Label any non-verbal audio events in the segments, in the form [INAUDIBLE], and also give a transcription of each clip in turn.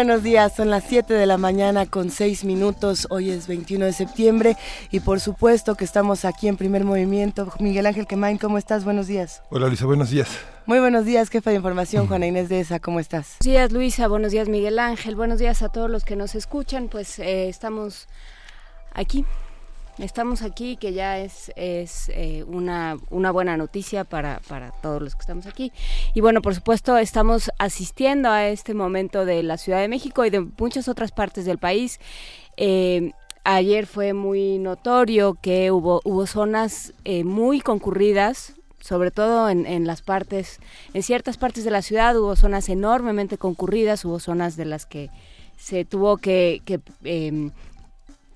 Buenos días, son las 7 de la mañana con 6 minutos, hoy es 21 de septiembre y por supuesto que estamos aquí en primer movimiento. Miguel Ángel Quemain, ¿cómo estás? Buenos días. Hola Luisa, buenos días. Muy buenos días, jefa de información, Juana Inés de ESA, ¿cómo estás? Buenos días Luisa, buenos días Miguel Ángel, buenos días a todos los que nos escuchan, pues eh, estamos aquí estamos aquí, que ya es, es eh, una, una buena noticia para, para todos los que estamos aquí. Y bueno, por supuesto, estamos asistiendo a este momento de la Ciudad de México y de muchas otras partes del país. Eh, ayer fue muy notorio que hubo, hubo zonas eh, muy concurridas, sobre todo en, en, las partes, en ciertas partes de la ciudad hubo zonas enormemente concurridas, hubo zonas de las que se tuvo que, eh,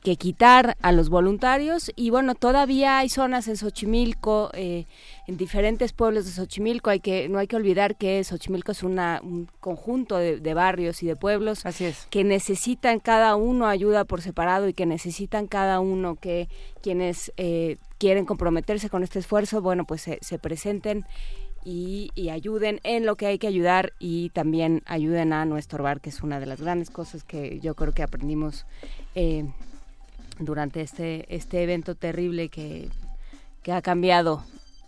que quitar a los voluntarios y bueno todavía hay zonas en Xochimilco eh, en diferentes pueblos de Xochimilco hay que no hay que olvidar que Xochimilco es una, un conjunto de, de, barrios y de pueblos Así es. que necesitan cada uno ayuda por separado y que necesitan cada uno que quienes eh, quieren comprometerse con este esfuerzo bueno pues se, se presenten y, y, ayuden en lo que hay que ayudar y también ayuden a no estorbar, que es una de las grandes cosas que yo creo que aprendimos eh, durante este, este evento terrible que, que ha cambiado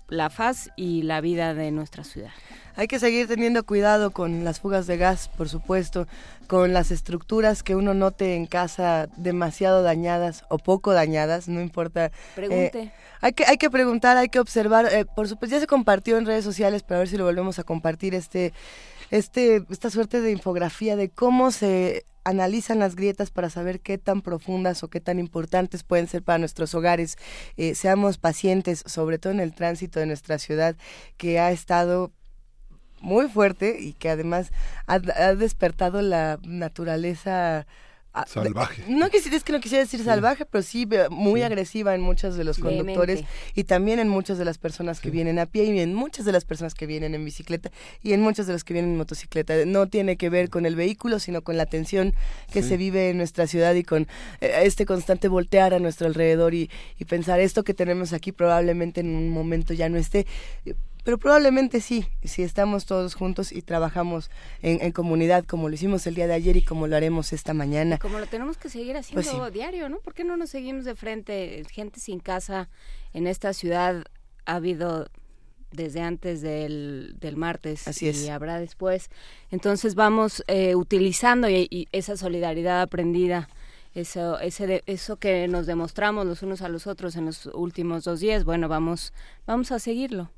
la faz y la vida de nuestra ciudad. Hay que seguir teniendo cuidado con las fugas de gas, por supuesto, con las estructuras que uno note en casa demasiado dañadas o poco dañadas, no importa. Pregunte. Eh, hay que hay que preguntar, hay que observar. Eh, por supuesto, ya se compartió en redes sociales, pero a ver si lo volvemos a compartir este este esta suerte de infografía de cómo se analizan las grietas para saber qué tan profundas o qué tan importantes pueden ser para nuestros hogares. Eh, seamos pacientes, sobre todo en el tránsito de nuestra ciudad, que ha estado muy fuerte y que además ha, ha despertado la naturaleza salvaje. No es que no quisiera decir sí. salvaje, pero sí muy sí. agresiva en muchos de los conductores y también en muchas de las personas que sí. vienen a pie y en muchas de las personas que vienen en bicicleta y en muchos de los que vienen en motocicleta. No tiene que ver con el vehículo, sino con la tensión que se vive en nuestra ciudad y con eh, este constante voltear a nuestro alrededor y, y pensar esto que tenemos aquí probablemente en un momento ya no esté pero probablemente sí, si estamos todos juntos y trabajamos en, en, comunidad como lo hicimos el día de ayer y como lo haremos esta mañana. Como lo tenemos que seguir haciendo pues sí. diario, ¿no? ¿Por qué no nos seguimos de frente? Gente sin casa en esta ciudad ha habido desde antes del, del martes Así es. y habrá después. Entonces vamos eh, utilizando y, y esa solidaridad aprendida eso, ese de, eso que nos demostramos los unos a los otros en los últimos dos días, bueno, vamos, vamos a seguirlo.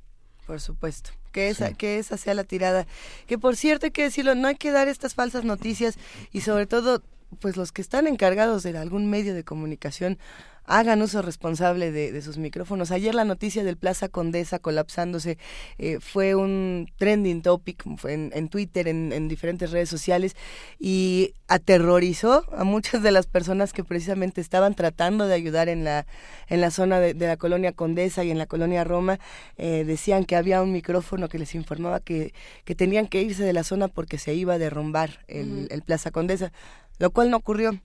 Por supuesto. Que esa, sí. que esa sea la tirada. Que por cierto hay que decirlo, no hay que dar estas falsas noticias y sobre todo, pues los que están encargados de algún medio de comunicación hagan uso responsable de, de, sus micrófonos. Ayer la noticia del Plaza Condesa colapsándose eh, fue un trending topic fue en, en Twitter, en, en, diferentes redes sociales y aterrorizó a muchas de las personas que precisamente estaban tratando de ayudar en la, en la zona de, de la colonia Condesa y en la colonia Roma. Eh, decían que había un micrófono que les informaba que, que, tenían que irse de la zona porque se iba a derrumbar el, uh -huh. el Plaza Condesa, lo cual no ocurrió.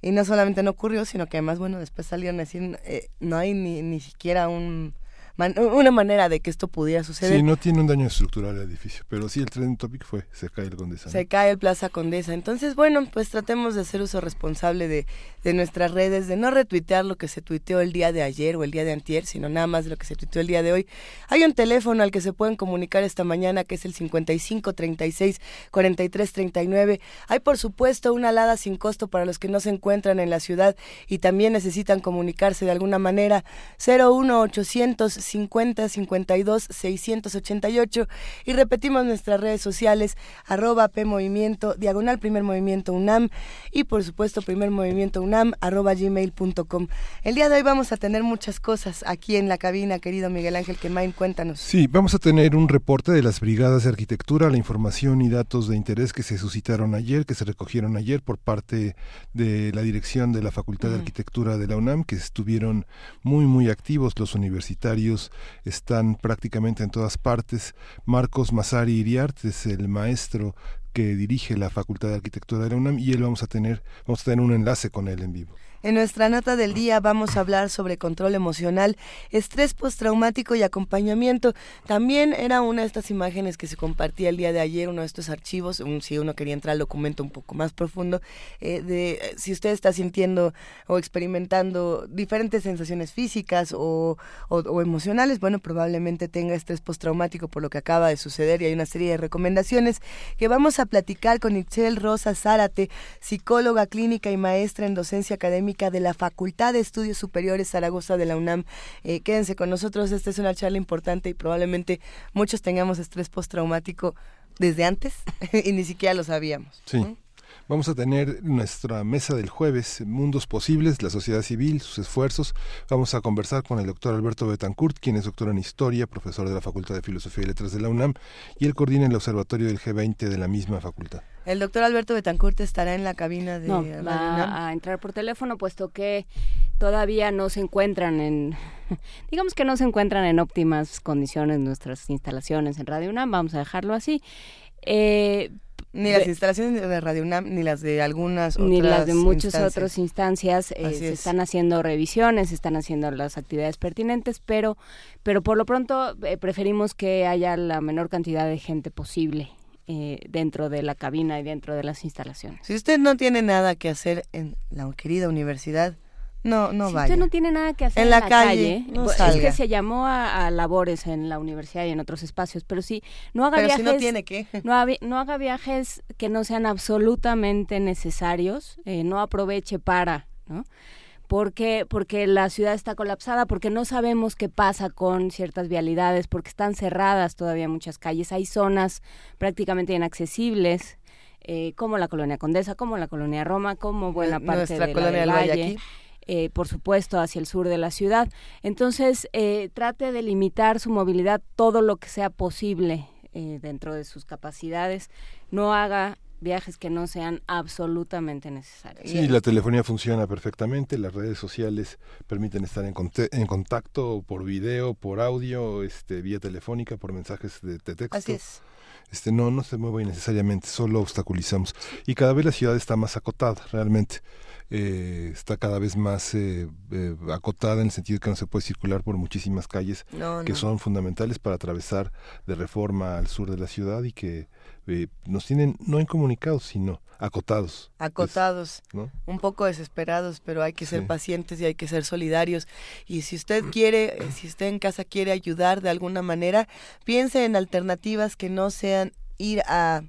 Y no solamente no ocurrió, sino que además, bueno, después salieron a decir, eh, no hay ni, ni siquiera un, man, una manera de que esto pudiera suceder. Sí, no tiene un daño estructural el edificio, pero sí el trending topic fue, se cae el Condesa. Se cae el Plaza Condesa. Entonces, bueno, pues tratemos de hacer uso responsable de, de nuestras redes, de no retuitear lo que se tuiteó el día de ayer o el día de antier, sino nada más de lo que se tuiteó el día de hoy. Hay un teléfono al que se pueden comunicar esta mañana, que es el 55 36 43 39. Hay, por supuesto, una alada sin costo para los que no se encuentran en la ciudad y también necesitan comunicarse de alguna manera. 01 800 50 52 688 y repetimos nuestras redes sociales arroba P Movimiento, diagonal Primer Movimiento UNAM y por supuesto Primer Movimiento UNAM arroba gmail.com. El día de hoy vamos a tener muchas cosas aquí en la cabina, querido Miguel Ángel Quemain, cuéntanos. Sí, vamos a tener un reporte de las brigadas de arquitectura, la información y datos de interés que se suscitaron ayer, que se recogieron ayer por parte de la dirección de la Facultad de Arquitectura de la UNAM, que estuvieron muy, muy activos. Los universitarios están prácticamente en todas partes. Marcos Masari Iriart es el maestro que dirige la Facultad de Arquitectura de la UNAM y él vamos a tener, vamos a tener un enlace con él en vivo. En nuestra nota del día vamos a hablar sobre control emocional, estrés postraumático y acompañamiento. También era una de estas imágenes que se compartía el día de ayer, uno de estos archivos, si uno quería entrar al documento un poco más profundo, eh, de eh, si usted está sintiendo o experimentando diferentes sensaciones físicas o, emocionales, bueno, probablemente tenga estrés postraumático por lo que acaba de suceder y hay una serie de recomendaciones que vamos a platicar con Itzel Rosa Zárate, psicóloga clínica y maestra en docencia académica de la Facultad de Estudios Superiores Zaragoza de la UNAM. Eh, quédense con nosotros, esta es una charla importante y probablemente muchos tengamos estrés postraumático desde antes [LAUGHS] y ni siquiera lo sabíamos. Sí. Vamos a tener nuestra mesa del jueves, Mundos Posibles, la sociedad civil, sus esfuerzos. Vamos a conversar con el doctor Alberto Betancourt, quien es doctor en Historia, profesor de la Facultad de Filosofía y Letras de la UNAM, y él coordina el observatorio del G20 de la misma facultad. El doctor Alberto Betancourt estará en la cabina de no, va a entrar por teléfono, puesto que todavía no se encuentran en, [LAUGHS] digamos que no se encuentran en óptimas condiciones nuestras instalaciones en Radio UNAM, vamos a dejarlo así. Eh, ni las instalaciones de Radio UNAM, ni las de algunas otras Ni las de muchas otras instancias. Eh, se están haciendo revisiones, se están haciendo las actividades pertinentes, pero, pero por lo pronto eh, preferimos que haya la menor cantidad de gente posible eh, dentro de la cabina y dentro de las instalaciones. Si usted no tiene nada que hacer en la querida universidad, no, no si vaya. usted no tiene nada que hacer en, la, calle, pues, es que se llamó a, labores en la universidad y en otros espacios, pero sí, no haga viajes. no tiene que. [LAUGHS] No, haga viajes que no sean absolutamente necesarios, eh, no aproveche para, ¿no? Porque, porque la ciudad está colapsada, porque no sabemos qué pasa con ciertas vialidades, porque están cerradas todavía muchas calles, hay zonas prácticamente inaccesibles, eh, como la colonia Condesa, como la colonia Roma, como buena parte de la del Valle. Eh, por supuesto, hacia el sur de la ciudad. Entonces, eh, trate de limitar su movilidad todo lo que sea posible eh, dentro de sus capacidades. No haga viajes que no sean absolutamente necesarios. Sí, la telefonía funciona perfectamente, las redes sociales permiten estar en, en contacto por video, por audio, este, vía telefónica, por mensajes de, de texto. Así es este no no se mueve innecesariamente, solo obstaculizamos. Y cada vez la ciudad está más acotada, realmente. Eh, está cada vez más eh, eh, acotada en el sentido de que no se puede circular por muchísimas calles que son fundamentales para atravesar de reforma al sur de la ciudad y que nos tienen no incomunicados sino acotados. Acotados, un poco desesperados, pero hay que ser pacientes y hay que ser solidarios. Y si usted quiere, si usted en casa quiere ayudar de alguna manera, piense en alternativas que no sean ir a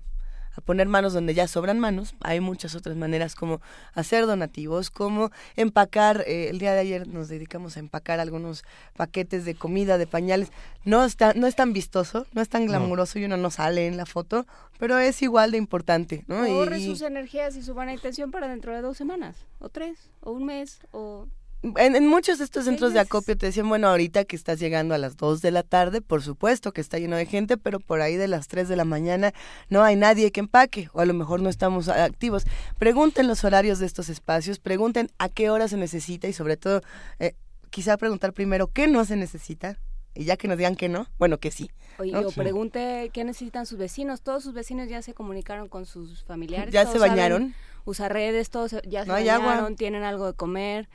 poner manos donde ya sobran manos. Hay muchas otras maneras como hacer donativos, como empacar. Eh, el día de ayer nos dedicamos a empacar algunos paquetes de comida, de pañales. No, está, no es tan vistoso, no es tan glamuroso y uno no sale en la foto, pero es igual de importante. ¿no? Ahorre sus energías y su buena intención para dentro de dos semanas, o tres, o un mes, o en, muchos de estos centros de acopio te decían, bueno, ahorita que estás llegando a las 2 de la tarde, por supuesto que está lleno de gente, pero por ahí de las 3 de la mañana no hay nadie que empaque, o a lo mejor no estamos activos. Pregunten los horarios de estos espacios, pregunten a qué hora se necesita y sobre todo, eh, quizá preguntar primero qué no se necesita, y ya que nos digan que no, bueno, que sí. Oye, o pregunte qué necesitan sus vecinos. Todos sus vecinos ya se comunicaron con sus familiares. Ya se bañaron. Usa redes, todos ya se bañaron, tienen algo de comer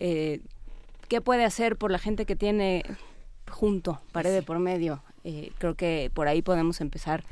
eh, qué puede hacer por la gente que tiene junto, pared de por medio. Eh, creo que por ahí podemos empezar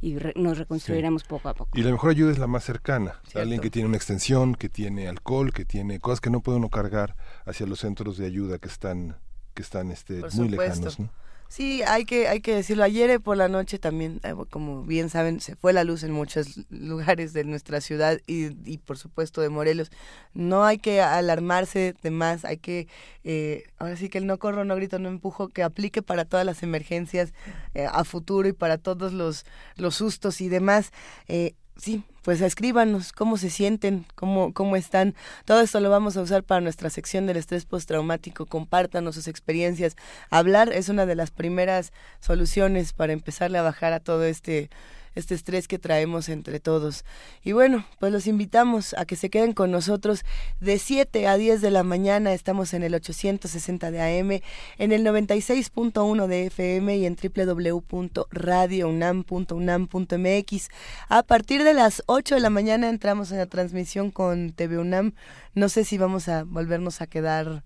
y nos reconstruiremos poco a poco. Y la mejor ayuda es la más cercana, alguien que tiene una extensión, que tiene alcohol, que tiene cosas que no puede uno cargar hacia los centros de ayuda que están que están este, muy lejanos. ¿no? Sí, hay que, hay que decirlo. Ayer por la noche también, eh, como bien saben, se fue la luz en muchos [LAUGHS] lugares de nuestra ciudad y, y por supuesto de Morelos. No hay que alarmarse de más, hay que, eh, ahora sí que el no corro, no grito, no empujo, que aplique para todas las emergencias eh, a futuro y para todos los, los sustos y demás. Eh, sí, pues escríbanos cómo se sienten, cómo, cómo están. Todo esto lo vamos a usar para nuestra sección del estrés postraumático. Compártanos sus experiencias. Hablar es una de las primeras soluciones para empezarle a bajar a todo este este estrés que traemos entre todos. Y bueno, pues los invitamos a que se queden con nosotros de 7 a 10 de la mañana. Estamos en el 860 de AM, en el 96.1 de FM y en www.radiounam.unam.mx. A partir de las 8 de la mañana entramos en la transmisión con TV UNAM. No sé si vamos a volvernos a quedar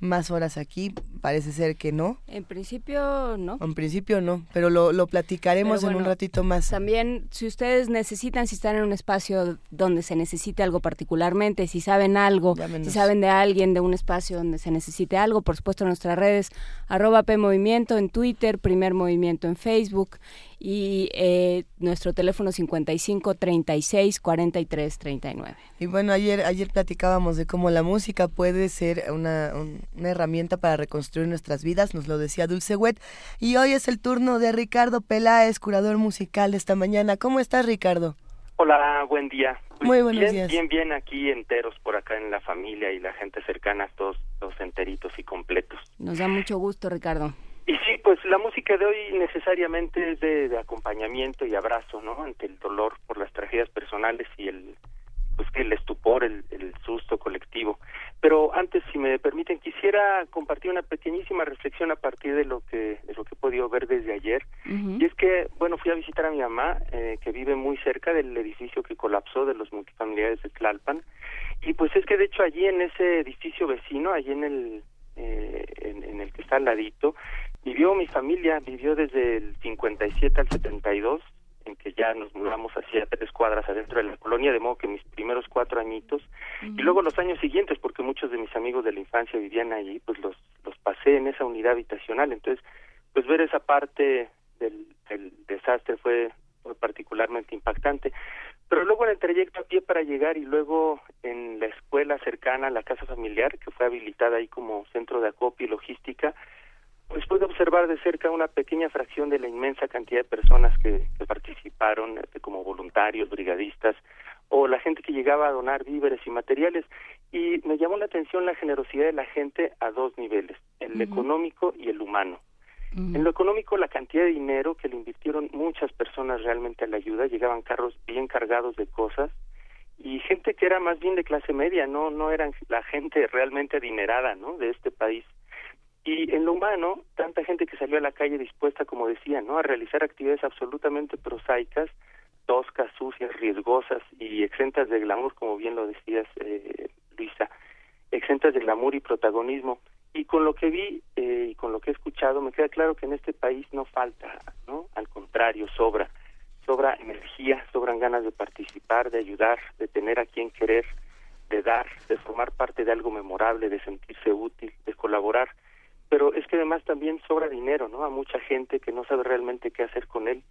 más horas aquí? Parece ser que no. En principio no. En principio no, pero lo, lo platicaremos en un ratito más. También, si ustedes necesitan, si están en un espacio donde se necesite algo particularmente, si saben algo, si saben de alguien, de un espacio donde se necesite algo, por supuesto en nuestras redes, arroba P Movimiento en Twitter, Primer Movimiento en Facebook y eh, nuestro teléfono 55 36 43 39. Y bueno, ayer ayer platicábamos de cómo la música puede ser una, una herramienta para reconstruir nuestras vidas, nos lo decía Dulce Wet, y hoy es el turno de Ricardo Peláez, curador musical de esta mañana. ¿Cómo estás, Ricardo? Hola, buen día. Pues Muy buenos bien, días. Bien, bien, aquí enteros por acá en la familia y la gente cercana, todos, todos enteritos y completos. Nos da mucho gusto, Ricardo. Y sí, pues la música de hoy necesariamente es de, de, acompañamiento y abrazo, ¿no? Ante el dolor por las tragedias personales y el, pues que el estupor, el, el susto colectivo. Pero antes, si me permiten, quisiera compartir una pequeñísima reflexión a partir de lo que de lo que he podido ver desde ayer. Uh -huh. Y es que, bueno, fui a visitar a mi mamá, eh, que vive muy cerca del edificio que colapsó de los multifamiliares de Tlalpan. Y pues es que, de hecho, allí en ese edificio vecino, allí en el eh, en, en, el que está al ladito, vivió mi familia, vivió desde el 57 al 72, en que ya nos mudamos hacia tres cuadras adentro de la colonia, de modo que mis primeros cuatro añitos, uh -huh. y luego los años siguientes, porque muchos de mis amigos de la infancia vivían allí, pues los, los pasé en esa unidad habitacional, entonces, pues ver esa parte del, del desastre fue, fue particularmente impactante. Pero luego en el trayecto a pie para llegar y luego en la escuela cercana a la casa familiar, que fue habilitada ahí como centro de acopio y logística, pues pude observar de cerca una pequeña fracción de la inmensa cantidad de personas que, que participaron este, como voluntarios, brigadistas, o la gente que llegaba a donar víveres y materiales. Y me llamó la atención la generosidad de la gente a dos niveles, el uh -huh. económico y el humano. Uh -huh. En lo económico, la cantidad de dinero que le invirtieron muchas personas realmente a la ayuda, llegaban carros bien cargados de cosas, y gente que era más bien de clase media, no no eran la gente realmente adinerada, ¿no? De este país. Y en lo humano, tanta gente que salió a la calle dispuesta, como decía, ¿no? A realizar actividades absolutamente prosaicas, toscas, sucias, riesgosas y exentas de glamour, como bien lo decías, eh, Luisa, exentas de glamour y protagonismo. Y con lo que vi eh, y con lo que he escuchado, me queda claro que en este país no falta, ¿no? Al contrario, sobra. Sobra energía, sobran ganas de participar, de ayudar, de tener a quien querer, de dar, de formar parte de algo memorable, de sentirse útil, de colaborar pero es que además también sobra dinero, ¿no? A mucha gente que no sabe realmente qué hacer con él.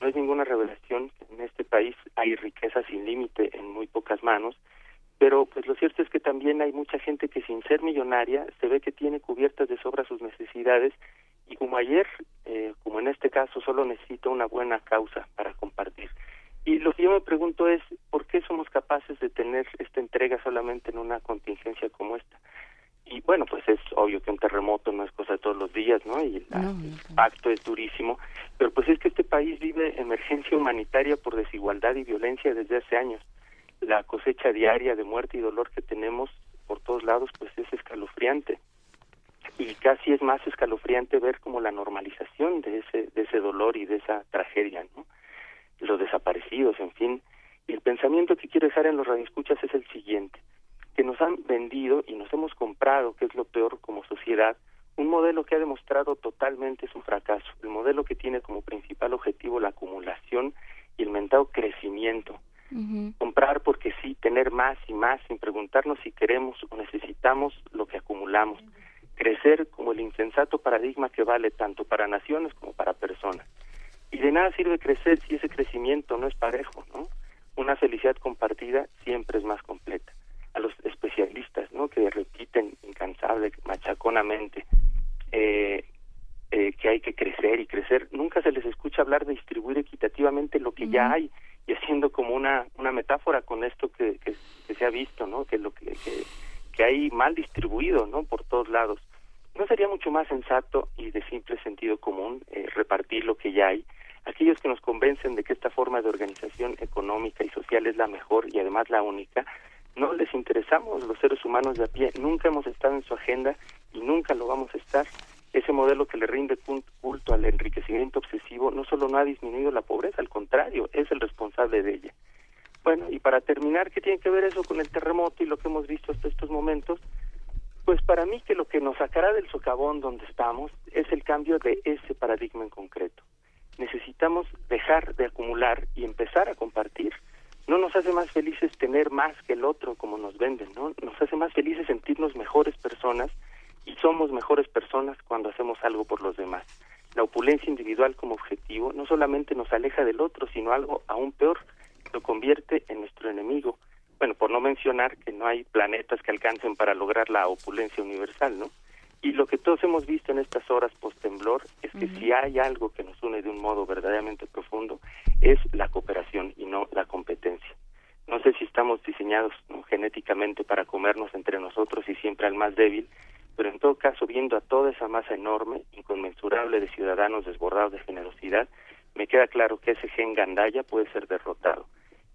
No es ninguna revelación, en este país hay riqueza sin límite en muy pocas manos, pero pues lo cierto es que también hay mucha gente que sin ser millonaria se ve que tiene cubiertas de sobra sus necesidades y como ayer, eh, como en este caso, solo necesita una buena causa para compartir. Y lo que yo me pregunto es, ¿por qué somos capaces de tener esta entrega solamente en una contingencia como esta? Y bueno, pues es obvio que un terremoto no es cosa de todos los días, ¿no? Y el no, no. impacto es durísimo, pero pues es que este país vive emergencia humanitaria por desigualdad y violencia desde hace años. La cosecha diaria de muerte y dolor que tenemos por todos lados, pues es escalofriante. Y casi es más escalofriante ver como la normalización de ese, de ese dolor y de esa tragedia, ¿no? Los desaparecidos, en fin. Y el pensamiento que quiero dejar en los radioescuchas es el siguiente que nos han vendido y nos hemos comprado, que es lo peor como sociedad, un modelo que ha demostrado totalmente su fracaso, el modelo que tiene como principal objetivo la acumulación y el mentado crecimiento. Uh -huh. Comprar porque sí, tener más y más sin preguntarnos si queremos o necesitamos lo que acumulamos. crecer como el insensato paradigma que vale tanto para naciones como para personas. Y de nada sirve crecer si ese crecimiento no es parejo, ¿no? Una felicidad compartida siempre es más completa. A los especialistas, ¿no? Que repiten incansable, machaconamente, eh, eh, que hay que crecer y crecer, nunca se les escucha hablar de distribuir equitativamente lo que ya hay y haciendo como una una metáfora con esto que, que, se ha visto, ¿no? Que lo que, que, que hay mal distribuido, ¿no? Por todos lados. ¿No sería mucho más sensato y de simple sentido común eh, repartir lo que ya hay? Aquellos que nos convencen de que esta forma de organización económica y social es la mejor y además la única, no les interesamos los seres humanos de a pie, nunca hemos estado en su agenda y nunca lo vamos a estar. Ese modelo que le rinde culto al enriquecimiento obsesivo no solo no ha disminuido la pobreza, al contrario, es el responsable de ella. Bueno, y para terminar, ¿qué tiene que ver eso con el terremoto y lo que hemos visto hasta estos momentos? Pues para mí que lo que nos sacará del socavón donde estamos es el cambio de ese paradigma en concreto. Necesitamos dejar de acumular y empezar a compartir. No nos hace más felices tener más que el otro como nos venden, ¿no? Nos hace más felices sentirnos mejores personas y somos mejores personas cuando hacemos algo por los demás. La opulencia individual como objetivo no solamente nos aleja del otro, sino algo aún peor, lo convierte en nuestro enemigo bueno, por no mencionar que no hay planetas que alcancen para lograr la opulencia universal, ¿no? Y lo que todos hemos visto en estas horas post-temblor es que si hay algo que nos une de un modo verdaderamente profundo, es la cooperación y no la competencia. No sé si estamos diseñados genéticamente para comernos entre nosotros y siempre al más débil, pero en todo caso, viendo a toda esa masa enorme, inconmensurable de ciudadanos desbordados de generosidad, me queda claro que ese gen gandaya puede ser derrotado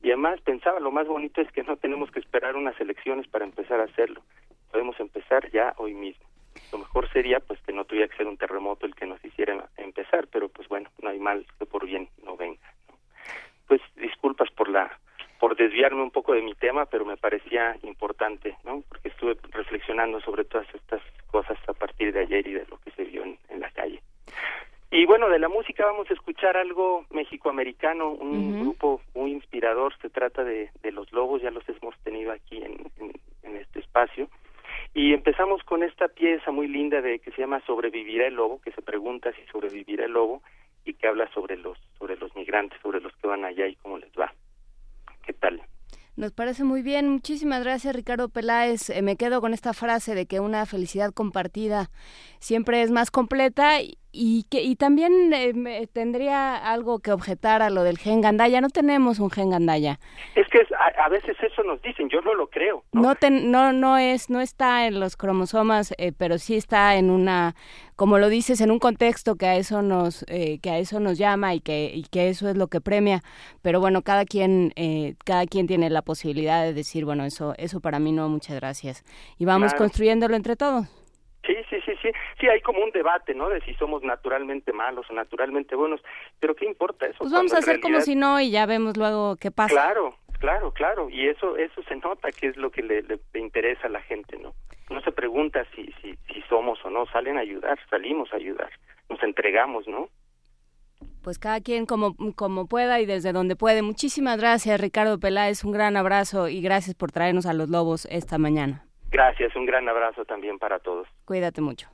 y además pensaba, lo más bonito es que no tenemos que esperar unas elecciones para empezar a hacerlo. Podemos empezar ya hoy mismo. Lo mejor sería pues que no tuviera que ser un terremoto el que nos hiciera empezar, pero pues bueno, no hay mal que por bien no venga. Pues disculpas por la por desviarme un poco de mi tema, pero me parecía importante, ¿no? Porque estuve reflexionando sobre todas estas cosas a partir de ayer y de lo que se vio en la calle. Y bueno, de la música vamos a escuchar algo mexicoamericano, un grupo muy inspirador, se trata de, de Los Lobos, ya los hemos tenido aquí en, en, este espacio. Y empezamos con esta pieza muy linda de que se llama Sobrevivirá el lobo, que se pregunta si sobrevivirá el lobo y que habla sobre los sobre los migrantes, sobre los que van allá y cómo les va. ¿Qué tal? Nos parece muy bien. Muchísimas gracias, Ricardo Peláez. Eh, me quedo con esta frase de que una felicidad compartida siempre es más completa y que y también eh, tendría algo que objetar a lo del gen Gandaya. No tenemos un gen Gandaya. Es que a, veces eso nos dicen, yo no lo creo. No no, no, es no está en los cromosomas, eh, pero sí está en una como lo dices en un contexto que a eso nos eh, que a eso nos llama y que y que eso es lo que premia. Pero bueno, cada quien cada quien tiene la posibilidad de decir bueno eso eso para mí no muchas gracias y vamos construyéndolo entre todos. Sí, sí, sí, hay como un debate, ¿no? De si somos naturalmente malos o naturalmente buenos. Pero ¿qué importa eso? Pues vamos a hacer como si no y ya vemos luego qué pasa. Claro, claro, claro. Y eso eso se nota que es lo que le, le, interesa a la gente, ¿no? No se pregunta si, si, si somos o no. Salen a ayudar, salimos a ayudar. Nos entregamos, ¿no? Pues cada quien como, como pueda y desde donde puede. Muchísimas gracias, Ricardo Peláez. Un gran abrazo y gracias por traernos a los lobos esta mañana. Gracias, un gran abrazo también para todos. Cuídate mucho.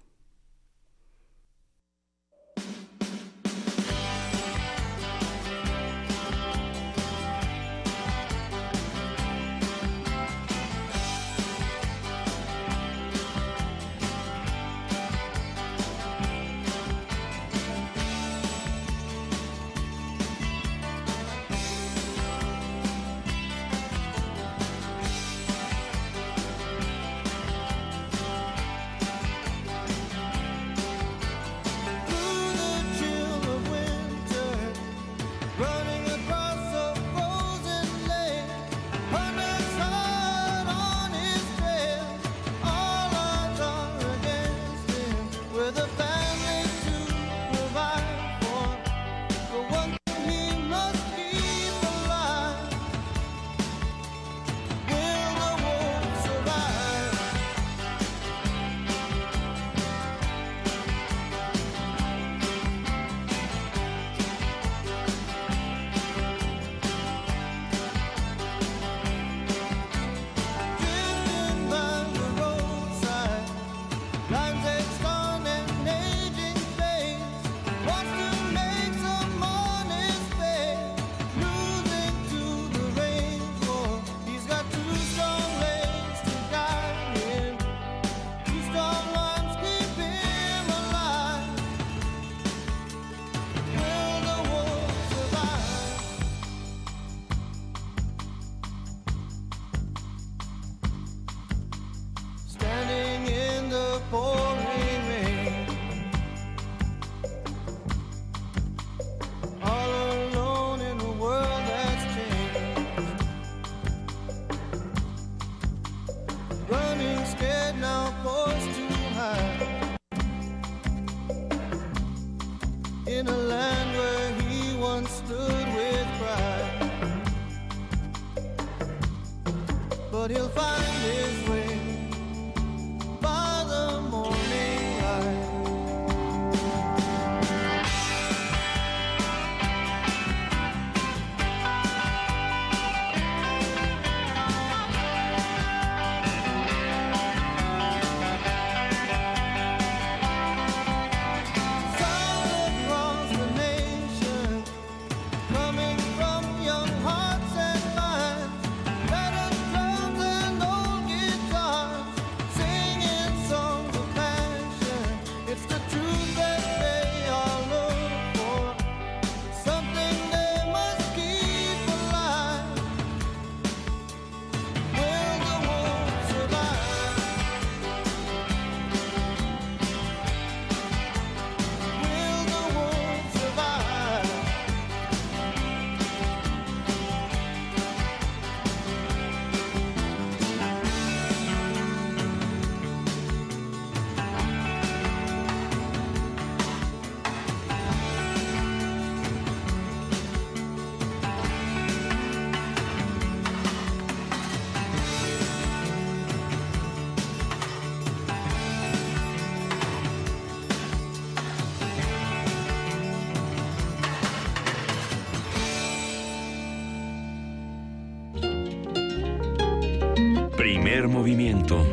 Movimiento.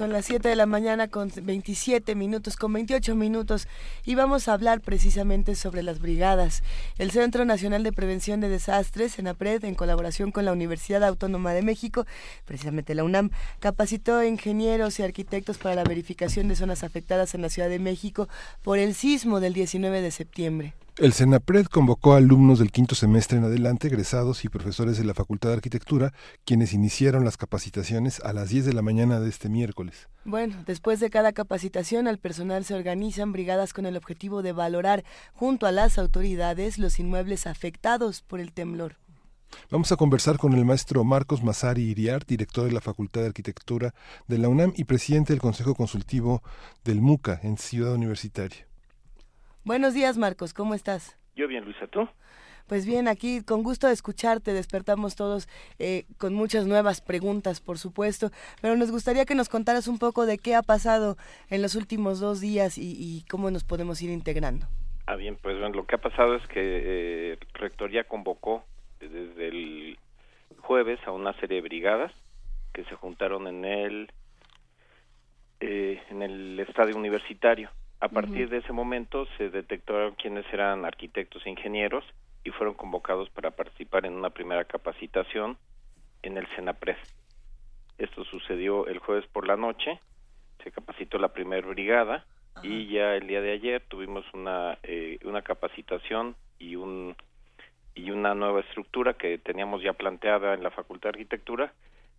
Son las 7 de la mañana con 27 minutos, con 28 minutos, y vamos a hablar precisamente sobre las brigadas. El Centro Nacional de Prevención de Desastres, CENAPRED, en colaboración con la Universidad Autónoma de México, precisamente la UNAM, capacitó a ingenieros y arquitectos para la verificación de zonas afectadas en la Ciudad de México por el sismo del 19 de septiembre. El CENAPRED convocó a alumnos del quinto semestre en adelante, egresados y profesores de la Facultad de Arquitectura, quienes iniciaron las capacitaciones a las 10 de la mañana de este miércoles. Bueno, después de cada capacitación, al personal se organizan brigadas con el objetivo de valorar junto a las autoridades los inmuebles afectados por el temblor. Vamos a conversar con el maestro Marcos Mazari Iriar, director de la Facultad de Arquitectura de la UNAM y presidente del Consejo Consultivo del MUCA en Ciudad Universitaria. Buenos días, Marcos, ¿cómo estás? Yo bien, Luisa, ¿tú? Pues bien, aquí con gusto de escucharte, despertamos todos eh, con muchas nuevas preguntas, por supuesto, pero nos gustaría que nos contaras un poco de qué ha pasado en los últimos dos días y, cómo nos podemos ir integrando. Ah, bien, pues bueno, lo que ha pasado es que eh, Rectoría convocó desde el jueves a una serie de brigadas que se juntaron en el eh, en el estadio universitario a partir de ese momento se detectaron quiénes eran arquitectos e ingenieros y fueron convocados para participar en una primera capacitación en el Senapred. Esto sucedió el jueves por la noche, se capacitó la primera brigada y ya el día de ayer tuvimos una, eh, una capacitación y un y una nueva estructura que teníamos ya planteada en la Facultad de Arquitectura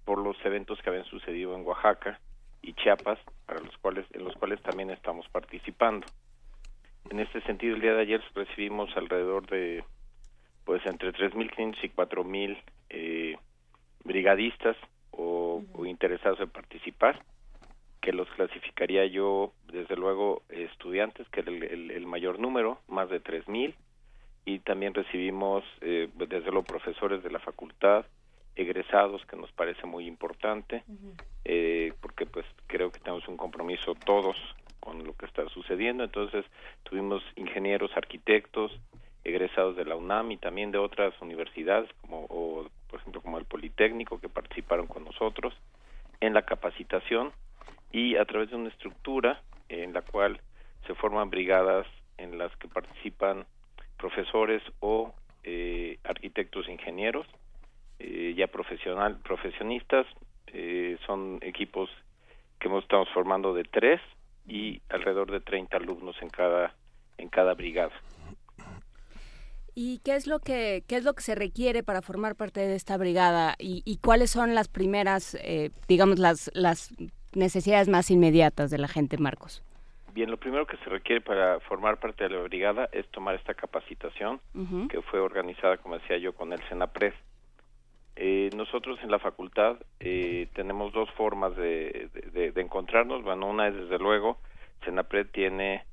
por los eventos que habían sucedido en Oaxaca y Chiapas, para los cuales, en los cuales también estamos participando. En este sentido, el día de ayer recibimos alrededor de, pues, entre 3.500 y 4.000 eh, brigadistas o, interesados en participar, que los clasificaría yo, desde luego, estudiantes, que era el, mayor número, más de 3.000, y también recibimos, eh, desde luego, profesores de la facultad, egresados que nos parece muy importante eh, porque pues creo que tenemos un compromiso todos con lo que está sucediendo. Entonces tuvimos ingenieros arquitectos egresados de la UNAM y también de otras universidades como o, por ejemplo como el Politécnico que participaron con nosotros en la capacitación y a través de una estructura en la cual se forman brigadas en las que participan profesores o eh, arquitectos e ingenieros eh, ya profesional, profesionistas, eh, son equipos que hemos estado formando de tres y alrededor de 30 alumnos en cada en cada brigada. ¿Y qué es lo que qué es lo que se requiere para formar parte de esta brigada y, cuáles son las primeras, eh, digamos las las necesidades más inmediatas de la gente, Marcos? Bien, lo primero que se requiere para formar parte de la brigada es tomar esta capacitación que fue organizada, como decía yo, con el SENAPRED Eh, nosotros en la facultad eh, tenemos dos formas de, de, encontrarnos. Bueno, una es desde luego, Senapred tiene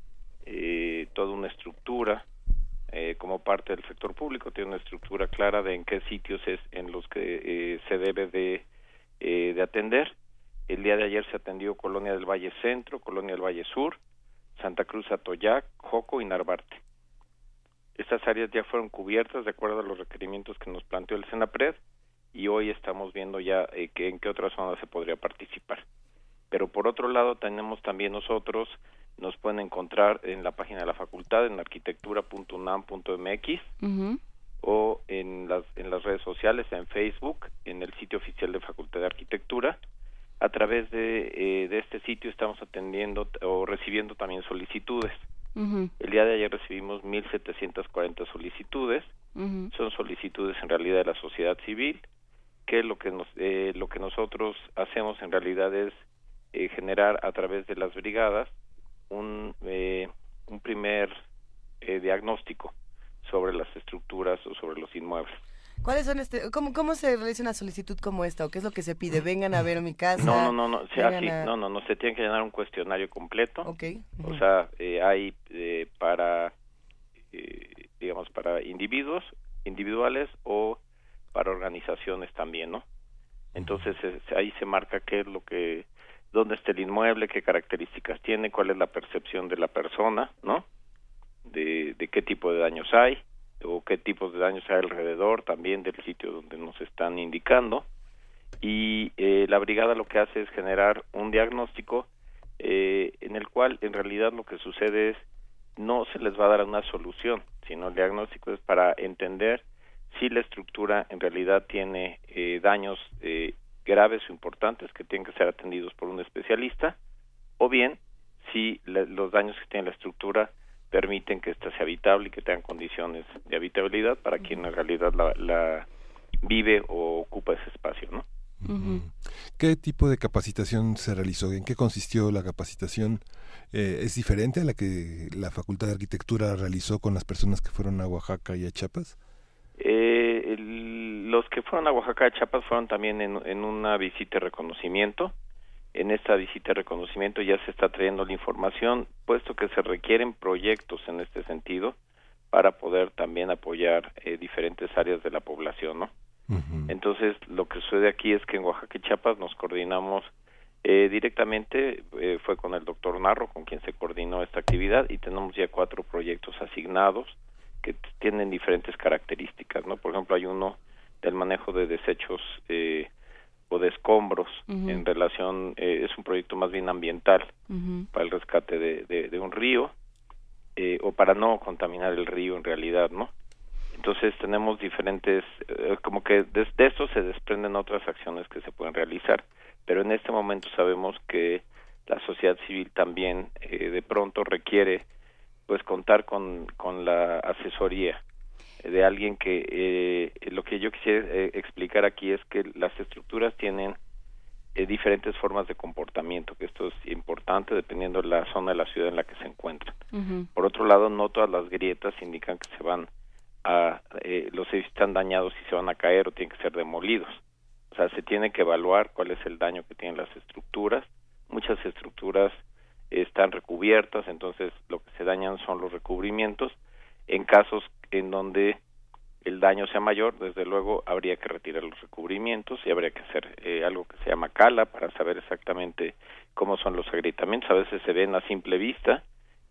eh, toda una estructura eh, como parte del sector público, tiene una estructura clara de en qué sitios es en los que eh, se debe de, eh, de atender. El día de ayer se atendió Colonia del Valle Centro, Colonia del Valle Sur, Santa Cruz Atoyac, Joco y Narvarte. Estas áreas ya fueron cubiertas de acuerdo a los requerimientos que nos planteó el Senapred y hoy estamos viendo ya eh, que en qué otras zonas se podría participar. Pero por otro lado tenemos también nosotros, nos pueden encontrar en la página de la facultad en arquitectura.unam.mx Ujú. o en las, en las redes sociales, en Facebook, en el sitio oficial de Facultad de Arquitectura. A través de, eh, de este sitio estamos atendiendo o recibiendo también solicitudes. El día de ayer recibimos 1.740 solicitudes. Ujú. Son solicitudes en realidad de la sociedad civil, que lo que, nos, eh, lo que nosotros hacemos en realidad es eh, generar a través de las brigadas un, eh, un primer eh, diagnóstico sobre las estructuras o sobre los inmuebles. ¿Cuáles son este, cómo, cómo se realiza una solicitud como esta o qué es lo que se pide? Vengan a ver mi casa. No, no, no, no, sea vengan así, a- no, no, no, se tiene que llenar un cuestionario completo. Ok. O sea, eh, hay eh, para, eh, digamos, para individuos, individuales o para organizaciones también, ¿no? Entonces eh, ahí se marca qué es lo que, dónde está el inmueble, qué características tiene, cuál es la percepción de la persona, ¿no? De, de qué tipo de daños hay o qué tipos de daños hay alrededor también del sitio donde nos están indicando y eh, la brigada lo que hace es generar un diagnóstico eh, en el cual en realidad lo que sucede es no se les va a dar una solución, sino el diagnóstico es para entender si la estructura en realidad tiene eh, daños eh, graves o importantes que tienen que ser atendidos por un especialista, o bien si la- los daños que tiene la estructura permiten que ésta sea habitable y que tengan condiciones de habitabilidad para quien en realidad la, la vive o ocupa ese espacio, ¿no? ¿Qué tipo de capacitación se realizó? ¿En qué consistió la capacitación? Eh, ¿Es diferente a la que la Facultad de Arquitectura realizó con las personas que fueron a Oaxaca y a Chiapas? Eh, el- los que fueron a Oaxaca de Chiapas fueron también en, en una visita de reconocimiento. En esta visita de reconocimiento ya se está trayendo la información, puesto que se requieren proyectos en este sentido para poder también apoyar eh, diferentes áreas de la población, ¿no? Entonces, lo que sucede aquí es que en Oaxaca y Chiapas nos coordinamos eh, directamente, eh, fue con el doctor Narro, con quien se coordinó esta actividad, y tenemos ya cuatro proyectos asignados que tienen diferentes características, ¿no? Por ejemplo, hay uno del manejo de desechos eh, o de escombros en relación, eh, es un proyecto más bien ambiental para el rescate de, de, de un río eh, o para no contaminar el río en realidad, ¿no? Entonces tenemos diferentes, eh, como que de, de esto se desprenden otras acciones que se pueden realizar, pero en este momento sabemos que la sociedad civil también eh, de pronto requiere pues contar con, con la asesoría de alguien que eh, lo que yo quisiera eh, explicar aquí es que las estructuras tienen eh, diferentes formas de comportamiento, que esto es importante dependiendo de la zona de la ciudad en la que se encuentran. Por otro lado, no todas las grietas indican que se van a, eh, los edificios están dañados y se van a caer o tienen que ser demolidos. O sea, se tiene que evaluar cuál es el daño que tienen las estructuras. Muchas estructuras están recubiertas, entonces lo que se dañan son los recubrimientos. En casos en donde el daño sea mayor, desde luego habría que retirar los recubrimientos y habría que hacer eh, algo que se llama cala para saber exactamente cómo son los agrietamientos. A veces se ven a simple vista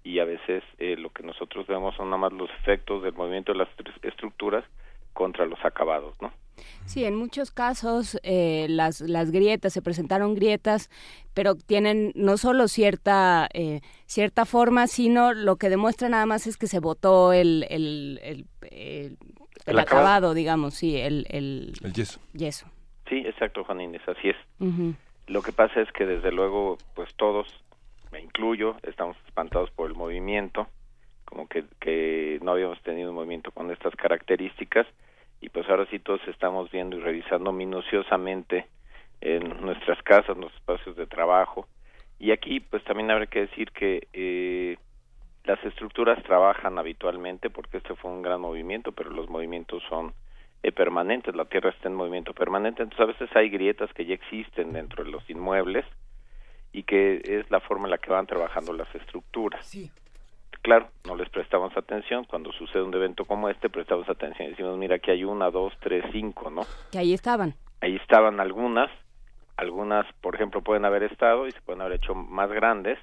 y a veces eh, lo que nosotros vemos son nada más los efectos del movimiento de las estru- estructuras contra los acabados, ¿no? Sí, en muchos casos eh, las, las grietas, se presentaron grietas, pero tienen no solo cierta, eh, cierta forma, sino lo que demuestra nada más es que se botó el, el, el, el- el El acabado. acabado, digamos, sí, el, el El yeso. yeso. Sí, exacto, Juan Inés, así es. Lo que pasa es que desde luego, pues todos, me incluyo, estamos espantados por el movimiento, como que, que no habíamos tenido un movimiento con estas características y pues ahora sí todos estamos viendo y revisando minuciosamente en nuestras casas, nuestros espacios de trabajo y aquí pues también habrá que decir que eh, las estructuras trabajan habitualmente porque este fue un gran movimiento, pero los movimientos son permanentes, la Tierra está en movimiento permanente, entonces a veces hay grietas que ya existen dentro de los inmuebles y que es la forma en la que van trabajando las estructuras. Sí. Claro, no les prestamos atención, cuando sucede un evento como este, prestamos atención y decimos, mira, aquí hay una, dos, tres, cinco, ¿no? Que ahí estaban. Ahí estaban algunas, algunas, por ejemplo, pueden haber estado y se pueden haber hecho más grandes,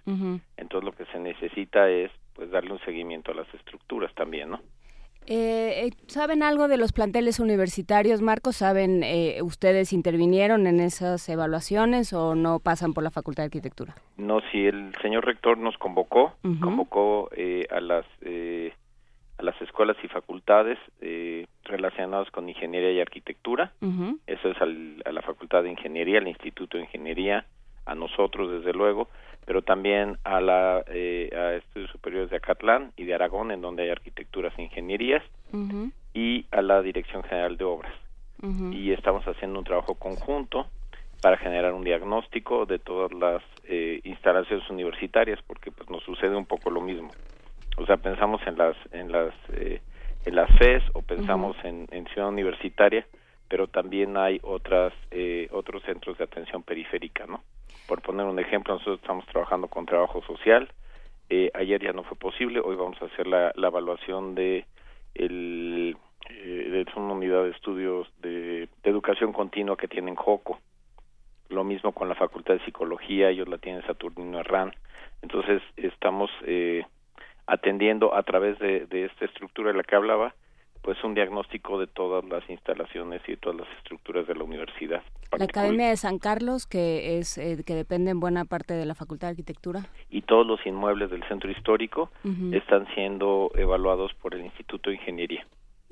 entonces lo que se necesita es pues darle un seguimiento a las estructuras también, ¿no? Eh, eh, ¿Saben algo de los planteles universitarios, Marcos? ¿Saben, eh, ustedes intervinieron en esas evaluaciones o no pasan por la Facultad de Arquitectura? No, si el señor rector nos convocó, convocó eh, a las eh, a las escuelas y facultades eh, relacionadas con ingeniería y arquitectura. Eso es al- a la Facultad de Ingeniería, al Instituto de Ingeniería, a nosotros desde luego, pero también a la eh, a estudios superiores de Acatlán y de Aragón, en donde hay arquitecturas e ingenierías, y a la Dirección General de Obras. Y estamos haciendo un trabajo conjunto para generar un diagnóstico de todas las eh, instalaciones universitarias porque pues nos sucede un poco lo mismo. O sea pensamos en las en las eh, en las FES o pensamos en, en ciudad universitaria pero también hay otras eh, otros centros de atención periférica no por poner un ejemplo nosotros estamos trabajando con trabajo social eh, ayer ya no fue posible hoy vamos a hacer la, evaluación de el eh, una unidad de estudios de, de educación continua que tienen Joco. Lo mismo con la Facultad de Psicología, ellos la tienen Saturnino Herrán. Entonces, estamos eh, atendiendo a través de, de esta estructura de la que hablaba, pues un diagnóstico de todas las instalaciones y de todas las estructuras de la universidad. La Academia de San Carlos, que es eh, que depende en buena parte de la Facultad de Arquitectura. Y todos los inmuebles del centro histórico Ujú. están siendo evaluados por el Instituto de Ingeniería.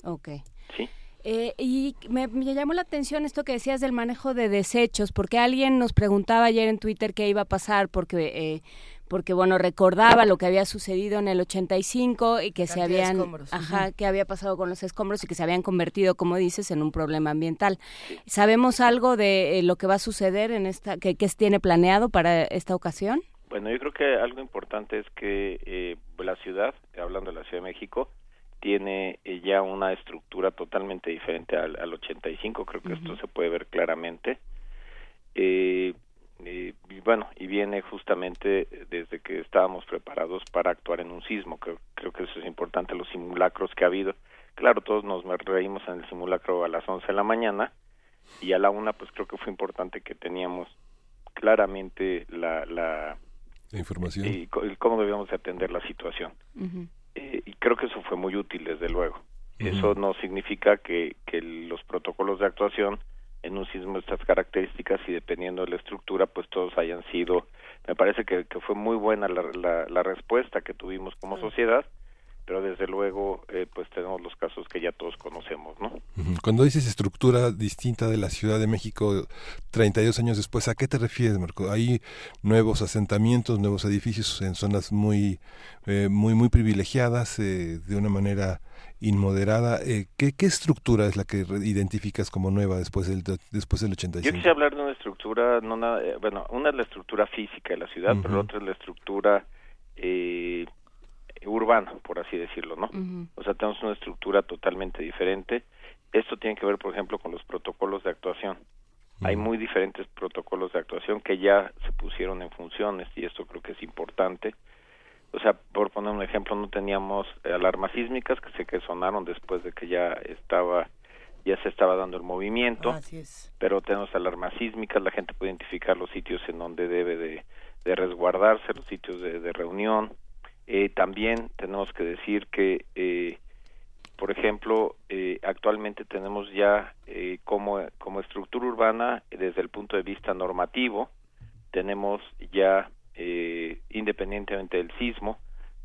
Ok. ¿sí? Eh, y me, me llamó la atención esto que decías del manejo de desechos, porque alguien nos preguntaba ayer en Twitter qué iba a pasar, porque, eh, porque bueno, recordaba lo que había sucedido en el 85 y que se habían, escombros, ajá, qué había pasado con los escombros y que se habían convertido, como dices, en un problema ambiental. ¿Sabemos algo de eh, lo que va a suceder en esta, que, que tiene planeado para esta ocasión? Bueno, yo creo que algo importante es que eh, la ciudad, hablando de la Ciudad de México, tiene eh, ya una estructura totalmente diferente al, al 85, creo que esto se puede ver claramente. Eh, eh, y bueno, y viene justamente desde que estábamos preparados para actuar en un sismo, creo, creo que eso es importante, los simulacros que ha habido. Claro, todos nos reímos en el simulacro a las 11 de la mañana y a la una pues creo que fue importante que teníamos claramente la, la La información. y y cómo debíamos de atender la situación. Eh, y creo que eso fue muy útil, desde luego. Eso no significa que, que los protocolos de actuación en un sismo de estas características y dependiendo de la estructura, pues todos hayan sido, me parece que, que fue muy buena la, la, la respuesta que tuvimos como sociedad, pero desde luego eh, pues tenemos los casos que ya todos conocemos, ¿no? Cuando dices estructura distinta de la Ciudad de México 32 años después, ¿a qué te refieres, Marco? ¿Hay nuevos asentamientos, nuevos edificios en zonas muy, eh, muy, muy privilegiadas, eh, de una manera inmoderada? Eh, ¿qué, ¿Qué estructura es la que identificas como nueva después del, después del Yo 85? quisiera hablar de una estructura, no nada, eh, bueno, una es la estructura física de la ciudad, pero la Ujú. otra es la estructura eh, urbana, por así decirlo, ¿no? O sea, tenemos una estructura totalmente diferente. Esto tiene que ver, por ejemplo, con los protocolos de actuación. Hay muy diferentes protocolos de actuación que ya se pusieron en funciones y esto creo que es importante. O sea, por poner un ejemplo, no teníamos eh, alarmas sísmicas que sé que sonaron después de que ya estaba ya se estaba dando el movimiento Así es. pero tenemos alarmas sísmicas, la gente puede identificar los sitios en donde debe de, de resguardarse, los sitios de, de reunión. Eh, también tenemos que decir que, eh, por ejemplo, eh, actualmente tenemos ya eh, como, como estructura urbana, eh, desde el punto de vista normativo, tenemos ya, eh, independientemente del sismo,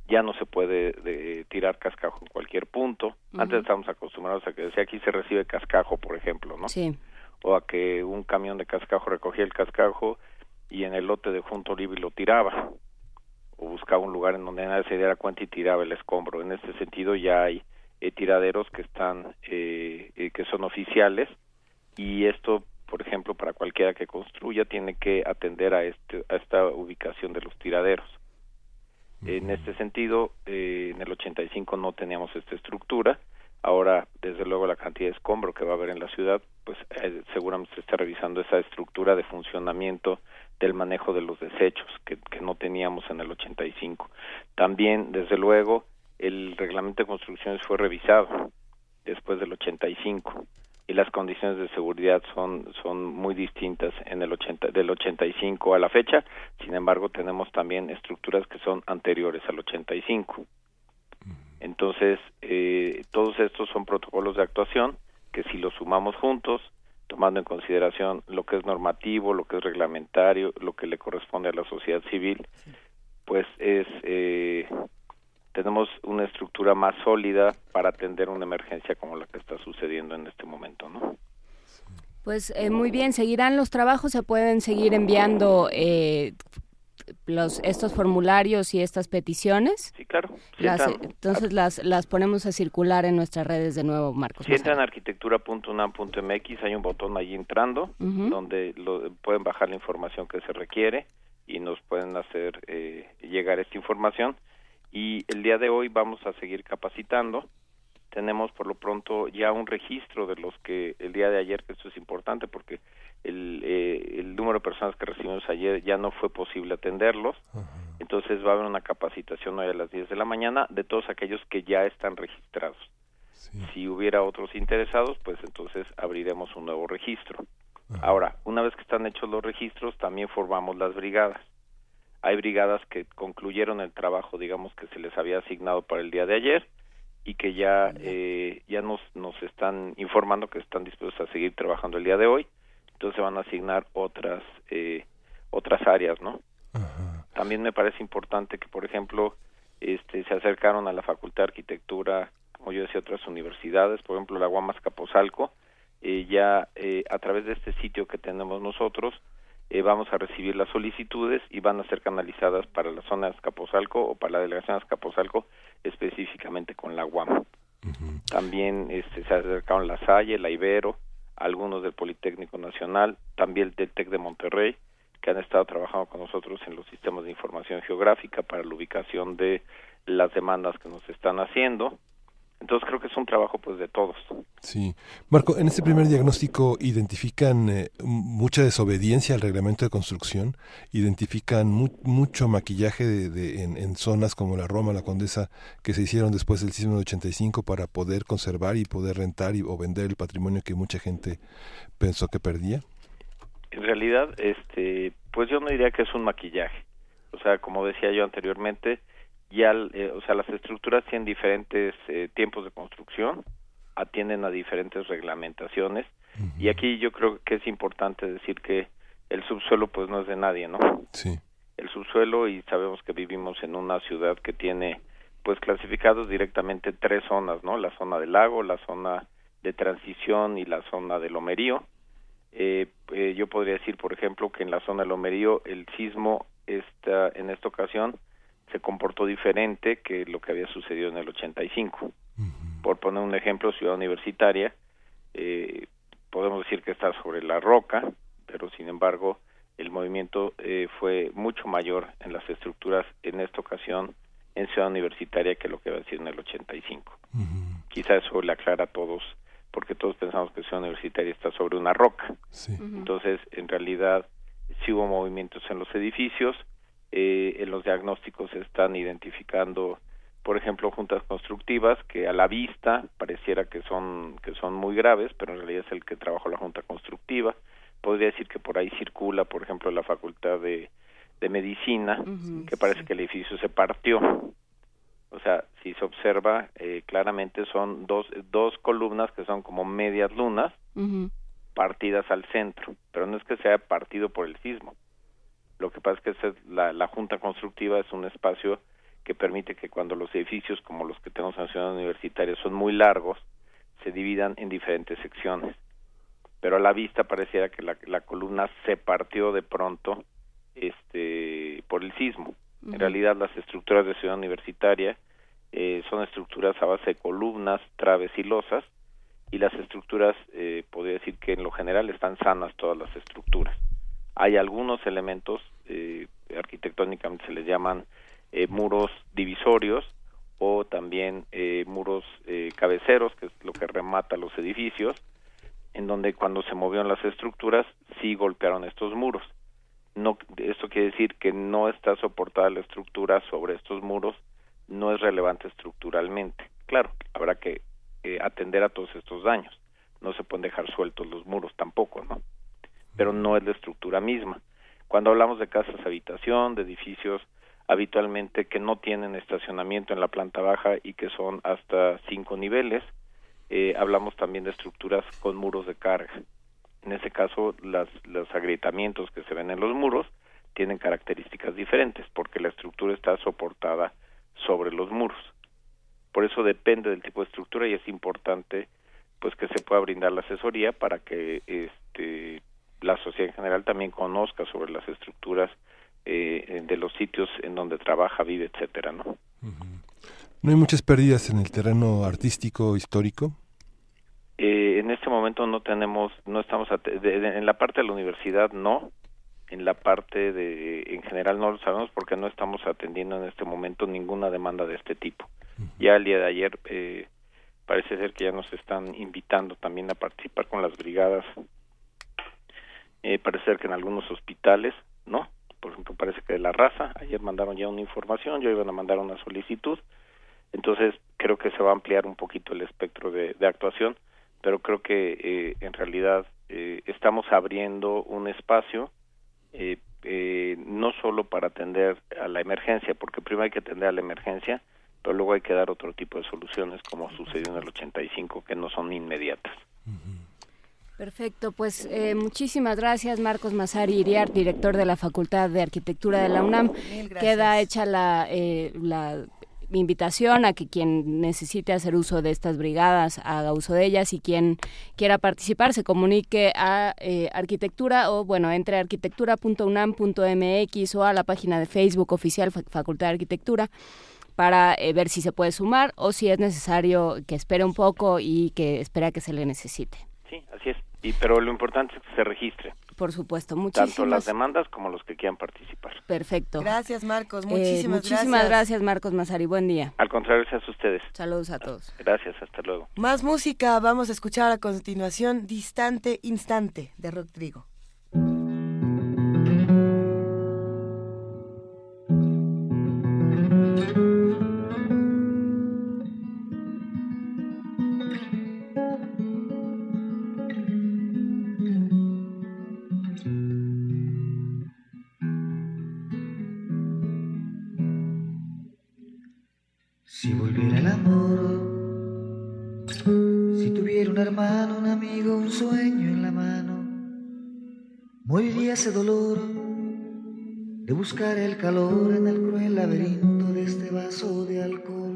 ya no se puede de- tirar cascajo en cualquier punto. Antes estábamos acostumbrados a que si aquí se recibe cascajo, por ejemplo, ¿no? Sí. o a que un camión de cascajo recogía el cascajo y en el lote de junto Olivi lo tiraba o buscaba un lugar en donde nadie se diera cuenta y tiraba el escombro. En este sentido ya hay eh, tiraderos que están eh, eh, que son oficiales y esto, por ejemplo, para cualquiera que construya tiene que atender a este a esta ubicación de los tiraderos. En este sentido, eh, en el 85 no teníamos esta estructura, Ahora, desde luego, la cantidad de escombro que va a haber en la ciudad, pues eh, seguramente se está revisando esa estructura de funcionamiento del manejo de los desechos que, que no teníamos en el 85. También, desde luego, el reglamento de construcciones fue revisado después del 85 y las condiciones de seguridad son son muy distintas en el 80 del 85 a la fecha. Sin embargo, tenemos también estructuras que son anteriores al 85. Entonces, eh, todos estos son protocolos de actuación que si los sumamos juntos, tomando en consideración lo que es normativo, lo que es reglamentario, lo que le corresponde a la sociedad civil, pues es eh, tenemos una estructura más sólida para atender una emergencia como la que está sucediendo en este momento, ¿no? Pues eh, muy bien, seguirán los trabajos, se pueden seguir enviando eh, los estos formularios y estas peticiones. Sí, claro. entonces las las ponemos a circular en nuestras redes de nuevo, Marcos. Si entran a arquitectura.unam.mx hay un botón ahí entrando donde lo, pueden bajar la información que se requiere y nos pueden hacer eh, llegar esta información y el día de hoy vamos a seguir capacitando. Tenemos por lo pronto ya un registro de los que el día de ayer, que esto es importante porque el, eh, el número de personas que recibimos ayer ya no fue posible atenderlos. Entonces va a haber una capacitación hoy a las 10 de la mañana de todos aquellos que ya están registrados. Si hubiera otros interesados, pues entonces abriremos un nuevo registro. Ahora, una vez que están hechos los registros, también formamos las brigadas hay brigadas que concluyeron el trabajo, digamos, que se les había asignado para el día de ayer y que ya eh, ya nos nos están informando que están dispuestos a seguir trabajando el día de hoy. Entonces van a asignar otras eh, otras áreas, ¿no? También me parece importante que, por ejemplo, este se acercaron a la Facultad de Arquitectura, como yo decía, otras universidades, por ejemplo, la Guamas Capozalco, eh, ya eh, a través de este sitio que tenemos nosotros, eh, vamos a recibir las solicitudes y van a ser canalizadas para la zona de Azcapotzalco o para la delegación de Azcapotzalco específicamente con la UAM. También este, se acercaron la Salle, la Ibero, algunos del Politécnico Nacional, también del TEC de Monterrey, que han estado trabajando con nosotros en los sistemas de información geográfica para la ubicación de las demandas que nos están haciendo. Entonces creo que es un trabajo pues de todos. Sí. Marco, en este primer diagnóstico identifican eh, mucha desobediencia al reglamento de construcción, identifican mucho maquillaje de, en, zonas como la Roma, la Condesa, que se hicieron después del sismo de 85 para poder conservar y poder rentar y, o vender el patrimonio que mucha gente pensó que perdía. En realidad, este, pues yo no diría que es un maquillaje. O sea, como decía yo anteriormente, ya, eh, o sea, las estructuras tienen diferentes eh, tiempos de construcción, atienden a diferentes reglamentaciones y aquí yo creo que es importante decir que el subsuelo pues no es de nadie, ¿no? Sí. El subsuelo y sabemos que vivimos en una ciudad que tiene pues clasificados directamente tres zonas, ¿no? La zona del lago, la zona de transición y la zona del lomerío. Eh, eh, yo podría decir, por ejemplo, que en la zona del lomerío el sismo está en esta ocasión se comportó diferente que lo que había sucedido en el 85. Por poner un ejemplo, Ciudad Universitaria, eh, podemos decir que está sobre la roca, pero sin embargo el movimiento eh, fue mucho mayor en las estructuras en esta ocasión en Ciudad Universitaria que lo que había sido en el 85. Quizá eso le aclara a todos, porque todos pensamos que Ciudad Universitaria está sobre una roca. Entonces, en realidad, sí hubo movimientos en los edificios, eh, en los diagnósticos se están identificando por ejemplo juntas constructivas que a la vista pareciera que son que son muy graves pero en realidad es el que trabajó la junta constructiva. Podría decir que por ahí circula por ejemplo la facultad de, de medicina que parece que el edificio se partió. O sea si se observa eh, claramente son dos dos columnas que son como medias lunas partidas al centro pero no es que sea partido por el sismo lo que pasa es que la, la Junta Constructiva es un espacio que permite que cuando los edificios como los que tenemos en la ciudad universitaria son muy largos, se dividan en diferentes secciones. Pero a la vista pareciera que la, la columna se partió de pronto este, por el sismo. En realidad las estructuras de ciudad universitaria eh, son estructuras a base de columnas, traves y losas, y las estructuras, eh, podría decir que en lo general están sanas todas las estructuras hay algunos elementos eh, arquitectónicamente se les llaman eh, muros divisorios o también eh, muros eh, cabeceros, que es lo que remata los edificios, en donde cuando se movieron las estructuras sí golpearon estos muros. No, esto quiere decir que no está soportada la estructura sobre estos muros, no es relevante estructuralmente. Claro, habrá que eh, atender a todos estos daños. No se pueden dejar sueltos los muros tampoco, ¿no? Pero no es la estructura misma. Cuando hablamos de casas habitación, de edificios habitualmente que no tienen estacionamiento en la planta baja y que son hasta cinco niveles. Eh, hablamos también de estructuras con muros de carga. En ese caso, las, los agrietamientos que se ven en los muros tienen características diferentes porque la estructura está soportada sobre los muros. Por eso depende del tipo de estructura y es importante pues que se pueda brindar la asesoría para que este la sociedad en general también conozca sobre las estructuras eh, de los sitios en donde trabaja, vive, etcétera, ¿no? ¿No hay muchas pérdidas en el terreno artístico histórico? Eh, en este momento no tenemos, no estamos en la parte de la universidad no, en la parte de, en general no lo sabemos porque no estamos atendiendo en este momento ninguna demanda de este tipo. Ya el día de ayer eh, parece ser que ya nos están invitando también a participar con las brigadas. Eh, parece ser que en algunos hospitales, ¿no? por ejemplo, parece que de la raza, ayer mandaron ya una información, yo iban a mandar una solicitud, entonces creo que se va a ampliar un poquito el espectro de, actuación, pero creo que eh, en realidad eh, estamos abriendo un espacio eh, no solo para atender a la emergencia, porque primero hay que atender a la emergencia, pero luego hay que dar otro tipo de soluciones como sucedió en el 85 que no son inmediatas. Perfecto, pues eh, muchísimas gracias Marcos Mazari Iriart, director de la Facultad de Arquitectura de la UNAM. Queda hecha la, eh, la invitación a que quien necesite hacer uso de estas brigadas haga uso de ellas y quien quiera participar se comunique a eh, arquitectura o bueno entre arquitectura.unam.mx o a la página de Facebook oficial Facultad de Arquitectura para ver si se puede sumar o si es necesario que espere un poco y que espera que se le necesite. Sí, así es. Y, pero lo importante es que se registre. Por supuesto, muchísimas. Tanto las demandas como los que quieran participar. Perfecto. Gracias, Marcos. Eh, muchísimas, muchísimas gracias. Marcos Mazari. Buen día. Al contrario, gracias a ustedes. Saludos a todos. Gracias, hasta luego. Más música. Vamos a escuchar a continuación Distante Instante de Rodrigo. Si moriría ese dolor de buscar el calor en el cruel laberinto de este vaso de alcohol,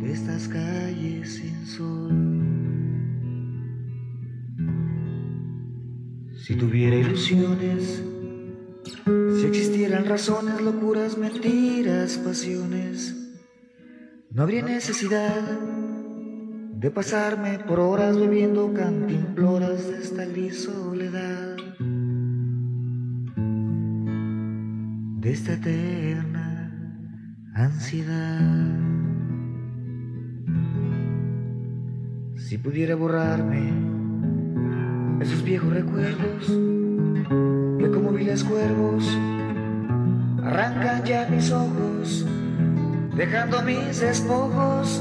de estas calles sin sol. Si tuviera ilusiones, si existieran razones, locuras, mentiras, pasiones, no habría necesidad de pasarme por horas bebiendo cantimploras de esta gris soledad, de esta eterna ansiedad. Si pudiera borrarme esos viejos recuerdos, que como viles cuervos arrancan ya mis ojos, dejando mis despojos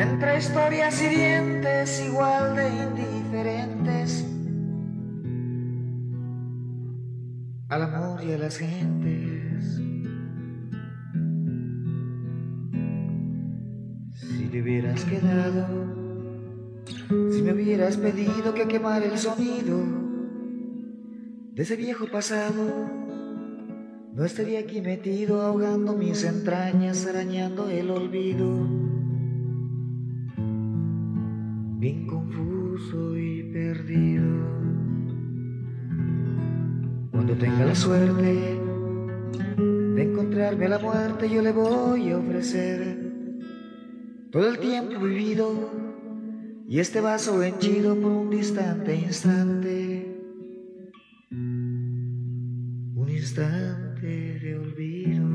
entre historias y dientes igual de indiferentes al amor y a las gentes. Si te hubieras quedado, si me hubieras pedido que quemara el sonido, de ese viejo pasado. No estaría aquí metido ahogando mis entrañas, arañando el olvido. Bien confuso y perdido. Cuando tenga la suerte de encontrarme a la muerte, yo le voy a ofrecer todo el tiempo vivido y este vaso henchido por un distante instante instante de olvido.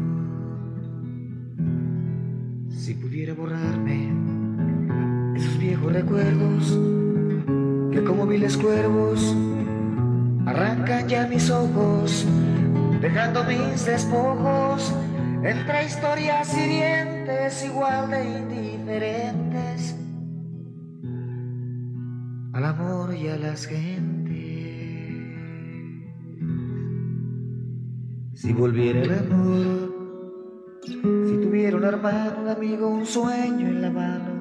Si pudiera borrarme esos viejos recuerdos que como viles cuervos arrancan ya mis ojos, dejando mis despojos entre historias hirientes igual de indiferentes al amor y a las gentes. Si volviera el amor, si tuviera un hermano, un amigo, un sueño en la mano,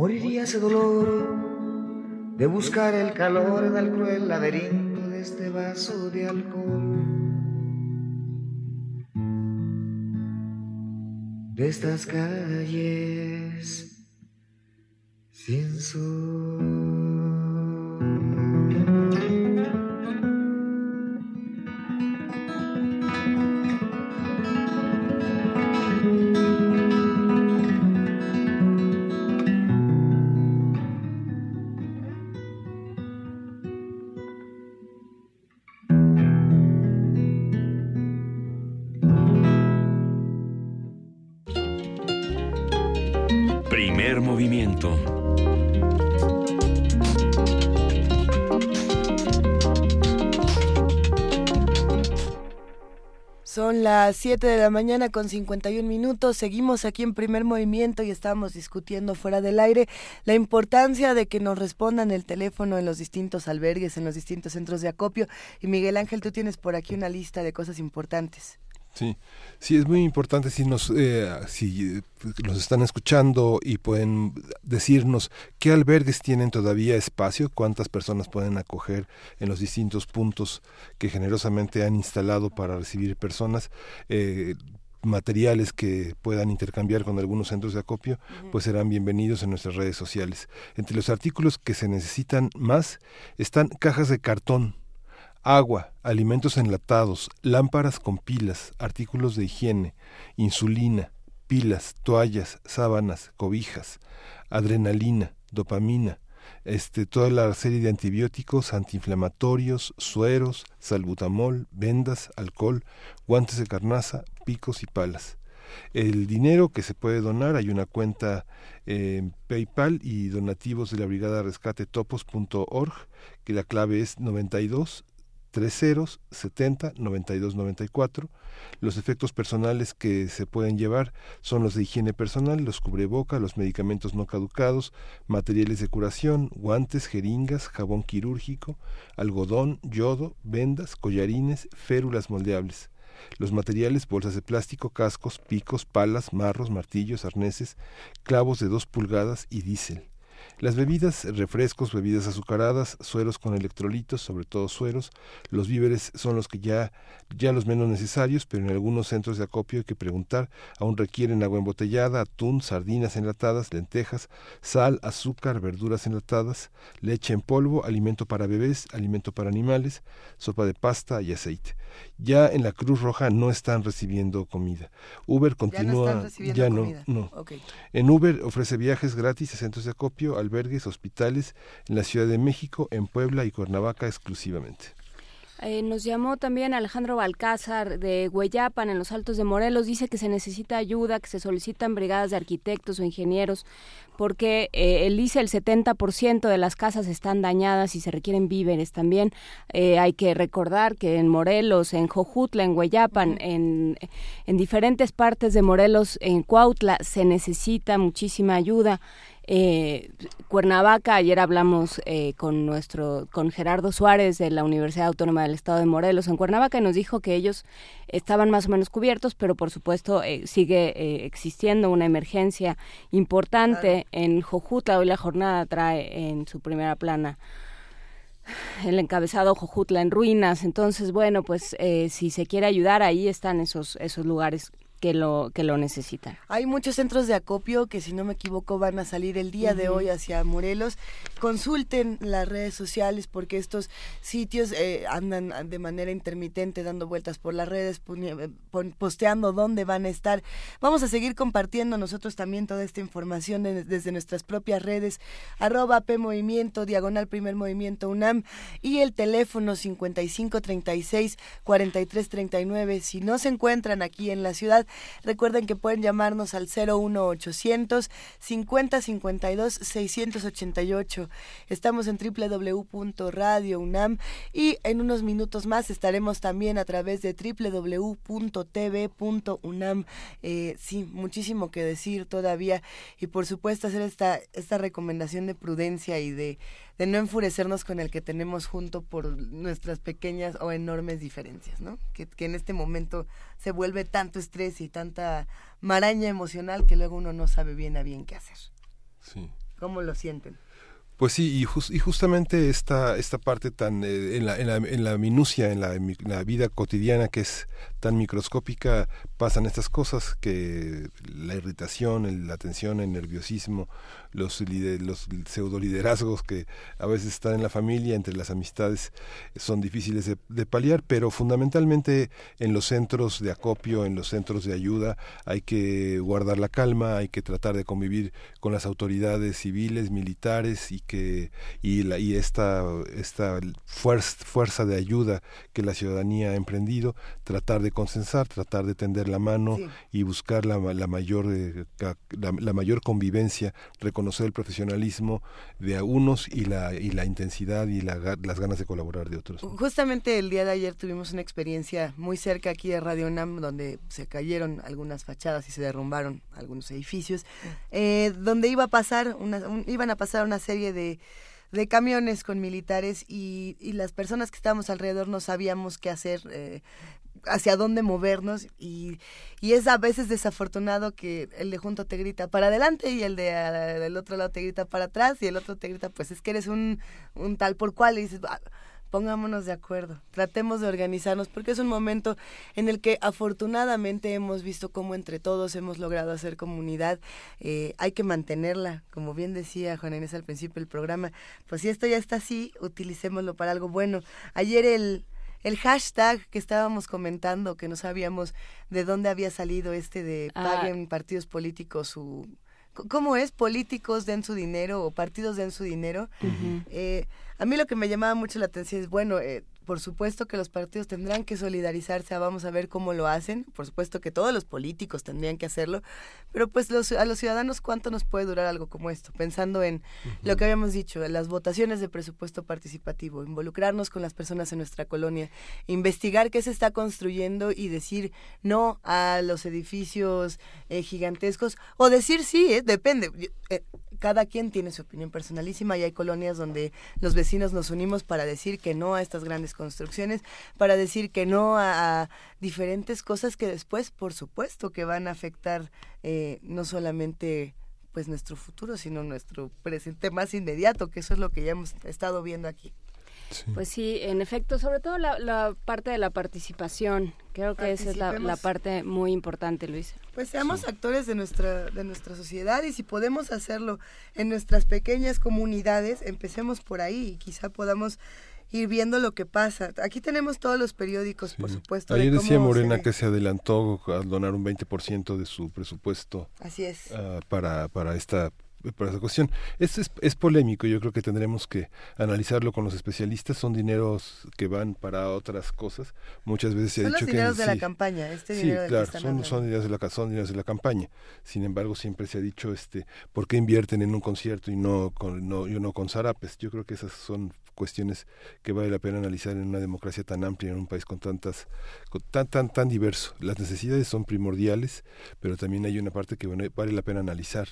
moriría ese dolor de buscar el calor en el cruel laberinto de este vaso de alcohol. De estas calles sin sol. 7 de la mañana con 51 minutos. Seguimos aquí en primer movimiento y estamos discutiendo fuera del aire la importancia de que nos respondan el teléfono en los distintos albergues, en los distintos centros de acopio. Y Miguel Ángel, tú tienes por aquí una lista de cosas importantes. Sí, sí, es muy importante si nos, eh, si nos están escuchando y pueden decirnos qué albergues tienen todavía espacio, cuántas personas pueden acoger en los distintos puntos que generosamente han instalado para recibir personas. Eh, materiales que puedan intercambiar con algunos centros de acopio, pues serán bienvenidos en nuestras redes sociales. Entre los artículos que se necesitan más están cajas de cartón, agua, alimentos enlatados, lámparas con pilas, artículos de higiene, insulina, pilas, toallas, sábanas, cobijas, adrenalina, dopamina, este, toda la serie de antibióticos, antiinflamatorios, sueros, salbutamol, vendas, alcohol, guantes de carnaza, picos y palas. El dinero que se puede donar, hay una cuenta en PayPal y donativos de la Brigada Rescate Topos.org, que la clave es 92 30 70 92 94. Los efectos personales que se pueden llevar son los de higiene personal, los cubreboca, los medicamentos no caducados, materiales de curación, guantes, jeringas, jabón quirúrgico, algodón, yodo, vendas, collarines, férulas moldeables. Los materiales, bolsas de plástico, cascos, picos, palas, marros, martillos, arneses, clavos de dos pulgadas y diésel. Las bebidas, refrescos, bebidas azucaradas, sueros con electrolitos, sobre todo sueros, los víveres son los que ya, ya los menos necesarios, pero en algunos centros de acopio hay que preguntar, aún requieren agua embotellada, atún, sardinas enlatadas, lentejas, sal, azúcar, verduras enlatadas, leche en polvo, alimento para bebés, alimento para animales, sopa de pasta y aceite. Ya en la Cruz Roja no están recibiendo comida. Uber continúa, ya no, no, no. En Uber ofrece viajes gratis a centros de acopio, albergues, hospitales en la Ciudad de México, en Puebla y Cuernavaca exclusivamente. Eh, nos llamó también Alejandro Balcázar de Hueyapan, en los Altos de Morelos. Dice que se necesita ayuda, que se solicitan brigadas de arquitectos o ingenieros, porque eh, él dice el 70% de las casas están dañadas y se requieren víveres también. Eh, hay que recordar que en Morelos, en Jojutla, en Hueyapan, en, en diferentes partes de Morelos, en Cuautla, se necesita muchísima ayuda. Eh, Cuernavaca, ayer hablamos eh, con nuestro, con Gerardo Suárez de la Universidad Autónoma del Estado de Morelos en Cuernavaca y nos dijo que ellos estaban más o menos cubiertos, pero por supuesto eh, sigue eh, existiendo una emergencia importante en Jojutla. Hoy la jornada trae en su primera plana el encabezado Jojutla en ruinas. Entonces, bueno, pues eh, si se quiere ayudar, ahí están esos, esos lugares que lo, que lo necesitan. Hay muchos centros de acopio que, si no me equivoco, van a salir el día de hoy hacia Morelos. Consulten las redes sociales porque estos sitios eh, andan de manera intermitente dando vueltas por las redes, eh, posteando dónde van a estar. Vamos a seguir compartiendo nosotros también toda esta información de- desde nuestras propias redes, arroba P Movimiento, diagonal Primer Movimiento UNAM y el teléfono 5536 4339. Si no se encuentran aquí en la ciudad, Recuerden que pueden llamarnos al 01800 50 52 688. Estamos en www.radio UNAM y en unos minutos más estaremos también a través de www.tv.unam. Eh, sí, muchísimo que decir todavía y por supuesto hacer esta, esta recomendación de prudencia y de, de no enfurecernos con el que tenemos junto por nuestras pequeñas o enormes diferencias, ¿no? Que, que en este momento se vuelve tanto estrés y tanta maraña emocional que luego uno no sabe bien a bien qué hacer. Sí. ¿Cómo lo sienten? Pues sí, y, jus- y justamente esta, esta parte tan eh, en, la, en, la, en la minucia, en la, en la vida cotidiana que es tan microscópica, pasan estas cosas que la irritación, la tensión, el nerviosismo, los pseudoliderazgos que a veces están en la familia, entre las amistades, son difíciles de, de paliar, pero fundamentalmente en los centros de acopio, en los centros de ayuda, hay que guardar la calma, hay que tratar de convivir con las autoridades civiles, militares y que y, la, y esta esta fuerza, fuerza de ayuda que la ciudadanía ha emprendido, tratar de consensar, tratar de tender la mano Sí. y buscar la, la mayor eh, la, la mayor convivencia, reconocer el profesionalismo de unos y la y la intensidad y la las ganas de colaborar de otros. ¿no? Justamente el día de ayer tuvimos una experiencia muy cerca aquí de Radio UNAM donde se cayeron algunas fachadas y se derrumbaron algunos edificios, eh, donde iba a pasar una, un- iban a pasar una serie de, de camiones con militares y, y las personas que estábamos alrededor no sabíamos qué hacer. eh, hacia dónde movernos y, y es a veces desafortunado que el de junto te grita para adelante y el de ah, del otro lado te grita para atrás y el otro te grita pues es que eres un, un tal por cual y dices "Ah, pongámonos de acuerdo, tratemos de organizarnos, porque es un momento en el que afortunadamente hemos visto cómo entre todos hemos logrado hacer comunidad, eh, hay que mantenerla, como bien decía Juan Inés al principio del programa, pues si esto ya está así, utilicémoslo para algo bueno. Ayer el, el hashtag que estábamos comentando, que no sabíamos de dónde había salido este de Ah. paguen partidos políticos su... ¿Cómo es? Políticos den su dinero o partidos den su dinero. Eh, a mí lo que me llamaba mucho la atención es, bueno, eh, por supuesto que los partidos tendrán que solidarizarse, vamos a ver cómo lo hacen, por supuesto que todos los políticos tendrían que hacerlo, pero pues los, a los ciudadanos cuánto nos puede durar algo como esto, pensando en lo que habíamos dicho, en las votaciones de presupuesto participativo, involucrarnos con las personas en nuestra colonia, investigar qué se está construyendo y decir no a los edificios eh, gigantescos, o decir sí, eh, depende. Yo- eh, cada quien tiene su opinión personalísima y hay colonias donde los vecinos nos unimos para decir que no a estas grandes construcciones, para decir que no a, diferentes cosas que después, por supuesto, que van a afectar eh, no solamente pues nuestro futuro, sino nuestro presente más inmediato, que eso es lo que ya hemos estado viendo aquí. Pues sí, en efecto, sobre todo la, la parte de la participación. Creo que esa es la, parte muy importante, Luis. Pues seamos actores de nuestra, de nuestra sociedad y si podemos hacerlo en nuestras pequeñas comunidades, empecemos por ahí y quizá podamos ir viendo lo que pasa. Aquí tenemos todos los periódicos, por supuesto. de Ayer decía se Morena que se adelantó a donar un 20% de su presupuesto Así es. ah, para, para esta para esta cuestión. Es, es, es polémico, yo creo que tendremos que analizarlo con los especialistas. Son dineros que van para otras cosas. Muchas veces se ha Son los dicho que... dineros de la sí, campaña, este Sí, dinero del que claro, son, son, dineros de la, son dineros de la campaña. Sin embargo, siempre se ha dicho, este, ¿por qué invierten en un concierto y no con, no, y no con zarapes? Yo creo que esas son cuestiones que vale la pena analizar en una democracia tan amplia, en un país con tantas, con tan, tan, tan diverso. Las necesidades son primordiales, pero también hay una parte que bueno, vale la pena analizar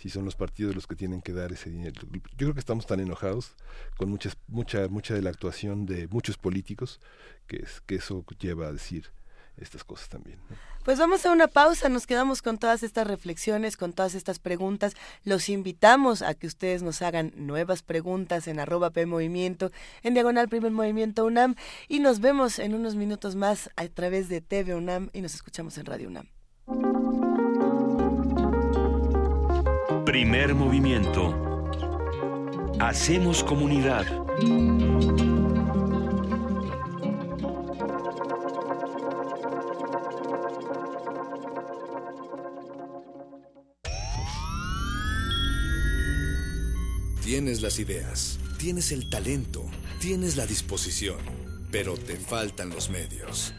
si son los partidos los que tienen que dar ese dinero. Yo creo que estamos tan enojados con muchas, mucha, mucha de la actuación de muchos políticos que, es, que eso lleva a decir estas cosas también. ¿no? Pues vamos a una pausa, nos quedamos con todas estas reflexiones, con todas estas preguntas. Los invitamos a que ustedes nos hagan nuevas preguntas en arroba P Movimiento, en diagonal Primer Movimiento UNAM, y nos vemos en unos minutos más a través de TV UNAM y nos escuchamos en Radio UNAM. Primer movimiento. Hacemos comunidad. Tienes las ideas, tienes el talento, tienes la disposición, pero te faltan los medios.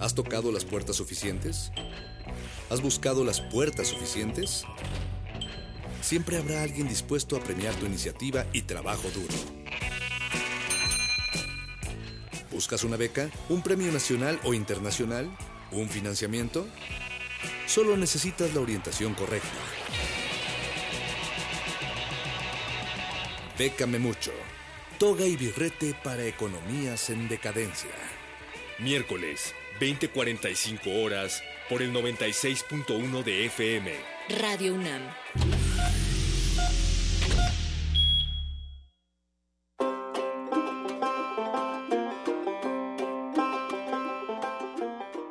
¿Has tocado las puertas suficientes? ¿Has buscado las puertas suficientes? Siempre habrá alguien dispuesto a premiar tu iniciativa y trabajo duro. ¿Buscas una beca? ¿Un premio nacional o internacional? ¿Un financiamiento? Solo necesitas la orientación correcta. Bécame mucho. Toga y birrete para economías en decadencia. Miércoles, 20:45 horas, por el 96.1 de FM. Radio UNAM.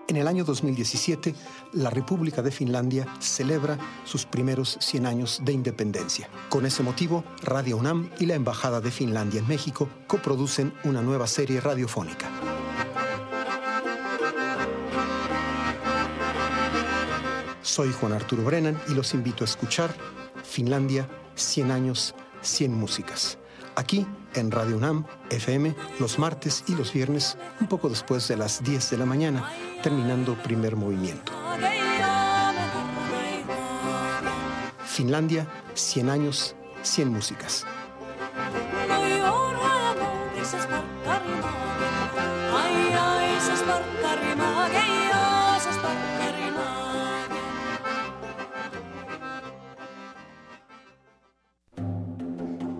En el año 2017, la República de Finlandia celebra sus primeros 100 años de independencia. Con ese motivo, Radio UNAM y la Embajada de Finlandia en México coproducen una nueva serie radiofónica. Soy Juan Arturo Brennan y los invito a escuchar Finlandia, 100 años, 100 músicas. Aquí en Radio UNAM, FM, los martes y los viernes, un poco después de las 10 de la mañana, terminando primer movimiento. Finlandia, 100 años, 100 músicas.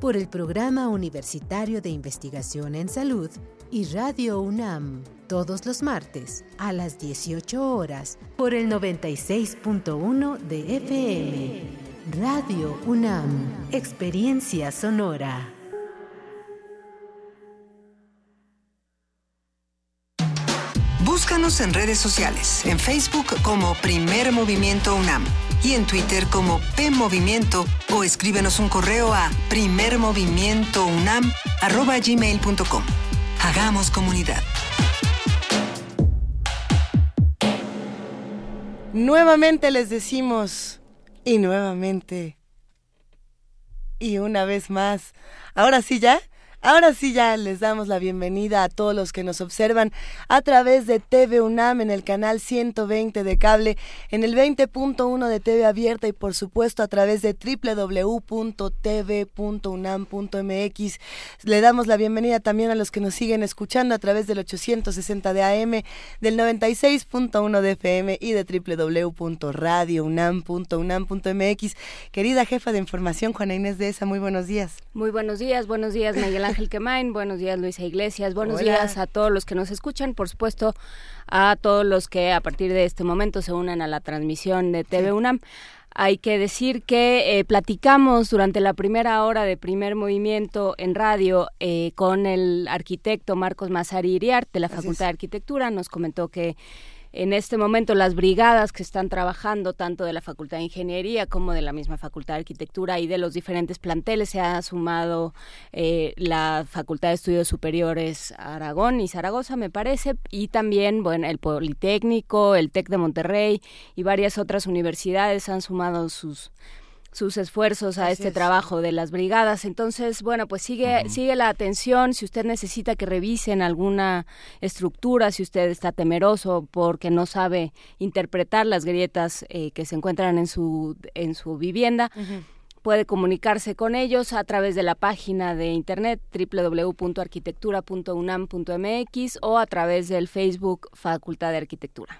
por el Programa Universitario de Investigación en Salud y Radio UNAM todos los martes a las 18 horas por el 96.1 de FM. Radio UNAM, Experiencia Sonora. Búscanos en redes sociales, en Facebook como Primer Movimiento UNAM y en Twitter como P Movimiento o escríbenos un correo a primermovimientounam@gmail.com. Hagamos comunidad. Nuevamente les decimos y nuevamente y una vez más. Ahora sí ya. Ahora sí ya les damos la bienvenida a todos los que nos observan a través de TV UNAM en el canal 120 de cable, en el 20.1 de TV abierta y por supuesto a través de www.tv.unam.mx. Le damos la bienvenida también a los que nos siguen escuchando a través del 860 de AM, del 96.1 de FM y de www.radiounam.unam.mx. Querida jefa de información Juana Inés de esa, muy buenos días. Muy buenos días, buenos días Miguel Ángel Quemain, buenos días Luisa Iglesias, buenos Hola. días a todos los que nos escuchan, por supuesto a todos los que a partir de este momento se unen a la transmisión de TV UNAM. Hay que decir que eh, platicamos durante la primera hora de primer movimiento en radio eh, con el arquitecto Marcos Mazari Iriart de la Así Facultad es. de Arquitectura. Nos comentó que en este momento las brigadas que están trabajando tanto de la Facultad de Ingeniería como de la misma Facultad de Arquitectura y de los diferentes planteles se ha sumado eh, la Facultad de Estudios Superiores Aragón y Zaragoza me parece y también bueno el Politécnico, el TEC de Monterrey y varias otras universidades han sumado sus sus esfuerzos a Así este es. trabajo de las brigadas. Entonces, bueno, pues sigue, sigue la atención. Si usted necesita que revisen alguna estructura, si usted está temeroso porque no sabe interpretar las grietas eh, que se encuentran en su, en su vivienda, puede comunicarse con ellos a través de la página de internet www.arquitectura.unam.mx o a través del Facebook Facultad de Arquitectura.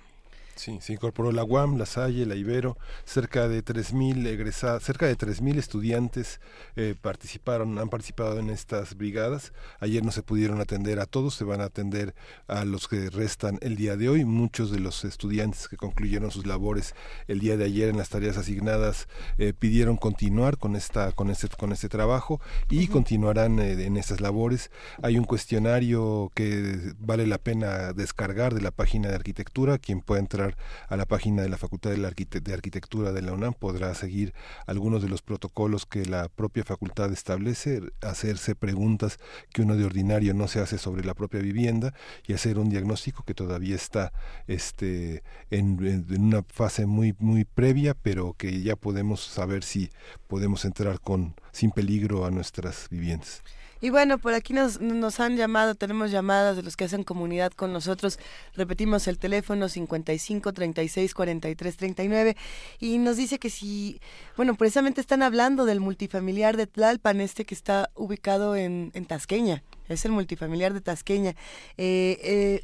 Sí, se incorporó la UAM, la Salle, la Ibero, cerca de 3.000 egresados, cerca de 3.000 estudiantes eh, participaron, han participado en estas brigadas. Ayer no se pudieron atender a todos, se van a atender a los que restan el día de hoy. Muchos de los estudiantes que concluyeron sus labores el día de ayer en las tareas asignadas eh, pidieron continuar con esta con este con este trabajo y continuarán eh, en estas labores. Hay un cuestionario que vale la pena descargar de la página de arquitectura, quien pueda entrar a la página de la Facultad de Arquitectura de la UNAM podrá seguir algunos de los protocolos que la propia facultad establece, hacerse preguntas que uno de ordinario no se hace sobre la propia vivienda y hacer un diagnóstico que todavía está este, en, en una fase muy, muy previa, pero que ya podemos saber si podemos entrar con sin peligro a nuestras viviendas. Y bueno, por aquí nos, nos han llamado, tenemos llamadas de los que hacen comunidad con nosotros. Repetimos el teléfono 55 36 43 39 y nos dice que si, bueno, precisamente están hablando del multifamiliar de Tlalpan, este que está ubicado en, en Tasqueña. Es el multifamiliar de Tasqueña. Eh, eh,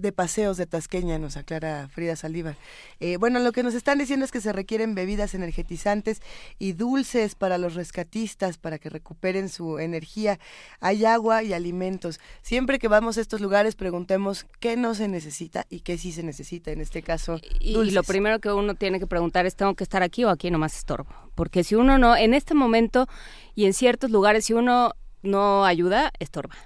de paseos de Tasqueña, nos aclara Frida Saldívar. Eh, bueno, lo que nos están diciendo es que se requieren bebidas energetizantes y dulces para los rescatistas, para que recuperen su energía. Hay agua y alimentos. Siempre que vamos a estos lugares, preguntemos qué no se necesita y qué sí se necesita, en este caso. Y, y lo primero que uno tiene que preguntar es, ¿tengo que estar aquí o aquí nomás estorbo? Porque si uno no, en este momento y en ciertos lugares, si uno no ayuda, estorba.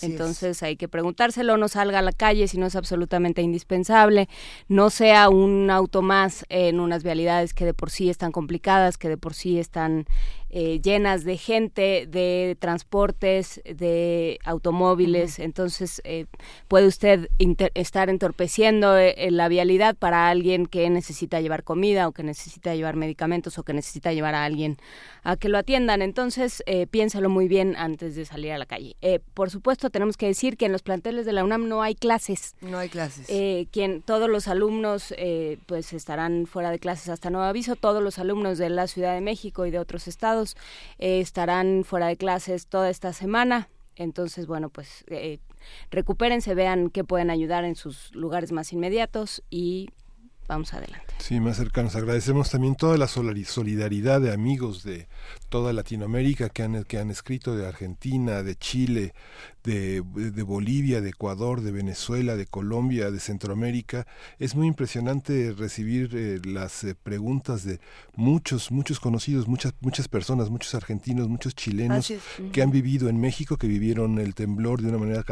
Entonces hay que preguntárselo, no salga a la calle si no es absolutamente indispensable, no sea un auto más en unas vialidades que de por sí están complicadas, que de por sí están eh, llenas de gente, de transportes, de automóviles. Entonces, eh, puede usted estar entorpeciendo eh, la vialidad para alguien que necesita llevar comida o que necesita llevar medicamentos o que necesita llevar a alguien a que lo atiendan. Entonces, piénsalo muy bien antes de salir a la calle. por supuesto, tenemos que decir que en los planteles de la UNAM no hay clases. No hay clases. quien, todos los alumnos pues estarán fuera de clases hasta nuevo aviso. Todos los alumnos de la Ciudad de México y de otros estados eh, estarán fuera de clases toda esta semana. Entonces, bueno, pues eh, recupérense, vean qué pueden ayudar en sus lugares más inmediatos y vamos adelante. Sí, más cercanos. Agradecemos también toda la solidaridad de amigos de toda Latinoamérica que han, que han escrito de Argentina, de Chile, de, de, Bolivia, de Ecuador, de Venezuela, de Colombia, de Centroamérica. Es muy impresionante recibir eh, las eh, preguntas de muchos, muchos conocidos, muchas, muchas personas, muchos argentinos, muchos chilenos que han vivido en México, que vivieron el temblor de una manera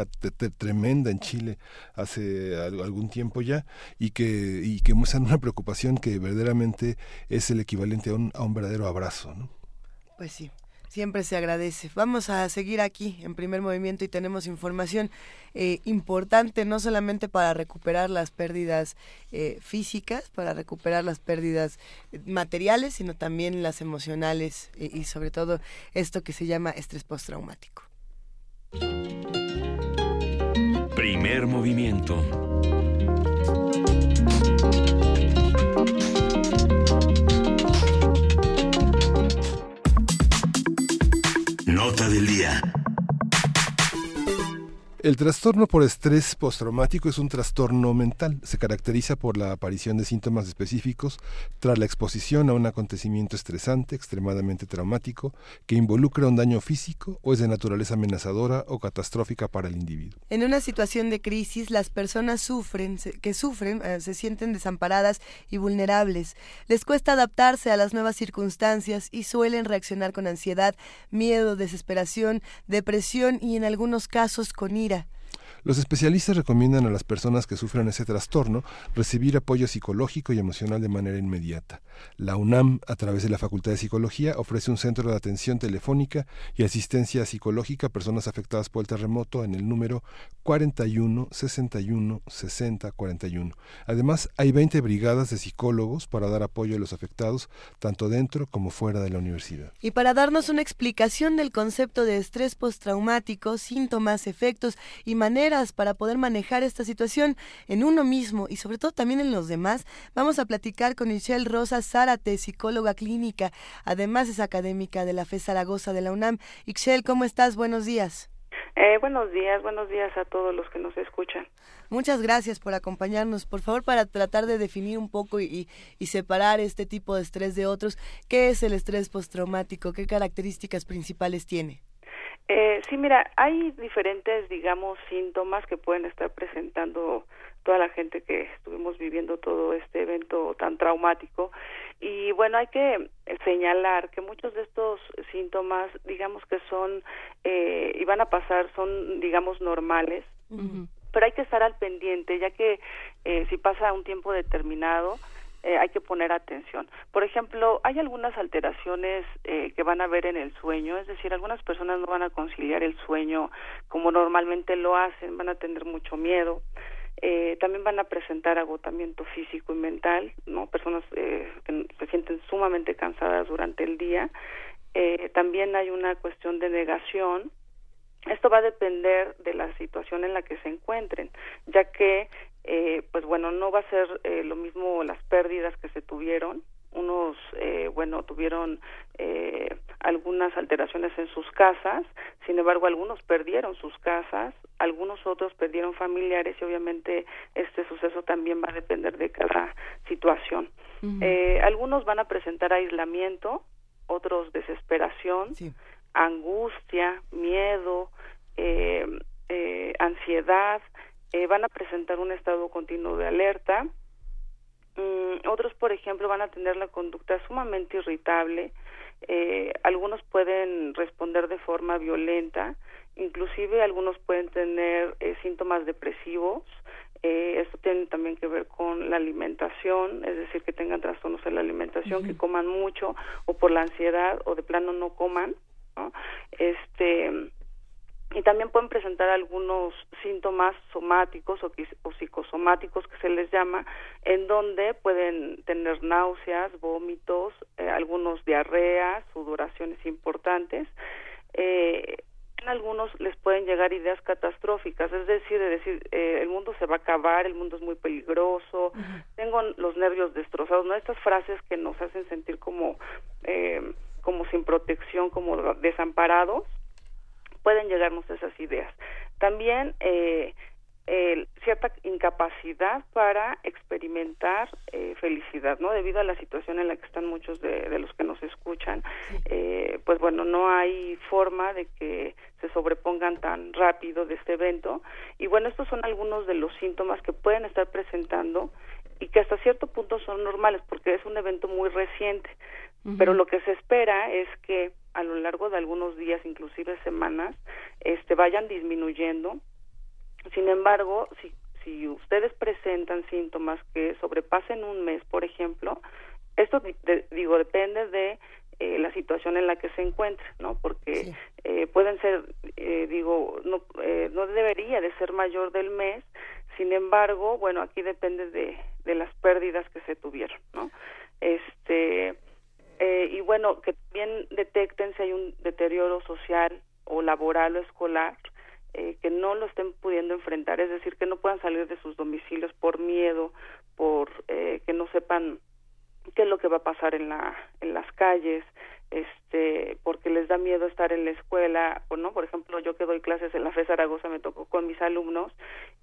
tremenda en Chile hace algún tiempo ya y que, y que muestran una preocupación que verdaderamente es el equivalente a un, a un verdadero abrazo. ¿no? Pues sí. Siempre se agradece. Vamos a seguir aquí en primer movimiento y tenemos información eh, importante, no solamente para recuperar las pérdidas eh, físicas, para recuperar las pérdidas eh, materiales, sino también las emocionales y sobre todo esto que se llama estrés postraumático. Primer movimiento. Del día. El trastorno por estrés postraumático es un trastorno mental. Se caracteriza por la aparición de síntomas específicos tras la exposición a un acontecimiento estresante, extremadamente traumático, que involucra un daño físico o es de naturaleza amenazadora o catastrófica para el individuo. En una situación de crisis, las personas sufren, que sufren eh, se sienten desamparadas y vulnerables. Les cuesta adaptarse a las nuevas circunstancias y suelen reaccionar con ansiedad, miedo, desesperación, depresión y en algunos casos con ira los especialistas recomiendan a las personas que sufran ese trastorno recibir apoyo psicológico y emocional de manera inmediata. La UNAM, a través de la Facultad de Psicología, ofrece un centro de atención telefónica y asistencia psicológica a personas afectadas por el terremoto en el número 41 61 60 41. Además, hay 20 brigadas de psicólogos para dar apoyo a los afectados, tanto dentro como fuera de la universidad. Y para darnos una explicación del concepto de estrés postraumático, síntomas, efectos y maneras para poder manejar esta situación en uno mismo y sobre todo también en los demás, vamos a platicar con Michelle Rosa Zárate, psicóloga clínica, además es académica de la FE Zaragoza de la UNAM. Ixchel, ¿cómo estás? Buenos días. Eh, buenos días, buenos días a todos los que nos escuchan. Muchas gracias por acompañarnos. Por favor, para tratar de definir un poco y, y, separar este tipo de estrés de otros, ¿qué es el estrés postraumático? ¿Qué características principales tiene? Eh, sí, mira, hay diferentes, digamos, síntomas que pueden estar presentando toda la gente que estuvimos viviendo todo este evento tan traumático. Y bueno, hay que señalar que muchos de estos síntomas, digamos que son, eh, y van a pasar, son, digamos, normales. pero hay que estar al pendiente, ya que eh, si pasa un tiempo determinado, eh, hay que poner atención. Por ejemplo, hay algunas alteraciones eh, que van a ver en el sueño, es decir, algunas personas no van a conciliar el sueño como normalmente lo hacen, van a tener mucho miedo. Eh, también van a presentar agotamiento físico y mental, ¿no? Personas eh, que se sienten sumamente cansadas durante el día. Eh, también hay una cuestión de negación. Esto va a depender de la situación en la que se encuentren, ya que eh, pues bueno, no va a ser eh, lo mismo las pérdidas que se tuvieron. Unos, eh, bueno, tuvieron eh, algunas alteraciones en sus casas, sin embargo, algunos perdieron sus casas, algunos otros perdieron familiares y obviamente este suceso también va a depender de cada situación. eh, algunos van a presentar aislamiento, otros desesperación, angustia, miedo, eh, eh, ansiedad, eh, van a presentar un estado continuo de alerta. Mm, otros, por ejemplo, van a tener la conducta sumamente irritable. Eh, algunos pueden responder de forma violenta. Inclusive algunos pueden tener eh, síntomas depresivos. Eh, esto tiene también que ver con la alimentación, es decir, que tengan trastornos en la alimentación, que coman mucho o por la ansiedad o de plano no coman. ¿no? Este y también pueden presentar algunos síntomas somáticos o, o psicosomáticos que se les llama, en donde pueden tener náuseas, vómitos, eh, algunos diarreas, sudoraciones importantes. Eh, en algunos les pueden llegar ideas catastróficas, es decir, de decir eh, el mundo se va a acabar, el mundo es muy peligroso, tengo los nervios destrozados, no estas frases que nos hacen sentir como eh, como sin protección, como desamparados pueden llegarnos esas ideas. También eh, cierta incapacidad para experimentar eh, felicidad, ¿no? Debido a la situación en la que están muchos de, de los que nos escuchan, eh, pues bueno, no hay forma de que se sobrepongan tan rápido de este evento. Y bueno, estos son algunos de los síntomas que pueden estar presentando y que hasta cierto punto son normales porque es un evento muy reciente. Pero lo que se espera es que a lo largo de algunos días, inclusive semanas, este vayan disminuyendo. Sin embargo, si si ustedes presentan síntomas que sobrepasen un mes, por ejemplo, esto de- digo depende de eh, la situación en la que se encuentre, ¿no? Porque eh, pueden ser, eh, digo, no, eh, no debería de ser mayor del mes. Sin embargo, bueno, aquí depende de, de las pérdidas que se tuvieron, ¿no? Este eh, y bueno, que también detecten si hay un deterioro social o laboral o escolar eh, que no lo estén pudiendo enfrentar, es decir, que no puedan salir de sus domicilios por miedo, por eh, que no sepan qué es lo que va a pasar en la en las calles, este, porque les da miedo estar en la escuela, o no, por ejemplo, yo que doy clases en la FE Zaragoza me tocó con mis alumnos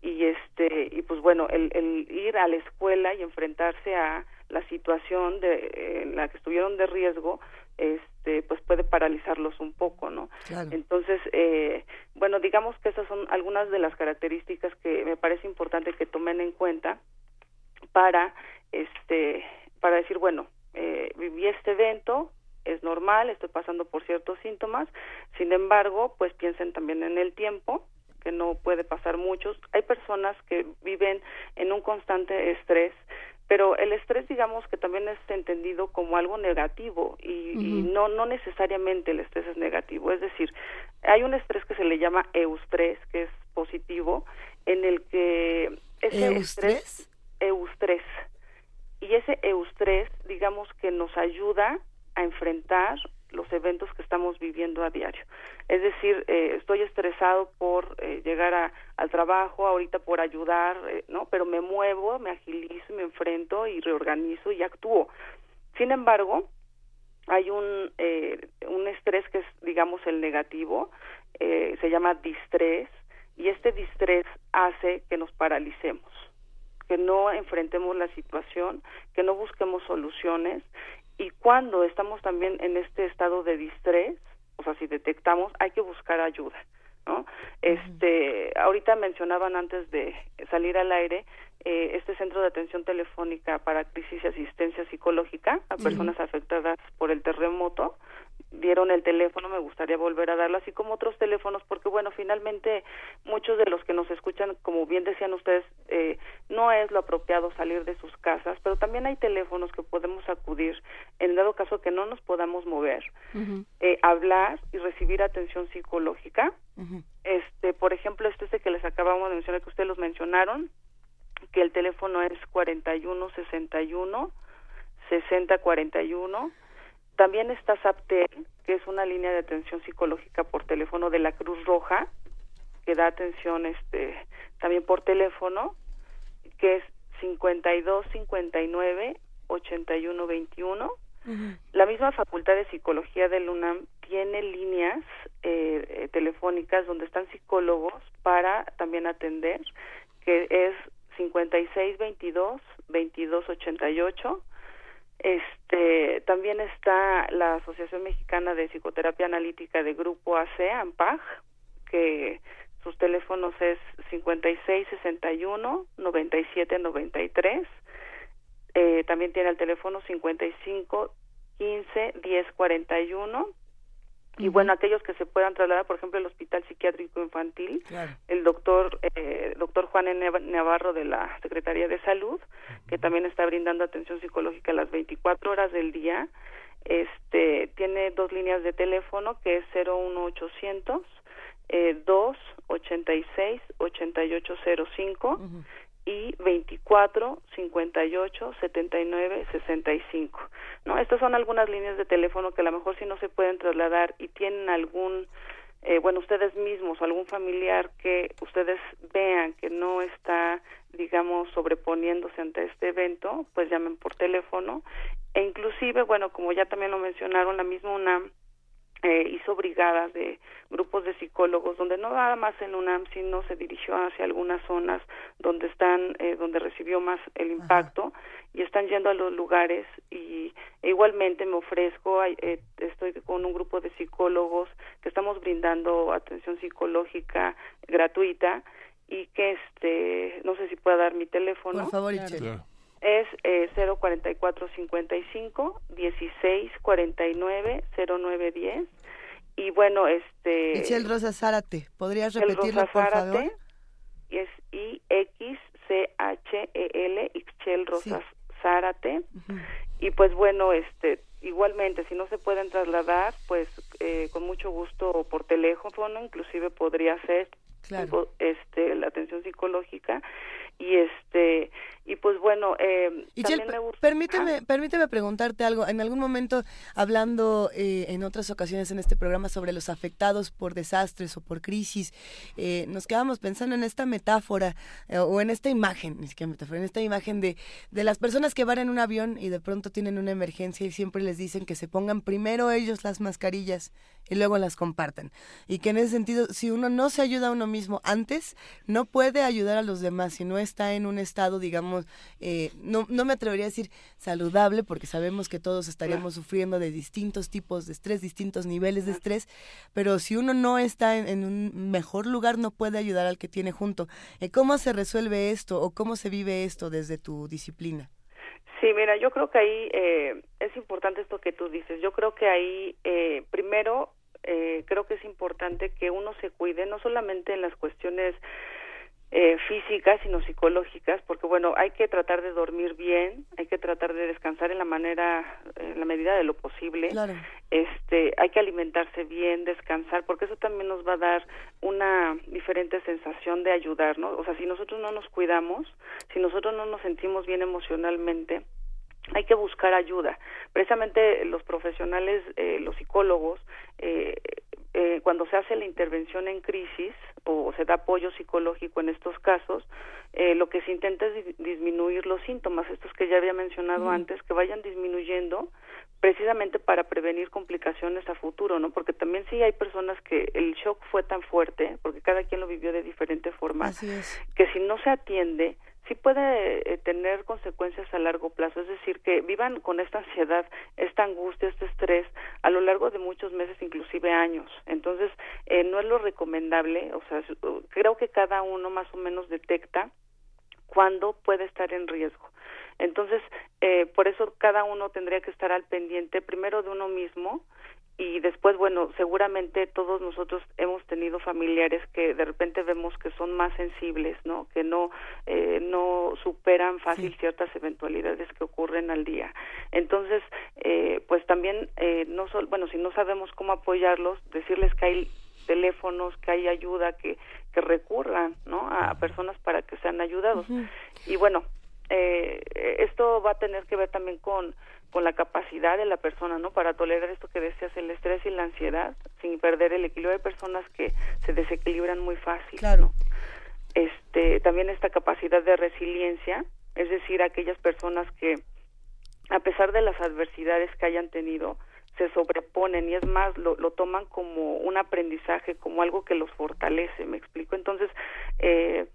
y este y pues bueno, el, el ir a la escuela y enfrentarse a la situación de en la que estuvieron de riesgo, este, pues puede paralizarlos un poco, ¿no? Claro. Entonces, eh, bueno, digamos que esas son algunas de las características que me parece importante que tomen en cuenta para, este, para decir, bueno, eh, viví este evento, es normal, estoy pasando por ciertos síntomas, sin embargo, pues piensen también en el tiempo, que no puede pasar muchos. Hay personas que viven en un constante estrés, pero el estrés digamos que también es entendido como algo negativo y, y no no necesariamente el estrés es negativo. Es decir hay un estrés que se le llama eustrés que es positivo en el que ese ¿Eustrés? estrés eustrés. Y ese eustrés digamos que nos ayuda a enfrentar los eventos que estamos viviendo a diario. Es decir, eh, estoy estresado por eh, llegar a, al trabajo, ahorita por ayudar, eh, ¿no? Pero me muevo, me agilizo, me enfrento y reorganizo y actúo. Sin embargo, hay un, eh, un estrés que es, digamos, el negativo, se llama distrés, y este distrés hace que nos paralicemos, que no enfrentemos la situación, que no busquemos soluciones, y cuando estamos también en este estado de distrés, o sea, si detectamos, hay que buscar ayuda, ¿no? Este, ahorita mencionaban antes de salir al aire eh, este centro de atención telefónica para crisis y asistencia psicológica a personas afectadas por el terremoto dieron el teléfono, me gustaría volver a darlo, así como otros teléfonos, porque bueno, finalmente muchos de los que nos escuchan, como bien decían ustedes, eh, no es lo apropiado salir de sus casas, pero también hay teléfonos que podemos acudir en dado caso que no nos podamos mover, eh, hablar y recibir atención psicológica. Este, por ejemplo, este es el que les acabamos de mencionar, que ustedes los mencionaron, que el teléfono es 4161 6041 también está SAPTEL, que es una línea de atención psicológica por teléfono de la Cruz Roja, que da atención este también por teléfono, que es 52 59 81 21. La misma Facultad de Psicología del UNAM tiene líneas eh, eh, telefónicas donde están psicólogos para también atender, que es 56 22 22 88 este, también está la Asociación Mexicana de Psicoterapia Analítica de Grupo AC, AMPAG, que sus teléfonos es 5661 9793. Eh, también tiene el teléfono 55 15 1041 y bueno aquellos que se puedan trasladar por ejemplo el hospital psiquiátrico infantil el doctor eh, doctor Juan Navarro de la Secretaría de Salud que también está brindando atención psicológica las 24 horas del día este tiene dos líneas de teléfono que es 01800 eh, 286 8805 y 24 58 79 65. ¿No? Estas son algunas líneas de teléfono que a lo mejor si no se pueden trasladar y tienen algún eh, bueno, ustedes mismos o algún familiar que ustedes vean que no está, digamos, sobreponiéndose ante este evento, pues llamen por teléfono e inclusive, bueno, como ya también lo mencionaron, la misma UNAM eh, hizo brigadas de grupos de psicólogos donde no nada más en UNAM sino se dirigió hacia algunas zonas donde están eh, donde recibió más el impacto y están yendo a los lugares y e igualmente me ofrezco eh, estoy con un grupo de psicólogos que estamos brindando atención psicológica gratuita y que este no sé si pueda dar mi teléfono. Por favor es eh, 04455 1649 0910 y bueno este Michelle Rosa Zárate podrías repetirlo Rosa por Zárate, favor y es I X C H E L Ixchel Rosa Zárate. Y pues bueno este igualmente si no se pueden trasladar pues eh, con mucho gusto por teléfono inclusive podría ser Claro. este la atención psicológica y este y pues bueno eh, también me gusta permíteme, permíteme preguntarte algo. En algún momento, hablando eh, en otras ocasiones en este programa sobre los afectados por desastres o por crisis, eh, nos quedamos pensando en esta metáfora eh, o en esta imagen, ni siquiera metáfora, en esta imagen de, de las personas que van en un avión y de pronto tienen una emergencia y siempre les dicen que se pongan primero ellos las mascarillas y luego las compartan. Y que en ese sentido, si uno no se ayuda a uno mismo antes, no puede ayudar a los demás si no está en un estado, digamos, eh, no, no me atrevería a decir saludable, porque sabemos que todos estaríamos sufriendo de distintos tipos de estrés, distintos niveles de estrés, pero si uno no está en, en un mejor lugar, no puede ayudar al que tiene junto. Eh, ¿Cómo se resuelve esto o cómo se vive esto desde tu disciplina? Sí, mira, yo creo que ahí eh, es importante esto que tú dices. Yo creo que ahí, eh, primero, eh, creo que es importante que uno se cuide, no solamente en las cuestiones eh, físicas, sino psicológicas, porque bueno, hay que tratar de dormir bien, hay que tratar de descansar en la manera, en la medida de lo posible. Este, hay que alimentarse bien, descansar, porque eso también nos va a dar una diferente sensación de ayudarnos. O sea, si nosotros no nos cuidamos, si nosotros no nos sentimos bien emocionalmente, hay que buscar ayuda. Precisamente los profesionales, eh, los psicólogos, eh, eh, cuando se hace la intervención en crisis o se da apoyo psicológico en estos casos, eh, lo que se intenta es di- disminuir los síntomas, estos que ya había mencionado antes, que vayan disminuyendo precisamente para prevenir complicaciones a futuro, ¿no? Porque también sí hay personas que el shock fue tan fuerte, porque cada quien lo vivió de diferente forma, que si no se atiende, sí puede eh, tener consecuencias a largo plazo, es decir, que vivan con esta ansiedad, esta angustia, este estrés a lo largo de muchos meses, inclusive años. Entonces, eh, no es lo recomendable, o sea, su- creo que cada uno más o menos detecta cuándo puede estar en riesgo. Entonces, eh, por eso cada uno tendría que estar al pendiente primero de uno mismo y después, bueno, seguramente todos nosotros hemos tenido familiares que de repente vemos que son más sensibles, ¿no? Que no eh, no superan fácil ciertas eventualidades que ocurren al día. Entonces, eh, pues también eh, no sol, bueno, si no sabemos cómo apoyarlos, decirles que hay teléfonos, que hay ayuda, que que recurran, ¿no? A personas para que sean ayudados. Y bueno, eh, esto va a tener que ver también con con la capacidad de la persona, ¿no? Para tolerar esto que decías, el estrés y la ansiedad, sin perder el equilibrio. Hay personas que se desequilibran muy fácil, Claro. Este, también esta capacidad de resiliencia, es decir, aquellas personas que, a pesar de las adversidades que hayan tenido, se sobreponen y es más, lo, lo toman como un aprendizaje, como algo que los fortalece, ¿me explico? Entonces, eh,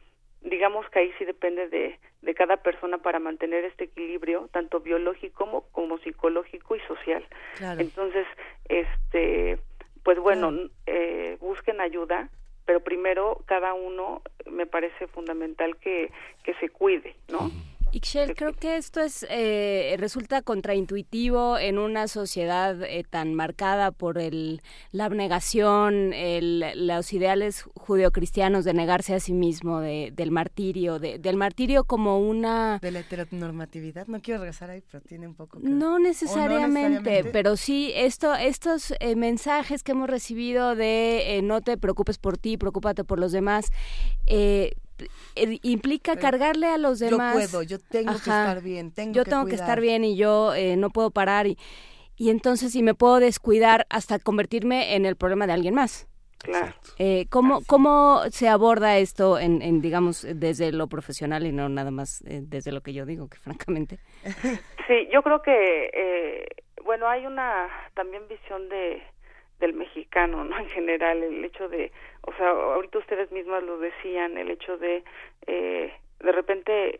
digamos que ahí sí depende de, de cada persona para mantener este equilibrio, tanto biológico como, como psicológico y social. Claro. Entonces, este, pues bueno, eh, busquen ayuda, pero primero cada uno me parece fundamental que, que se cuide, ¿no? Ixchel, creo que esto es eh, resulta contraintuitivo en una sociedad eh, tan marcada por el, la abnegación, el, los ideales judeocristianos de negarse a sí mismo, de, del martirio, de, del martirio como una... De la heteronormatividad, no quiero regresar ahí, pero tiene un poco que No ¿O necesariamente, necesariamente? pero sí esto, estos eh, mensajes que hemos recibido de eh, no te preocupes por ti, preocúpate por los demás, eh, eh, implica cargarle a los yo demás. puedo, yo tengo que Ajá. estar bien, tengo yo que tengo que cuidar. estar bien y yo eh, no puedo parar y, y entonces si me puedo descuidar hasta convertirme en el problema de alguien más. Claro. Eh, ¿cómo, ¿Cómo se aborda esto en, en, digamos, desde lo profesional y no nada más eh, desde lo que yo digo, que [LAUGHS] francamente... Sí, yo creo que, eh, bueno, hay una también visión de del mexicano, ¿no? En general, el hecho de, o sea, ahorita ustedes mismas lo decían, el hecho de, eh, de repente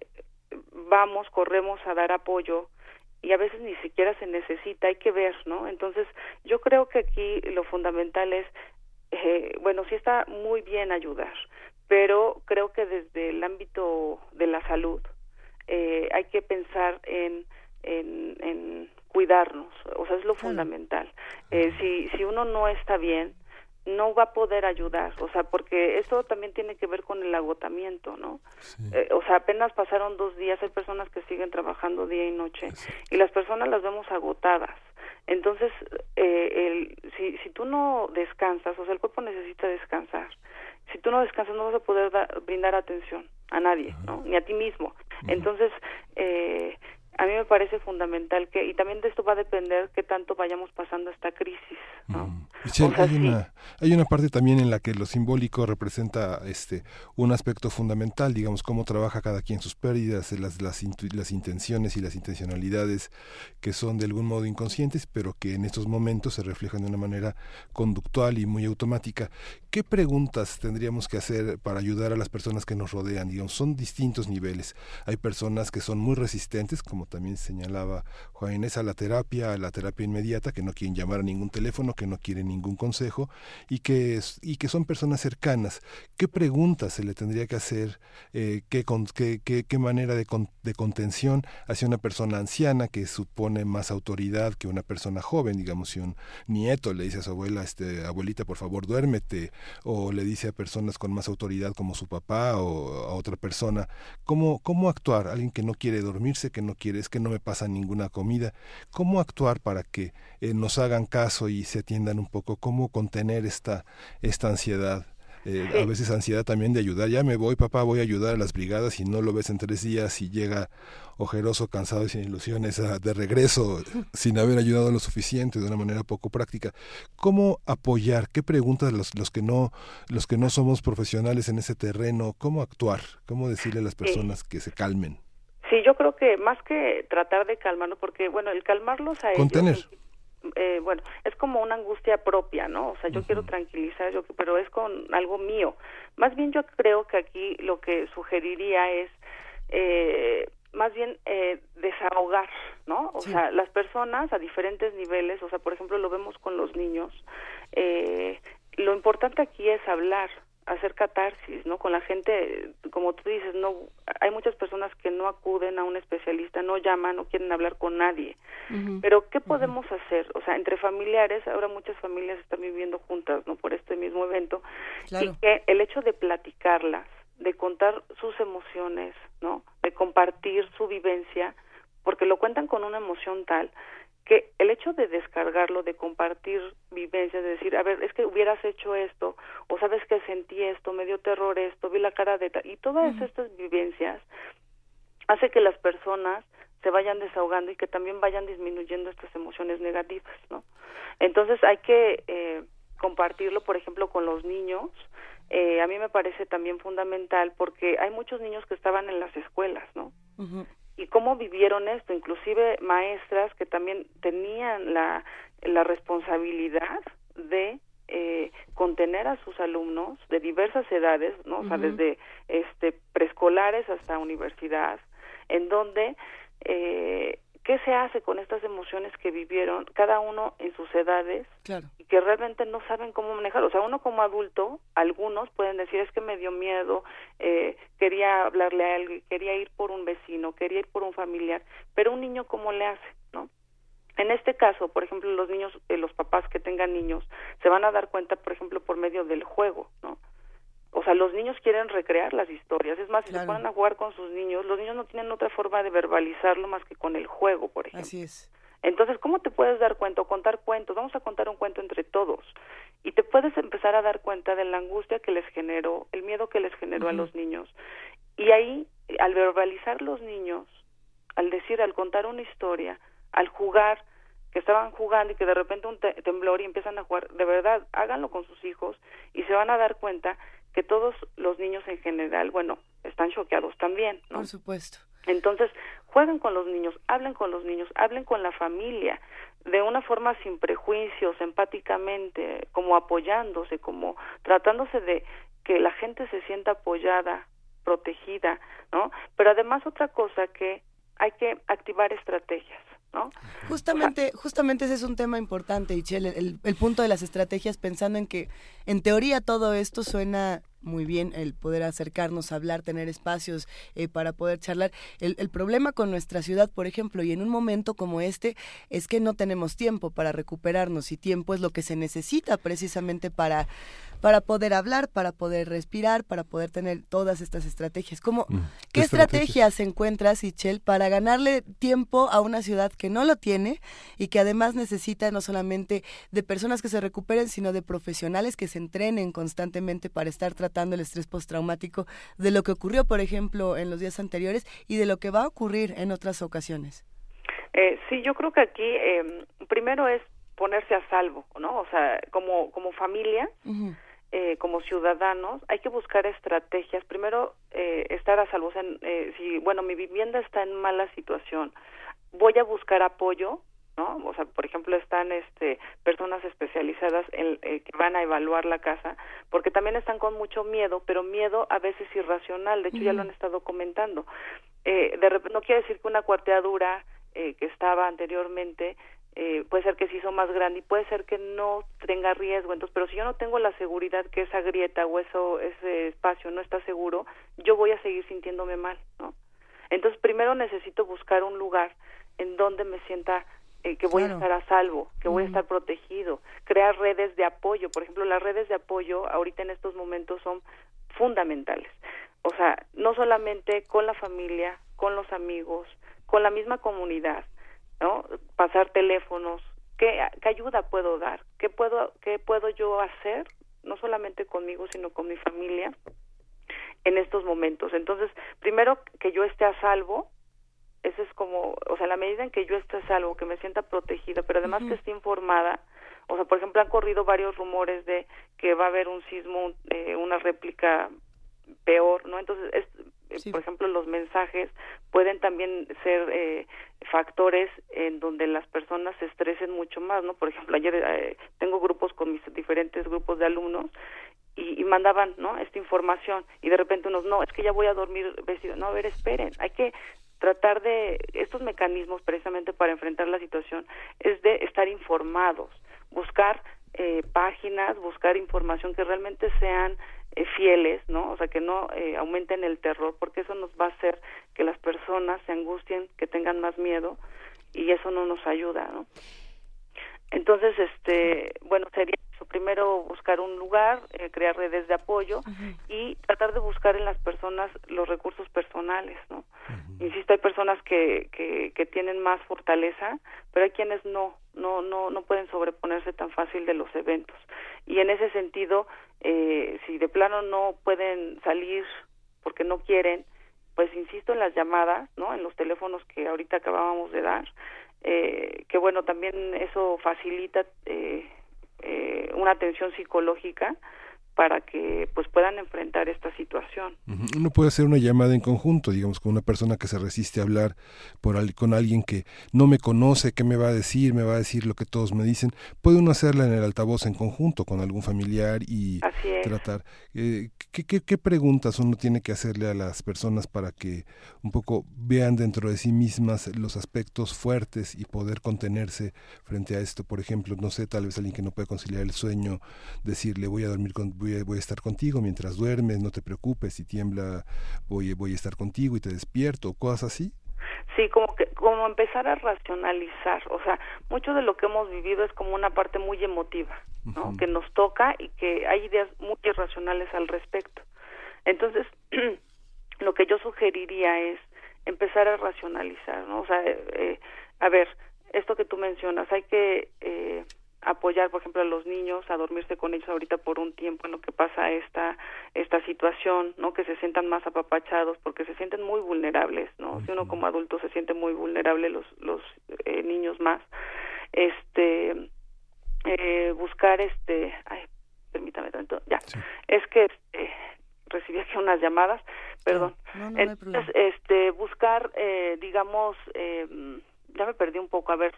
vamos, corremos a dar apoyo y a veces ni siquiera se necesita, hay que ver, ¿no? Entonces, yo creo que aquí lo fundamental es, eh, bueno, sí está muy bien ayudar, pero creo que desde el ámbito de la salud eh, hay que pensar en, en, en cuidarnos, o sea, es lo fundamental. Eh, si, si uno no está bien, no va a poder ayudar, o sea, porque esto también tiene que ver con el agotamiento, ¿no? Eh, o sea, apenas pasaron dos días, hay personas que siguen trabajando día y noche y las personas las vemos agotadas. Entonces, eh, el, si, si tú no descansas, o sea, el cuerpo necesita descansar. Si tú no descansas, no vas a poder da- brindar atención a nadie, ¿no? Ni a ti mismo. Entonces, eh, a mí me parece fundamental que, y también de esto va a depender qué tanto vayamos pasando esta crisis, ¿no? Michelle, O sea, hay, sí. una, hay una parte también en la que lo simbólico representa este un aspecto fundamental, digamos, cómo trabaja cada quien sus pérdidas, las, las, las intenciones y las intencionalidades que son de algún modo inconscientes, pero que en estos momentos se reflejan de una manera conductual y muy automática. ¿Qué preguntas tendríamos que hacer para ayudar a las personas que nos rodean? Digamos, son distintos niveles. Hay personas que son muy resistentes, como también señalaba Juan Inés, a la terapia, a la terapia inmediata, que no quieren llamar a ningún teléfono, que no quieren ningún consejo y que, y que son personas cercanas. ¿Qué preguntas se le tendría que hacer? Eh, ¿qué, con- qué, qué- qué manera de, con- de contención hacia una persona anciana que supone más autoridad que una persona joven? Digamos, si un nieto le dice a su abuela, este, abuelita, por favor, duérmete, o le dice a personas con más autoridad como su papá o a otra persona, ¿cómo, cómo actuar? Alguien que no quiere dormirse, que no quiere, es que no me pasa ninguna comida, ¿cómo actuar para que eh, nos hagan caso y se atiendan un poco? ¿Cómo contener esta, esta ansiedad? Eh, A veces ansiedad también de ayudar. Ya me voy, papá, voy a ayudar a las brigadas y no lo ves en tres días y llega ojeroso, cansado y sin ilusiones a- de regreso [LAUGHS] sin haber ayudado lo suficiente de una manera poco práctica. ¿Cómo apoyar? ¿Qué preguntas los, los que no los que no somos profesionales en ese terreno? ¿Cómo actuar? ¿Cómo decirle a las personas que se calmen? Sí, yo creo que más que tratar de calmarlos, porque bueno, el calmarlos a ellos, eh, bueno, es como una angustia propia, ¿no? O sea, yo quiero tranquilizar, yo, pero es con algo mío. Más bien yo creo que aquí lo que sugeriría es, eh, más bien eh, desahogar, ¿no? O sea, las personas a diferentes niveles, o sea, por ejemplo, lo vemos con los niños, eh, lo importante aquí es hablar, hacer catarsis, ¿no? Con la gente, como tú dices, no hay muchas personas que no acuden a un especialista, no llaman, no quieren hablar con nadie. Pero ¿qué podemos hacer? O sea, entre familiares, ahora muchas familias están viviendo juntas, ¿no? Por este mismo evento. Y que el hecho de platicarlas, de contar sus emociones, ¿no? De compartir su vivencia, porque lo cuentan con una emoción tal que el hecho de descargarlo, de compartir vivencias, de decir, a ver, es que hubieras hecho esto, o sabes que sentí esto, me dio terror esto, vi la cara de... y todas estas vivencias hace que las personas se vayan desahogando y que también vayan disminuyendo estas emociones negativas, ¿no? Entonces hay que eh, compartirlo, por ejemplo, con los niños. Eh, a mí me parece también fundamental porque hay muchos niños que estaban en las escuelas, ¿no? Y cómo vivieron esto, inclusive maestras que también tenían la, la responsabilidad de eh, contener a sus alumnos de diversas edades, ¿no? O sea, desde este preescolares hasta universidad, en donde eh, qué se hace con estas emociones que vivieron cada uno en sus edades y que realmente no saben cómo manejar. O sea, uno como adulto, algunos pueden decir es que me dio miedo, eh, quería hablarle a alguien, quería ir por un vecino, quería ir por un familiar, pero un niño cómo le hace, ¿no? En este caso, por ejemplo, los niños, eh, los papás que tengan niños, se van a dar cuenta, por ejemplo, por medio del juego, ¿no? O sea, los niños quieren recrear las historias. Es más, si se ponen a jugar con sus niños, los niños no tienen otra forma de verbalizarlo más que con el juego, por ejemplo. Así es. Entonces, ¿cómo te puedes dar cuenta o contar cuentos? Vamos a contar un cuento entre todos. Y te puedes empezar a dar cuenta de la angustia que les generó, el miedo que les generó a los niños. Y ahí, al verbalizar los niños, al decir, al contar una historia, al jugar, que estaban jugando y que de repente un temblor y empiezan a jugar, de verdad, háganlo con sus hijos y se van a dar cuenta que todos los niños en general, bueno, están choqueados también, ¿no? Por supuesto. Entonces, jueguen con los niños, hablen con los niños, hablen con la familia, de una forma sin prejuicios, empáticamente, como apoyándose, como tratándose de que la gente se sienta apoyada, protegida, ¿no? Pero además otra cosa que hay que activar estrategias. ¿No? Justamente, justamente ese es un tema importante, Ichel, el, el, punto de las estrategias, pensando en que en teoría todo esto suena muy bien el poder acercarnos, hablar, tener espacios eh, para poder charlar. El, el, problema con nuestra ciudad, por ejemplo, y en un momento como este, es que no tenemos tiempo para recuperarnos y tiempo es lo que se necesita precisamente para para poder hablar, para poder respirar, para poder tener todas estas estrategias. ¿Cómo, mm, ¿Qué estrategias encuentras, Ichel, para ganarle tiempo a una ciudad que no lo tiene y que además necesita no solamente de personas que se recuperen, sino de profesionales que se entrenen constantemente para estar tratando el estrés postraumático de lo que ocurrió, por ejemplo, en los días anteriores y de lo que va a ocurrir en otras ocasiones? Eh, sí, yo creo que aquí eh, primero es ponerse a salvo, ¿no? O sea, como, como familia, eh, como ciudadanos hay que buscar estrategias. Primero, eh, estar a salvo. Eh, si, bueno, mi vivienda está en mala situación, voy a buscar apoyo, ¿no? O sea, por ejemplo, están este, personas especializadas en, que van a evaluar la casa, porque también están con mucho miedo, pero miedo a veces irracional. De hecho, ya lo han estado comentando. de no quiere decir que una cuarteadura que estaba anteriormente eh, puede ser que se hizo más grande y puede ser que no tenga riesgo. Entonces, pero si yo no tengo la seguridad que esa grieta o eso, ese espacio no está seguro, yo voy a seguir sintiéndome mal, ¿no? Entonces, primero necesito buscar un lugar en donde me sienta eh, que voy a estar a salvo, que voy a estar protegido, crear redes de apoyo. Por ejemplo, las redes de apoyo ahorita en estos momentos son fundamentales. O sea, no solamente con la familia, con los amigos, con la misma comunidad, ¿no? Pasar teléfonos, ¿qué, qué ayuda puedo dar? ¿Qué puedo, ¿Qué puedo yo hacer? No solamente conmigo, sino con mi familia en estos momentos. Entonces, primero que yo esté a salvo, eso es como, o sea, la medida en que yo esté a salvo, que me sienta protegida, pero además que esté informada, o sea, por ejemplo, han corrido varios rumores de que va a haber un sismo, eh, una réplica peor, ¿no? Entonces, es, por ejemplo, los mensajes pueden también ser eh, factores en donde las personas se estresen mucho más, ¿no? Por ejemplo, ayer eh, tengo grupos con mis diferentes grupos de alumnos y, y, mandaban, ¿no? Esta información y de repente unos, no, es que ya voy a dormir vestido. No, a ver, esperen, hay que tratar de estos mecanismos precisamente para enfrentar la situación es de estar informados, buscar eh, páginas, buscar información que realmente sean eh, fieles, ¿no? O sea, que no eh, aumenten el terror, porque eso nos va a hacer que las personas se angustien, que tengan más miedo, y eso no nos ayuda, ¿no? Entonces, este, bueno, sería eso. Primero buscar un lugar, eh, crear redes de apoyo y tratar de buscar en las personas los recursos personales, ¿no? Insisto, hay personas que, que, que tienen más fortaleza, pero hay quienes no, no, no, no pueden sobreponerse tan fácil de los eventos. Y en ese sentido, eh, si de plano no pueden salir porque no quieren, pues insisto en las llamadas, ¿no? En los teléfonos que ahorita acabábamos de dar, eh, que bueno, también eso facilita eh, eh, una atención psicológica para que pues puedan enfrentar esta situación. Uno puede hacer una llamada en conjunto, digamos, con una persona que se resiste a hablar por con alguien que no me conoce, qué me va a decir, me va a decir lo que todos me dicen. Puede uno hacerla en el altavoz en conjunto con algún familiar y tratar. Eh, ¿qué, qué, qué preguntas uno tiene que hacerle a las personas para que un poco vean dentro de sí mismas los aspectos fuertes y poder contenerse frente a esto? Por ejemplo, no sé, tal vez alguien que no puede conciliar el sueño, decirle voy a dormir con voy a, estar contigo mientras duermes, no te preocupes, si tiembla voy, voy a estar contigo y te despierto, cosas así. Sí, como que como empezar a racionalizar, o sea, mucho de lo que hemos vivido es como una parte muy emotiva, ¿no? Que nos toca y que hay ideas muy irracionales al respecto. Entonces, [CLEARS THROAT] lo que yo sugeriría es empezar a racionalizar, ¿no? O sea, eh, a ver, esto que tú mencionas, hay que eh, apoyar, por ejemplo, a los niños a dormirse con ellos ahorita por un tiempo en lo que pasa esta esta situación, ¿no? Que se sientan más apapachados porque se sienten muy vulnerables, ¿no? Si uno como adulto se siente muy vulnerable, los los eh, niños más. Este eh, buscar este, ay, permítame tanto, ya. Es que este, recibí aquí unas llamadas, perdón. Entonces, este buscar eh, digamos eh, ya me perdí un poco, a ver,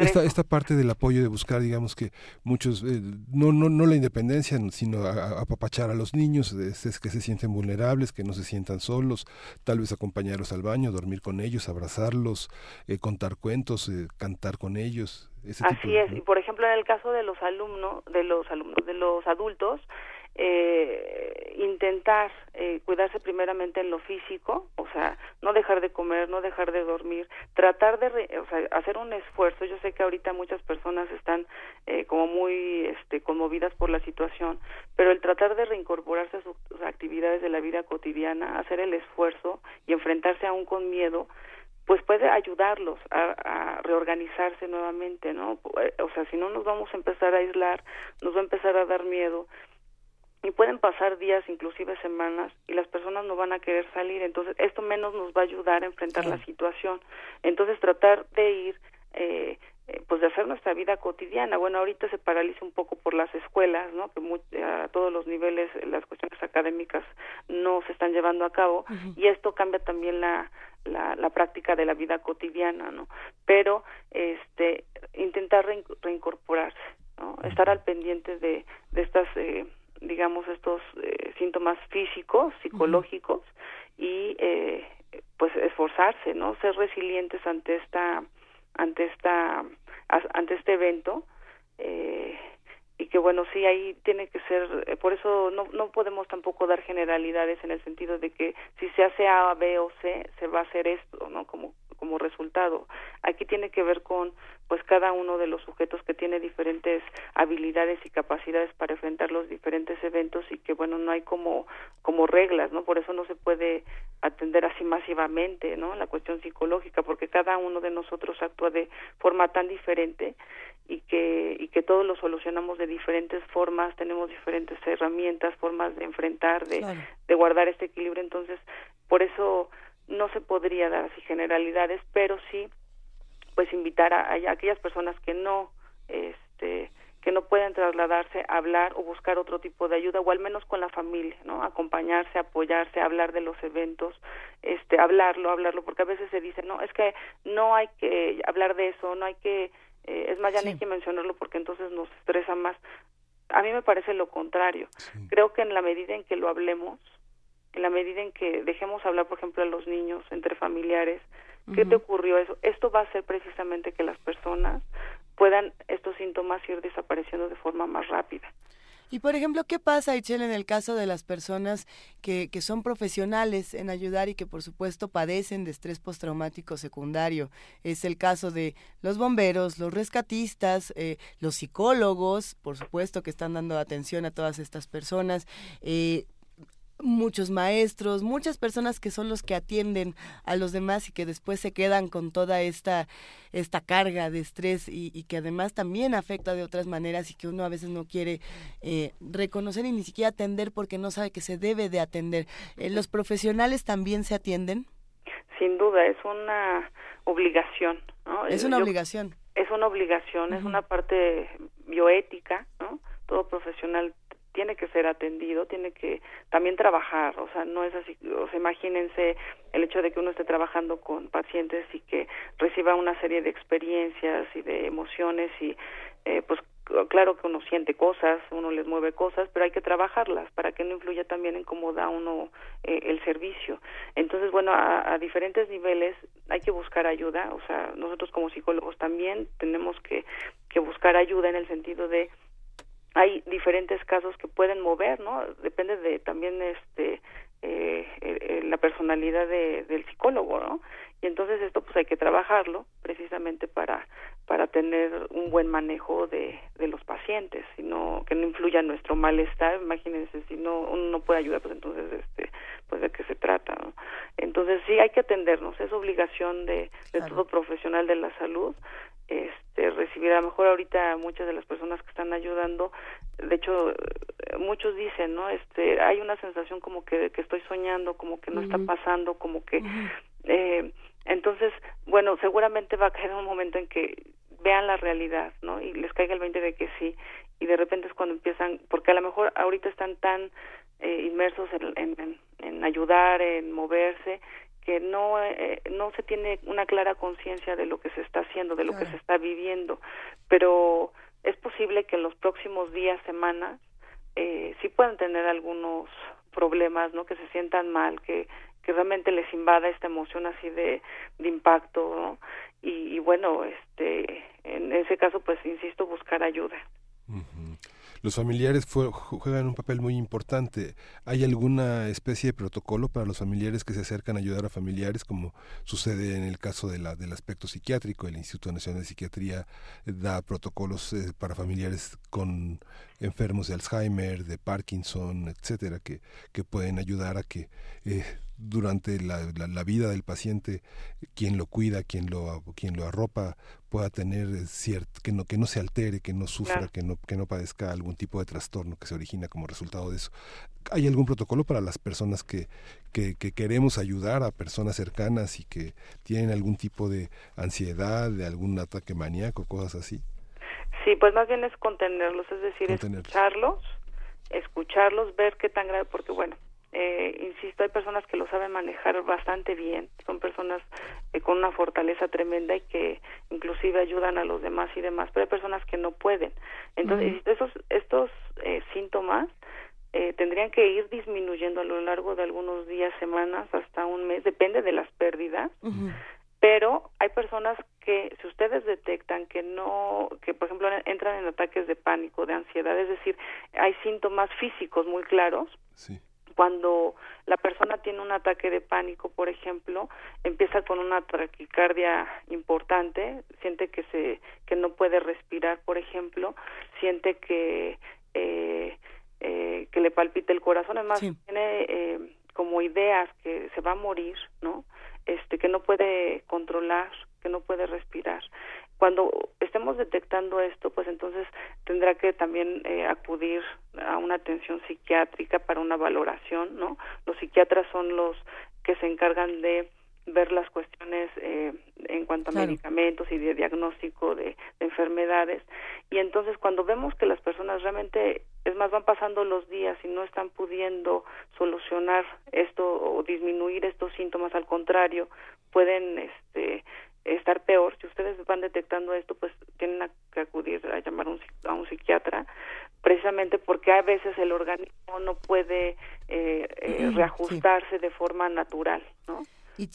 Esta, esta parte del apoyo de buscar, digamos que muchos, eh, no, no, no la independencia, sino apapachar a, los niños, es, que se sienten vulnerables, que no se sientan solos, tal vez acompañarlos al baño, dormir con ellos, abrazarlos, eh, contar cuentos, eh, cantar con ellos. Así es, y por ejemplo en el caso de los alumnos, de los alumnos, de los adultos, eh, intentar eh, cuidarse primeramente en lo físico, o sea, no dejar de comer, no dejar de dormir, tratar de o sea, hacer un esfuerzo. Yo sé que ahorita muchas personas están eh, como muy este, conmovidas por la situación, pero el tratar de reincorporarse a sus, actividades de la vida cotidiana, hacer el esfuerzo y enfrentarse aún con miedo, pues puede ayudarlos a, a, reorganizarse nuevamente, ¿no? O sea, si no nos vamos a empezar a aislar, nos va a empezar a dar miedo y pueden pasar días, inclusive semanas, y las personas no van a querer salir. Entonces, esto menos nos va a ayudar a enfrentar la situación. Entonces, tratar de ir, eh, eh, pues de hacer nuestra vida cotidiana. Bueno, ahorita se paraliza un poco por las escuelas, ¿no? Que a todos los niveles las cuestiones académicas no se están llevando a cabo, y esto cambia también la, la, la, práctica de la vida cotidiana, ¿no? Pero, este, intentar reincorporarse, ¿no? Estar al pendiente de, de estas... Eh, digamos, estos eh, síntomas físicos, psicológicos y eh, pues esforzarse, ¿no? Ser resilientes ante esta, ante esta, ante este evento. Eh, y que bueno sí ahí tiene que ser eh, por eso no no podemos tampoco dar generalidades en el sentido de que si se hace A B o C se va a hacer esto no como como resultado. Aquí tiene que ver con pues cada uno de los sujetos que tiene diferentes habilidades y capacidades para enfrentar los diferentes eventos y que bueno no hay como como reglas no por eso no se puede atender así masivamente no la cuestión psicológica porque cada uno de nosotros actúa de forma tan diferente y que y que todos lo solucionamos de diferentes formas tenemos diferentes herramientas formas de enfrentar de, de guardar este equilibrio. Entonces por eso no se podría dar así generalidades, pero sí pues invitar a, a, aquellas personas que no este que no pueden trasladarse a hablar o buscar otro tipo de ayuda o al menos con la familia, ¿no? Acompañarse, apoyarse, hablar de los eventos, este hablarlo, hablarlo porque a veces se dice, "No, es que no hay que hablar de eso, no hay que eh, es más ya no hay que mencionarlo porque entonces nos estresa más." A mí me parece lo contrario. Creo que en la medida en que lo hablemos, en la medida en que dejemos hablar, por ejemplo, a los niños entre familiares, ¿qué te ocurrió eso? Esto va a hacer precisamente que las personas puedan estos síntomas ir desapareciendo de forma más rápida. Y por ejemplo, ¿qué pasa, Ichel, en el caso de las personas que, que son profesionales en ayudar y que por supuesto padecen de estrés postraumático secundario? Es el caso de los bomberos, los rescatistas, eh, los psicólogos, por supuesto que están dando atención a todas estas personas. Eh, muchos maestros, muchas personas que son los que atienden a los demás y que después se quedan con toda esta, esta carga de estrés y, que además también afecta de otras maneras y que uno a veces no quiere eh, reconocer y ni siquiera atender porque no sabe que se debe de atender. Eh, ¿Los profesionales también se atienden? Sin duda, es una obligación. ¿no? Es una obligación. Es una obligación, es una parte bioética, ¿no? Todo profesional tiene que ser atendido, tiene que también trabajar, o sea, no es así, o sea, imagínense el hecho de que uno esté trabajando con pacientes y que reciba una serie de experiencias y de emociones y eh, pues claro que uno siente cosas, uno les mueve cosas, pero hay que trabajarlas para que no influya también en cómo da uno eh, el servicio. Entonces, bueno, a, a, diferentes niveles hay que buscar ayuda, o sea, nosotros como psicólogos también tenemos que, que buscar ayuda en el sentido de hay diferentes casos que pueden mover, ¿no? Depende de también este eh, eh, la personalidad de, del psicólogo, ¿no? Y entonces esto pues hay que trabajarlo precisamente para para tener un buen manejo de, de los pacientes, sino que no influya nuestro malestar, imagínense si no uno no puede ayudar, pues entonces este pues de qué se trata, ¿no? Entonces sí hay que atendernos, es obligación de, de todo profesional de la salud este recibir a lo mejor ahorita muchas de las personas que están ayudando de hecho muchos dicen no este hay una sensación como que, que estoy soñando como que no está pasando como que eh, entonces bueno seguramente va a caer un momento en que vean la realidad no y les caiga el 20 de que sí y de repente es cuando empiezan porque a lo mejor ahorita están tan eh, inmersos en, en, en ayudar en moverse que no eh, no se tiene una clara conciencia de lo que se está haciendo, de lo que se está viviendo, pero es posible que en los próximos días, semanas, eh, sí puedan tener algunos problemas, ¿no? Que se sientan mal, que que realmente les invada esta emoción así de, de impacto, ¿no? Y, y bueno, este, en ese caso, pues insisto, buscar ayuda los familiares juegan un papel muy importante. ¿Hay alguna especie de protocolo para los familiares que se acercan a ayudar a familiares, como sucede en el caso de la, del aspecto psiquiátrico? El Instituto Nacional de Psiquiatría da protocolos eh, para familiares con enfermos de Alzheimer, de Parkinson, etcétera, que, que pueden ayudar a que eh, durante la, la, vida del paciente quien lo cuida, quien lo, quien lo arropa, pueda tener cierto, que no, que no se altere, que no sufra, que no, que no padezca algún tipo de trastorno que se origina como resultado de eso. ¿Hay algún protocolo para las personas que, que, que queremos ayudar a personas cercanas y que tienen algún tipo de ansiedad, de algún ataque maníaco, cosas así? Sí, pues más bien es contenerlos, es decir, escucharlos, escucharlos, ver qué tan grave, porque bueno, eh, insisto, hay personas que lo saben manejar bastante bien, son personas eh, con una fortaleza tremenda y que inclusive ayudan a los demás y demás, pero hay personas que no pueden. Entonces, esos, estos eh, síntomas eh, tendrían que ir disminuyendo a lo largo de algunos días, semanas, hasta un mes, depende de las pérdidas. Pero hay personas que, si ustedes detectan que no, que por ejemplo entran en ataques de pánico, de ansiedad, es decir, hay síntomas físicos muy claros, sí cuando la persona tiene un ataque de pánico, por ejemplo, empieza con una taquicardia importante, siente que se que no puede respirar, por ejemplo, siente que eh, eh, que le palpita el corazón, además tiene eh, como ideas que se va a morir, ¿no? Este que no puede controlar, que no puede respirar cuando estemos detectando esto, pues entonces tendrá que también eh, acudir a una atención psiquiátrica para una valoración, ¿no? Los psiquiatras son los que se encargan de ver las cuestiones eh, en cuanto a medicamentos y de diagnóstico de, enfermedades y entonces cuando vemos que las personas realmente es más van pasando los días y no están pudiendo solucionar esto o disminuir estos síntomas al contrario pueden este estar peor. Si ustedes van detectando esto, pues tienen que acudir a llamar a un, a un psiquiatra, precisamente porque a veces el organismo no puede eh, eh, reajustarse de forma natural, ¿no? Y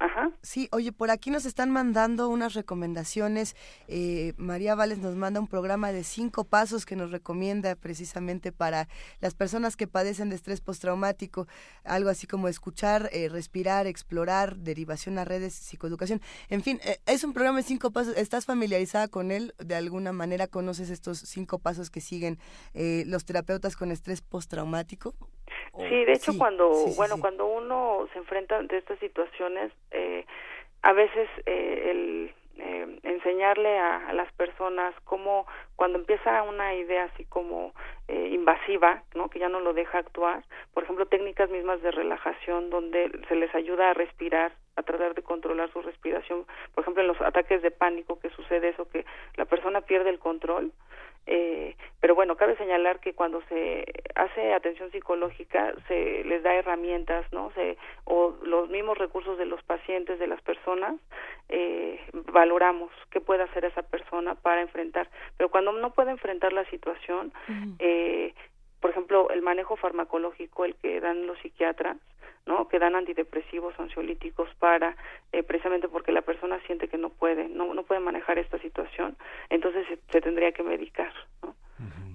Ajá. Sí, oye, por aquí nos están mandando unas recomendaciones. Eh, María Vales nos manda un programa de cinco pasos que nos recomienda precisamente para las personas que padecen de estrés postraumático. Algo así como escuchar, eh, respirar, explorar, derivación a redes, psicoeducación. En fin, eh, es un programa de cinco pasos. ¿Estás familiarizada con él? ¿De alguna manera conoces estos cinco pasos que siguen los terapeutas con estrés postraumático? Sí, de hecho, cuando, bueno, cuando uno se enfrenta a estas situaciones, eh, a veces eh, el eh, enseñarle a, las personas cómo cuando empieza una idea así como invasiva, ¿no? que ya no lo deja actuar, por ejemplo, técnicas mismas de relajación donde se les ayuda a respirar, a tratar de controlar su respiración, por ejemplo, en los ataques de pánico que sucede eso, que la persona pierde el control, eh, pero bueno, cabe señalar que cuando se hace atención psicológica se les da herramientas, ¿no? Se, o los mismos recursos de los pacientes, de las personas, eh, valoramos qué puede hacer esa persona para enfrentar. Pero cuando no puede enfrentar la situación, eh, por ejemplo, el manejo farmacológico, el que dan los psiquiatras, ¿no? que dan antidepresivos, ansiolíticos para eh, precisamente porque la persona siente que no puede, no, no puede manejar esta situación, entonces se, tendría que medicar, ¿no?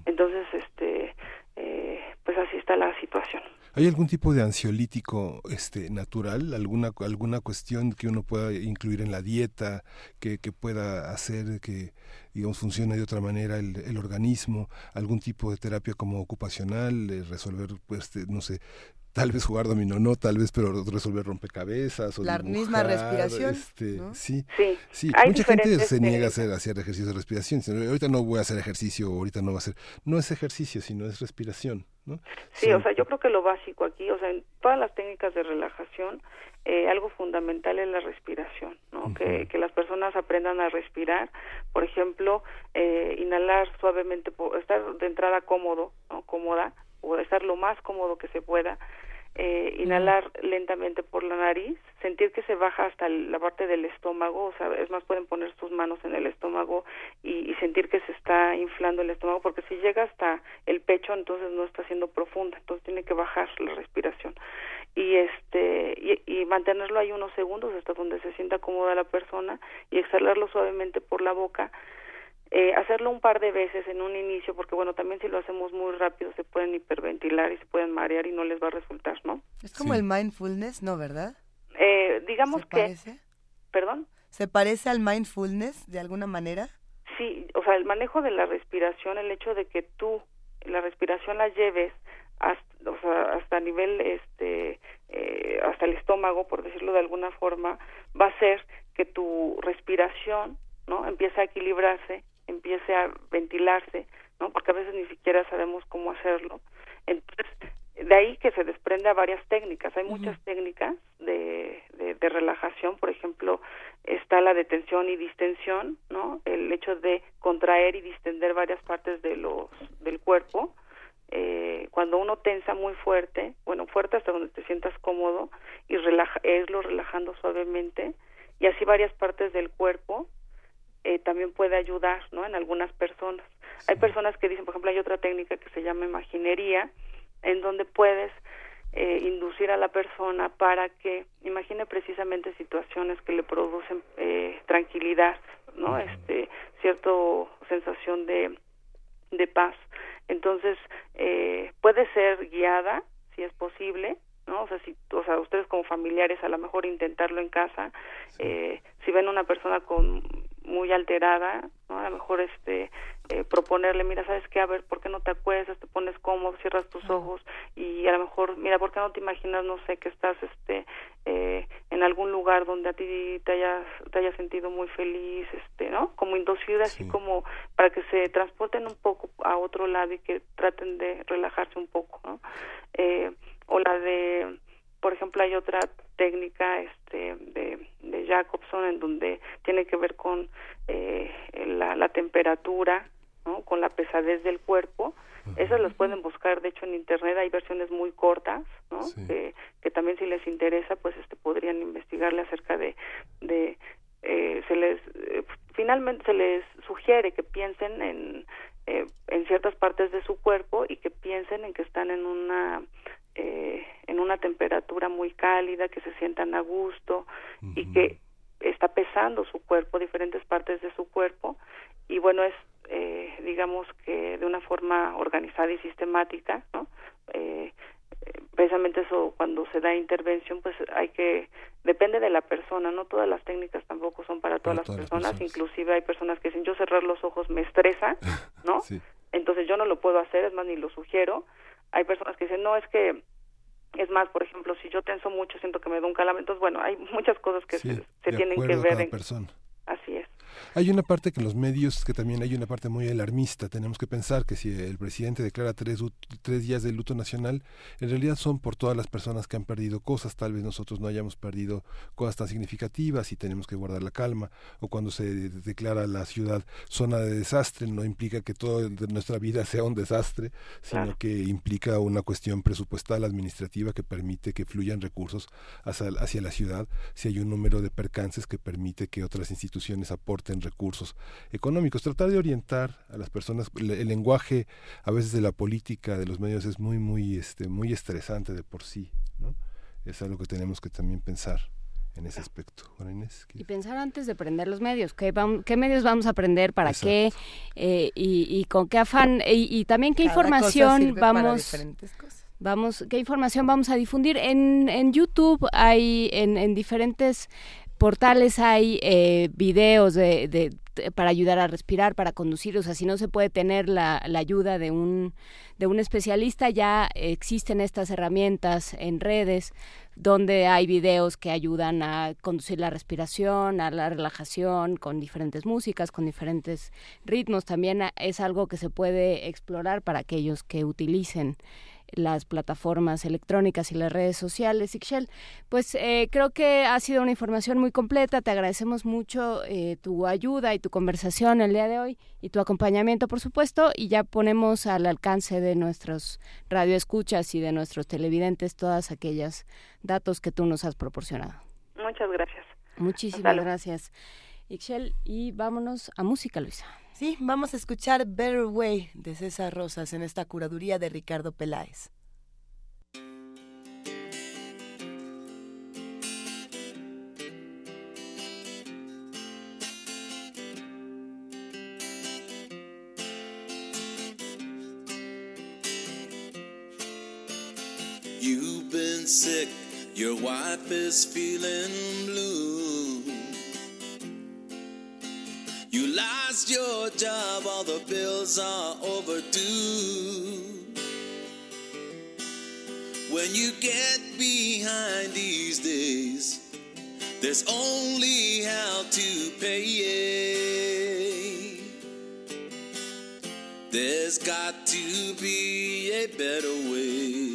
Entonces, este, eh, pues así está la situación. ¿Hay algún tipo de ansiolítico este, natural? ¿Alguna, ¿Alguna cuestión que uno pueda incluir en la dieta que, que pueda hacer que digamos, funcione de otra manera el, el organismo? ¿Algún tipo de terapia como ocupacional? Eh, resolver, pues, no sé, tal vez jugar dominó no tal vez pero resolver rompecabezas o la misma respiración este, sí sí, mucha gente se niega a hacer, hacer ejercicio de respiración ahorita no voy a hacer ejercicio ahorita no va a hacer no es ejercicio sino es respiración ¿no? sí o sea yo creo que lo básico aquí o sea en todas las técnicas de relajación eh, algo fundamental es la respiración, ¿no? que, que las personas aprendan a respirar, por ejemplo, eh, inhalar suavemente, estar de entrada cómodo, ¿no? cómoda, o estar lo más cómodo que se pueda, eh, inhalar lentamente por la nariz, sentir que se baja hasta la parte del estómago, o sea, es más, pueden poner sus manos en el estómago y, sentir que se está inflando el estómago, porque si llega hasta el pecho, entonces no está siendo profunda, entonces tiene que bajar la respiración. Y este y, y mantenerlo ahí unos segundos hasta donde se sienta cómoda la persona y exhalarlo suavemente por la boca eh, hacerlo un par de veces en un inicio, porque bueno, también si lo hacemos muy rápido se pueden hiperventilar y se pueden marear y no les va a resultar, ¿no? Es como el mindfulness, ¿no, verdad? Eh, digamos ¿Se que... Parece? ¿Perdón? ¿Se parece al mindfulness de alguna manera? Sí, o sea, el manejo de la respiración, el hecho de que tú la respiración la lleves hasta, o sea, hasta nivel, este, eh, hasta el estómago, por decirlo de alguna forma, va a hacer que tu respiración, ¿no? Empiece a equilibrarse empiece a ventilarse, ¿no? Porque a veces ni siquiera sabemos cómo hacerlo. Entonces, de ahí que se desprende a varias técnicas. Hay muchas técnicas de, de, relajación, por ejemplo, está la detención y distensión, ¿no? El hecho de contraer y distender varias partes de los del cuerpo. Eh, cuando uno tensa muy fuerte, bueno, fuerte hasta donde te sientas cómodo y relaja, es lo relajando suavemente y así varias partes del cuerpo eh, también puede ayudar, ¿no? En algunas personas. Hay personas que dicen, por ejemplo, hay otra técnica que se llama imaginería, en donde puedes eh, inducir a la persona para que imagine precisamente situaciones que le producen eh, tranquilidad, ¿no? Este, cierto sensación de, de paz. Entonces, eh, puede ser guiada, si es posible, ¿no? O sea, si, o sea, ustedes como familiares a lo mejor intentarlo en casa, eh, si ven una persona con muy alterada, ¿no? A lo mejor este eh, proponerle, mira, ¿sabes qué? A ver, ¿por qué no te acuestas? Te pones cómodo, cierras tus ojos y a lo mejor, mira, ¿por qué no te imaginas, no sé, que estás este eh, en algún lugar donde a ti te hayas te hayas sentido muy feliz, este, ¿no? Como inducir así como para que se transporten un poco a otro lado y que traten de relajarse un poco, ¿no? Eh, o la de por ejemplo hay otra técnica este de, de Jacobson en donde tiene que ver con eh, la, la, temperatura ¿no? con la pesadez del cuerpo esas las pueden buscar de hecho en internet hay versiones muy cortas ¿no? que, que también si les interesa pues este podrían investigarle acerca de de eh, se les eh, finalmente se les sugiere que piensen en eh, en ciertas partes de su cuerpo y que piensen en que están en una eh, en una temperatura muy cálida, que se sientan a gusto y que está pesando su cuerpo, diferentes partes de su cuerpo. Y bueno, es eh, digamos que de una forma organizada y sistemática, ¿no? Eh, precisamente eso cuando se da intervención pues hay que depende de la persona no todas las técnicas tampoco son para todas, las, personas. inclusive hay personas que dicen yo cerrar los ojos me estresa [LAUGHS] no entonces yo no lo puedo hacer es más ni lo sugiero hay personas que dicen no es que es más por ejemplo si yo tenso mucho siento que me da un calambre entonces bueno hay [LAUGHS] muchas cosas que se, tienen que ver en persona. así es hay una parte que en los medios, que también hay una parte muy alarmista. Tenemos que pensar que si el presidente declara tres, tres días de luto nacional, en realidad son por todas las personas que han perdido cosas. Tal vez nosotros no hayamos perdido cosas tan significativas y tenemos que guardar la calma. O cuando se declara la ciudad zona de desastre, no implica que toda nuestra vida [LAUGHS] sea un desastre, sino que implica una cuestión presupuestal, administrativa, que permite que fluyan recursos hacia, hacia la ciudad. Si hay un número de percances que permite que otras instituciones aporten recursos económicos. Tratar de orientar a las personas, el, lenguaje a veces de la política, de los medios, es muy, muy, este, muy estresante de por sí. ¿no? Es algo que tenemos que también pensar en ese aspecto. y pensar antes de prender los medios, ¿qué, qué medios vamos a aprender, para qué eh, y, con qué afán y, también qué información vamos vamos qué información vamos a difundir en, en YouTube hay en, en diferentes portales hay eh, videos de, para ayudar a respirar, para conducir, o sea, si no se puede tener la, ayuda de un, de un especialista, ya existen estas herramientas en redes donde hay videos que ayudan a conducir la respiración, a la relajación, con diferentes músicas, con diferentes ritmos. También es algo que se puede explorar para aquellos que utilicen las plataformas electrónicas y las redes sociales. Ixchel, pues eh, creo que ha sido una información muy completa. Te agradecemos mucho eh, tu ayuda y tu conversación el día de hoy y tu acompañamiento, por supuesto. Y ya ponemos al alcance de nuestros radioescuchas y de nuestros televidentes todas aquellas datos que tú nos has proporcionado. Muchas gracias. Muchísimas gracias. Ixchel, y vámonos a música, Luisa. Sí, vamos a escuchar Better Way de César Rosas en esta curaduría de Ricardo Peláez. You've been sick, your wife is feeling blue. Lost your job, all the bills are overdue. When you get behind these days, there's only how to pay it. There's got to be a better way.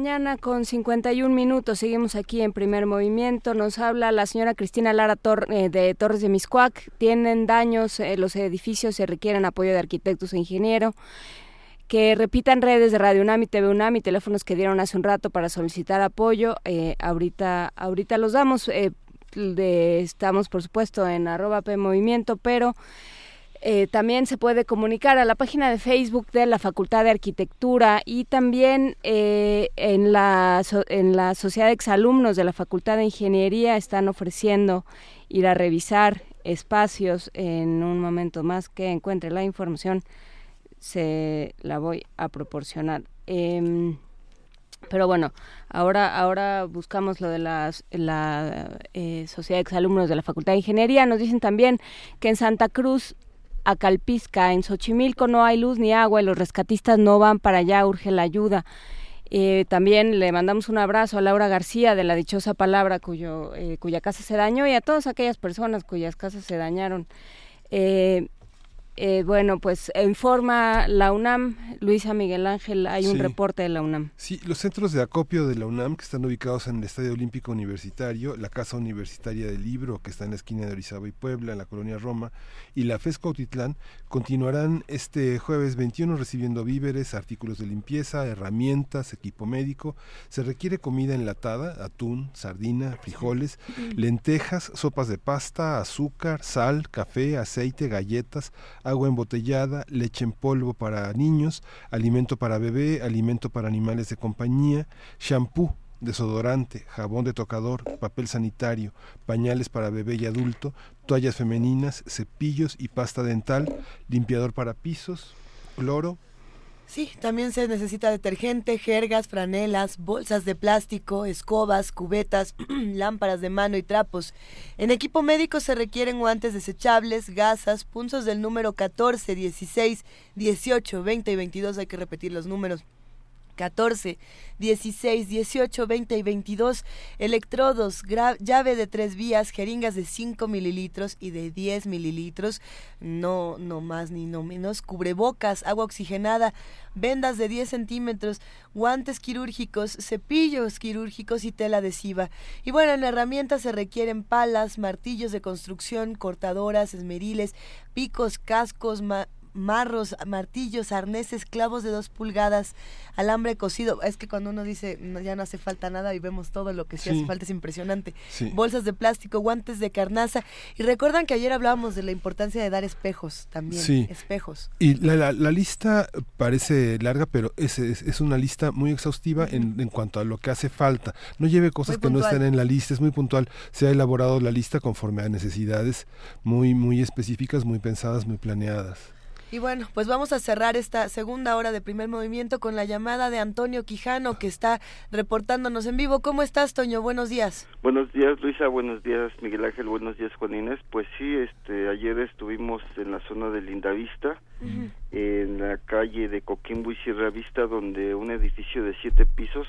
Mañana con 51 minutos. Seguimos aquí en primer movimiento. Nos habla la señora Cristina Lara Tor- eh, de Torres de Miscuac. Tienen daños eh, los edificios, se requieren apoyo de arquitectos e ingenieros. Que repitan redes de Radio UNAM y TV UNAM y teléfonos que dieron hace un rato para solicitar apoyo. Eh, ahorita, ahorita los damos. eh, estamos, por supuesto, en arroba P Movimiento, pero eh, también se puede comunicar a la página de Facebook de la Facultad de Arquitectura y también eh, en, la, en la Sociedad de Exalumnos de la Facultad de Ingeniería están ofreciendo ir a revisar espacios en un momento más que encuentre la información se la voy a proporcionar. Em, pero bueno, ahora, ahora buscamos lo de la eh, Sociedad de Exalumnos de la Facultad de Ingeniería. Nos dicen también que en Santa Cruz, Acalpizca, en Xochimilco no hay luz ni agua y los rescatistas no van para allá, urge la ayuda. Eh, también le mandamos un abrazo a Laura García de la dichosa palabra cuyo, eh, cuya casa se dañó y a todas aquellas personas cuyas casas se dañaron. Eh, eh, bueno, pues informa la UNAM, Luisa Miguel Ángel, hay un reporte de la UNAM. Sí, los centros de acopio de la UNAM, que están ubicados en el Estadio Olímpico Universitario, la Casa Universitaria del Libro, que está en la esquina de Orizaba y Puebla, en la colonia Roma, y la FES Cuautitlán, continuarán este jueves 21 recibiendo víveres, artículos de limpieza, herramientas, equipo médico. Se requiere comida enlatada, atún, sardina, frijoles, lentejas, sopas de pasta, azúcar, sal, café, aceite, galletas, agua embotellada, leche en polvo para niños, alimento para bebé, alimento para animales de compañía, shampoo, desodorante, jabón de tocador, papel sanitario, pañales para bebé y adulto, toallas femeninas, cepillos y pasta dental, limpiador para pisos, cloro, Sí, también se necesita detergente, jergas, franelas, bolsas de plástico, escobas, cubetas, [CLEARS THROAT] lámparas de mano y trapos. En equipo médico se requieren guantes desechables, gasas, punzos del número 14, 16, 18, 20 y 22. Hay que repetir los números. 14, 16, 18, 20 y 22, electrodos, llave de tres vías, jeringas de 5 mililitros y de 10 mililitros, no, no más ni no menos, cubrebocas, agua oxigenada, vendas de 10 centímetros, guantes quirúrgicos, cepillos quirúrgicos y tela adhesiva. Y bueno, en herramientas se requieren palas, martillos de construcción, cortadoras, esmeriles, picos, cascos, marros, martillos, arneses, clavos de dos pulgadas, alambre cosido. Es que cuando uno dice "No, ya no hace falta nada y vemos todo lo que sí, Sí. hace falta es impresionante. Sí. Bolsas de plástico, guantes de carnaza. Y recuerdan que ayer hablábamos de la importancia de dar espejos también. Sí. Espejos. Y la, la, la lista parece larga, pero es, es, es una lista muy exhaustiva en, en cuanto a lo que hace falta. No lleve cosas Muy que no estén en la lista, es muy puntual. Se ha elaborado la lista conforme a necesidades muy, muy específicas, muy pensadas, muy planeadas. Y bueno, pues vamos a cerrar esta segunda hora de primer movimiento con la llamada de Antonio Quijano que está reportándonos en vivo. ¿Cómo estás, Toño? Buenos días. Buenos días, Luisa. Buenos días, Miguel Ángel. Buenos días, Juan Inés. Pues sí, este, ayer estuvimos en la zona de Lindavista, en la calle de Coquimbo y Sierra Vista, donde un edificio de siete pisos,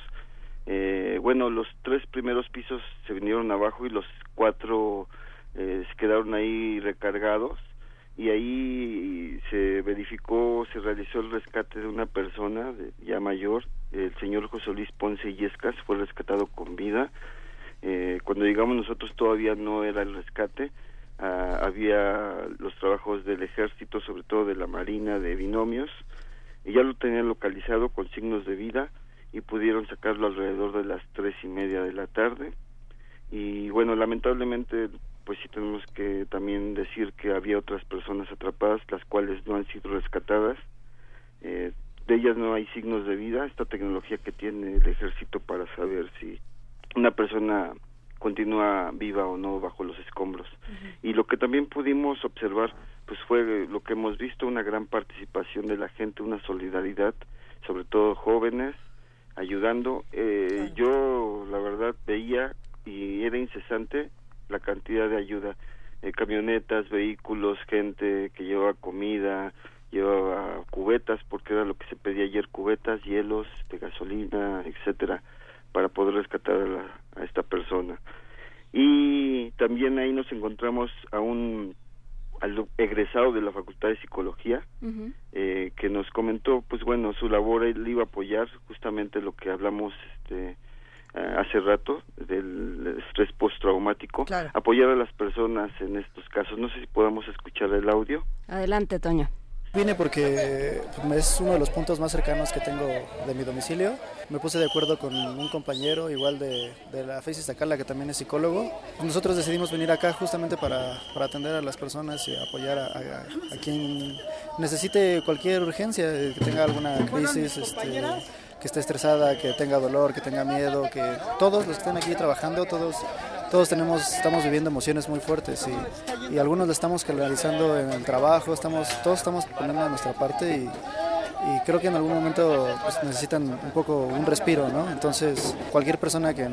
eh, bueno, los tres primeros pisos se vinieron abajo y los cuatro eh, se quedaron ahí recargados y ahí se verificó, se realizó el rescate de una persona ya mayor, el señor José Luis Ponce Yescas, fue rescatado con vida. Eh, cuando llegamos nosotros todavía no era el rescate, ah, había los trabajos del ejército, sobre todo de la marina, de binomios, y ya lo tenían localizado con signos de vida y pudieron sacarlo alrededor de las tres y media de la tarde y bueno lamentablemente pues sí tenemos que también decir que había otras personas atrapadas las cuales no han sido rescatadas. Eh, de ellas no hay signos de vida esta tecnología que tiene el ejército para saber si una persona continúa viva o no bajo los escombros. Y lo que también pudimos observar pues fue lo que hemos visto una gran participación de la gente una solidaridad sobre todo jóvenes ayudando. Eh, yo la verdad veía y era incesante la cantidad de ayuda eh, camionetas vehículos gente que llevaba comida llevaba cubetas porque era lo que se pedía ayer cubetas hielos de gasolina etcétera para poder rescatar a, la- a esta persona. Y también ahí nos encontramos a un al egresado de la Facultad de Psicología eh, que nos comentó, pues bueno, su labor él iba a apoyar justamente lo que hablamos este, hace rato del estrés postraumático, apoyar a las personas en estos casos. No sé si podamos escuchar el audio. Adelante, Toño. Vine porque es uno de los puntos más cercanos que tengo de mi domicilio. Me puse de acuerdo con un compañero igual de, de la FES Iztacala que también es psicólogo. Nosotros decidimos venir acá justamente para, para atender a las personas y apoyar a, a- a quien necesite cualquier urgencia, eh, que tenga alguna crisis, este, que esté estresada, que tenga dolor, que tenga miedo, que todos los que estén aquí trabajando, todos todos tenemos, estamos viviendo emociones muy fuertes y, y algunos lo estamos canalizando en el trabajo, estamos, todos estamos poniendo nuestra parte y, y creo que en algún momento pues, necesitan un poco un respiro, ¿no? Entonces, cualquier persona que,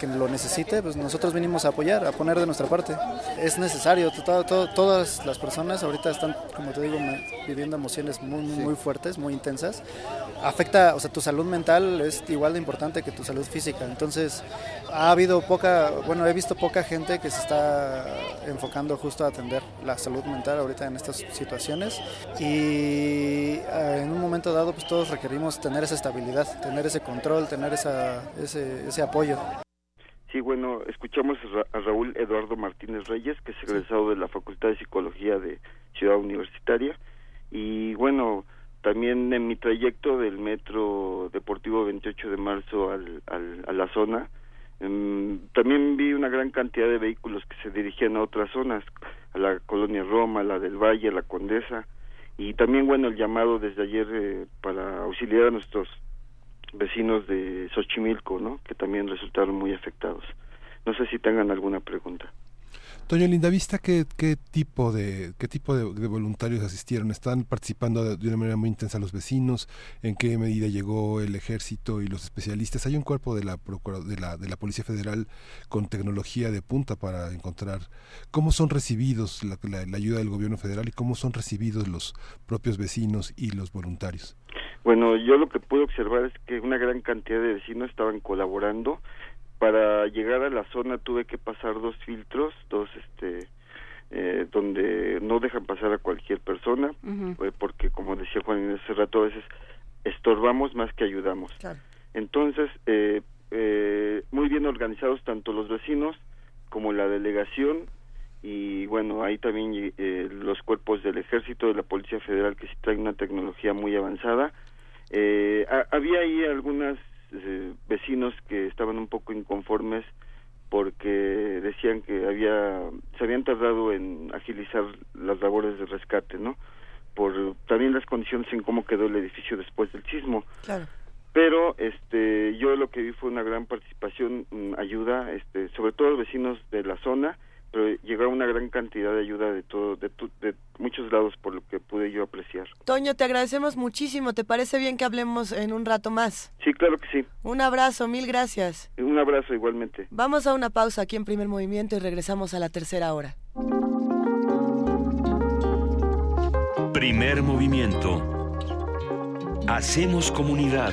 que lo necesite, pues nosotros venimos a apoyar, a poner de nuestra parte. Es necesario, to- to- todas las personas ahorita están, como te digo, viviendo emociones muy, muy, muy fuertes, muy intensas. Afecta, o sea, tu salud mental es igual de importante que tu salud física. Entonces, ha habido poca, bueno, he visto poca gente que se está enfocando justo a atender la salud mental ahorita en estas situaciones y eh, en un momento dado pues todos requerimos tener esa estabilidad, tener ese control, tener esa, ese, ese apoyo. Sí, bueno, escuchamos a Ra- a Raúl Eduardo Martínez Reyes, que es egresado de la Facultad de Psicología de Ciudad Universitaria. Y bueno, también en mi trayecto del Metro Deportivo 28 de marzo al, al- a la zona, también vi una gran cantidad de vehículos que se dirigían a otras zonas, a la colonia Roma, a la del Valle, a la Condesa. Y también, bueno, el llamado desde ayer eh, para auxiliar a nuestros vecinos de Xochimilco, ¿no? Que también resultaron muy afectados. No sé si tengan alguna pregunta. Toño Lindavista, ¿qué, qué tipo de qué tipo de, voluntarios asistieron? ¿Están participando de, una manera muy intensa los vecinos? ¿En qué medida llegó el ejército y los especialistas? Hay un cuerpo de la de la de la Policía Federal con tecnología de punta para encontrar cómo son recibidos la, la- la ayuda del gobierno federal y cómo son recibidos los propios vecinos y los voluntarios. Bueno, yo lo que pude observar es que una gran cantidad de vecinos estaban colaborando. Para llegar a la zona tuve que pasar dos filtros, dos, este, eh, donde no dejan pasar a cualquier persona, eh, porque como decía Juan Inés hace rato, a veces estorbamos más que ayudamos. Entonces, eh, eh, muy bien organizados tanto los vecinos como la delegación y bueno, hay también eh, los cuerpos del ejército, de la Policía Federal que sí traen una tecnología muy avanzada. Eh, ha- había ahí algunos vecinos que estaban un poco inconformes porque decían que había se habían tardado en agilizar las labores de rescate, ¿no? Por también las condiciones en cómo quedó el edificio después del sismo Claro. pero este yo lo que vi fue una gran participación mm, ayuda este sobre todo los vecinos de la zona pero llegaron una gran cantidad de ayuda de todo, de, tu- de muchos lados por lo que pude yo apreciar. Toño, te agradecemos muchísimo. ¿Te parece bien que hablemos en un rato más? Sí, claro que sí. Un abrazo, mil gracias. Un abrazo igualmente. Vamos a una pausa aquí en primer movimiento y regresamos a la tercera hora. Primer movimiento. Hacemos comunidad.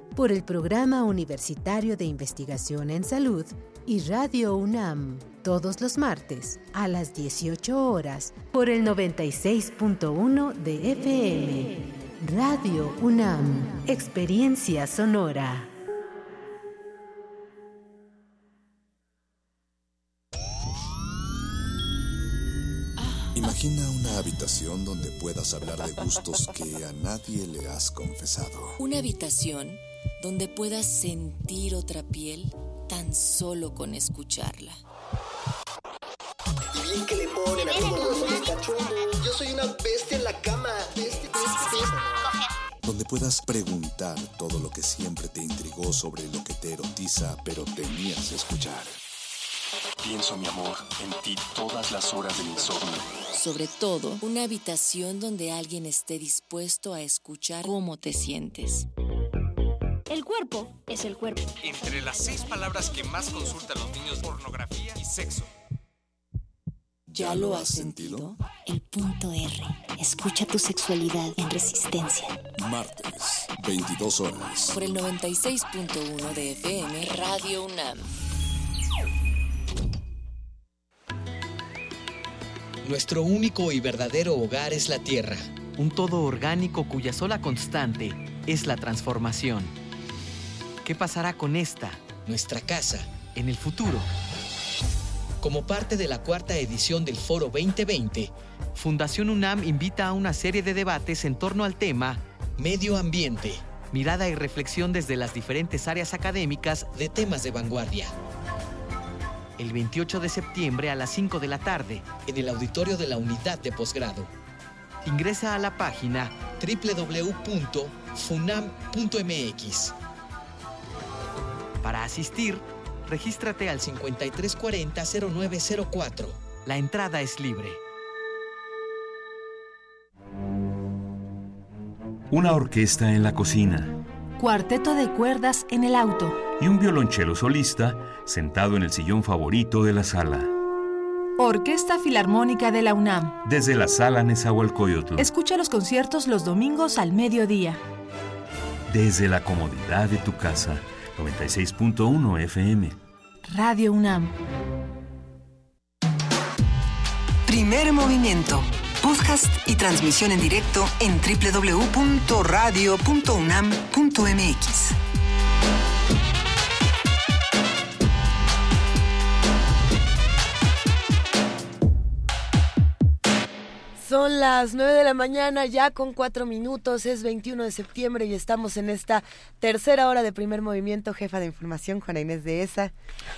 por el Programa Universitario de Investigación en Salud y Radio UNAM todos los martes a las 18 horas por el 96.1 de FM. Radio UNAM, Experiencia Sonora. Imagina una habitación donde puedas hablar de gustos que a nadie le has confesado. Una habitación donde puedas sentir otra piel tan solo con escucharla. Y bien que le ponen a cachondos. Yo soy una bestia en la cama. Bestia, bestia, bestia. Donde puedas preguntar todo lo que siempre te intrigó sobre lo que te erotiza, pero temías escuchar. Pienso, mi amor, en ti todas las horas del insomnio. Sobre todo, una habitación donde alguien esté dispuesto a escuchar cómo te sientes. El cuerpo es el cuerpo. Entre las seis palabras que más consultan los niños, pornografía y sexo. ¿Ya lo has sentido? El punto R. Escucha tu sexualidad en resistencia. Martes, 22 horas. Por el 96.1 de FM Radio UNAM. Nuestro único y verdadero hogar es la tierra. Un todo orgánico cuya sola constante es la transformación. ¿Qué pasará con esta, nuestra casa, en el futuro? Como parte de la cuarta edición del Foro 2020, Fundación UNAM invita a una serie de debates en torno al tema Medio Ambiente, mirada y reflexión desde las diferentes áreas académicas de temas de vanguardia. El 28 de septiembre a las 5 de la tarde, en el auditorio de la unidad de posgrado. Ingresa a la página www.funam.mx. Para asistir, regístrate al 5340-0904. La entrada es libre. Una orquesta en la cocina Cuarteto de cuerdas en el auto. y un violonchelo solista sentado en el sillón favorito de la sala. Orquesta Filarmónica de la UNAM. Desde la sala Nezahualcóyotl, Escucha los conciertos los domingos al mediodía. desde la comodidad de tu casa. 96.1 FM. Radio UNAM. Primer movimiento. Podcast y transmisión en directo en www.radio.unam.mx. Son las 9 de la mañana, ya con cuatro minutos, es 21 de septiembre y estamos en esta tercera hora de primer movimiento. Jefa de información, Juana Inés de ESA.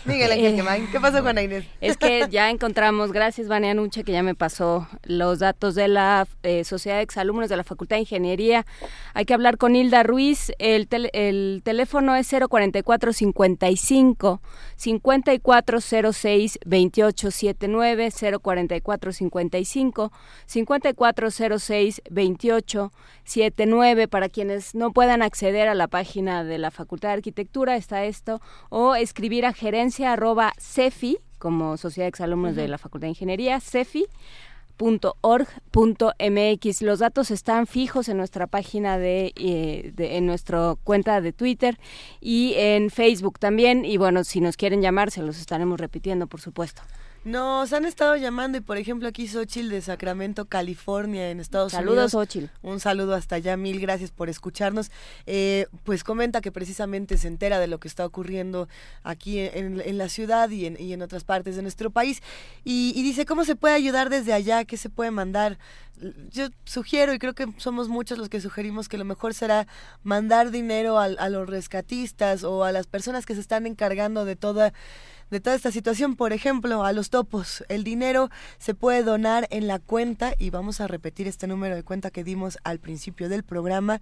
Miguel Ángel Eh, Quemain, ¿qué pasó, Juana Inés? Es que [LAUGHS] ya encontramos, gracias Vania Nuche, que ya me pasó los datos de la eh, Sociedad de Exalumnos de la Facultad de Ingeniería. Hay que hablar con Hilda Ruiz. El, tel- el teléfono es 04455 5406 2879 04455 5406 2879 para quienes no puedan acceder a la página de la Facultad de Arquitectura está esto o escribir a gerencia arroba cefi como Sociedad de Exalumnos de la Facultad de Ingeniería cefi .org.mx. Los datos están fijos en nuestra página de, eh, de- en nuestra cuenta de Twitter y en Facebook también. Y bueno, si nos quieren llamar, se los estaremos repitiendo, por supuesto. Nos han estado llamando y por ejemplo aquí Xochil de Sacramento, California, en Estados Saludos, Unidos. Xochitl. Un saludo hasta allá, mil gracias por escucharnos. Eh, pues comenta que precisamente se entera de lo que está ocurriendo aquí en, en la ciudad y en, y en otras partes de nuestro país. Y, y dice, ¿cómo se puede ayudar desde allá? ¿Qué se puede mandar? Yo sugiero, y creo que somos muchos los que sugerimos que lo mejor será mandar dinero al- a, los rescatistas o a las personas que se están encargando de toda de toda esta situación, por ejemplo, a los topos. El dinero se puede donar en la cuenta y vamos a repetir este número de cuenta que dimos al principio del programa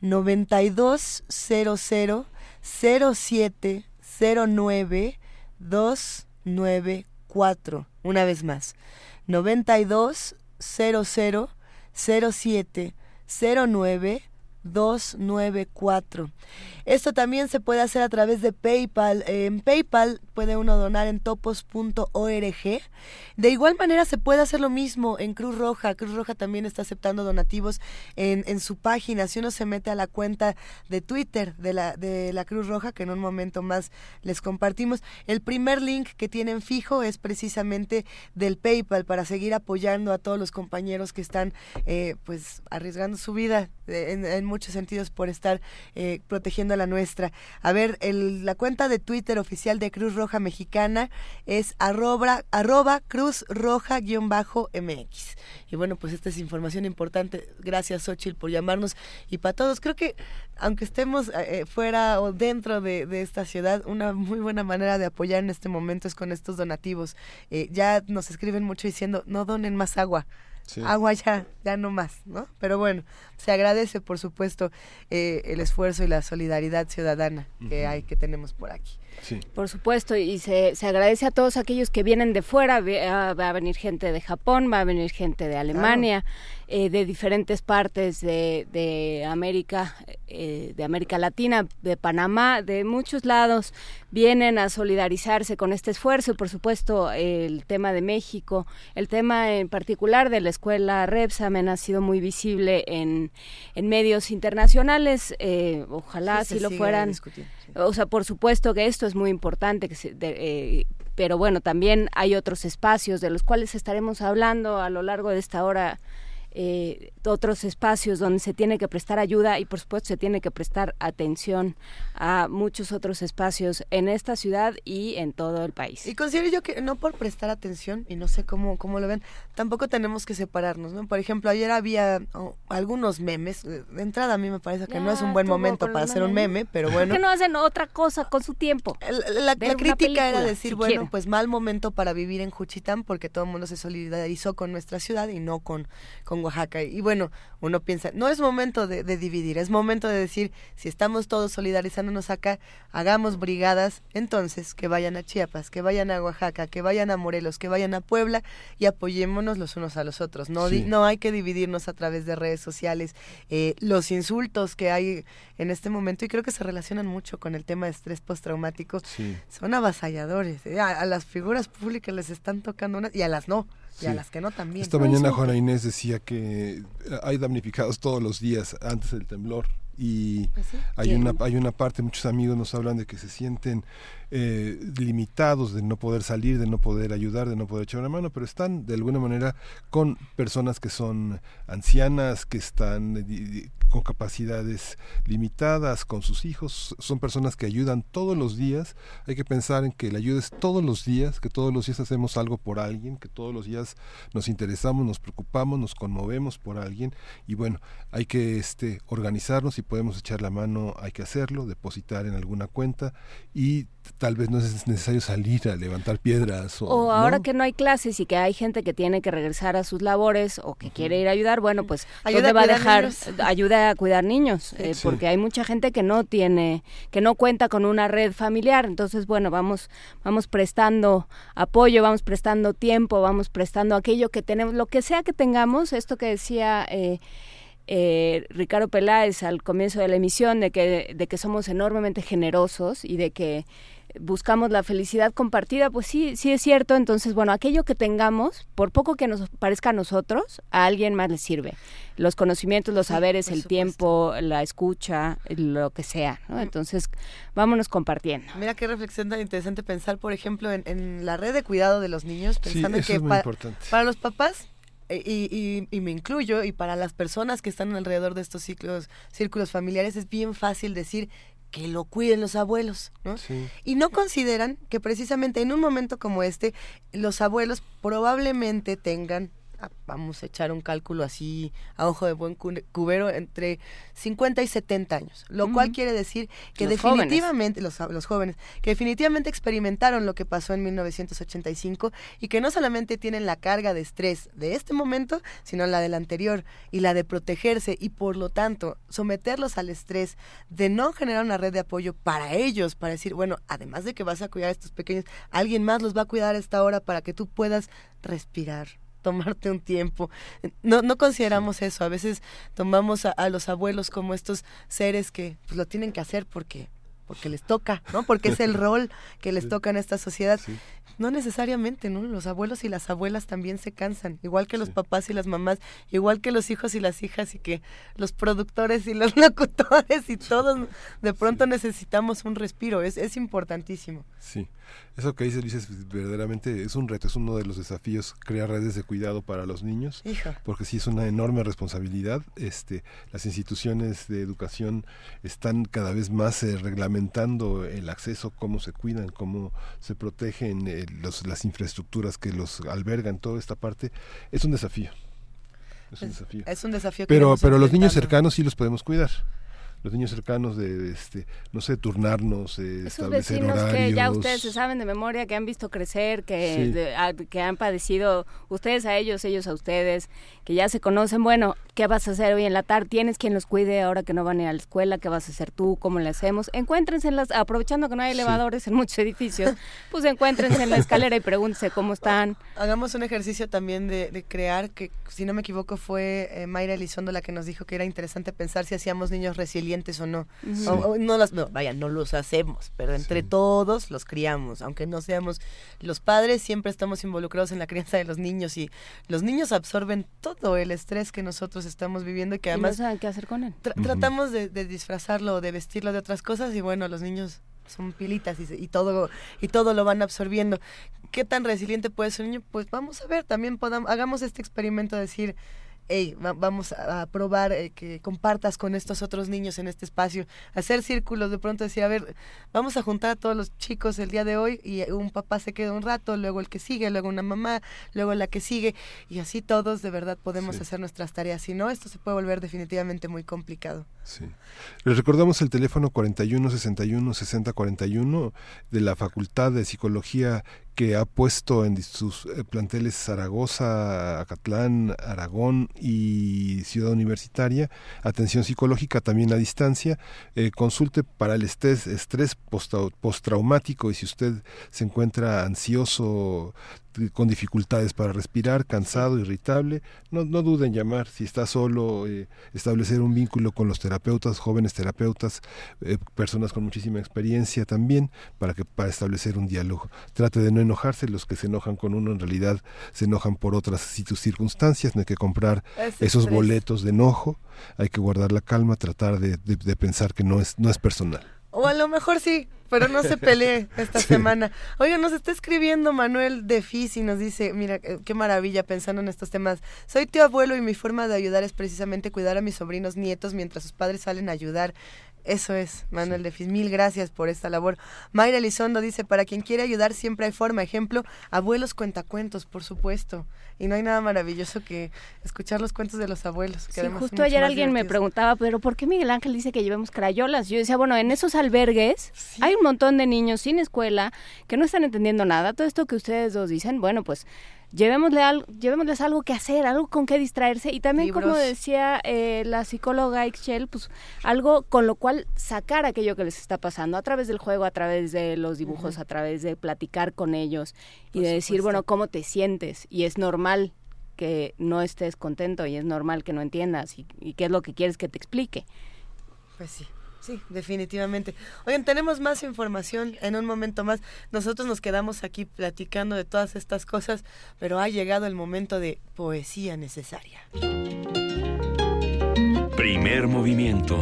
9200 0709 294. Una vez más. 9200 0709 294. Esto también se puede hacer a través de PayPal. En PayPal puede uno donar en topos.org. De igual manera se puede hacer lo mismo en Cruz Roja. Cruz Roja también está aceptando donativos en, en su página. Si uno se mete a la cuenta de Twitter de la, de la Cruz Roja, que en un momento más les compartimos, el primer link que tienen fijo es precisamente del PayPal para seguir apoyando a todos los compañeros que están eh, pues arriesgando su vida eh, en, en muchos sentidos por estar eh, protegiendo a la nuestra. A ver, el- la cuenta de Twitter oficial de Cruz Roja Mexicana es arroba, arroba Cruz Roja guion bajo MX. Y bueno, pues esta es información importante. Gracias, Xochitl, por llamarnos. Y para todos, creo que aunque estemos eh, eh, fuera o dentro de, de esta ciudad, una muy buena manera de apoyar en este momento es con estos donativos. Eh, ya nos escriben mucho diciendo, no donen más agua. Sí. Agua ya, ya no más, ¿no? Pero bueno, se agradece, por supuesto, eh, el esfuerzo y la solidaridad ciudadana que hay, que tenemos por aquí. Por supuesto, y se, se agradece a todos aquellos que vienen de fuera. Ah, Va a venir gente de Japón, va a venir gente de Alemania, eh, de diferentes partes de, de América, eh, de América Latina, de Panamá, de muchos lados. Vienen a solidarizarse con este esfuerzo. Por supuesto, el tema de México, el tema en particular de la escuela Repsamen ha sido muy visible en, en medios internacionales. Eh, ojalá Sí, si lo fueran. O sea, por supuesto que esto es muy importante, que se- de- eh, pero bueno, también hay otros espacios de los cuales estaremos hablando a lo largo de esta hora. Eh, otros espacios donde se tiene que prestar ayuda y por supuesto se tiene que prestar atención a muchos otros espacios en esta ciudad y en todo el país. Y considero yo que no por prestar atención, y no sé cómo, cómo lo ven, tampoco tenemos que separarnos, ¿no? Por ejemplo, ayer había oh, algunos memes, eh, de entrada a mí me parece que Ya no es un buen momento para hacer un meme, pero ¿Por bueno. qué no hacen otra cosa con su tiempo? La, crítica era decir, si bueno, quieren. pues mal momento para vivir en Juchitán porque todo el mundo se solidarizó con nuestra ciudad y no con, con Oaxaca. Y bueno, uno piensa, no es momento de, de dividir, es momento de decir, si estamos todos solidarizándonos acá, hagamos brigadas, entonces que vayan a Chiapas, que vayan a Oaxaca, que vayan a Morelos, que vayan a Puebla y apoyémonos los unos a los otros. No, Sí. no hay que dividirnos a través de redes sociales. Eh, los insultos que hay en este momento, y creo que se relacionan mucho con el tema de estrés postraumático, Sí. son avasalladores. eh. A, a las figuras públicas les están tocando unas, y a las no, y a las que no también. Esta mañana Juana Inés decía que eh, hay damnificados todos los días antes del temblor y ¿Ah, sí? hay ¿Quién? una hay una parte muchos amigos nos hablan de que se sienten eh, limitados de no poder salir de no poder ayudar de no poder echar una mano pero están de alguna manera con personas que son ancianas que están eh, con capacidades limitadas con sus hijos. Son personas que ayudan todos los días. Hay que pensar en que la ayuda es todos los días que todos los días hacemos algo por alguien que todos los días nos interesamos nos preocupamos nos conmovemos por alguien. Y bueno hay que este organizarnos si podemos echar la mano hay que hacerlo depositar en alguna cuenta y tal vez no es necesario salir a levantar piedras o, O ahora ¿no? que no hay clases y que hay gente que tiene que regresar a sus labores o que quiere ir a ayudar, bueno, pues Ayuda ¿dónde a va a cuidar dejar niños. ayuda a cuidar niños? Eh, Sí. Porque hay mucha gente que no tiene, que no cuenta con una red familiar. Entonces, bueno, vamos, vamos prestando apoyo, vamos prestando tiempo, vamos prestando aquello que tenemos, lo que sea que tengamos. Esto que decía eh, eh, Ricardo Peláez al comienzo de la emisión de que, de que somos enormemente generosos y de que buscamos la felicidad compartida, pues sí, sí es cierto. Entonces, bueno, aquello que tengamos, por poco que nos parezca a nosotros, a alguien más le sirve. Los conocimientos, los saberes, el tiempo, la escucha, lo que sea, ¿no? Entonces, vámonos compartiendo. Mira qué reflexión tan interesante pensar, por ejemplo, en, en la red de cuidado de los niños, Sí, pensando eso que es muy pa- importante. para los papás eh, y, y- y me incluyo, y para las personas que están alrededor de estos ciclos, círculos familiares, es bien fácil decir que lo cuiden los abuelos, ¿no? Sí. Y no consideran que precisamente en un momento como este, los abuelos probablemente tengan, vamos a echar un cálculo así a ojo de buen cu- cubero, entre 50 y 70 años, lo cual quiere decir que Los jóvenes. definitivamente, los, los jóvenes, que definitivamente experimentaron lo que pasó en 1985 y que no solamente tienen la carga de estrés de este momento, sino la del anterior y la de protegerse y por lo tanto someterlos al estrés de no generar una red de apoyo para ellos, para decir, bueno, además de que vas a cuidar a estos pequeños, alguien más los va a cuidar a esta hora para que tú puedas respirar tomarte un tiempo. No, no consideramos eso. A veces tomamos a, a los abuelos como estos seres que pues, lo tienen que hacer porque porque les toca, ¿no? Porque es el [LAUGHS] rol que les toca en esta sociedad. No necesariamente, ¿no? Los abuelos y las abuelas también se cansan, igual que los papás y las mamás, igual que los hijos y las hijas y que los productores y los [LAUGHS] locutores y todos de pronto necesitamos un respiro, es, es importantísimo. Sí, eso que dices, Luis, es verdaderamente es un reto, es uno de los desafíos crear redes de cuidado para los niños, porque sí es una enorme responsabilidad. Este, las instituciones de educación están cada vez más eh, reglamentando el acceso, cómo se cuidan, cómo se protegen eh, los, las infraestructuras que los albergan, toda esta parte es un desafío. Es un Es- desafío. es un desafío que Pero, pero los niños cercanos sí los podemos cuidar. Los niños cercanos de, de, este, no sé, turnarnos, eh, Esos establecer vecinos horarios. que ya ustedes se saben de memoria, que han visto crecer, que, Sí. de- a- que han padecido ustedes a ellos, ellos a ustedes, que ya se conocen. Bueno, ¿qué vas a hacer hoy en la tarde? ¿Tienes quien los cuide ahora que no van a ir a la escuela? ¿Qué vas a hacer tú? ¿Cómo le hacemos? Encuéntrense en las, aprovechando que no hay Sí. elevadores en muchos edificios, [LAUGHS] pues encuéntrense en la escalera y pregúntense cómo están. Hagamos un ejercicio también de, de crear, que si no me equivoco fue eh, Mayra Elizondo la que nos dijo que era interesante pensar si hacíamos niños resilientes o no. Ujú. O- o no las, no, vaya, no los hacemos, pero entre todos los criamos, aunque no seamos los padres, siempre estamos involucrados en la crianza de los niños y los niños absorben todo el estrés que nosotros estamos viviendo y que Y no además saben qué hacer con él. tra- tratamos de, de disfrazarlo, de vestirlo de otras cosas y bueno, los niños son pilitas y, y todo y todo lo van absorbiendo. ¿Qué tan resiliente puede ser un niño? Pues vamos a ver, también podamos, hagamos este experimento de decir, hey, va- vamos a, a probar eh, que compartas con estos otros niños en este espacio, hacer círculos, de pronto decir, a ver, vamos a juntar a todos los chicos el día de hoy y un papá se queda un rato, luego el que sigue, luego una mamá, luego la que sigue y así todos de verdad podemos hacer nuestras tareas. Si no, esto se puede volver definitivamente muy complicado. Sí. Les recordamos el teléfono 41 61 60 41 de la Facultad de Psicología que ha puesto en sus eh, planteles Zaragoza, Acatlán, Aragón y Ciudad Universitaria atención psicológica también a distancia. Eh, consulte para el estrés, estrés postraumático y si usted se encuentra ansioso, con dificultades para respirar, cansado, irritable, no, no dude en llamar. Si está solo, eh, establecer un vínculo con los terapeutas, jóvenes terapeutas, eh, personas con muchísima experiencia también, para que para establecer un diálogo. Trate de no enojarse. Los que se enojan con uno en realidad se enojan por otras circunstancias. No hay que comprar Es esos estrés. boletos de enojo. Hay que guardar la calma, tratar de, de- de pensar que no es no es personal. O a lo mejor sí, pero no se pelee esta Sí. semana. Oiga, nos está escribiendo Manuel de Fis y nos dice, mira, eh, qué maravilla pensando en estos temas. Soy tío abuelo y mi forma de ayudar es precisamente cuidar a mis sobrinos nietos mientras sus padres salen a ayudar. Eso es, Manuel de Fis. Mil gracias por esta labor. Mayra Elizondo dice, para quien quiere ayudar siempre hay forma. Ejemplo, abuelos cuentacuentos, por supuesto. Y no hay nada maravilloso que escuchar los cuentos de los abuelos. Que Sí, justo ayer alguien me preguntaba, pero ¿por qué Miguel Ángel dice que llevemos crayolas? Yo decía, bueno, en esos albergues hay un montón de niños sin escuela que no están entendiendo nada. Todo esto que ustedes dos dicen, bueno, pues llevémosle al- llevémosles algo que hacer, algo con que distraerse y también, como decía eh, la psicóloga Ixchel, pues algo con lo cual sacar aquello que les está pasando a través del juego, a través de los dibujos, a través de platicar con ellos y Por de decir, supuesto. bueno, ¿cómo te sientes? Y es normal que no estés contento y es normal que no entiendas y, y qué es lo que quieres que te explique. Pues sí. Sí, definitivamente. Oigan, tenemos más información en un momento más. Nosotros nos quedamos aquí platicando de todas estas cosas, pero ha llegado el momento de poesía necesaria. Primer movimiento.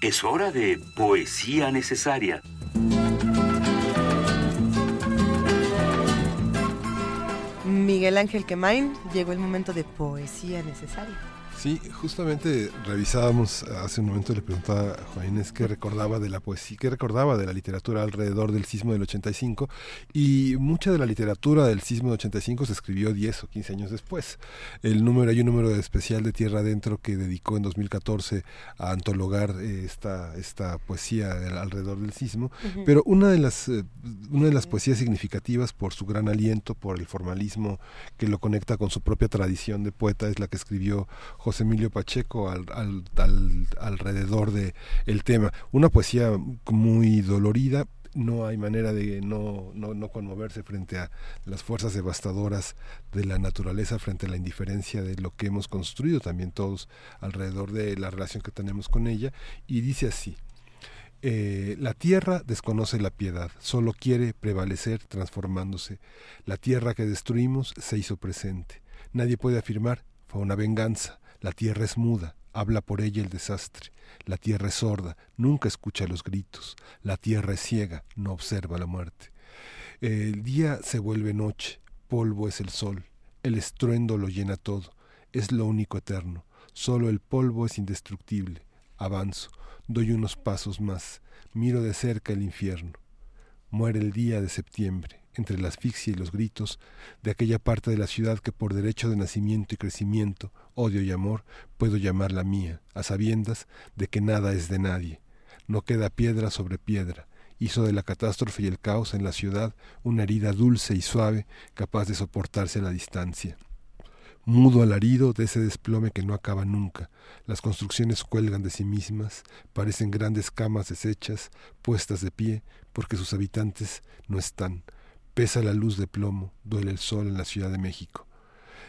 Es hora de poesía necesaria. Miguel Ángel Quemain, llegó el momento de poesía necesaria. Sí, justamente revisábamos hace un momento le preguntaba a Juan Inés qué recordaba de la poesía, qué recordaba de la literatura alrededor del sismo del 85 y mucha de la literatura del sismo del 85 se escribió 10 o 15 años después. El número hay un número especial de Tierra Adentro que dedicó en 2014 a antologar eh, esta esta poesía alrededor del sismo, pero una de las eh, una de las poesías significativas por su gran aliento, por el formalismo que lo conecta con su propia tradición de poeta es la que escribió José Emilio Pacheco al, al- al- alrededor de el tema. Una poesía muy dolorida, no hay manera de no, no, no conmoverse frente a las fuerzas devastadoras de la naturaleza, frente a la indiferencia de lo que hemos construido también todos alrededor de la relación que tenemos con ella. Y dice así, eh, la tierra desconoce la piedad, solo quiere prevalecer transformándose. La tierra que destruimos se hizo presente. Nadie puede afirmar, fue una venganza. La tierra es muda, habla por ella el desastre. La tierra es sorda, nunca escucha los gritos. La tierra es ciega, no observa la muerte. El día se vuelve noche, polvo es el sol, el estruendo lo llena todo, es lo único eterno, solo el polvo es indestructible. Avanzo, doy unos pasos más, miro de cerca el infierno. Muere el día de septiembre, entre la asfixia y los gritos de aquella parte de la ciudad que por derecho de nacimiento y crecimiento, odio y amor, puedo llamar la mía, a sabiendas de que nada es de nadie. No queda piedra sobre piedra, hizo de la catástrofe y el caos en la ciudad una herida dulce y suave capaz de soportarse a la distancia. Mudo alarido de ese desplome que no acaba nunca. Las construcciones cuelgan de sí mismas, parecen grandes camas deshechas, puestas de pie, porque sus habitantes no están. Pesa la luz de plomo, duele el sol en la Ciudad de México.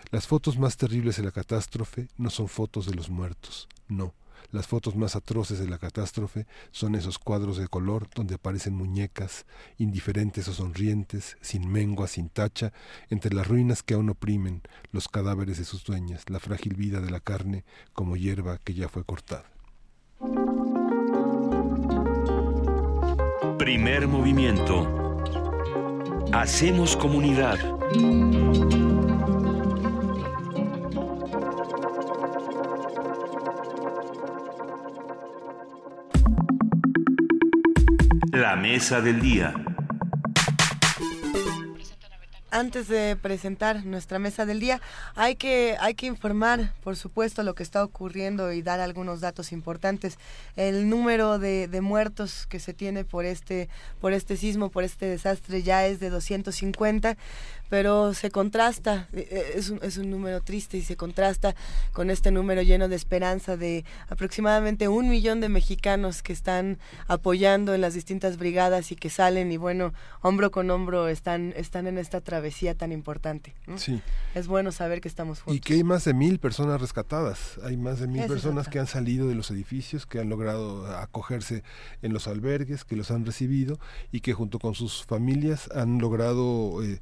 Las fotos más terribles de la catástrofe no son fotos de los muertos, no. Las fotos más atroces de la catástrofe son esos cuadros de color donde aparecen muñecas, indiferentes o sonrientes, sin mengua, sin tacha, entre las ruinas que aún oprimen, los cadáveres de sus dueñas, la frágil vida de la carne como hierba que ya fue cortada. Primer movimiento. Hacemos comunidad. La mesa del día. Antes de presentar nuestra mesa del día, hay que, hay que informar, por supuesto, lo que está ocurriendo y dar algunos datos importantes. El número de, de muertos que se tiene por este, por este sismo, por este desastre, ya es de 250, pero se contrasta, eh, eh, es un, es un número triste y se contrasta con este número lleno de esperanza de aproximadamente un millón de mexicanos que están apoyando en las distintas brigadas y que salen y bueno, hombro con hombro están, están en esta travesía tan importante. ¿no? Sí. Es bueno saber que estamos juntos. Y que hay más de mil personas rescatadas, hay más de mil Eso personas que han salido de los edificios, que han logrado acogerse en los albergues, que los han recibido y que junto con sus familias han logrado eh,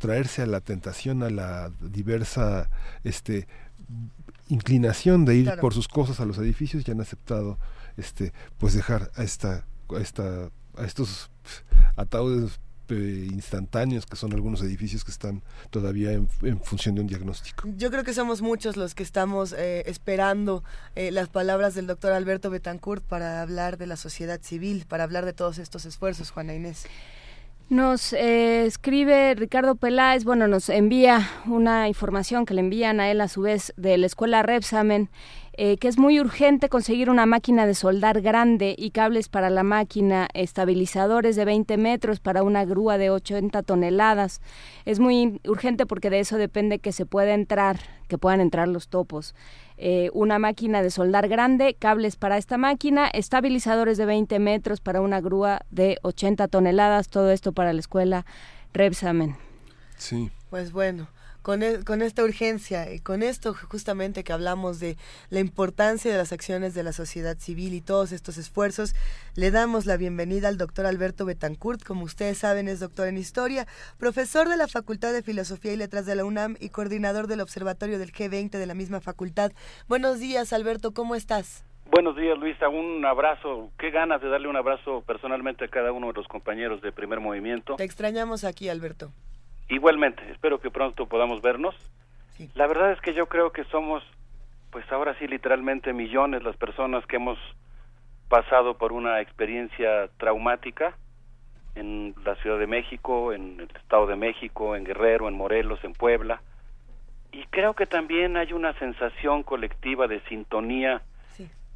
sustraerse a la tentación, a la diversa este inclinación de ir Claro. por sus cosas a los edificios y han aceptado este pues dejar a esta a esta a estos ataúdes eh, instantáneos que son algunos edificios que están todavía en, en función de un diagnóstico. Yo creo que somos muchos los que estamos eh, esperando eh, las palabras del doctor Alberto Betancourt para hablar de la sociedad civil, para hablar de todos estos esfuerzos, Juana Inés. Nos eh, escribe Ricardo Peláez, bueno, nos envía una información que le envían a él a su vez de la escuela Repsamen. Eh, que es muy urgente conseguir una máquina de soldar grande y cables para la máquina, estabilizadores de 20 metros para una grúa de 80 toneladas. Es muy urgente porque de eso depende que se pueda entrar, que puedan entrar los topos. Eh, una máquina de soldar grande, cables para esta máquina, estabilizadores de 20 metros para una grúa de 80 toneladas, todo esto para la escuela Repsamen. Sí. Pues bueno, con, e- con esta urgencia y con esto justamente que hablamos de la importancia de las acciones de la sociedad civil y todos estos esfuerzos, le damos la bienvenida al doctor Alberto Betancourt. Como ustedes saben, es doctor en historia, profesor de la Facultad de Filosofía y Letras de la UNAM y coordinador del Observatorio del G20 de la misma facultad. Buenos días, Alberto, ¿cómo estás? Buenos días, Luisa. Un abrazo. Qué ganas de darle un abrazo personalmente a cada uno de los compañeros de Primer Movimiento. Te extrañamos aquí, Alberto. Igualmente, espero que pronto podamos vernos. La verdad es que yo creo que somos, pues ahora sí, literalmente millones las personas que hemos pasado por una experiencia traumática en la Ciudad de México, en el Estado de México, en Guerrero, en Morelos, en Puebla. Y creo que también hay una sensación colectiva de sintonía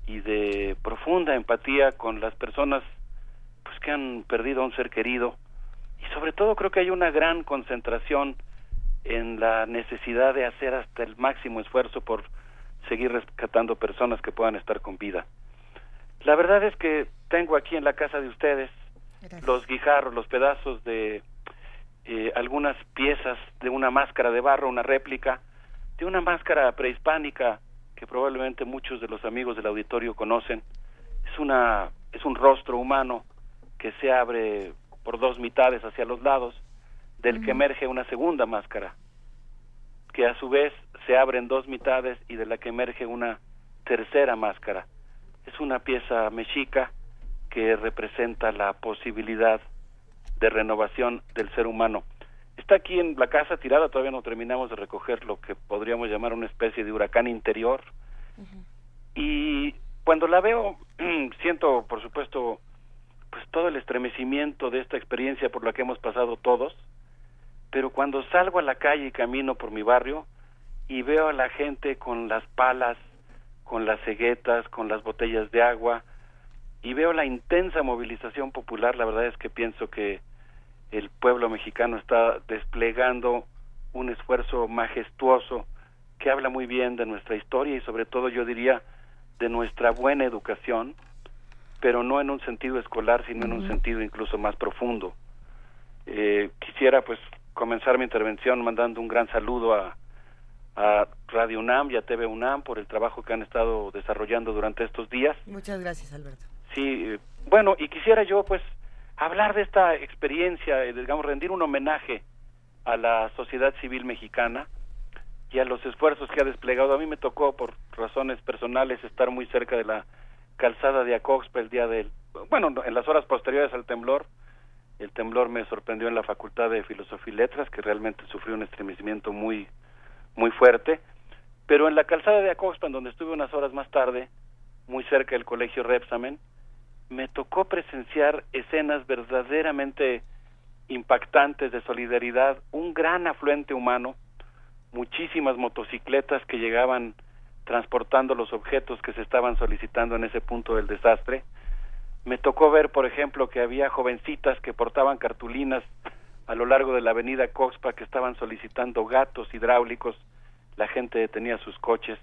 y de profunda empatía con las personas pues que han perdido a un ser querido y sobre todo creo que hay una gran concentración en la necesidad de hacer hasta el máximo esfuerzo por seguir rescatando personas que puedan estar con vida. La verdad es que tengo aquí en la casa de ustedes los guijarros, los pedazos de eh, algunas piezas de una máscara de barro, una réplica de una máscara prehispánica que probablemente muchos de los amigos del auditorio conocen. Es una es un rostro humano que se abre por dos mitades hacia los lados, del que emerge una segunda máscara, que a su vez se abre en dos mitades y de la que emerge una tercera máscara. Es una pieza mexica que representa la posibilidad de renovación del ser humano. Está aquí en la casa tirada, todavía no terminamos de recoger lo que podríamos llamar una especie de huracán interior. Y cuando la veo, [CLEARS THROAT] siento, por supuesto, pues todo el estremecimiento de esta experiencia por la que hemos pasado todos, pero cuando salgo a la calle y camino por mi barrio y veo a la gente con las palas, con las ceguetas, con las botellas de agua, y veo la intensa movilización popular, la verdad es que pienso que el pueblo mexicano está desplegando un esfuerzo majestuoso que habla muy bien de nuestra historia y sobre todo yo diría de nuestra buena educación, pero no en un sentido escolar, sino en un sentido incluso más profundo. Eh, quisiera pues comenzar mi intervención mandando un gran saludo a, a Radio UNAM y a TV UNAM por el trabajo que han estado desarrollando durante estos días. Muchas gracias, Alberto. Sí, eh, bueno, y quisiera yo pues hablar de esta experiencia, eh, digamos, rendir un homenaje a la sociedad civil mexicana y a los esfuerzos que ha desplegado. A mí me tocó, por razones personales, estar muy cerca de la calzada de Acoxpa el día del, bueno, en las horas posteriores al temblor. El temblor me sorprendió en la Facultad de Filosofía y Letras, que realmente sufrió un estremecimiento muy, muy fuerte. Pero en la calzada de Acoxpa, en donde estuve unas horas más tarde, muy cerca del colegio Repsamen, me tocó presenciar escenas verdaderamente impactantes de solidaridad, un gran afluente humano, muchísimas motocicletas que llegaban transportando los objetos que se estaban solicitando en ese punto del desastre. Me tocó ver, por ejemplo, que había jovencitas que portaban cartulinas a lo largo de la avenida Coxpa que estaban solicitando gatos hidráulicos. La gente detenía sus coches.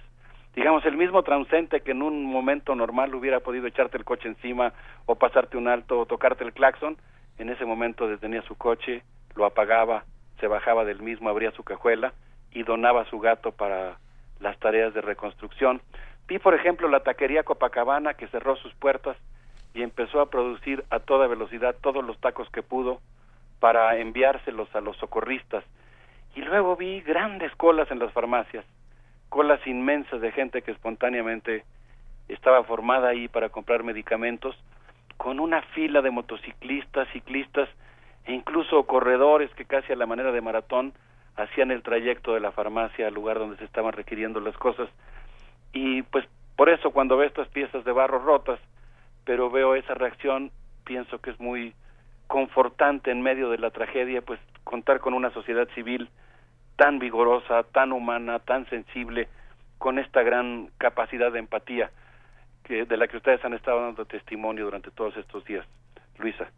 Digamos, el mismo transeúnte que en un momento normal hubiera podido echarte el coche encima o pasarte un alto o tocarte el claxon, en ese momento detenía su coche, lo apagaba, se bajaba del mismo, abría su cajuela y donaba su gato para las tareas de reconstrucción. Vi, por ejemplo, la taquería Copacabana que cerró sus puertas y empezó a producir a toda velocidad todos los tacos que pudo para enviárselos a los socorristas. Y luego vi grandes colas en las farmacias, colas inmensas de gente que espontáneamente estaba formada ahí para comprar medicamentos, con una fila de motociclistas, ciclistas e incluso corredores que casi a la manera de maratón hacían el trayecto de la farmacia al lugar donde se estaban requiriendo las cosas. Y pues por eso cuando veo estas piezas de barro rotas, pero veo esa reacción, pienso que es muy confortante en medio de la tragedia, pues contar con una sociedad civil tan vigorosa, tan humana, tan sensible, con esta gran capacidad de empatía que de la que ustedes han estado dando testimonio durante todos estos días. Luisa.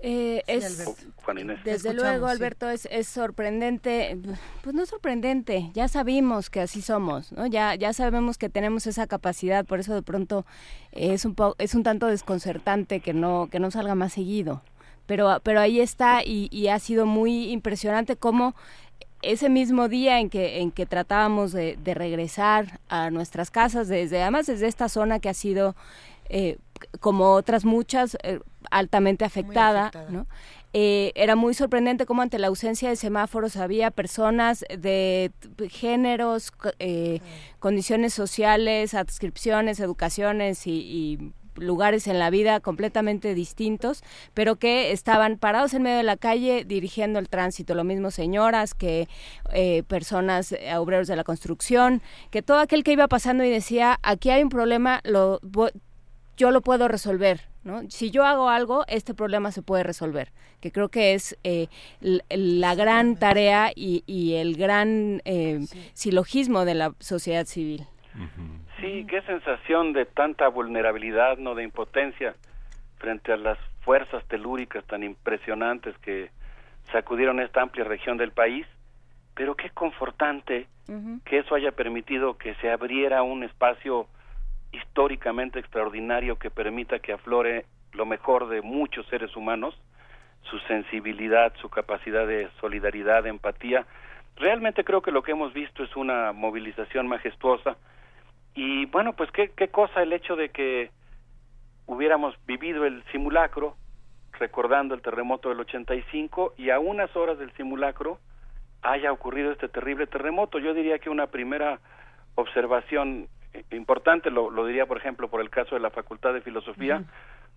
Eh, Sí, es. Juan Inés. Desde luego, sí. Alberto, es, es sorprendente, pues no sorprendente, ya sabimos que así somos, ¿no? Ya, ya sabemos que tenemos esa capacidad, por eso de pronto es un po- es un tanto desconcertante que no, que no salga más seguido. Pero, pero ahí está y, y ha sido muy impresionante cómo ese mismo día en que, en que tratábamos de, de regresar a nuestras casas, desde, además desde esta zona que ha sido, eh, como otras muchas, eh, altamente afectada, afectada. ¿no? Eh, era muy sorprendente cómo ante la ausencia de semáforos había personas de géneros, eh, condiciones sociales, adscripciones, educaciones y, y lugares en la vida completamente distintos, pero que estaban parados en medio de la calle dirigiendo el tránsito. Lo mismo señoras que eh, personas, eh, obreros de la construcción, que todo aquel que iba pasando y decía, aquí hay un problema, lo, yo lo puedo resolver. ¿no? Si yo hago algo, este problema se puede resolver, que creo que es eh, la gran tarea y, y el gran eh, silogismo de la sociedad civil. Sí, qué sensación de tanta vulnerabilidad, no de impotencia frente a las fuerzas telúricas tan impresionantes que sacudieron esta amplia región del país, pero qué confortante que eso haya permitido que se abriera un espacio históricamente extraordinario que permita que aflore lo mejor de muchos seres humanos, su sensibilidad, su capacidad de solidaridad, de empatía. Realmente creo que lo que hemos visto es una movilización majestuosa y bueno, pues qué, qué cosa el hecho de que hubiéramos vivido el simulacro, recordando el terremoto del 85 y a unas horas del simulacro haya ocurrido este terrible terremoto. Yo diría que una primera observación importante, lo, lo diría por ejemplo por el caso de la Facultad de Filosofía,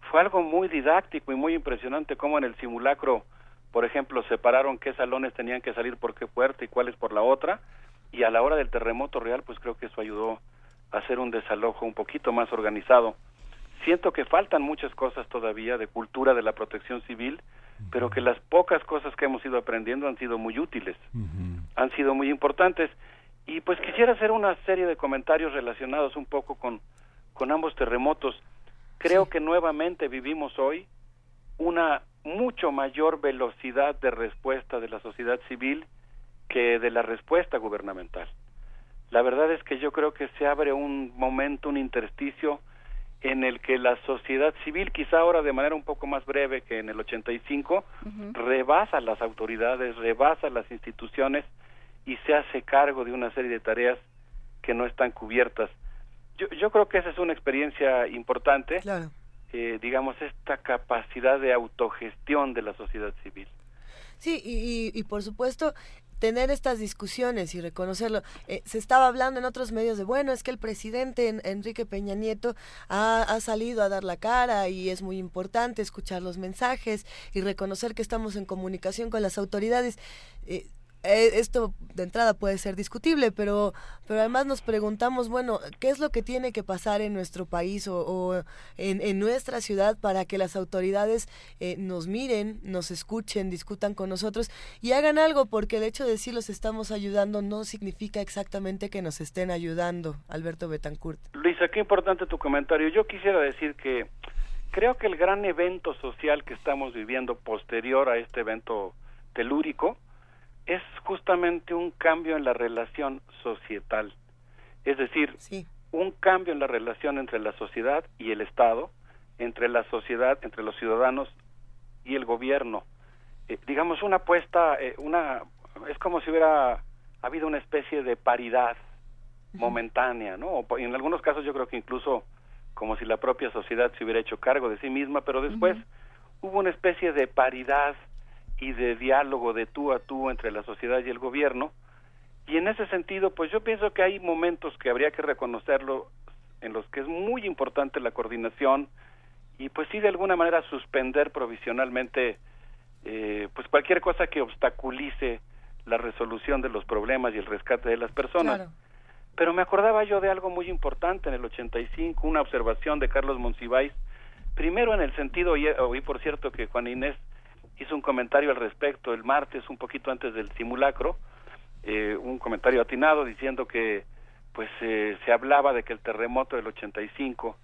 fue algo muy didáctico y muy impresionante cómo en el simulacro, por ejemplo, separaron qué salones tenían que salir por qué puerta y cuáles por la otra, y a la hora del terremoto real, pues creo que eso ayudó a hacer un desalojo un poquito más organizado. Siento que faltan muchas cosas todavía de cultura de la protección civil, pero que las pocas cosas que hemos ido aprendiendo han sido muy útiles, han sido muy importantes. Y pues quisiera hacer una serie de comentarios relacionados un poco con, con ambos terremotos. Creo que nuevamente vivimos hoy una mucho mayor velocidad de respuesta de la sociedad civil que de la respuesta gubernamental. La verdad es que yo creo que se abre un momento, un intersticio en el que la sociedad civil, quizá ahora de manera un poco más breve que en el 85, rebasa las autoridades, rebasa las instituciones y se hace cargo de una serie de tareas que no están cubiertas. Yo, yo creo que esa es una experiencia importante, eh, digamos, esta capacidad de autogestión de la sociedad civil. Sí, y, y- y por supuesto tener estas discusiones y reconocerlo. Eh, se estaba hablando en otros medios de, bueno, es que el presidente En- Enrique Peña Nieto ha, ha salido a dar la cara y es muy importante escuchar los mensajes y reconocer que estamos en comunicación con las autoridades. Eh, esto de entrada puede ser discutible, pero, pero además nos preguntamos, bueno, ¿qué es lo que tiene que pasar en nuestro país o, o en, en nuestra ciudad para que las autoridades eh, nos miren, nos escuchen, discutan con nosotros y hagan algo? Porque el hecho de decir los estamos ayudando no significa exactamente que nos estén ayudando, Alberto Betancourt. Luisa, qué importante tu comentario. Yo quisiera decir que creo que el gran evento social que estamos viviendo posterior a este evento telúrico es justamente un cambio en la relación societal. Es decir, un cambio en la relación entre la sociedad y el Estado, entre la sociedad, entre los ciudadanos y el gobierno. Eh, digamos, una apuesta, eh, una, es como si hubiera habido una especie de paridad momentánea, ¿no? O en algunos casos yo creo que incluso como si la propia sociedad se hubiera hecho cargo de sí misma, pero después hubo una especie de paridad y de diálogo de tú a tú entre la sociedad y el gobierno. Y en ese sentido, pues yo pienso que hay momentos que habría que reconocerlo en los que es muy importante la coordinación y pues sí de alguna manera suspender provisionalmente eh, pues cualquier cosa que obstaculice la resolución de los problemas y el rescate de las personas. Pero me acordaba yo de algo muy importante en el 85, una observación de Carlos Monsiváis, primero en el sentido, y oí por cierto que Juan Inés hizo un comentario al respecto el martes, un poquito antes del simulacro, eh, un comentario atinado diciendo que pues eh, se hablaba de que el terremoto del 85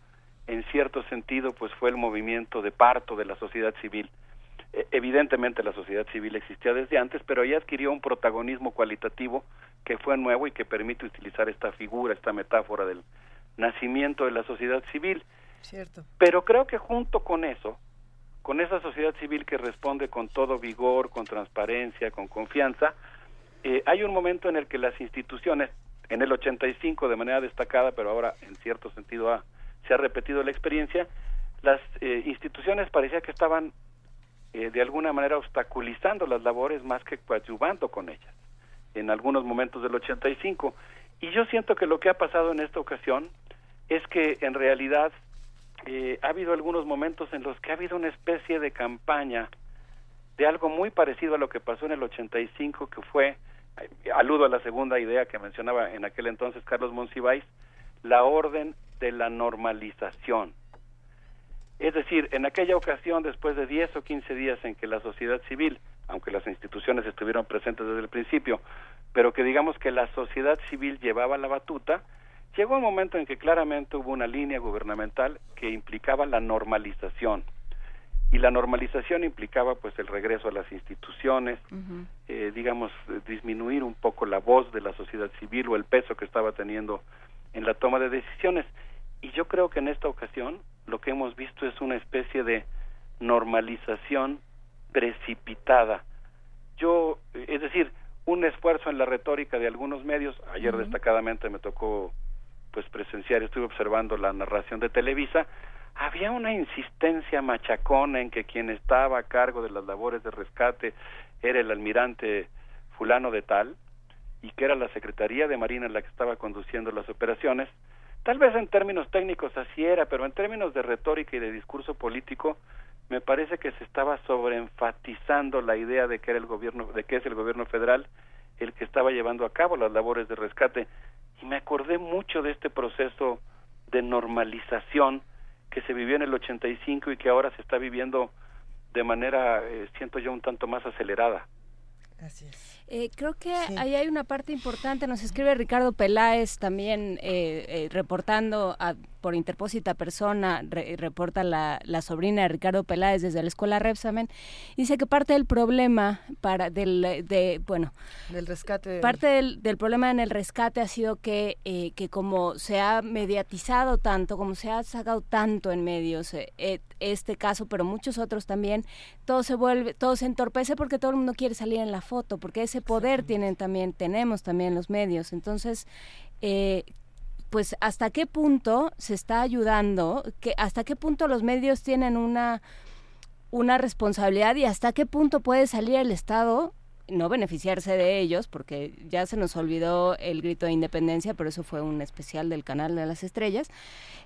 en cierto sentido pues fue el movimiento de parto de la sociedad civil. Eh, evidentemente la sociedad civil existía desde antes, pero ella adquirió un protagonismo cualitativo que fue nuevo y que permite utilizar esta figura, esta metáfora del nacimiento de la sociedad civil. Cierto. Pero creo que junto con eso, con esa sociedad civil que responde con todo vigor, con transparencia, con confianza, eh, hay un momento en el que las instituciones, en el 85 de manera destacada, pero ahora en cierto sentido ha- se ha repetido la experiencia, las eh, instituciones parecía que estaban eh, de alguna manera obstaculizando las labores más que coadyuvando con ellas en algunos momentos del 85. Y yo siento que lo que ha pasado en esta ocasión es que en realidad eh, ha habido algunos momentos en los que ha habido una especie de campaña de algo muy parecido a lo que pasó en el 85, que fue, eh, aludo a la segunda idea que mencionaba en aquel entonces Carlos Monsiváis, la orden de la normalización. Es decir, en aquella ocasión, después de 10 o 15 días en que la sociedad civil, aunque las instituciones estuvieron presentes desde el principio, pero que digamos que la sociedad civil llevaba la batuta, llegó un momento en que claramente hubo una línea gubernamental que implicaba la normalización. Y la normalización implicaba pues el regreso a las instituciones, eh, digamos, disminuir un poco la voz de la sociedad civil o el peso que estaba teniendo en la toma de decisiones. Y yo creo que en esta ocasión lo que hemos visto es una especie de normalización precipitada. Yo, eh, es decir, un esfuerzo en la retórica de algunos medios, ayer destacadamente me tocó pues presenciar, estuve observando la narración de Televisa, había una insistencia machacona en que quien estaba a cargo de las labores de rescate era el almirante fulano de tal y que era la Secretaría de Marina la que estaba conduciendo las operaciones. Tal vez en términos técnicos así era, pero en términos de retórica y de discurso político me parece que se estaba sobreenfatizando la idea de que era el gobierno de que es el gobierno federal el que estaba llevando a cabo las labores de rescate y me acordé mucho de este proceso de normalización que se vivió en el 85 y que ahora se está viviendo de manera, eh, siento yo, un tanto más acelerada. Eh, creo que ahí hay una parte importante. Nos escribe Ricardo Peláez también eh, eh, reportando a- por interpósita persona, re- reporta la, la sobrina de Ricardo Peláez desde la escuela Repsamen. Dice que parte del problema para del, de, bueno, Del rescate. Parte del, del problema en el rescate ha sido que, eh, que como se ha mediatizado tanto, como se ha sacado tanto en medios este caso, pero muchos otros también, todo se vuelve, todo se entorpece porque todo el mundo quiere salir en la foto, porque ese poder tienen también, tenemos también los medios. Entonces, eh, pues hasta qué punto se está ayudando, que hasta qué punto los medios tienen una una responsabilidad y hasta qué punto puede salir el Estado no beneficiarse de ellos, porque ya se nos olvidó el grito de independencia, pero eso fue un especial del canal de las estrellas.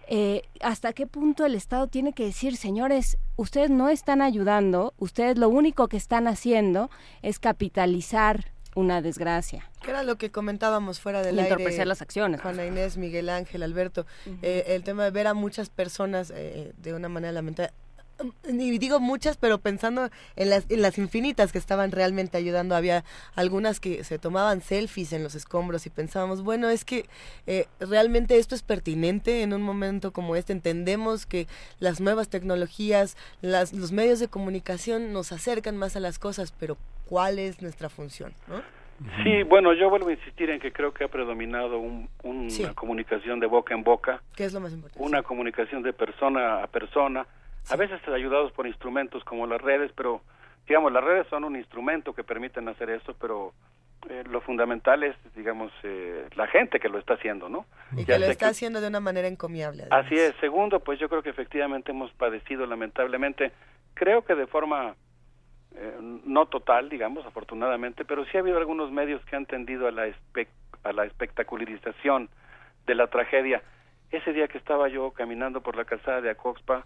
Eh, ¿Hasta qué punto el Estado tiene que decir, señores, ustedes no están ayudando, ustedes lo único que están haciendo es capitalizar una desgracia? Que era lo que comentábamos fuera del Y aire. entorpecer las acciones. Juana Inés, Miguel Ángel, Alberto. eh, el tema de ver a muchas personas eh, de una manera lamentable. Y digo muchas, pero pensando en las, en las infinitas que estaban realmente ayudando. Había algunas que se tomaban selfies en los escombros y pensábamos, bueno, es que eh, realmente esto es pertinente en un momento como este. Entendemos que las nuevas tecnologías, las, los medios de comunicación nos acercan más a las cosas, pero ¿cuál es nuestra función? ¿no? Sí, bueno, yo vuelvo a insistir en que creo que ha predominado un- una Sí. comunicación de boca en boca, ¿Qué es lo más importante? una comunicación de persona a persona, a veces ayudados por instrumentos como las redes, pero digamos, las redes son un instrumento que permiten hacer eso, pero eh, lo fundamental es, digamos, eh, la gente que lo está haciendo, ¿no? Y Ya que lo está haciendo de una manera encomiable. Así es. Segundo, pues yo creo que efectivamente hemos padecido lamentablemente, creo que de forma eh, no total, digamos, afortunadamente, pero sí ha habido algunos medios que han tendido a la, espe- a la espectacularización de la tragedia. Ese día que estaba yo caminando por la calzada de Acoxpa,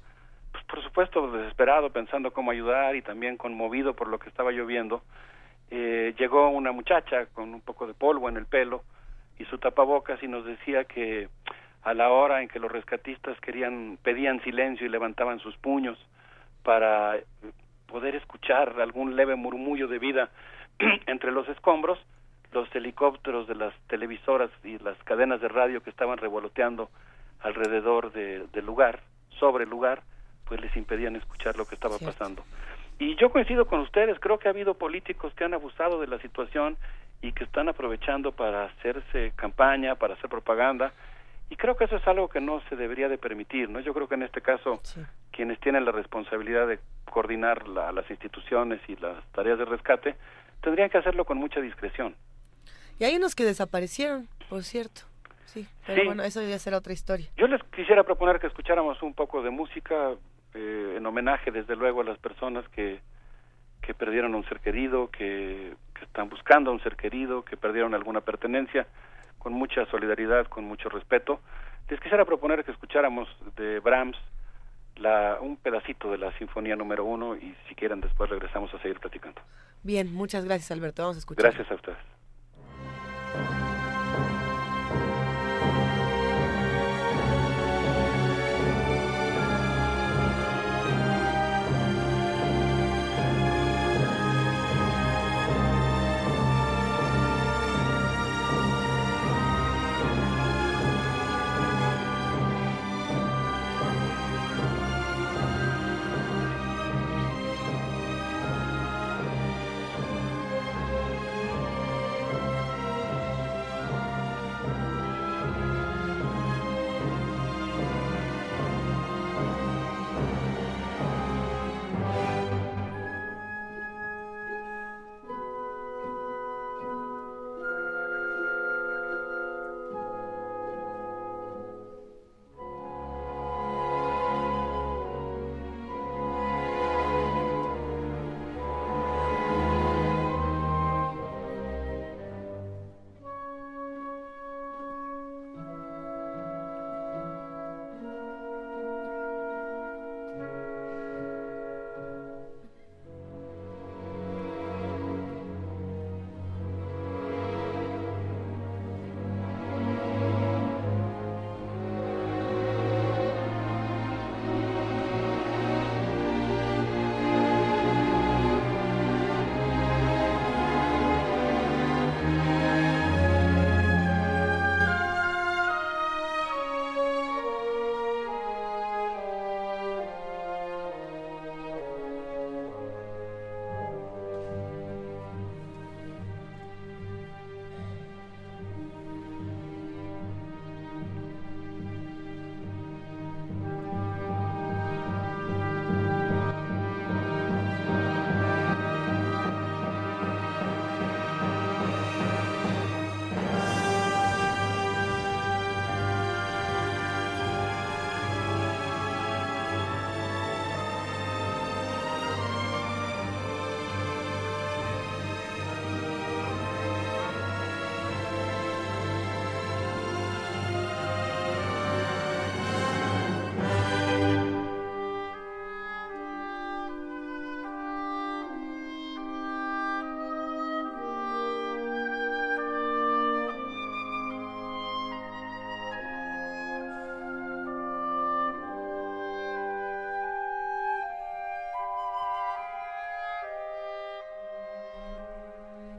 pues por supuesto desesperado, pensando cómo ayudar y también conmovido por lo que estaba lloviendo, eh, llegó una muchacha con un poco de polvo en el pelo y su tapabocas y nos decía que a la hora en que los rescatistas querían pedían silencio y levantaban sus puños para poder escuchar algún leve murmullo de vida [CLEARS THROAT] entre los escombros, los helicópteros de las televisoras y las cadenas de radio que estaban revoloteando alrededor de- del lugar, sobre el lugar, pues les impedían escuchar lo que estaba Cierto. pasando. Y yo coincido con ustedes, creo que ha habido políticos que han abusado de la situación y que están aprovechando para hacerse campaña, para hacer propaganda, y creo que eso es algo que no se debería de permitir, ¿no? Yo creo que en este caso quienes tienen la responsabilidad de coordinar la- las instituciones y las tareas de rescate tendrían que hacerlo con mucha discreción. Y hay unos que desaparecieron, por cierto. Sí, pero Sí. bueno, eso ya será otra historia. Yo les quisiera proponer que escucháramos un poco de música eh, en homenaje, desde luego, a las personas que, que perdieron a un ser querido, que, que están buscando a un ser querido, que perdieron alguna pertenencia, con mucha solidaridad, con mucho respeto. Les quisiera proponer que escucháramos de Brahms la, un pedacito de la Sinfonía número uno y si quieren después regresamos a seguir platicando. Bien, muchas gracias, Alberto. Vamos a escuchar. Gracias a ustedes.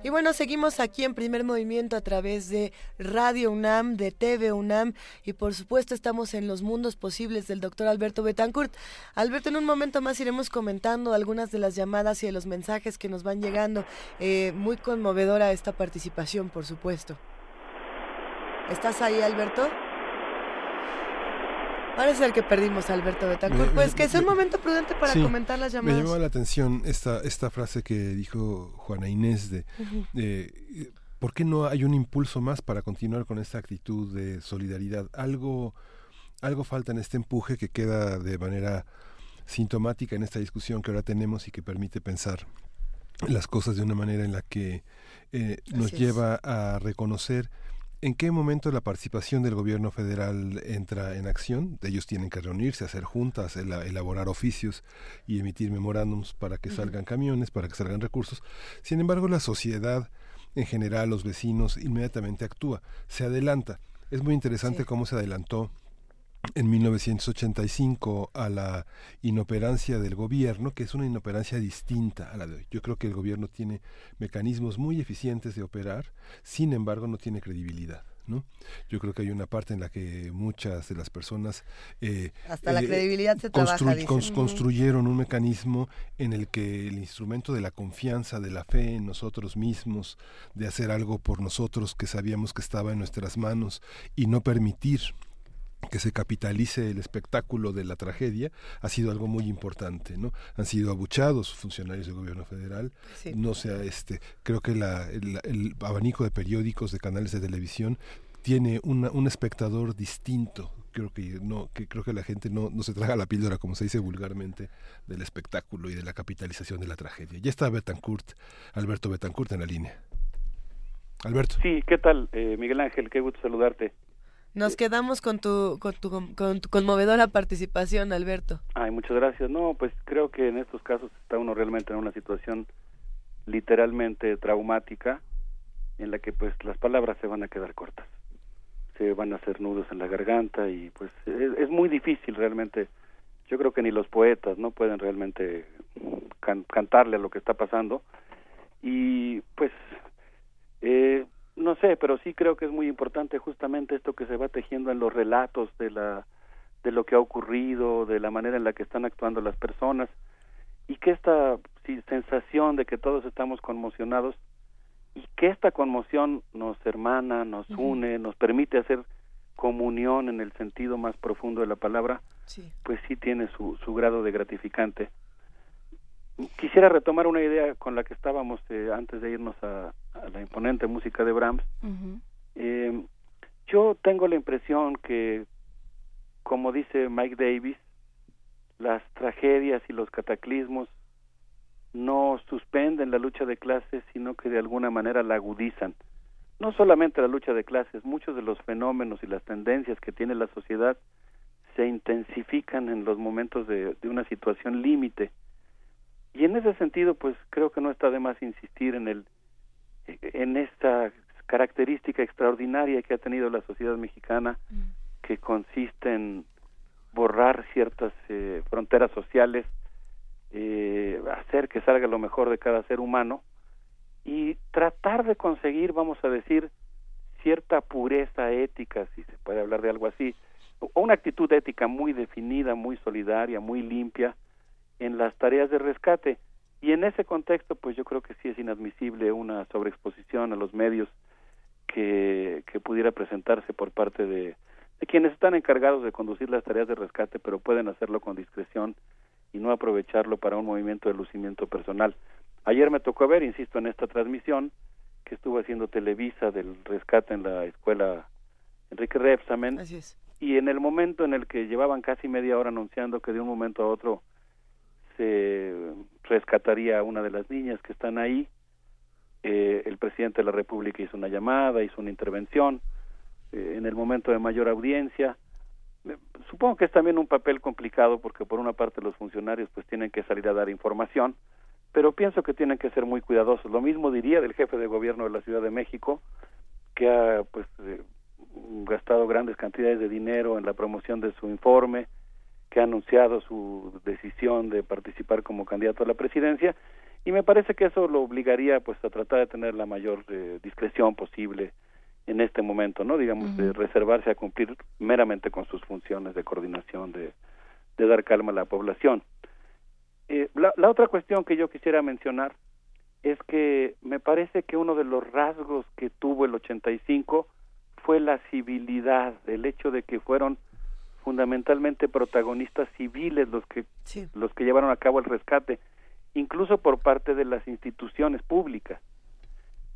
Y bueno, seguimos aquí en primer movimiento a través de Radio UNAM, de TV UNAM y por supuesto estamos en los mundos posibles del doctor Alberto Betancourt. Alberto, en un momento más iremos comentando algunas de las llamadas y de los mensajes que nos van llegando. Eh, muy conmovedora esta participación, por supuesto. ¿Estás ahí, Alberto? Parece ser que perdimos a Alberto Betancourt. Me- Pues me- que es un me- momento prudente para Sí, comentar las Me llamadas. llamó la atención esta, esta frase que dijo Juana Inés de, eh, ¿por qué no hay un impulso más para continuar con esta actitud de solidaridad? Algo, algo falta en este empuje que queda de manera sintomática en esta discusión que ahora tenemos y que permite pensar las cosas de una manera en la que eh, nos Así es. lleva a reconocer en qué momento la participación del gobierno federal entra en acción. Ellos tienen que reunirse, hacer juntas, ela- elaborar oficios y emitir memorándums para que salgan camiones, para que salgan recursos. Sin embargo, la sociedad en general, los vecinos, inmediatamente actúa, se adelanta. Es muy interesante cómo se adelantó en 1985 a la inoperancia del gobierno, que es una inoperancia distinta a la de hoy. Yo creo que el gobierno tiene mecanismos muy eficientes de operar, sin embargo no tiene credibilidad. ¿No? Yo creo que hay una parte en la que muchas de las personas eh, Hasta la eh, credibilidad se constru- trabaja, cons- construyeron un mecanismo en el que el instrumento de la confianza, de la fe en nosotros mismos, de hacer algo por nosotros que sabíamos que estaba en nuestras manos y no permitir que se capitalice el espectáculo de la tragedia ha sido algo muy importante, ¿no? Han sido abuchados funcionarios del gobierno federal, Sí. no sea este, creo que la- el, el abanico de periódicos, de canales de televisión tiene una- un espectador distinto. Creo que no, que creo que la gente no, no se traga la píldora, como se dice vulgarmente, del espectáculo y de la capitalización de la tragedia. Ya está Betancourt, Alberto Betancourt en la línea. Alberto. Sí, ¿qué tal, eh, Miguel Ángel? Qué gusto saludarte. Nos quedamos con tu, con tu, con tu conmovedora participación, Alberto. Ay, muchas gracias. No, pues creo que en estos casos está uno realmente en una situación literalmente traumática en la que pues las palabras se van a quedar cortas. Se van a hacer nudos en la garganta y pues es, muy difícil realmente. Yo creo que ni los poetas no pueden realmente can- cantarle a lo que está pasando y pues eh, no sé, pero sí creo que es muy importante justamente esto que se va tejiendo en los relatos de la de lo que ha ocurrido, de la manera en la que están actuando las personas y que esta sí, sensación de que todos estamos conmocionados y que esta conmoción nos hermana, nos une, nos permite hacer comunión en el sentido más profundo de la palabra, Sí. pues sí tiene su, su grado de gratificante. Quisiera retomar una idea con la que estábamos eh, antes de irnos a, a la imponente música de Brahms. Eh, yo tengo la impresión que, como dice Mike Davis, las tragedias y los cataclismos no suspenden la lucha de clases, sino que de alguna manera la agudizan. No solamente la lucha de clases, muchos de los fenómenos y las tendencias que tiene la sociedad se intensifican en los momentos de, de una situación límite. Y en ese sentido, pues creo que no está de más insistir en el en esta característica extraordinaria que ha tenido la sociedad mexicana, que consiste en borrar ciertas eh, fronteras sociales, eh, hacer que salga lo mejor de cada ser humano y tratar de conseguir, vamos a decir, cierta pureza ética, si se puede hablar de algo así, o una actitud ética muy definida, muy solidaria, muy limpia en las tareas de rescate. Y en ese contexto, pues yo creo que sí es inadmisible una sobreexposición a los medios que, que pudiera presentarse por parte de, de quienes están encargados de conducir las tareas de rescate, pero pueden hacerlo con discreción y no aprovecharlo para un movimiento de lucimiento personal. Ayer me tocó ver, insisto, en esta transmisión que estuvo haciendo Televisa del rescate en la escuela Enrique Repsamen. Así es. Y en el momento en el que llevaban casi media hora anunciando que de un momento a otro se rescataría a una de las niñas que están ahí, eh, el presidente de la República hizo una llamada, hizo una intervención eh, en el momento de mayor audiencia. Eh, Supongo que es también un papel complicado porque por una parte los funcionarios pues tienen que salir a dar información, pero pienso que tienen que ser muy cuidadosos. Lo mismo diría del jefe de gobierno de la Ciudad de México, que ha pues eh, gastado grandes cantidades de dinero en la promoción de su informe, que ha anunciado su decisión de participar como candidato a la presidencia y me parece que eso lo obligaría pues a tratar de tener la mayor eh, discreción posible en este momento, ¿no? Digamos, de reservarse a cumplir meramente con sus funciones de coordinación, de, de dar calma a la población. Eh, la, la otra cuestión que yo quisiera mencionar es que me parece que uno de los rasgos que tuvo el 85 fue la civilidad, el hecho de que fueron fundamentalmente protagonistas civiles los que los que llevaron a cabo el rescate, incluso por parte de las instituciones públicas.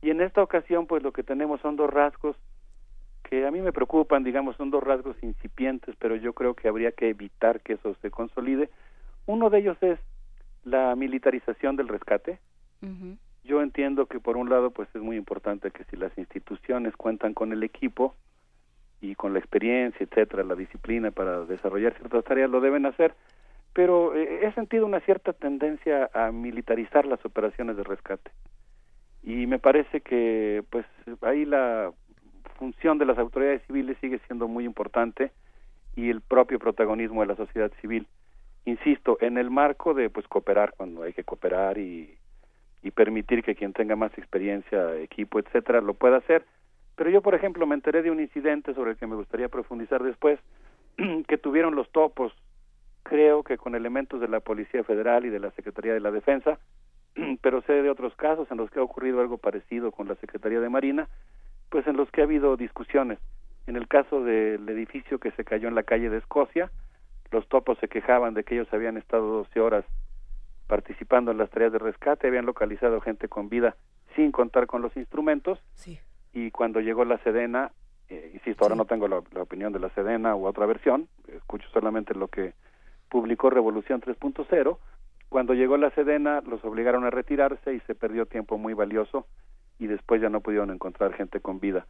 Y en esta ocasión, pues lo que tenemos son dos rasgos que a mí me preocupan, digamos, son dos rasgos incipientes, pero yo creo que habría que evitar que eso se consolide. Uno de ellos es la militarización del rescate. Yo entiendo que por un lado, pues es muy importante que si las instituciones cuentan con el equipo y con la experiencia, etcétera, la disciplina para desarrollar ciertas tareas, lo deben hacer, pero eh, he sentido una cierta tendencia a militarizar las operaciones de rescate y me parece que pues ahí la función de las autoridades civiles sigue siendo muy importante y el propio protagonismo de la sociedad civil. Insisto, en el marco de pues cooperar cuando hay que cooperar y, y permitir que quien tenga más experiencia, equipo, etcétera, lo pueda hacer. Pero yo, por ejemplo, me enteré de un incidente sobre el que me gustaría profundizar después, [CLEARS THROAT] que tuvieron los topos, creo que con elementos de la Policía Federal y de la Secretaría de la Defensa, [CLEARS THROAT] pero sé de otros casos en los que ha ocurrido algo parecido con la Secretaría de Marina, pues en los que ha habido discusiones. En el caso del edificio que se cayó en la calle de Escocia, los topos se quejaban de que ellos habían estado 12 horas participando en las tareas de rescate, habían localizado gente con vida sin contar con los instrumentos. Sí. Y cuando llegó la Sedena, eh, insisto, ahora no tengo la, la opinión de la Sedena u otra versión, escucho solamente lo que publicó Revolución 3.0. Cuando llegó la Sedena, los obligaron a retirarse y se perdió tiempo muy valioso y después ya no pudieron encontrar gente con vida.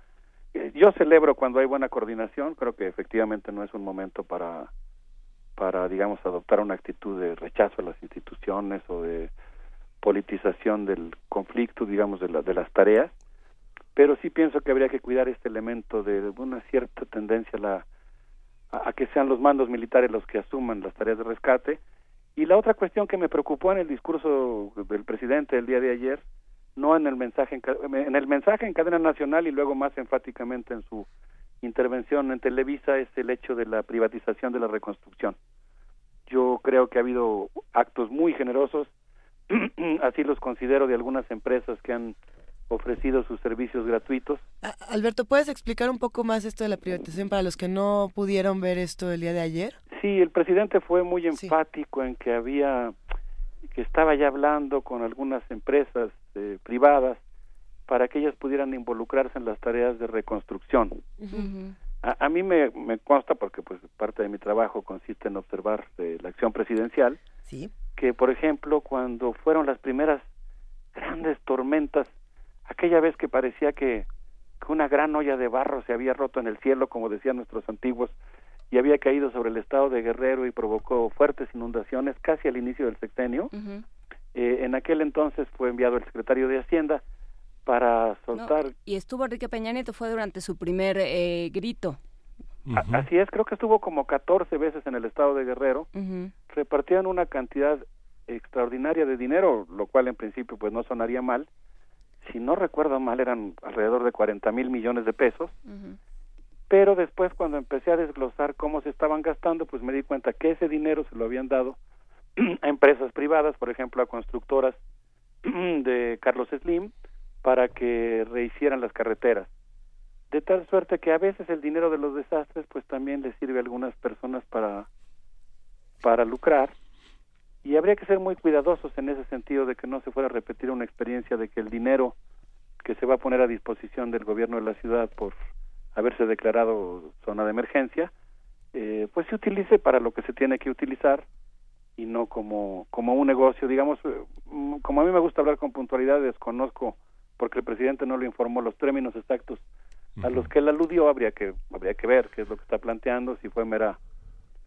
Eh, Yo celebro cuando hay buena coordinación, creo que efectivamente no es un momento para para digamos adoptar una actitud de rechazo a las instituciones o de politización del conflicto, digamos de, la, de las tareas, pero sí pienso que habría que cuidar este elemento de una cierta tendencia a la a, que sean los mandos militares los que asuman las tareas de rescate. Y la otra cuestión que me preocupó en el discurso del presidente el día de ayer, no en el mensaje en, en el mensaje en cadena nacional y luego más enfáticamente en su intervención en Televisa es el hecho de la privatización de la reconstrucción. Yo creo que ha habido actos muy generosos, [CLEARS THROAT] así los considero de algunas empresas que han ofrecido sus servicios gratuitos Alberto, ¿puedes explicar un poco más esto de la privatización para los que no pudieron ver esto el día de ayer? Sí, el presidente fue muy enfático en que había, que estaba ya hablando con algunas empresas eh, privadas para que ellas pudieran involucrarse en las tareas de reconstrucción. A, a mí me, me consta, porque pues parte de mi trabajo consiste en observar eh, la acción presidencial, Sí. que por ejemplo cuando fueron las primeras grandes tormentas, aquella vez que parecía que, que una gran olla de barro se había roto en el cielo, como decían nuestros antiguos, y había caído sobre el estado de Guerrero y provocó fuertes inundaciones casi al inicio del sexenio. Eh, en aquel entonces fue enviado el secretario de Hacienda para soltar No, y estuvo Enrique Peña Nieto, fue durante su primer eh, grito. Así es, creo que estuvo como 14 veces en el estado de Guerrero. Ujú. Repartían una cantidad extraordinaria de dinero, lo cual en principio pues no sonaría mal. Si no recuerdo mal eran alrededor de 40 mil millones de pesos. Pero después cuando empecé a desglosar cómo se estaban gastando, pues me di cuenta que ese dinero se lo habían dado [CLEARS THROAT] a empresas privadas, por ejemplo a constructoras [CLEARS THROAT] de Carlos Slim, para que rehicieran las carreteras. De tal suerte que a veces el dinero de los desastres pues también les sirve a algunas personas para, para lucrar y habría que ser muy cuidadosos en ese sentido de que no se fuera a repetir una experiencia de que el dinero que se va a poner a disposición del gobierno de la ciudad por haberse declarado zona de emergencia, eh, pues se utilice para lo que se tiene que utilizar y no como, como un negocio. Digamos, eh, mm, como a mí me gusta hablar con puntualidad, desconozco, porque el presidente no le informó los términos exactos a los que él aludió, habría que, habría que ver qué es lo que está planteando, si fue mera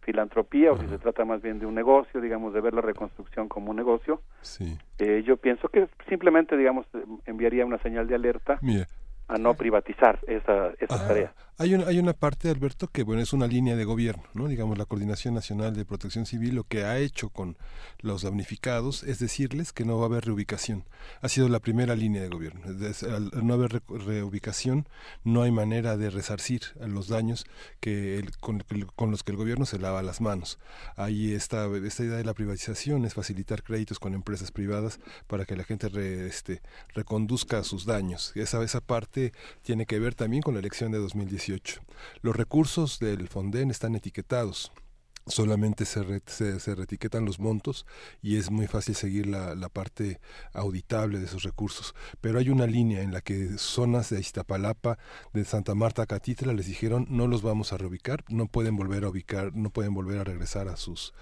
filantropía o si se trata más bien de un negocio, digamos, de ver la reconstrucción como un negocio. Sí. Eh, yo pienso que simplemente, digamos, enviaría una señal de alerta Mira. A no privatizar esa, esa tarea. Hay una, hay una parte, Alberto, que bueno, es una línea de gobierno, ¿no? Digamos, la Coordinación Nacional de Protección Civil lo que ha hecho con los damnificados es decirles que no va a haber reubicación. Ha sido la primera línea de gobierno. Al al no haber re- reubicación, no hay manera de resarcir a los daños que el- con, con los que el gobierno se lava las manos. Ahí está esta idea de la privatización, es facilitar créditos con empresas privadas para que la gente re- este, reconduzca sus daños. Esa, esa parte tiene que ver también con la elección de 2018. Los recursos del Fonden están etiquetados. Solamente se, re- se, se retiquetan los montos y es muy fácil seguir la, la parte auditable de esos recursos. Pero hay una línea en la que zonas de Iztapalapa, de Santa Marta, Catitla, les dijeron no los vamos a reubicar, no pueden volver a ubicar, no pueden volver a regresar a sus,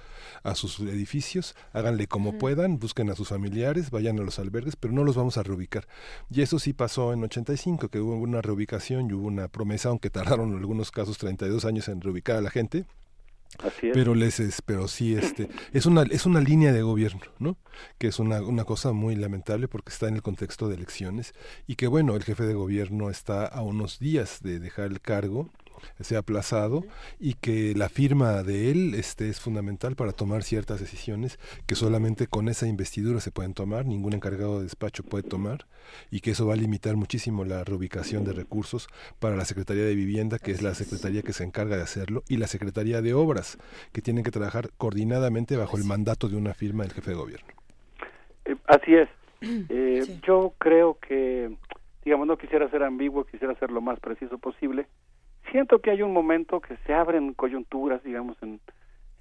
a sus edificios, háganle como puedan, busquen a sus familiares, vayan a los albergues, pero no los vamos a reubicar. Y eso sí pasó en 85, que hubo una reubicación y hubo una promesa, aunque [LAUGHS] tardaron en algunos casos 32 años en reubicar a la gente. Pero les es, pero sí este es una es una línea de gobierno, ¿no? Que es una una cosa muy lamentable porque está en el contexto de elecciones y que bueno, el jefe de gobierno está a unos días de dejar el cargo se ha aplazado y que la firma de él este, es fundamental para tomar ciertas decisiones que solamente con esa investidura se pueden tomar, ningún encargado de despacho puede tomar y que eso va a limitar muchísimo la reubicación de recursos para la Secretaría de Vivienda, que es la Secretaría que se encarga de hacerlo, y la Secretaría de Obras, que tienen que trabajar coordinadamente bajo el mandato de una firma del jefe de gobierno. Eh, así es. [CLEARS THROAT] Eh, Yo creo que, digamos, no quisiera ser ambiguo, quisiera ser lo más preciso posible. Siento que hay un momento que se abren coyunturas, digamos, en,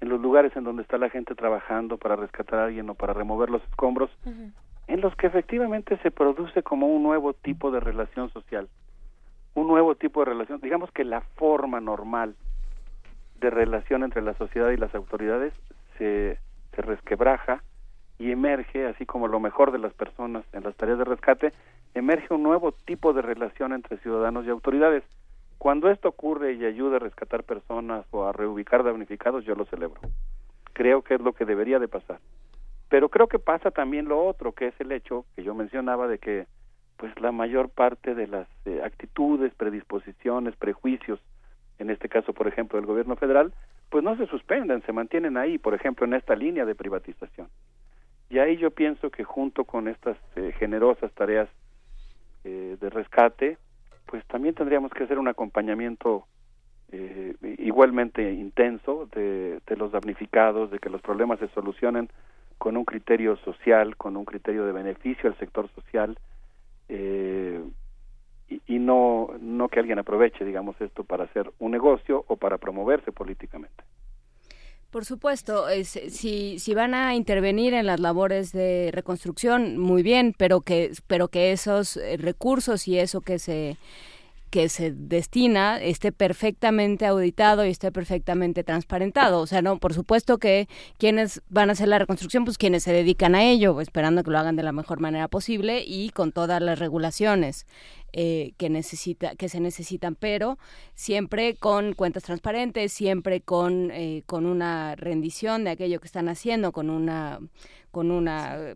en los lugares en donde está la gente trabajando para rescatar a alguien o para remover los escombros, en los que efectivamente se produce como un nuevo tipo de relación social, un nuevo tipo de relación, digamos que la forma normal de relación entre la sociedad y las autoridades se, se resquebraja y emerge, así como lo mejor de las personas en las tareas de rescate, emerge un nuevo tipo de relación entre ciudadanos y autoridades. Cuando esto ocurre y ayuda a rescatar personas o a reubicar damnificados, yo lo celebro. Creo que es lo que debería de pasar. Pero creo que pasa también lo otro, que es el hecho que yo mencionaba de que pues la mayor parte de las eh, actitudes, predisposiciones, prejuicios, en este caso, por ejemplo, del gobierno federal, pues no se suspenden, se mantienen ahí, por ejemplo, en esta línea de privatización. Y ahí yo pienso que junto con estas eh, generosas tareas eh, de rescate, pues también tendríamos que hacer un acompañamiento eh, igualmente intenso de, los damnificados, de que los problemas se solucionen con un criterio social, con un criterio de beneficio al sector social, eh, y, y no, no que alguien aproveche, digamos, esto para hacer un negocio o para promoverse políticamente. Por supuesto, es, si, si van a intervenir en las labores de reconstrucción, muy bien, pero que, pero que esos eh, recursos y eso que se que se destina esté perfectamente auditado y esté perfectamente transparentado. O sea, no, por supuesto que quienes van a hacer la reconstrucción, pues quienes se dedican a ello, esperando que lo hagan de la mejor manera posible y con todas las regulaciones eh, que necesita, que se necesitan, pero siempre con cuentas transparentes, siempre con, eh, con una rendición de aquello que están haciendo, con una con una eh,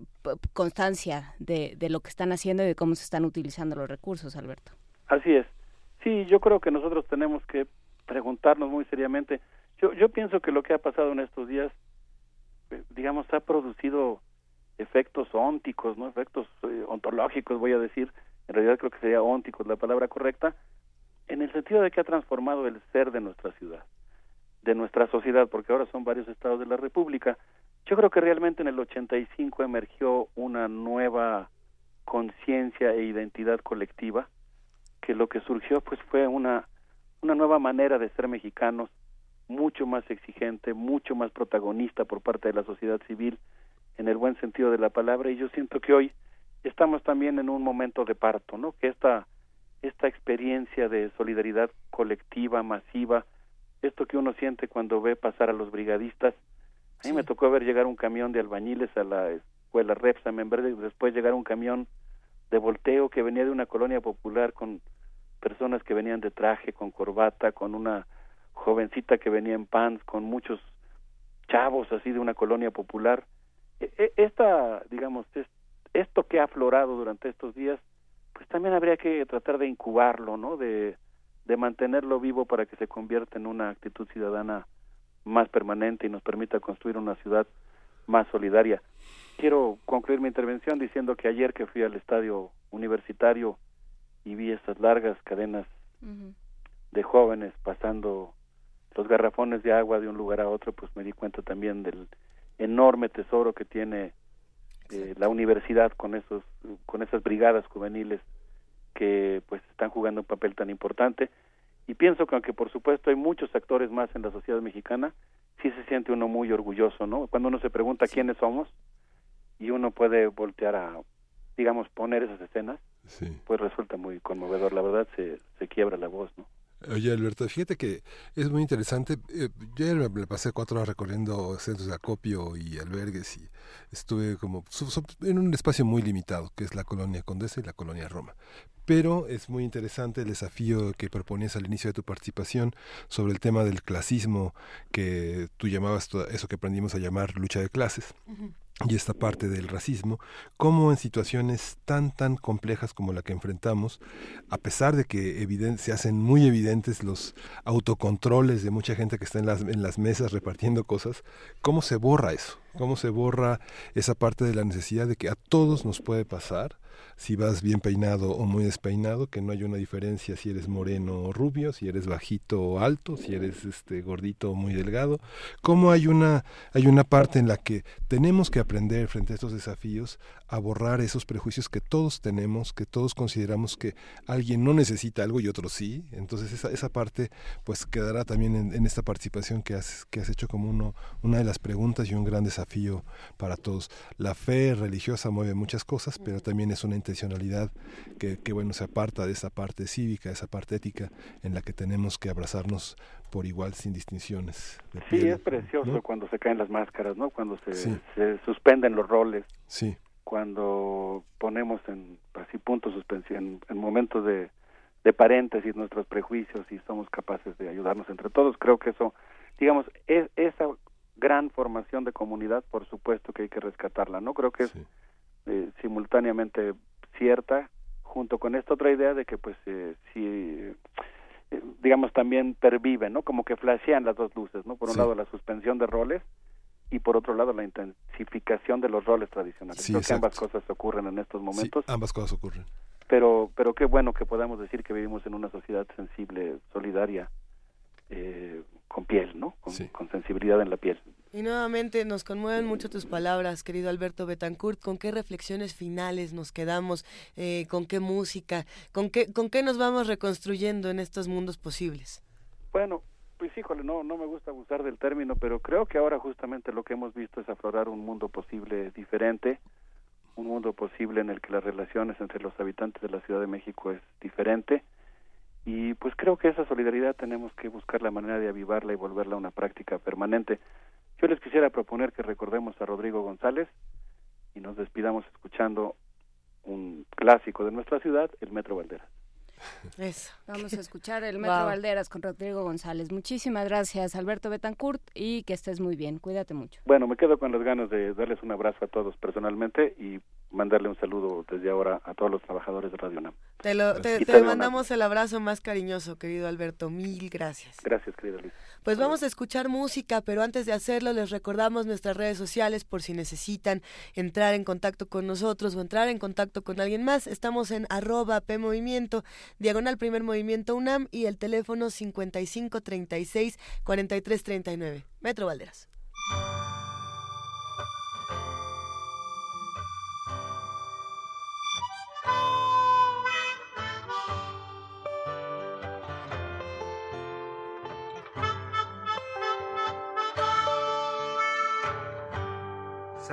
constancia de, de lo que están haciendo y de cómo se están utilizando los recursos, Alberto. Así es. Sí, yo creo que nosotros tenemos que preguntarnos muy seriamente. Yo, yo pienso que lo que ha pasado en estos días, eh, digamos, ha producido efectos ónticos, ¿no? Efectos eh, ontológicos, voy a decir. En realidad creo que sería ónticos la palabra correcta, en el sentido de que ha transformado el ser de nuestra ciudad, de nuestra sociedad, porque ahora son varios estados de la República. Yo creo que realmente en el 85 emergió una nueva conciencia e identidad colectiva que lo que surgió pues fue una una nueva manera de ser mexicanos mucho más exigente, mucho más protagonista por parte de la sociedad civil en el buen sentido de la palabra y yo siento que hoy estamos también en un momento de parto, ¿no? Que esta esta experiencia de solidaridad colectiva, masiva, esto que uno siente cuando ve pasar a los brigadistas. A mí me tocó ver llegar un camión de albañiles a la escuela Repsam, en vez de después llegar un camión de volteo que venía de una colonia popular con personas que venían de traje, con corbata, con una jovencita que venía en pants, con muchos chavos así de una colonia popular. E- e- Esta, digamos, es- esto que ha aflorado durante estos días, pues también habría que tratar de incubarlo, ¿no? De mantenerlo vivo para que se convierta en una actitud ciudadana más permanente y nos permita construir una ciudad más solidaria. Quiero concluir mi intervención diciendo que ayer que fui al estadio universitario y vi estas largas cadenas de jóvenes pasando los garrafones de agua de un lugar a otro, pues me di cuenta también del enorme tesoro que tiene eh, la universidad con esos con esas brigadas juveniles que pues están jugando un papel tan importante. Y pienso que aunque por supuesto hay muchos actores más en la sociedad mexicana, sí se siente uno muy orgulloso, ¿no? Cuando uno se pregunta quiénes somos y uno puede voltear a digamos poner esas escenas, pues resulta muy conmovedor, la verdad se se quiebra la voz, ¿no? Oye, Alberto, fíjate que es muy interesante. Eh, yo me pasé cuatro horas recorriendo centros de acopio y albergues y estuve como su- su- en un espacio muy limitado, que es la colonia Condesa y la colonia Roma. Pero es muy interesante el desafío que proponías al inicio de tu participación sobre el tema del clasismo, que tú llamabas eso que aprendimos a llamar lucha de clases y esta parte del racismo, cómo en situaciones tan tan complejas como la que enfrentamos, a pesar de que se hacen muy evidentes los autocontroles de mucha gente que está en las, en las mesas repartiendo cosas, cómo se borra eso, cómo se borra esa parte de la necesidad de que a todos nos puede pasar, si vas bien peinado o muy despeinado, que no hay una diferencia si eres moreno o rubio, si eres bajito o alto, si eres este gordito o muy delgado, cómo hay una hay una parte en la que tenemos que aprender frente a estos desafíos a borrar esos prejuicios que todos tenemos, que todos consideramos que alguien no necesita algo y otro sí, entonces esa, esa parte pues quedará también en, en esta participación que has, que has hecho como uno, una de las preguntas y un gran desafío para todos. La fe religiosa mueve muchas cosas, pero también es una intencionalidad que, que bueno se aparta de esa parte cívica, de esa parte ética en la que tenemos que abrazarnos por igual sin distinciones. de Sí, piel, es precioso ¿no? cuando se caen las máscaras, ¿no? Cuando se, Sí. se suspenden los roles, Sí. cuando ponemos en así puntos suspensión, en, en momentos de, de paréntesis nuestros prejuicios y somos capaces de ayudarnos entre todos. Creo que eso, digamos, es esa gran formación de comunidad, por supuesto que hay que rescatarla, ¿no? Creo que es eh, simultáneamente cierta junto con esta otra idea de que pues eh, si eh, digamos también perviven, ¿no? Como que flashean las dos luces, ¿no? Por un Sí. lado la suspensión de roles y por otro lado la intensificación de los roles tradicionales. Sí, Creo que ambas cosas ocurren en estos Sí, momentos, ambas cosas ocurren. pero pero qué bueno que podamos decir que vivimos en una sociedad sensible, solidaria, eh, con piel, ¿no? Con, con sensibilidad en la piel. Y nuevamente nos conmueven mucho tus palabras, querido Alberto Betancourt. ¿Con qué reflexiones finales nos quedamos? Eh, ¿Con qué música? ¿Con qué, ¿Con qué nos vamos reconstruyendo en estos mundos posibles? Bueno, pues híjole, no, no me gusta abusar del término, pero creo que ahora justamente lo que hemos visto es aflorar un mundo posible diferente, un mundo posible en el que las relaciones entre los habitantes de la Ciudad de México es diferente y pues creo que esa solidaridad tenemos que buscar la manera de avivarla y volverla una práctica permanente. Yo les quisiera proponer que recordemos a Rodrigo González y nos despidamos escuchando un clásico de nuestra ciudad, el Metro Valderas. Eso. Vamos a escuchar el Metro Wow. Valderas con Rodrigo González. Muchísimas gracias, Alberto Betancourt, y que estés muy bien. Cuídate mucho. Bueno, me quedo con las ganas de darles un abrazo a todos personalmente y mandarle un saludo desde ahora a todos los trabajadores de Radio UNAM. Te, lo, te, mandamos el abrazo más cariñoso, querido Alberto. Mil gracias. Gracias, querida Luis. Pues vamos a escuchar música, pero antes de hacerlo les recordamos nuestras redes sociales por si necesitan entrar en contacto con nosotros o entrar en contacto con alguien más. Estamos en arroba PMovimiento, diagonal primer movimiento UNAM y el teléfono 5536 4339. Metro Valderas.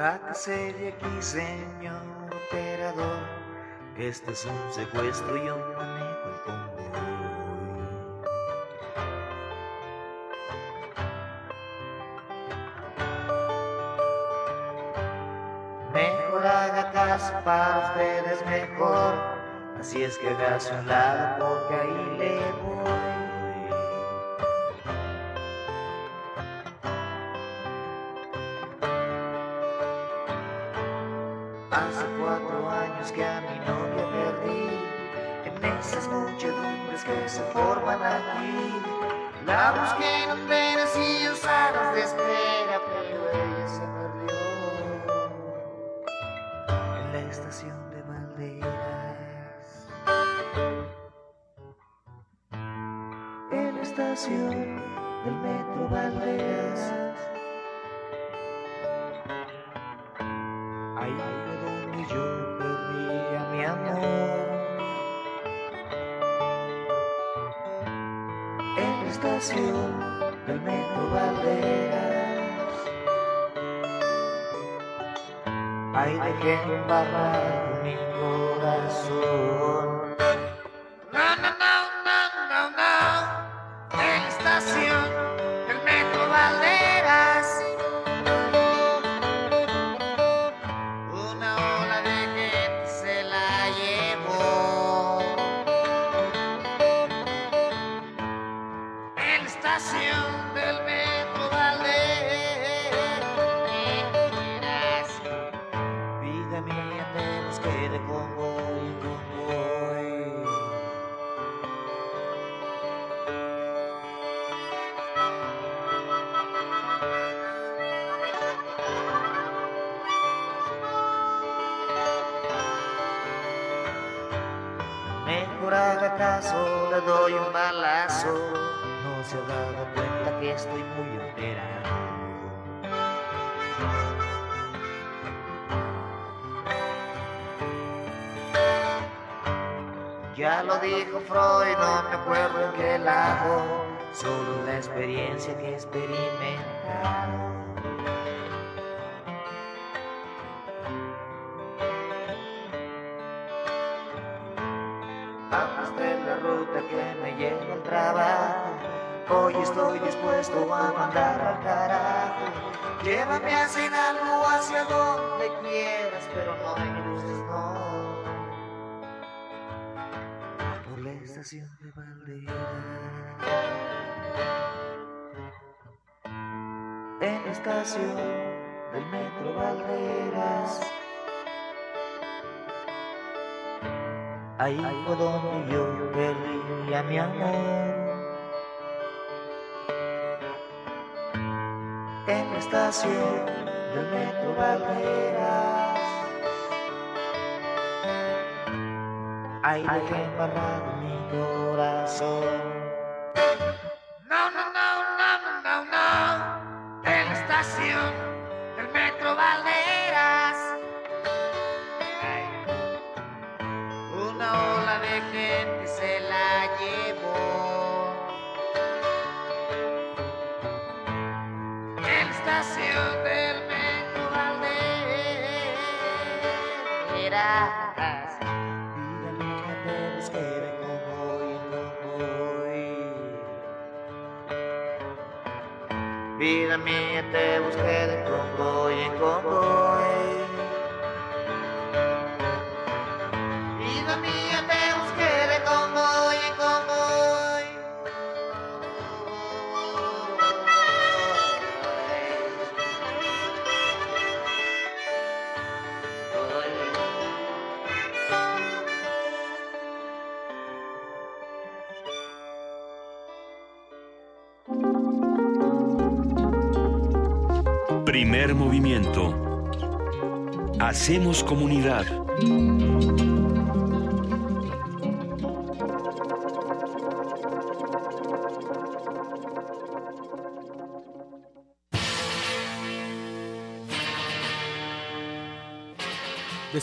Sáquese de aquí, señor operador, que este es un secuestro y yo manejo el convoy. Mejor haga caso para ustedes mejor, así es que hágase un lado porque ahí le voy. Que a mi novia perdí. En esas muchedumbres que se forman aquí. La busqué en andenes y salas de espera Pero ella se perdió. En la estación de Valderas En la estación del metro Valderas estación del metro Valderas. Ahí dejé embarrado mi corazón. Llévame hacia algo, hacia donde quieras, pero no me cruces, no. Por la estación de Valderas. En la estación del metro Valderas. Ahí fue donde yo perdí a mi amor. Estación del metro dejé embarrado mi corazón.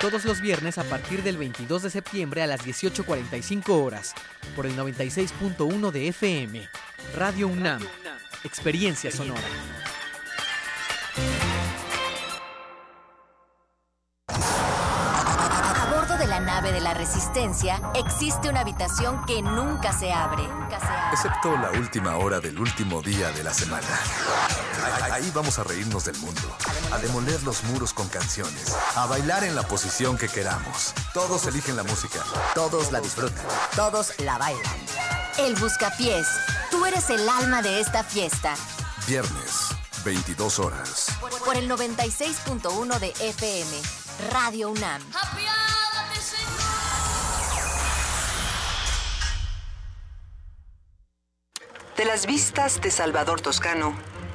Todos los viernes a partir del 22 de septiembre a las 18.45 horas, por el 96.1 de FM, Radio UNAM, Experiencia Sonora. A bordo de la nave de la Resistencia existe una habitación que nunca se abre. Excepto la última hora del último día de la semana. Ahí- Ahí vamos a reírnos del mundo, a demoler los muros con canciones, a bailar en la posición que queramos. Todos eligen la música, todos la disfrutan. Todos la bailan. El Buscapiés. Tú eres el alma de esta fiesta. Viernes, 22 horas. Por el 96.1 de FM. Radio UNAM. De las vistas de Salvador Toscano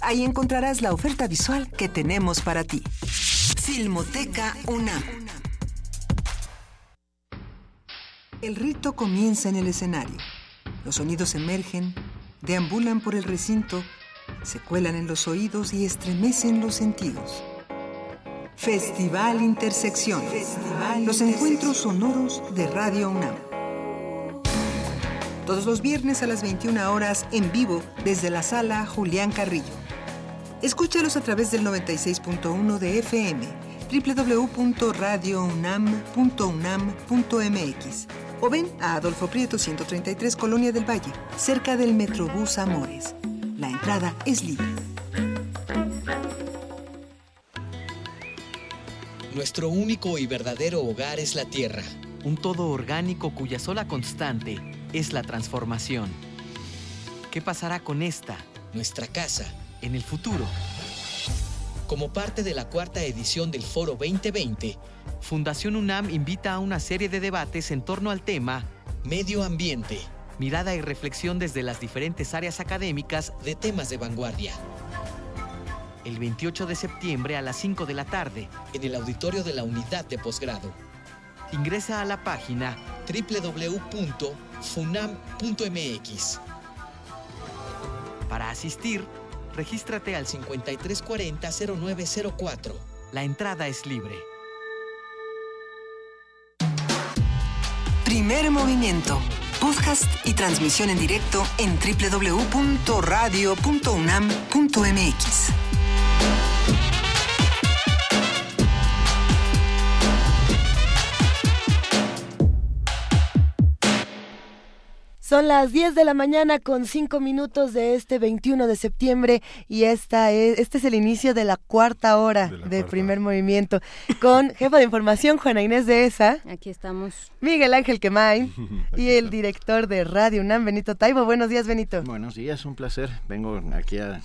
Ahí encontrarás la oferta visual que tenemos para ti. Filmoteca UNAM. El rito comienza en el escenario. Los sonidos emergen, deambulan por el recinto, se cuelan en los oídos y estremecen los sentidos. Festival Intersección. los encuentros sonoros de Radio UNAM. Todos los viernes a las 21 horas en vivo desde la sala Julián Carrillo. Escúchalos a través del 96.1 de FM, www.radiounam.unam.mx o ven a Adolfo Prieto 133 Colonia del Valle, cerca del Metrobús Amores. La entrada es libre. Nuestro único y verdadero hogar es la tierra. Un todo orgánico cuya sola constante es la transformación. ¿Qué pasará con esta, nuestra casa, en el futuro? Como parte de la cuarta edición del Foro 2020, Fundación UNAM invita a una serie de debates en torno al tema Medio Ambiente. Mirada y reflexión desde las diferentes áreas académicas de temas de vanguardia. El 28 de septiembre a las 5 de la tarde, en el auditorio de la unidad de posgrado. Ingresa a la página www.funam.mx. Para asistir, regístrate al 5340-0904. La entrada es libre. Primer movimiento. Podcast y transmisión en directo en www.radio.unam.mx. Son las 10 de la mañana con 5 minutos de este 21 de septiembre y esta es, este es el inicio de la cuarta hora de, primer movimiento con [LAUGHS] jefa de información Juana Inés de ESA. Aquí estamos. Miguel Ángel Quemay [LAUGHS] y el director de Radio UNAM, Benito Taibo. Buenos días, Benito. Buenos días, un placer. Vengo aquí a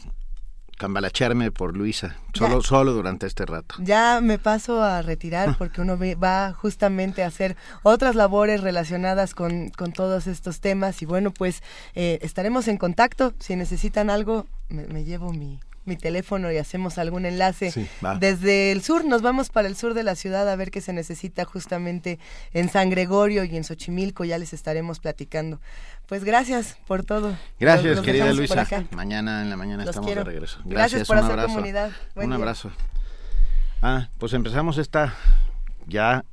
cambalacharme por Luisa, solo, solo durante este rato. Ya me paso a retirar [LAUGHS] porque uno va justamente a hacer otras labores relacionadas con, con todos estos temas y bueno, pues eh, estaremos en contacto. Si necesitan algo, me llevo mi, mi teléfono y hacemos algún enlace. Desde el sur nos vamos para el sur de la ciudad a ver qué se necesita justamente en San Gregorio y en Xochimilco, ya les estaremos platicando. Pues gracias por todo. Gracias, querida Luisa. Mañana en la mañana estamos de regreso. Gracias, por hacer comunidad. un abrazo. Ah, pues empezamos esta ya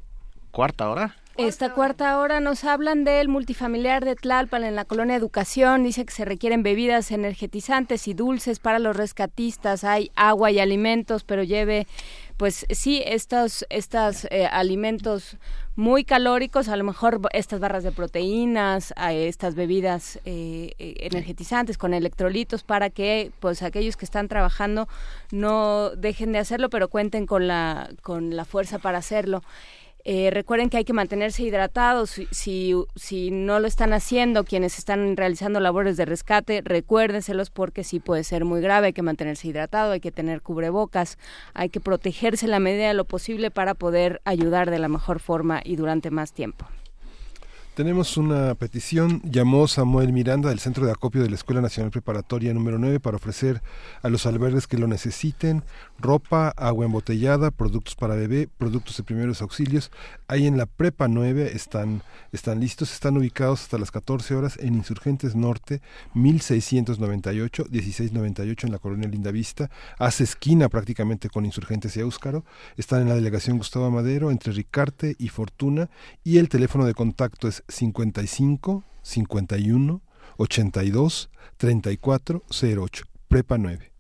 cuarta hora. Esta cuarta hora nos hablan del multifamiliar de Tlalpan en la colonia Educación. Dice que se requieren bebidas energetizantes y dulces para los rescatistas. Hay agua y alimentos, pero lleve, pues sí, estos, estos eh, alimentos muy calóricos, a lo mejor estas barras de proteínas, estas bebidas eh, eh, energetizantes con electrolitos para que pues aquellos que están trabajando no dejen de hacerlo, pero cuenten con la, con la fuerza para hacerlo. Eh, recuerden que hay que mantenerse hidratados. Si, si, no lo están haciendo, quienes están realizando labores de rescate, recuérdenselos porque sí puede ser muy grave. Hay que mantenerse hidratado, hay que tener cubrebocas, hay que protegerse la medida de lo posible para poder ayudar de la mejor forma y durante más tiempo. Tenemos una petición. Llamó Samuel Miranda del Centro de Acopio de la Escuela Nacional Preparatoria número 9 para ofrecer a los albergues que lo necesiten ropa, agua embotellada, productos para bebé, productos de primeros auxilios. Ahí en la Prepa 9 están, están listos, están ubicados hasta las 14 horas en Insurgentes Norte, 1698, 1698 en la colonia Lindavista. Hace esquina prácticamente con Insurgentes y Éuscaro. Están en la delegación Gustavo Madero, entre Ricarte y Fortuna. Y el teléfono de contacto es 55 51 82 34 08. Prepa 9.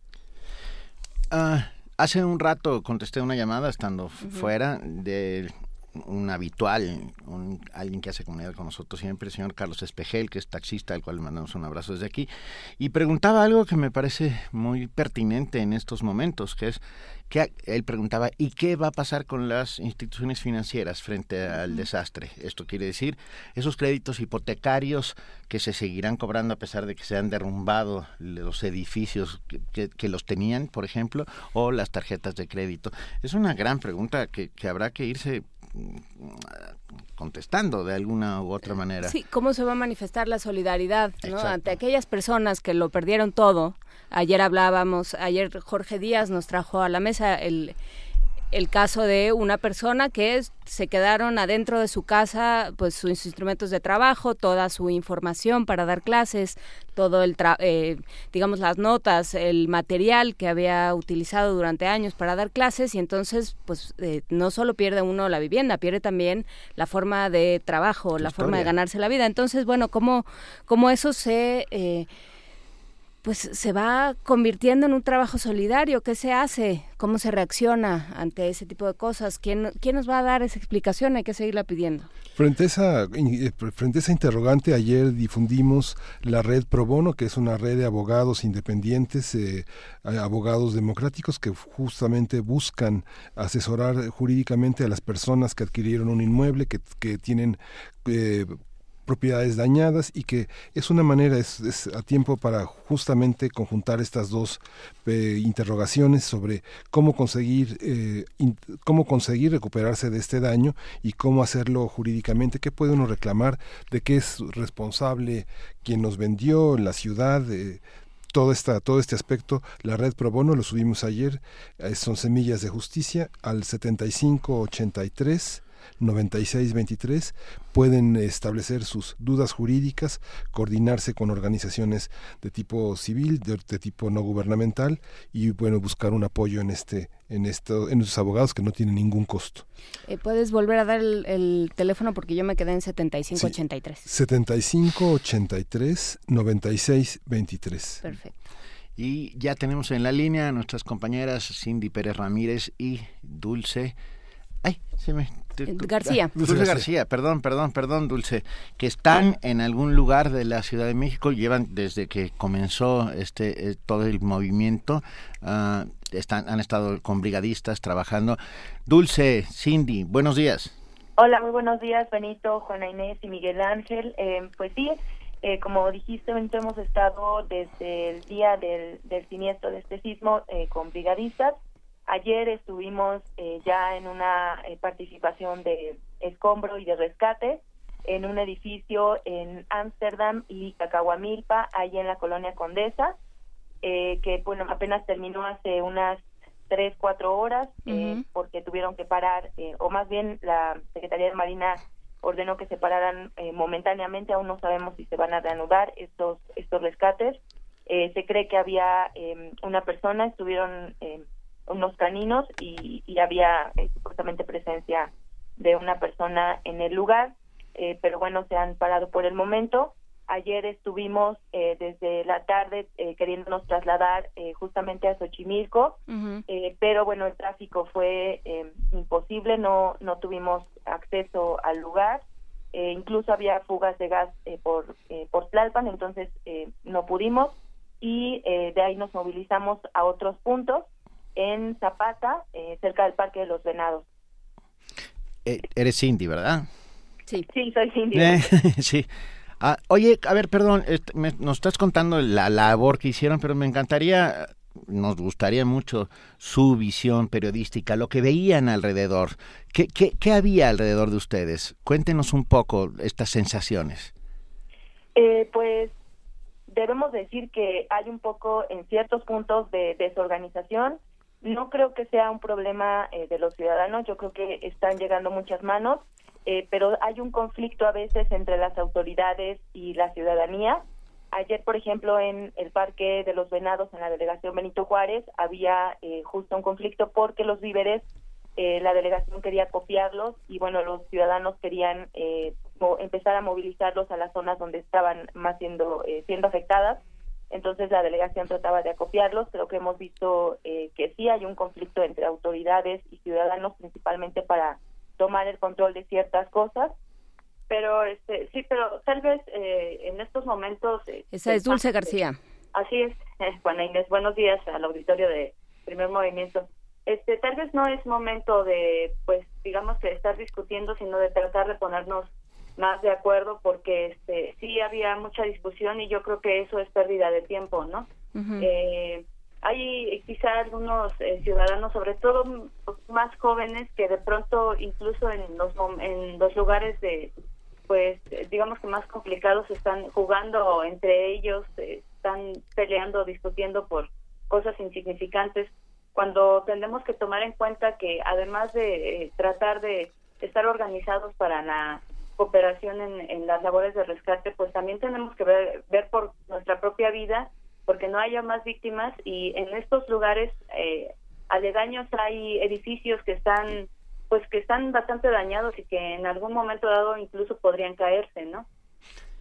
Ah, hace un rato contesté una llamada estando fuera de un habitual, un, alguien que hace comunidad con nosotros siempre, el señor Carlos Espejel, que es taxista, al cual le mandamos un abrazo desde aquí, y preguntaba algo que me parece muy pertinente en estos momentos, que es que él preguntaba, ¿y qué va a pasar con las instituciones financieras frente al desastre? Esto quiere decir, esos créditos hipotecarios que se seguirán cobrando a pesar de que se han derrumbado los edificios que, los tenían, por ejemplo, o las tarjetas de crédito. Es una gran pregunta que, que habrá que irse contestando de alguna u otra manera. Sí, ¿cómo se va a manifestar la solidaridad ante aquellas personas que lo perdieron todo? Ayer hablábamos, ayer Jorge Díaz nos trajo a la mesa el el caso de una persona que se quedaron adentro de su casa pues sus instrumentos de trabajo, toda su información para dar clases, todo el eh, digamos las notas, el material que había utilizado durante años para dar clases y entonces pues eh, no solo pierde uno la vivienda, pierde también la forma de trabajo, la, forma de ganarse la vida. Entonces, bueno, cómo cómo eso se eh, pues se va convirtiendo en un trabajo solidario. ¿Qué se hace? ¿Cómo se reacciona ante ese tipo de cosas? ¿Quién, quién nos va a dar esa explicación? Hay que seguirla pidiendo. Frente a, esa, eh, frente a esa interrogante, ayer difundimos la red Pro Bono, que es una red de abogados independientes, eh, abogados democráticos que justamente buscan asesorar jurídicamente a las personas que adquirieron un inmueble, que, que tienen eh, propiedades dañadas y que es una manera, es, a tiempo para justamente conjuntar estas dos eh, interrogaciones sobre cómo conseguir, eh, cómo conseguir recuperarse de este daño y cómo hacerlo jurídicamente, qué puede uno reclamar, de qué es responsable quien nos vendió, la ciudad, eh, todo, esta, todo este aspecto, la red Pro Bono, lo subimos ayer, son Semillas de Justicia, al 7583 9623 pueden establecer sus dudas jurídicas, coordinarse con organizaciones de tipo civil, de, tipo no gubernamental y bueno, buscar un apoyo en este en esto en esos abogados que no tienen ningún costo. Eh, Puedes volver a dar el, teléfono porque yo me quedé en 7583. Sí, 7583 9623. Perfecto. Y ya tenemos en la línea a nuestras compañeras Cindy Pérez Ramírez y Dulce. Ay, se me García. Dulce García, perdón, perdón, perdón, Dulce, que están en algún lugar de la Ciudad de México, llevan desde que comenzó este eh, todo el movimiento, uh, están, han estado con brigadistas trabajando. Dulce, Cindy, buenos días. Hola, muy buenos días, Benito, Juana Inés y Miguel Ángel. Eh, pues sí, eh, como dijiste, Benito, hemos estado desde el día del, del siniestro de este sismo con brigadistas Ayer estuvimos eh, ya en una eh, participación de escombro y de rescate en un edificio en Ámsterdam y Cacahuamilpa, ahí en la colonia Condesa, eh, que bueno apenas terminó hace unas tres cuatro horas porque tuvieron que parar o más bien la Secretaría de Marina ordenó que se pararan momentáneamente aún no sabemos si se van a reanudar estos estos rescates. Se cree que había una persona estuvieron unos caninos y, había eh, supuestamente presencia de una persona en el lugar, eh, pero bueno, se han parado por el momento. Ayer estuvimos eh, desde la tarde queriéndonos trasladar justamente a Xochimilco, pero bueno, el tráfico fue imposible, no, no tuvimos acceso al lugar. incluso había fugas de gas por, por Tlalpan, entonces no pudimos y de ahí nos movilizamos a otros puntos en Zapata, eh, cerca del Parque de los Venados. Eh, eres Cindy, ¿verdad? Sí, sí, soy Cindy. [LAUGHS] sí. Ah, oye, a ver, perdón, nos estás contando la labor que hicieron, pero me encantaría, nos gustaría mucho su visión periodística, lo que veían alrededor. ¿Qué, qué, qué había alrededor de ustedes? Cuéntenos un poco estas sensaciones. Eh, pues debemos decir que hay un poco en ciertos puntos de desorganización no creo que sea un problema eh, de los ciudadanos, yo creo que están llegando muchas manos, eh, pero hay un conflicto a veces entre las autoridades y la ciudadanía. Ayer, por ejemplo, en el Parque de los Venados, en la delegación Benito Juárez, había eh, justo un conflicto porque los víveres, la delegación quería copiarlos y, bueno, los ciudadanos querían empezar a movilizarlos a las zonas donde estaban más siendo, siendo afectadas entonces la delegación trataba de acopiarlos. Creo que hemos visto eh, que sí hay un conflicto entre autoridades y ciudadanos, principalmente para tomar el control de ciertas cosas. Pero este, sí, pero tal vez eh, en estos momentos. Eh, Esa es Dulce García. Así es, Juana Inés. Buenos días al auditorio de Primer Movimiento. Este, tal vez no es momento de, pues, digamos que estar discutiendo, sino de tratar de ponernos más de acuerdo porque este sí había mucha discusión y yo creo que eso es pérdida de tiempo, ¿no? eh, hay quizá algunos eh, ciudadanos, sobre todo más jóvenes, que de pronto incluso en los en los lugares de pues digamos que más complicados están jugando entre ellos, eh, están peleando, discutiendo por cosas insignificantes, cuando tenemos que tomar en cuenta que además de eh, tratar de estar organizados para la cooperación en, las labores de rescate, pues también tenemos que ver, ver por nuestra propia vida, porque no haya más víctimas y en estos lugares eh, aledaños hay edificios que están pues que están bastante dañados y que en algún momento dado incluso podrían caerse, ¿no?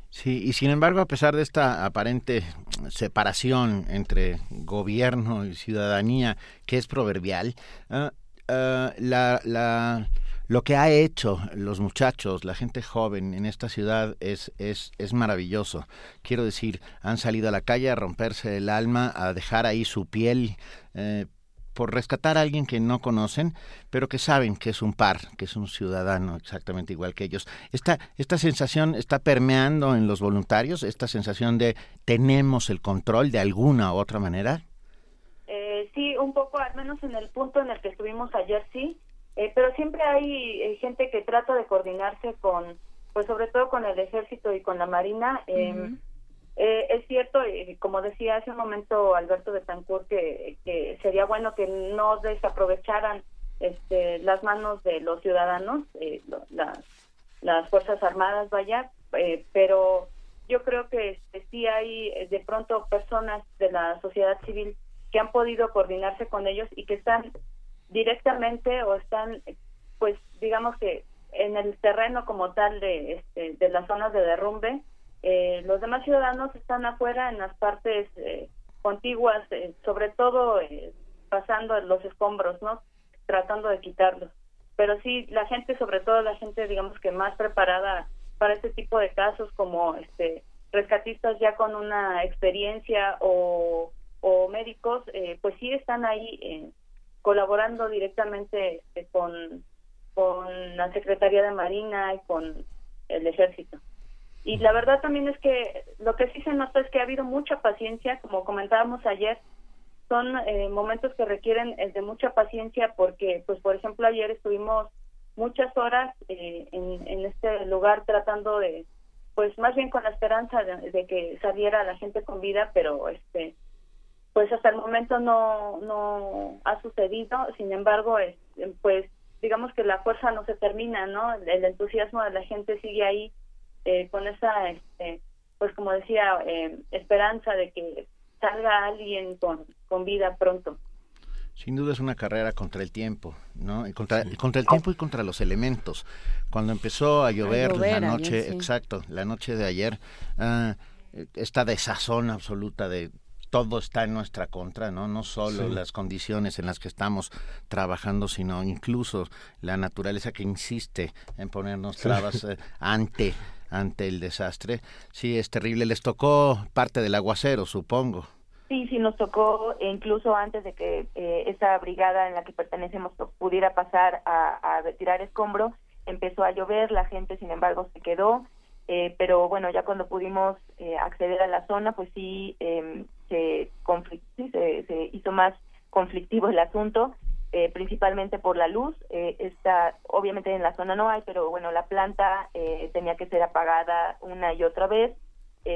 Sí, y sin embargo, a pesar de esta aparente separación entre gobierno y ciudadanía, que es proverbial, ah, ah, la, la, lo que ha hecho los muchachos, la gente joven en esta ciudad es, es, es maravilloso. Quiero decir, han salido a la calle a romperse el alma, a dejar ahí su piel. Eh, por rescatar a alguien que no conocen, pero que saben que es un par, que es un ciudadano exactamente igual que ellos. Esta, esta sensación está permeando en los voluntarios, esta sensación de tenemos el control de alguna u otra manera. Eh, sí, un poco, al menos en el punto en el que estuvimos ayer, sí, eh, pero siempre hay eh, gente que trata de coordinarse con, pues sobre todo con el ejército y con la marina. Eh, eh, es cierto, y como decía hace un momento Alberto de Tancur, que, que sería bueno que no desaprovecharan este, las manos de los ciudadanos, eh, las, las Fuerzas Armadas, vaya, eh, pero yo creo que este, sí hay eh, de pronto personas de la sociedad civil que han podido coordinarse con ellos y que están directamente o están, pues digamos que en el terreno como tal de, este, de las zonas de derrumbe, eh, los demás ciudadanos están afuera en las partes eh, contiguas, eh, sobre todo eh, pasando los escombros, ¿no? Tratando de quitarlos. Pero sí, la gente, sobre todo la gente, digamos que más preparada para este tipo de casos, como este rescatistas ya con una experiencia o, o médicos, eh, pues sí están ahí eh, colaborando directamente este, con, con la Secretaría de Marina y con el Ejército. Y la verdad también es que lo que sí se nota es que ha habido mucha paciencia, como comentábamos ayer, son eh, momentos que requieren eh, de mucha paciencia porque, pues, por ejemplo, ayer estuvimos muchas horas eh, en, en este lugar tratando de, pues, más bien con la esperanza de que saliera la gente con vida, pero, este, pues, hasta el momento no, no ha sucedido. Sin embargo, es, pues, digamos que la fuerza no se termina, ¿no? El entusiasmo de la gente sigue ahí eh, con esa, este, pues como decía, eh, esperanza de que salga alguien con, con vida pronto. Sin duda es una carrera contra el tiempo, ¿no? Y contra, contra el tiempo y contra los elementos. Cuando empezó a llover, llover la ayer, noche, sí. exacto, la noche de ayer, ah, esta desazón absoluta de todo está en nuestra contra, ¿no? No solo Sí. las condiciones en las que estamos trabajando, sino incluso la naturaleza que insiste en ponernos Sí. trabas eh, ante ante el desastre. Sí, es terrible. Les tocó parte del aguacero, supongo. Sí, sí, nos tocó, e incluso antes de que eh, esa brigada en la que pertenecemos pudiera pasar a, a retirar escombro, empezó a llover, la gente, sin embargo, se quedó, eh, pero bueno, ya cuando pudimos eh, acceder a la zona, pues sí, eh, se, se, se hizo más conflictivo el asunto, eh, principalmente por la luz. Eh, esta, obviamente en la zona no hay, pero bueno, la planta eh, tenía que ser apagada una y otra vez.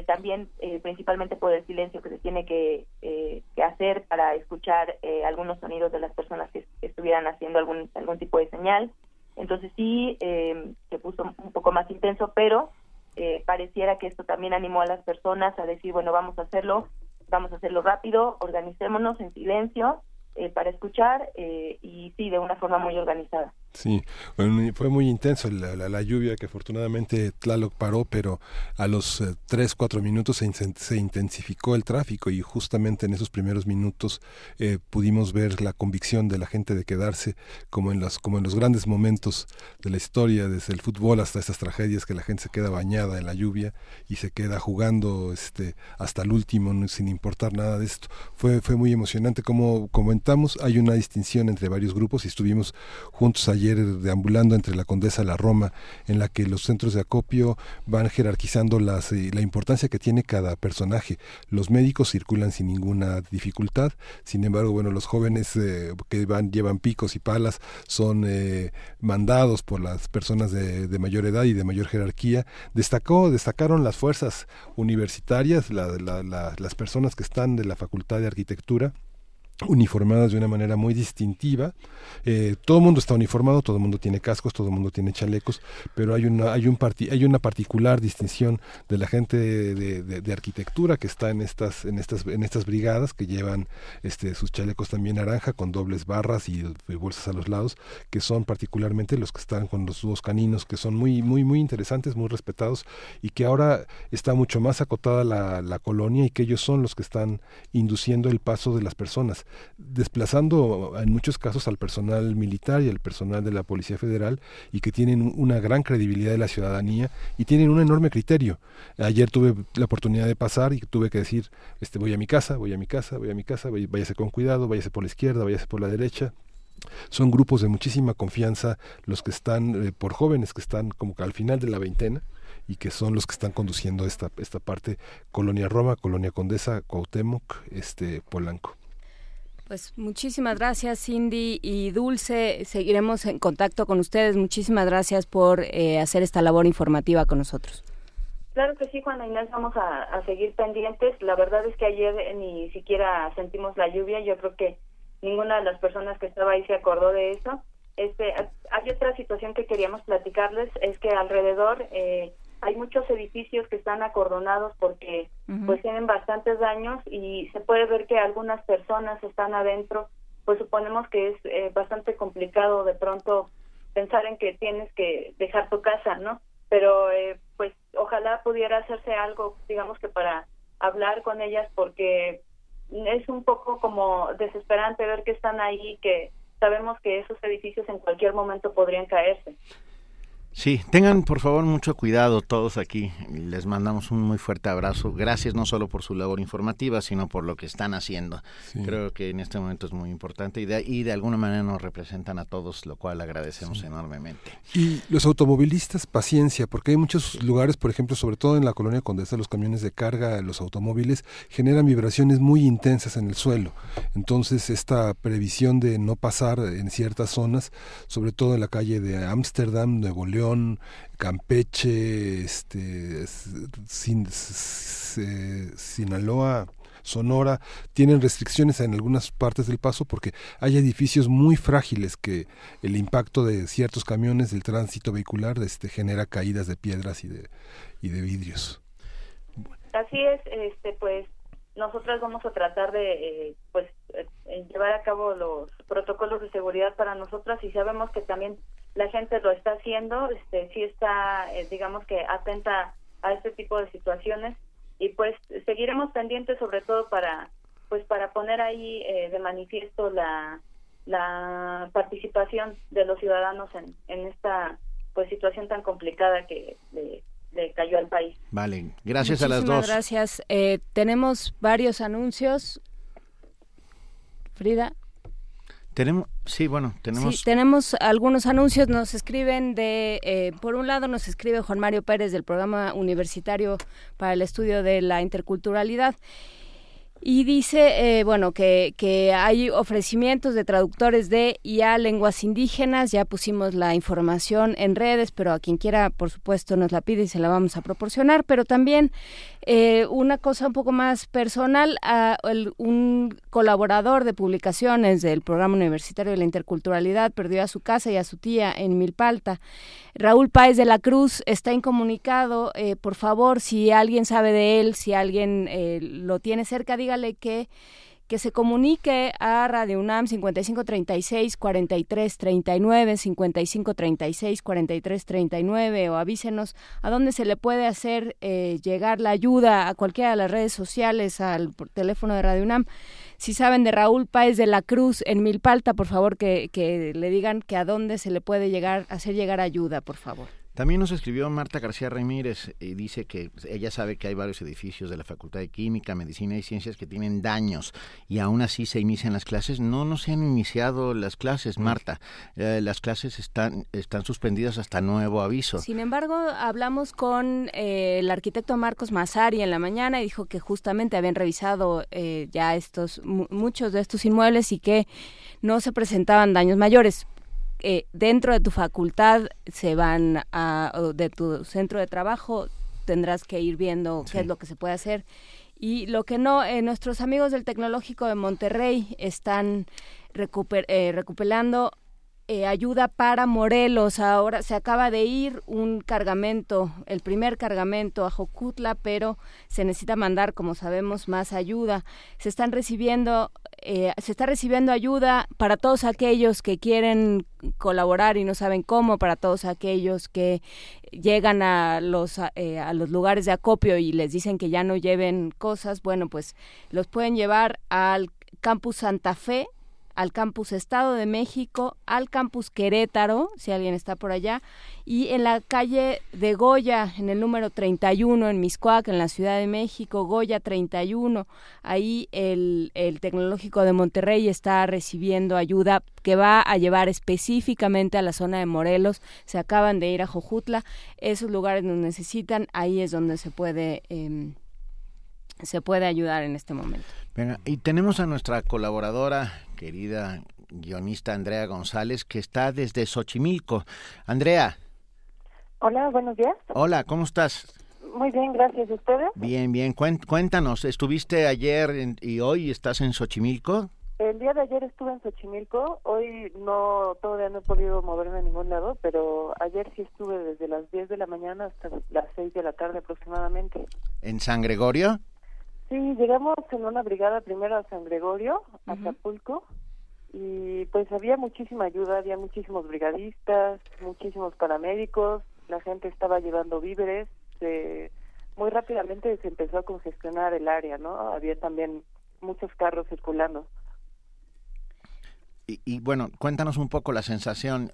También principalmente por el silencio que se tiene que, que hacer para escuchar algunos sonidos de las personas que, que estuvieran haciendo algún algún tipo de señal. Entonces sí eh, se puso un poco más intenso, pero eh, pareciera que esto también animó a las personas a decir, bueno, vamos a hacerlo, vamos a hacerlo rápido, organicémonos en silencio eh, para escuchar eh, y sí, de una forma muy organizada. Sí, bueno, fue muy intenso la, la- lluvia que afortunadamente Tlaloc paró, pero a los eh, tres, cuatro minutos se, se intensificó el tráfico y justamente en esos primeros minutos eh, pudimos ver la convicción de la gente de quedarse como en, los, como en los grandes momentos de la historia, desde el fútbol hasta estas tragedias que la gente se queda bañada en la lluvia y se queda jugando este, hasta el último sin importar nada de esto. Fue, fue muy emocionante. Como comentamos, hay una distinción entre varios grupos y estuvimos juntos ayer deambulando entre la Condesa y la Roma, en la que los centros de acopio van jerarquizando las, eh, la importancia que tiene cada personaje. Los médicos circulan sin ninguna dificultad, sin embargo, bueno, los jóvenes eh, que van llevan picos y palas son eh, mandados por las personas de, mayor edad y de mayor jerarquía. Destacó, destacaron las fuerzas universitarias, la- las personas que están de la Facultad de Arquitectura uniformadas de una manera muy distintiva. Eh, todo el mundo está uniformado, todo el mundo tiene cascos, todo el mundo tiene chalecos, pero hay una, hay un hay una particular distinción de la gente de, arquitectura que está en estas, en estas, en estas brigadas que llevan este, sus chalecos también naranja con dobles barras y, bolsas a los lados, que son particularmente los que están con los dos caninos, que son muy, muy, muy interesantes, muy respetados y que ahora está mucho más acotada la, la colonia y que ellos son los que están induciendo el paso de las personas desplazando en muchos casos al personal militar y al personal de la Policía Federal y que tienen una gran credibilidad de la ciudadanía y tienen un enorme criterio. Ayer tuve la oportunidad de pasar y tuve que decir, este voy a mi casa, voy a mi casa, voy a mi casa, váyase con cuidado, váyase por la izquierda, váyase por la derecha, son grupos de muchísima confianza los que están eh, por jóvenes que están como que al final de la veintena y que son los que están conduciendo esta esta parte Colonia Roma, Colonia Condesa, Cuauhtémoc, este Polanco. Pues muchísimas gracias Cindy y Dulce. Seguiremos en contacto con ustedes. Muchísimas gracias por eh, hacer esta labor informativa con nosotros. Claro que sí, Juana Inés, vamos a, seguir pendientes. La verdad es que ayer ni siquiera sentimos la lluvia. Yo creo que ninguna de las personas que estaba ahí se acordó de eso. Este, hay otra situación que queríamos platicarles, es que alrededor eh, hay muchos edificios que están acordonados porque pues tienen bastantes daños y se puede ver que algunas personas están adentro. Pues suponemos que es eh, bastante complicado de pronto pensar en que tienes que dejar tu casa no pero eh, pues ojalá pudiera hacerse algo digamos que para hablar con ellas porque es un poco como desesperante ver que están ahí que sabemos que esos edificios en cualquier momento podrían caerse Sí, tengan por favor mucho cuidado todos aquí. Les mandamos un muy fuerte abrazo. Gracias no solo por su labor informativa, sino por lo que están haciendo. Creo que en este momento es muy importante y de, y de alguna manera nos representan a todos, lo cual agradecemos enormemente. Y los automovilistas, paciencia, porque hay muchos lugares, por ejemplo, sobre todo en la colonia Condesa, los camiones de carga, los automóviles, generan vibraciones muy intensas en el suelo. Entonces, esta previsión de no pasar en ciertas zonas, sobre todo en la calle de Ámsterdam, Nuevo León, Campeche, este, Sin, Sinaloa, Sonora, tienen restricciones en algunas partes del paso porque hay edificios muy frágiles que el impacto de ciertos camiones del tránsito vehicular este, genera caídas de piedras y de, y de vidrios. Así es, este, pues nosotras vamos a tratar de eh, pues eh, llevar a cabo los protocolos de seguridad para nosotras y sabemos que también la gente lo está haciendo, este, sí está, eh, digamos que atenta a este tipo de situaciones y pues seguiremos pendientes sobre todo para, pues para poner ahí eh, de manifiesto la, la participación de los ciudadanos en, en esta pues situación tan complicada que le, cayó al país. Vale, gracias a las dos. Gracias. Eh, tenemos varios anuncios. Frida. Tenemos, sí, bueno, tenemos. Sí, tenemos algunos anuncios. Nos escriben de, eh, por un lado, nos escribe Juan Mario Pérez del programa universitario para el estudio de la interculturalidad y dice, eh, bueno, que, que, hay ofrecimientos de traductores de y a lenguas indígenas. Ya pusimos la información en redes, pero a quien quiera, por supuesto, nos la pide y se la vamos a proporcionar. Pero también eh, una cosa un poco más personal, a un colaborador de publicaciones del Programa Universitario de la Interculturalidad perdió a su casa y a su tía en Milpalta. Raúl Páez de la Cruz está incomunicado. Eh, por favor, si alguien sabe de él, si alguien eh, lo tiene cerca, dígale que que se comunique a Radio UNAM 5536 4339 5536 4339 o avísenos a dónde se le puede hacer eh, llegar la ayuda a cualquiera de las redes sociales al teléfono de Radio UNAM. Si saben de Raúl Páez de la Cruz en Milpalta, por favor que, que le digan que a dónde se le puede llegar hacer llegar ayuda, por favor. También nos escribió Marta García Ramírez y dice que ella sabe que hay varios edificios de la Facultad de Química, Medicina y Ciencias que tienen daños y aún así se inician las clases. No, no se han iniciado las clases, Marta. Eh, las clases están, están suspendidas hasta nuevo aviso. Sin embargo, hablamos con eh, el arquitecto Marcos Mazari en la mañana y dijo que justamente habían revisado eh, ya estos muchos de estos inmuebles y que no se presentaban daños mayores eh, dentro de tu facultad se van a, de tu centro de trabajo tendrás que ir viendo qué es lo que se puede hacer. Y lo que no, eh, nuestros amigos del Tecnológico de Monterrey están recuper, eh, recuperando eh, ayuda para Morelos. Ahora se acaba de ir un cargamento, el primer cargamento a Jocutla, pero se necesita mandar, como sabemos, más ayuda. Se están recibiendo, eh, se está recibiendo ayuda para todos aquellos que quieren colaborar y no saben cómo, para todos aquellos que llegan a los eh, a los lugares de acopio y les dicen que ya no lleven cosas. Bueno, pues los pueden llevar al campus Santa Fe al campus Estado de México, al campus Querétaro, si alguien está por allá, y en la calle de Goya, en el número 31, en Miscuac, en la Ciudad de México, Goya 31, ahí el, el Tecnológico de Monterrey está recibiendo ayuda que va a llevar específicamente a la zona de Morelos, se acaban de ir a Jojutla, esos lugares nos necesitan, ahí es donde se puede... Eh, se puede ayudar en este momento. Venga, y tenemos a nuestra colaboradora, querida guionista Andrea González, que está desde Xochimilco. Andrea. Hola, buenos días. Hola, ¿cómo estás? Muy bien, gracias. ¿Y ustedes? Bien, bien. Cuéntanos, ¿estuviste ayer y hoy estás en Xochimilco? El día de ayer estuve en Xochimilco, hoy no, todavía no he podido moverme a ningún lado, pero ayer sí estuve desde las 10 de la mañana hasta las 6 de la tarde aproximadamente. ¿En San Gregorio? Sí, llegamos en una brigada primero a San Gregorio, a Acapulco, y pues había muchísima ayuda, había muchísimos brigadistas, muchísimos paramédicos, la gente estaba llevando víveres, muy rápidamente se empezó a congestionar el área, ¿no? Había también muchos carros circulando. Y, bueno, cuéntanos un poco la sensación.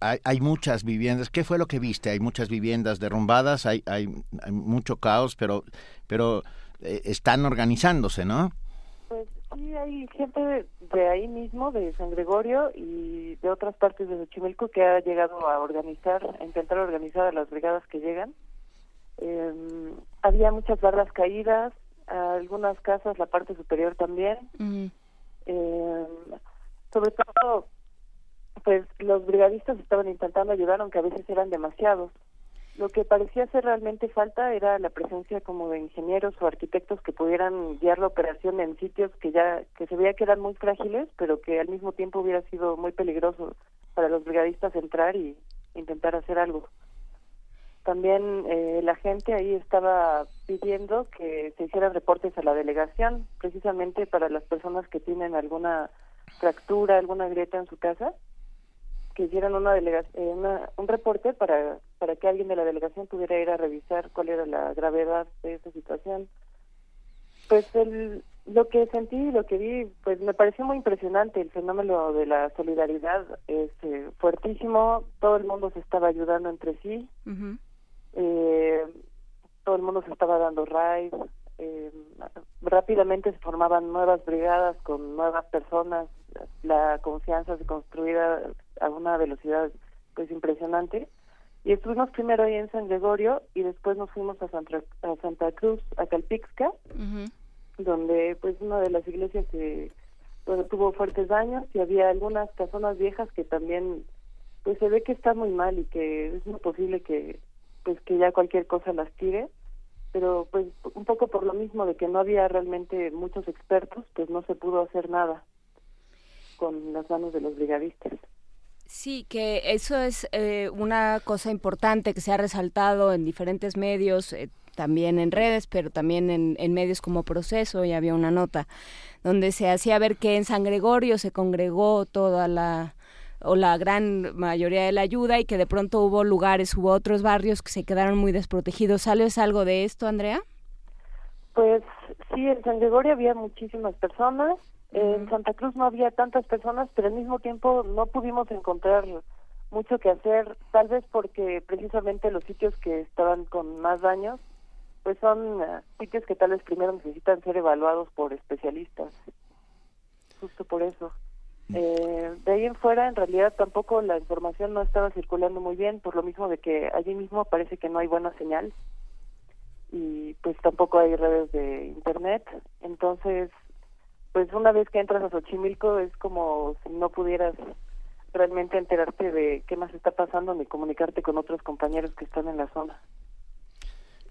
Hay, hay, muchas viviendas. ¿Qué fue lo que viste? Hay muchas viviendas derrumbadas, hay, hay, hay mucho caos, pero, pero eh, están organizándose, ¿no? Pues sí, hay gente de ahí mismo, de San Gregorio y de otras partes de Xochimilco que ha llegado a organizar, a intentar organizar a las brigadas que llegan. Em, había muchas barras caídas, algunas casas, la parte superior también. Em, sobre todo, pues los brigadistas estaban intentando ayudar, aunque a veces eran demasiados. Lo que parecía ser realmente falta era la presencia como de ingenieros o arquitectos que pudieran guiar la operación en sitios que ya que se veía que eran muy frágiles, pero que al mismo tiempo hubiera sido muy peligroso para los brigadistas entrar y intentar hacer algo. También eh, la gente ahí estaba pidiendo que se hicieran reportes a la delegación, precisamente para las personas que tienen alguna fractura, alguna grieta en su casa que hicieran una, eh, una un reporte para, para que alguien de la delegación pudiera ir a revisar cuál era la gravedad de esa situación. Pues el, lo que sentí y lo que vi, pues me pareció muy impresionante. El fenómeno de la solidaridad es eh, fuertísimo. Todo el mundo se estaba ayudando entre sí. eh, todo el mundo se estaba dando raids. Eh, rápidamente se formaban nuevas brigadas con nuevas personas. La confianza se construía a una velocidad pues impresionante. Y estuvimos primero ahí en San Gregorio y después nos fuimos a Santa, a Santa Cruz, a Calpixca, donde pues una de las iglesias que donde tuvo fuertes daños y había algunas casonas viejas que también pues se ve que está muy mal y que es muy posible que pues que ya cualquier cosa las tire pero pues un poco por lo mismo de que no había realmente muchos expertos pues no se pudo hacer nada con las manos de los brigadistas. Sí, que eso es eh, una cosa importante que se ha resaltado en diferentes medios, eh, también en redes, pero también en, en, medios como Proceso, y había una nota donde se hacía ver que en San Gregorio se congregó toda la o la gran mayoría de la ayuda y que de pronto hubo lugares, hubo otros barrios que se quedaron muy desprotegidos. ¿Sabes algo de esto, Andrea? Pues sí, en San Gregorio había muchísimas personas, en Santa Cruz no había tantas personas, pero al mismo tiempo no pudimos encontrar mucho que hacer, tal vez porque precisamente los sitios que estaban con más daños, pues son uh, sitios que tal vez primero necesitan ser evaluados por especialistas, justo por eso. Eh, de ahí en fuera, en realidad tampoco la información no estaba circulando muy bien, por lo mismo de que allí mismo parece que no hay buena señal y pues tampoco hay redes de internet, entonces pues una vez que entras a Xochimilco es como si no pudieras realmente enterarte de qué más está pasando ni comunicarte con otros compañeros que están en la zona.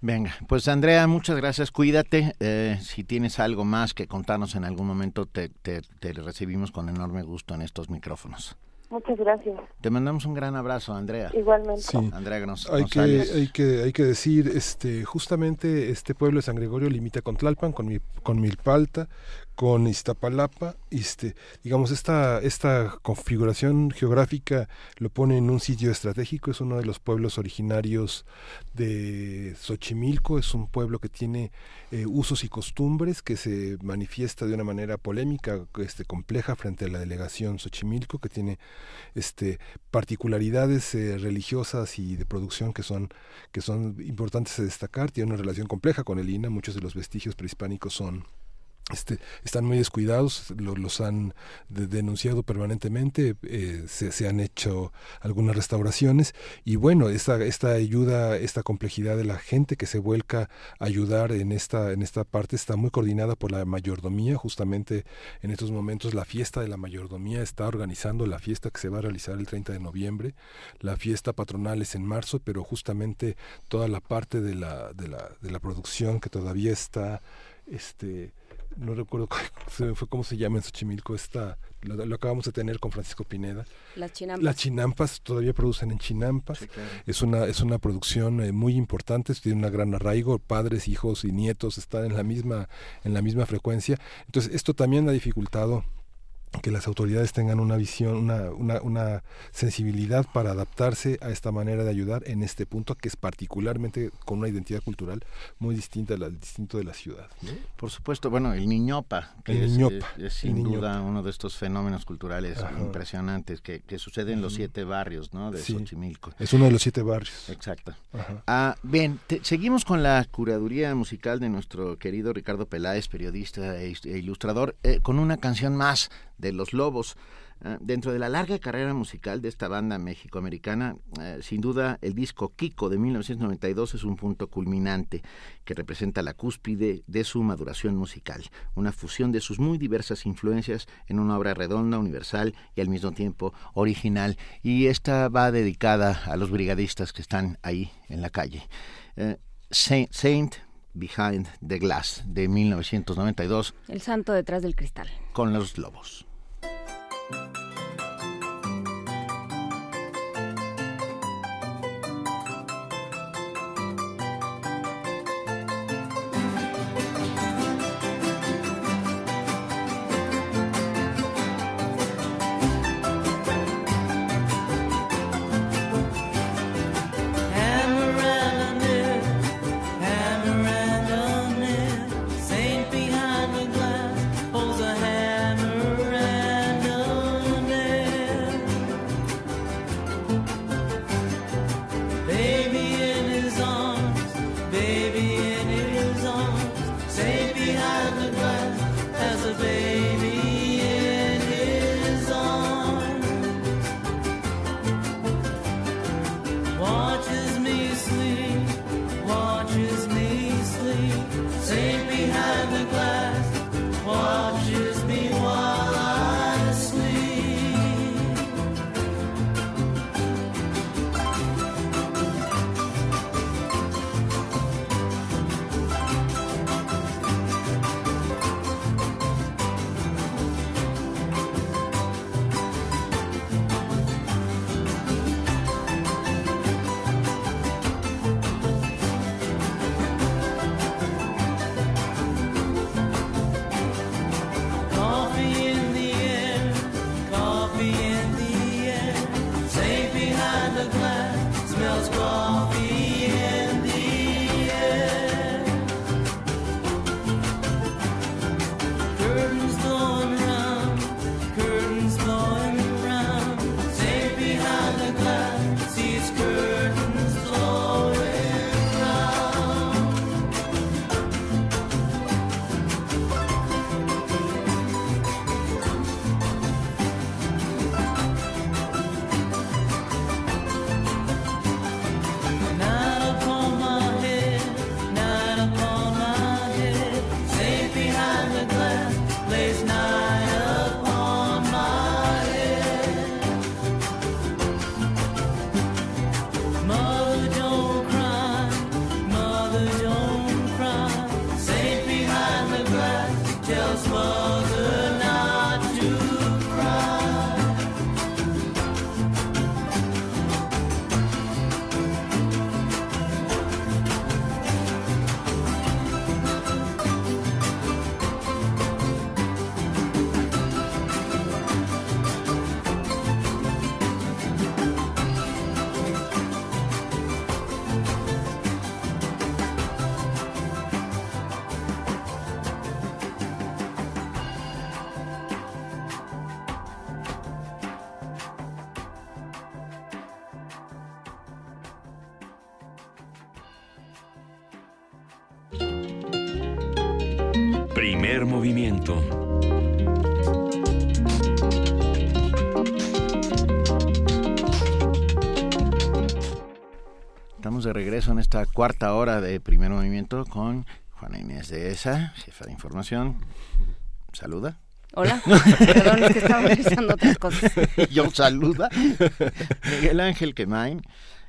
Venga, pues Andrea, muchas gracias, cuídate. Eh, si tienes algo más que contarnos en algún momento, te, te, te recibimos con enorme gusto en estos micrófonos. Muchas gracias. Te mandamos un gran abrazo, Andrea. Igualmente. Sí. Andrea Gnos- hay que, hay que hay que decir este justamente este pueblo de San Gregorio limita con Tlalpan con mi, con Milpalta con Iztapalapa este digamos esta esta configuración geográfica lo pone en un sitio estratégico es uno de los pueblos originarios de Xochimilco es un pueblo que tiene eh, usos y costumbres que se manifiesta de una manera polémica este compleja frente a la delegación Xochimilco que tiene este particularidades eh, religiosas y de producción que son que son importantes de destacar tiene una relación compleja con el INA muchos de los vestigios prehispánicos son este, están muy descuidados, lo- los han de- denunciado permanentemente, eh, se, se han hecho algunas restauraciones y bueno, esta, esta ayuda, esta complejidad de la gente que se vuelca a ayudar en esta, en esta parte está muy coordinada por la mayordomía, justamente en estos momentos la fiesta de la mayordomía está organizando la fiesta que se va a realizar el 30 de noviembre, la fiesta patronal es en marzo, pero justamente toda la parte de la, de la, de la producción que todavía está este no recuerdo [LAUGHS] fue cómo se llama en Xochimilco esta lo, lo acabamos de tener con Francisco Pineda. Las chinampas. las chinampas todavía producen en chinampas. Es una es una producción eh, muy importante tiene una gran arraigo padres hijos y nietos están en la misma en la misma frecuencia. Entonces esto también ha dificultado que las autoridades tengan una visión, una, una, una sensibilidad para adaptarse a esta manera de ayudar en este punto que es particularmente con una identidad cultural muy distinta al distinto de la ciudad. ¿no? Por supuesto, bueno, el Niñopa, que El es, Niñopa, es- es el sin Niñopa. duda uno de estos fenómenos culturales Ajá. impresionantes que, que suceden en los siete barrios ¿no? de Sí, Xochimilco. Es uno de los siete barrios. Exacto. Ajá. Ah, bien, te- seguimos con la curaduría musical de nuestro querido Ricardo Peláez, periodista e, e ilustrador, eh, con una canción más de Los Lobos. Ah, dentro de la larga carrera musical de esta banda mexicoamericana, eh, sin duda el disco Kiko de 1992 es un punto culminante que representa la cúspide de su maduración musical, una fusión de sus muy diversas influencias en una obra redonda, universal y al mismo tiempo original. Y esta va dedicada a los brigadistas que están ahí en la calle. Eh, Saint, Saint Behind the Glass de 1992 El santo detrás del cristal. con los lobos. Regreso en esta cuarta hora de primer movimiento con Juana Inés de ESA, jefa de información. Saluda. Hola. [LAUGHS] Perdón, es que estaba revisando otras cosas. [LAUGHS] Yo saluda. Miguel Ángel Quemain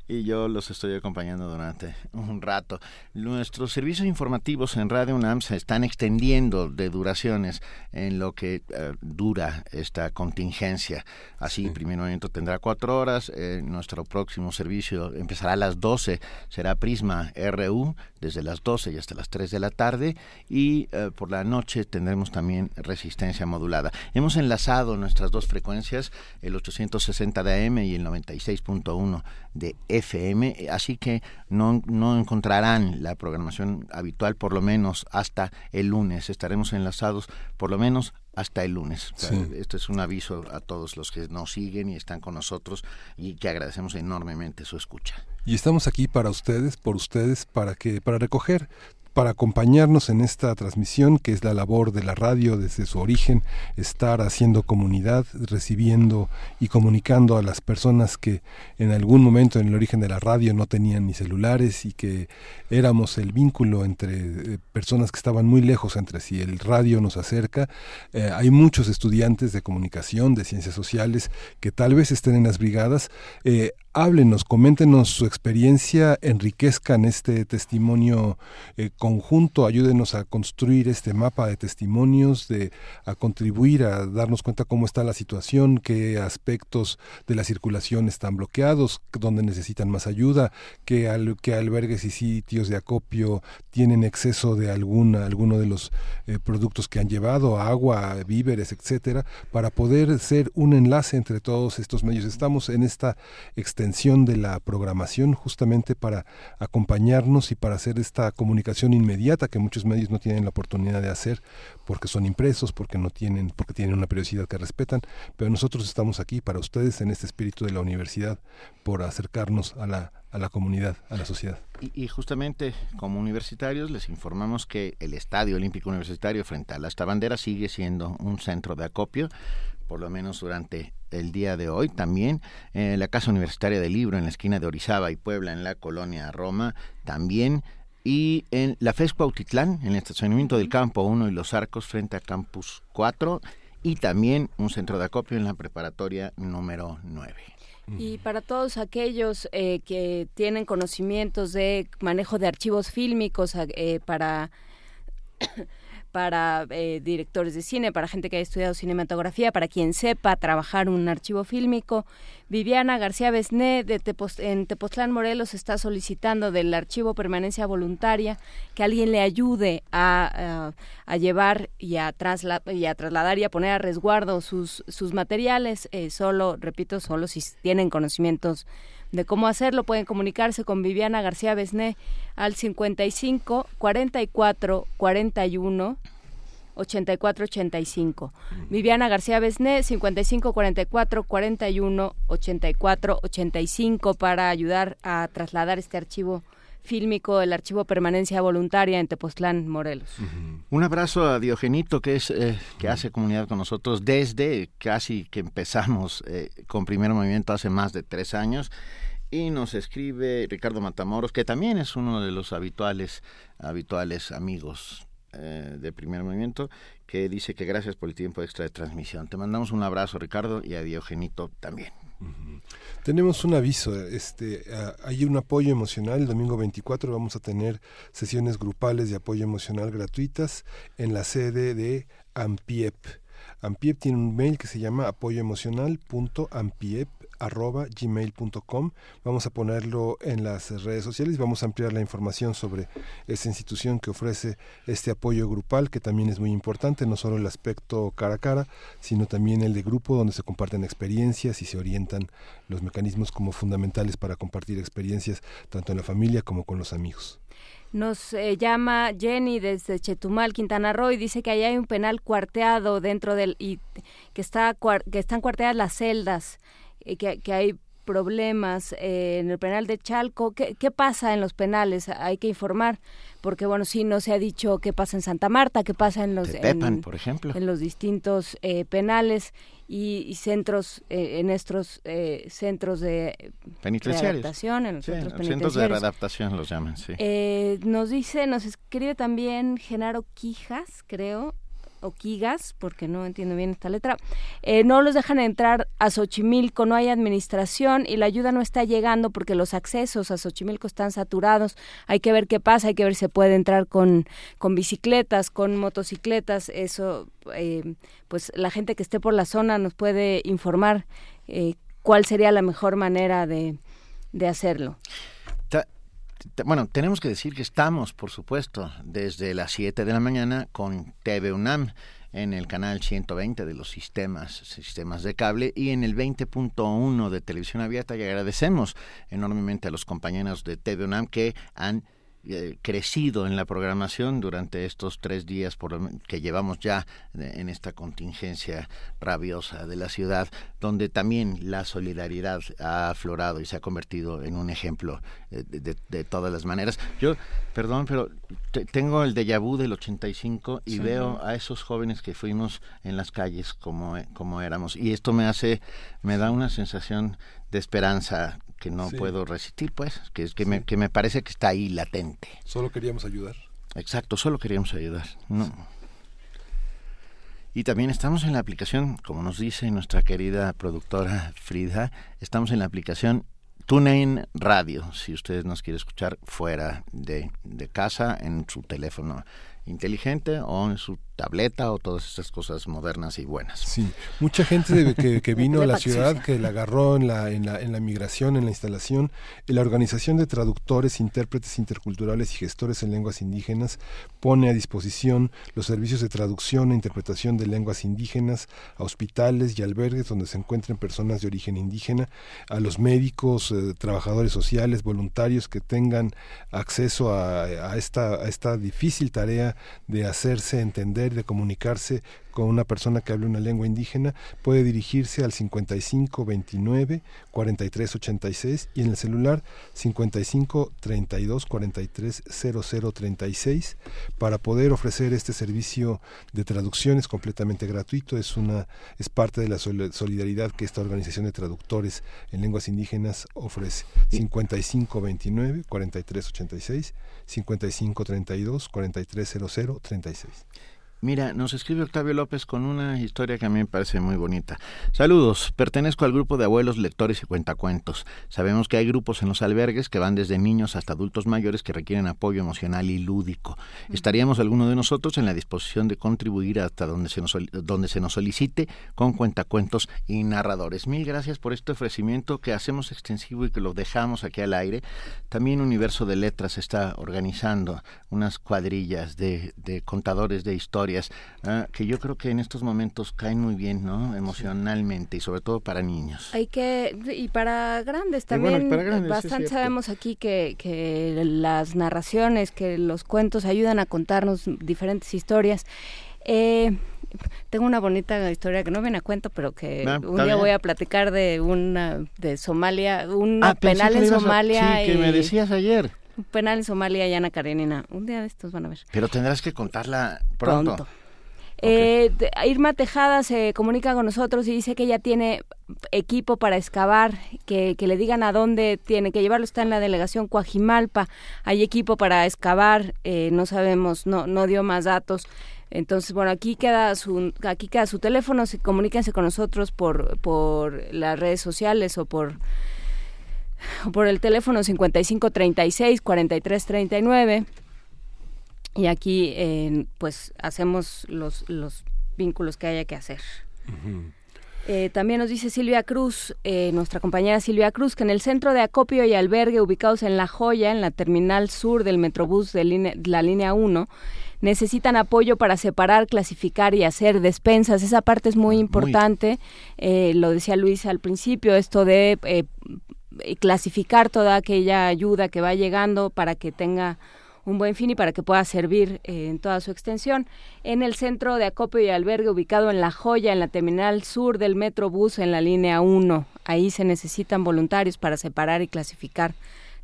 y yo los estoy acompañando durante un rato. Nuestros servicios informativos en Radio UNAM se están extendiendo de duraciones en lo que eh, dura esta contingencia. Así, primer momento tendrá cuatro horas, eh, nuestro próximo servicio empezará a las 12, será Prisma RU desde las 12 y hasta las 3 de la tarde y eh, por la noche tendremos también resistencia modulada. Hemos enlazado nuestras dos frecuencias, el 860 de AM y el 96.1 de FM, así que no, no encontrarán la programación habitual por lo menos hasta el lunes. Estaremos enlazados por lo menos hasta el lunes. Este es un aviso a todos los que nos siguen y están con nosotros y que agradecemos enormemente su escucha. Y estamos aquí para ustedes, por ustedes, para que para recoger para acompañarnos en esta transmisión que es la labor de la radio desde su origen, estar haciendo comunidad, recibiendo y comunicando a las personas que en algún momento en el origen de la radio no tenían ni celulares y que éramos el vínculo entre eh, personas que estaban muy lejos entre sí. El radio nos acerca. Eh, hay muchos estudiantes de comunicación, de ciencias sociales, que tal vez estén en las brigadas. Eh, háblenos, coméntenos su experiencia, enriquezcan este testimonio eh, conjunto, ayúdenos a construir este mapa de testimonios, de, a contribuir a darnos cuenta cómo está la situación, qué aspectos de la circulación están bloqueados, dónde necesitan más ayuda, qué, albergues y sitios de acopio tienen exceso de alguna, alguno de los eh, productos que han llevado, agua, víveres, etcétera, para poder ser un enlace entre todos estos medios. Estamos en esta extensión de la programación justamente para acompañarnos y para hacer esta comunicación inmediata que muchos medios no tienen la oportunidad de hacer porque son impresos, porque no tienen, porque tienen una periodicidad que respetan, pero nosotros estamos aquí para ustedes en este espíritu de la universidad por acercarnos a la, a la comunidad, a la sociedad. Y, justamente como universitarios les informamos que el Estadio Olímpico Universitario frente a la esta bandera sigue siendo un centro de acopio por lo menos durante el día de hoy. También en la Casa Universitaria del Libro, en la esquina de Orizaba y Puebla, en la colonia Roma, también. Y en la FES Cuautitlán, en el estacionamiento del Campo 1 y los Arcos, frente a Campus 4. Y también un centro de acopio en la preparatoria número 9. Y para todos aquellos eh, que tienen conocimientos de manejo de archivos fílmicos eh, para para eh, directores de cine, para gente que haya estudiado cinematografía, para quien sepa trabajar un archivo fílmico. Viviana García Besné de en Tepoztlán, Morelos, está solicitando del archivo permanencia voluntaria que alguien le ayude a, llevar y a, y a, trasladar y a poner a resguardo sus, sus materiales. Eh, solo, repito, solo si tienen conocimientos de cómo hacerlo, pueden comunicarse con Viviana García Besné al 55 44 41 84 85. Viviana García Besné 55 44 41 84 85 para ayudar a trasladar este archivo fílmico, el archivo permanencia voluntaria en Tepoztlán, Morelos. Un abrazo a Diogenito que es eh, que hace comunidad con nosotros desde casi que empezamos eh, con primer movimiento hace más de tres años y nos escribe Ricardo Matamoros, que también es uno de los habituales, habituales amigos eh, de primer movimiento, que dice que gracias por el tiempo extra de transmisión. Te mandamos un abrazo, Ricardo, y a Diogenito también. Tenemos un aviso, este, hay un apoyo emocional, el domingo 24 vamos a tener sesiones grupales de apoyo emocional gratuitas en la sede de Ampiep. Ampiep tiene un mail que se llama apoyoemocional.ampiep arroba gmail.com. Vamos a ponerlo en las redes sociales vamos a ampliar la información sobre esta institución que ofrece este apoyo grupal, que también es muy importante, no solo el aspecto cara a cara, sino también el de grupo, donde se comparten experiencias y se orientan los mecanismos como fundamentales para compartir experiencias tanto en la familia como con los amigos. Nos eh, llama Jenny desde Chetumal, Quintana Roo, y dice que ahí hay un penal cuarteado dentro del y que está que están cuarteadas las celdas que, hay problemas eh, en el penal de Chalco. ¿Qué, ¿Qué pasa en los penales? Hay que informar, porque bueno, sí no se ha dicho qué pasa en Santa Marta, qué pasa en los, Tepepan, en, por ejemplo. en los distintos eh, penales y, y centros, eh, en estos eh, centros de readaptación, en los Sí, centros centros de readaptación los llaman, sí. Eh, nos dice, nos escribe también Genaro Quijas, creo, o Quigas, porque no entiendo bien esta letra. Eh, no los dejan entrar a Xochimilco, no hay administración y la ayuda no está llegando porque los accesos a Xochimilco están saturados. Hay que ver qué pasa, hay que ver si se puede entrar con, con bicicletas, con motocicletas. Eso, eh, pues la gente que esté por la zona nos puede informar eh, cuál sería la mejor manera de, de hacerlo. Bueno, tenemos que decir que estamos, por supuesto, desde las 7 de la mañana con TV UNAM en el canal 120 de los sistemas, sistemas de cable y en el 20.1 de televisión abierta. Y agradecemos enormemente a los compañeros de TV UNAM que han eh, crecido en la programación durante estos tres días por, que llevamos ya eh, en esta contingencia rabiosa de la ciudad, donde también la solidaridad ha aflorado y se ha convertido en un ejemplo eh, de, de- de todas las maneras. Yo, perdón, pero te- tengo el déjà vu del 85 y Sí. veo a esos jóvenes que fuimos en las calles como, como éramos. Y esto me hace, me da una sensación de esperanza que no Sí. puedo resistir, pues, que, es que, me, que me parece que está ahí latente. Solo queríamos ayudar. Exacto, solo queríamos ayudar. No. Y también estamos en la aplicación, como nos dice nuestra querida productora Frida, estamos en la aplicación TuneIn Radio, si ustedes nos quieren escuchar fuera de, de casa, en su teléfono inteligente o en su tableta o todas estas cosas modernas y buenas. Sí, mucha gente de- que, que [LAUGHS] vino a la ciudad, que la agarró en la, en la, en la migración, en la instalación, en la organización de traductores, intérpretes interculturales y gestores en lenguas indígenas pone a disposición los servicios de traducción e interpretación de lenguas indígenas a hospitales y albergues donde se encuentren personas de origen indígena, a los médicos, eh, trabajadores sociales, voluntarios que tengan acceso a, a esta, a esta difícil tarea de hacerse entender, de comunicarse con una persona que hable una lengua indígena, puede dirigirse al 55 29 43 86 y en el celular 55 32 43 00 36 para poder ofrecer este servicio de traducción es completamente gratuito, es una es parte de la sol- solidaridad que esta organización de traductores en lenguas indígenas ofrece. 55 29 43 86 55 32 43 00 36. Mira, nos escribe Octavio López con una historia que a mí me parece muy bonita. Saludos, pertenezco al grupo de abuelos, lectores y cuentacuentos. Sabemos que hay grupos en los albergues que van desde niños hasta adultos mayores que requieren apoyo emocional y lúdico. ¿Estaríamos alguno de nosotros en la disposición de contribuir hasta donde se nos, donde se nos solicite con cuentacuentos y narradores? Mil gracias por este ofrecimiento que hacemos extensivo y que lo dejamos aquí al aire. También Universo de Letras está organizando unas cuadrillas de, de contadores de historias ah, que yo creo que en estos momentos caen muy bien, ¿no? Emocionalmente y sobre todo para niños. Hay que, y para grandes bueno, también, para grandes, es bastante sabemos aquí que, que las narraciones, que los cuentos ayudan a contarnos diferentes historias. Eh, tengo una bonita historia que no viene a cuento, pero que Ah, un día bien. voy a platicar de una de Somalia, un Ah, penal en a- Somalia sí, que me decías ayer. Penal en Somalia y Ana Karenina. Un día de estos van a ver. Pero tendrás que contarla pronto. Pronto. Eh, Irma Tejada se comunica con nosotros y dice que ella tiene equipo para excavar, que, que le digan a dónde tiene que llevarlo. Está en la delegación Coajimalpa. Hay equipo para excavar, eh, no sabemos, no, no dio más datos. Entonces, bueno, aquí queda su, aquí queda su teléfono. Se, comuníquense con nosotros por, por las redes sociales o por, o por el teléfono 5536 4339 y aquí eh, pues hacemos los, los vínculos que haya que hacer. Eh, también nos dice Silvia Cruz, eh, nuestra compañera Silvia Cruz, que en el centro de acopio y albergue ubicados en La Joya, en la terminal sur del Metrobús de la línea 1, necesitan apoyo para separar, clasificar y hacer despensas. Esa parte es muy importante. Eh, lo decía Luis al principio, esto de clasificar toda aquella ayuda que va llegando para que tenga un buen fin y para que pueda servir eh, en toda su extensión. En el centro de acopio y albergue ubicado en La Joya, en la terminal sur del Metrobús, en la línea 1. Ahí se necesitan voluntarios para separar y clasificar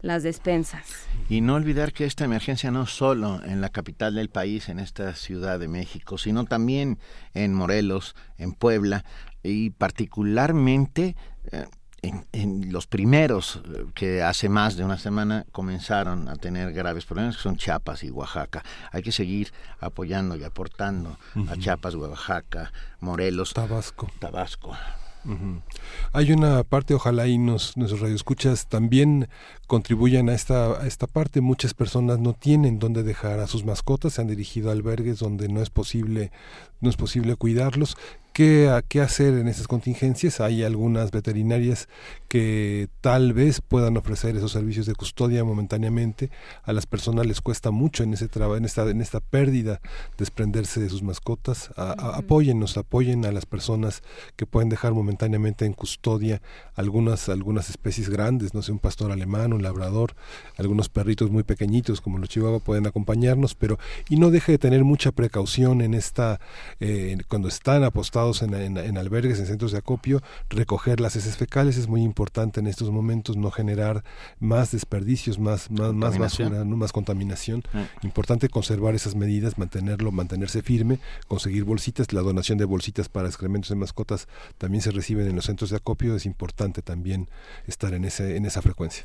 las despensas. Y no olvidar que esta emergencia no solo en la capital del país, en esta Ciudad de México, sino también en Morelos, en Puebla y particularmente eh, en, los primeros eh, que hace más de una semana comenzaron a tener graves problemas, que son Chiapas y Oaxaca. Hay que seguir apoyando y aportando a Chiapas, Oaxaca, Morelos, Tabasco. Tabasco. Hay una parte, ojalá y nos, nuestros radioescuchas también contribuyan a esta, a esta parte. Muchas personas no tienen dónde dejar a sus mascotas, se han dirigido a albergues donde no es posible, no es posible cuidarlos. ¿Qué, ¿Qué hacer en esas contingencias? Hay algunas veterinarias que tal vez puedan ofrecer esos servicios de custodia momentáneamente. A las personas les cuesta mucho en ese trabajo, en esta, en esta pérdida desprenderse de sus mascotas. A, apóyennos, apoyen a las personas que pueden dejar momentáneamente en custodia algunas, algunas especies grandes, no sé, un pastor alemán, un labrador, algunos perritos muy pequeñitos como los chihuahua pueden acompañarnos, pero y no deje de tener mucha precaución en esta, eh, cuando están apostados en, albergues, en centros de acopio, recoger las heces fecales es muy importante en estos momentos, no generar más desperdicios, más, más, más basura, ¿no? más contaminación. Ah. Importante conservar esas medidas, mantenerlo, mantenerse firme, conseguir bolsitas, la donación de bolsitas para excrementos de mascotas también se reciben en los centros de acopio, es importante también estar en, ese, en esa frecuencia.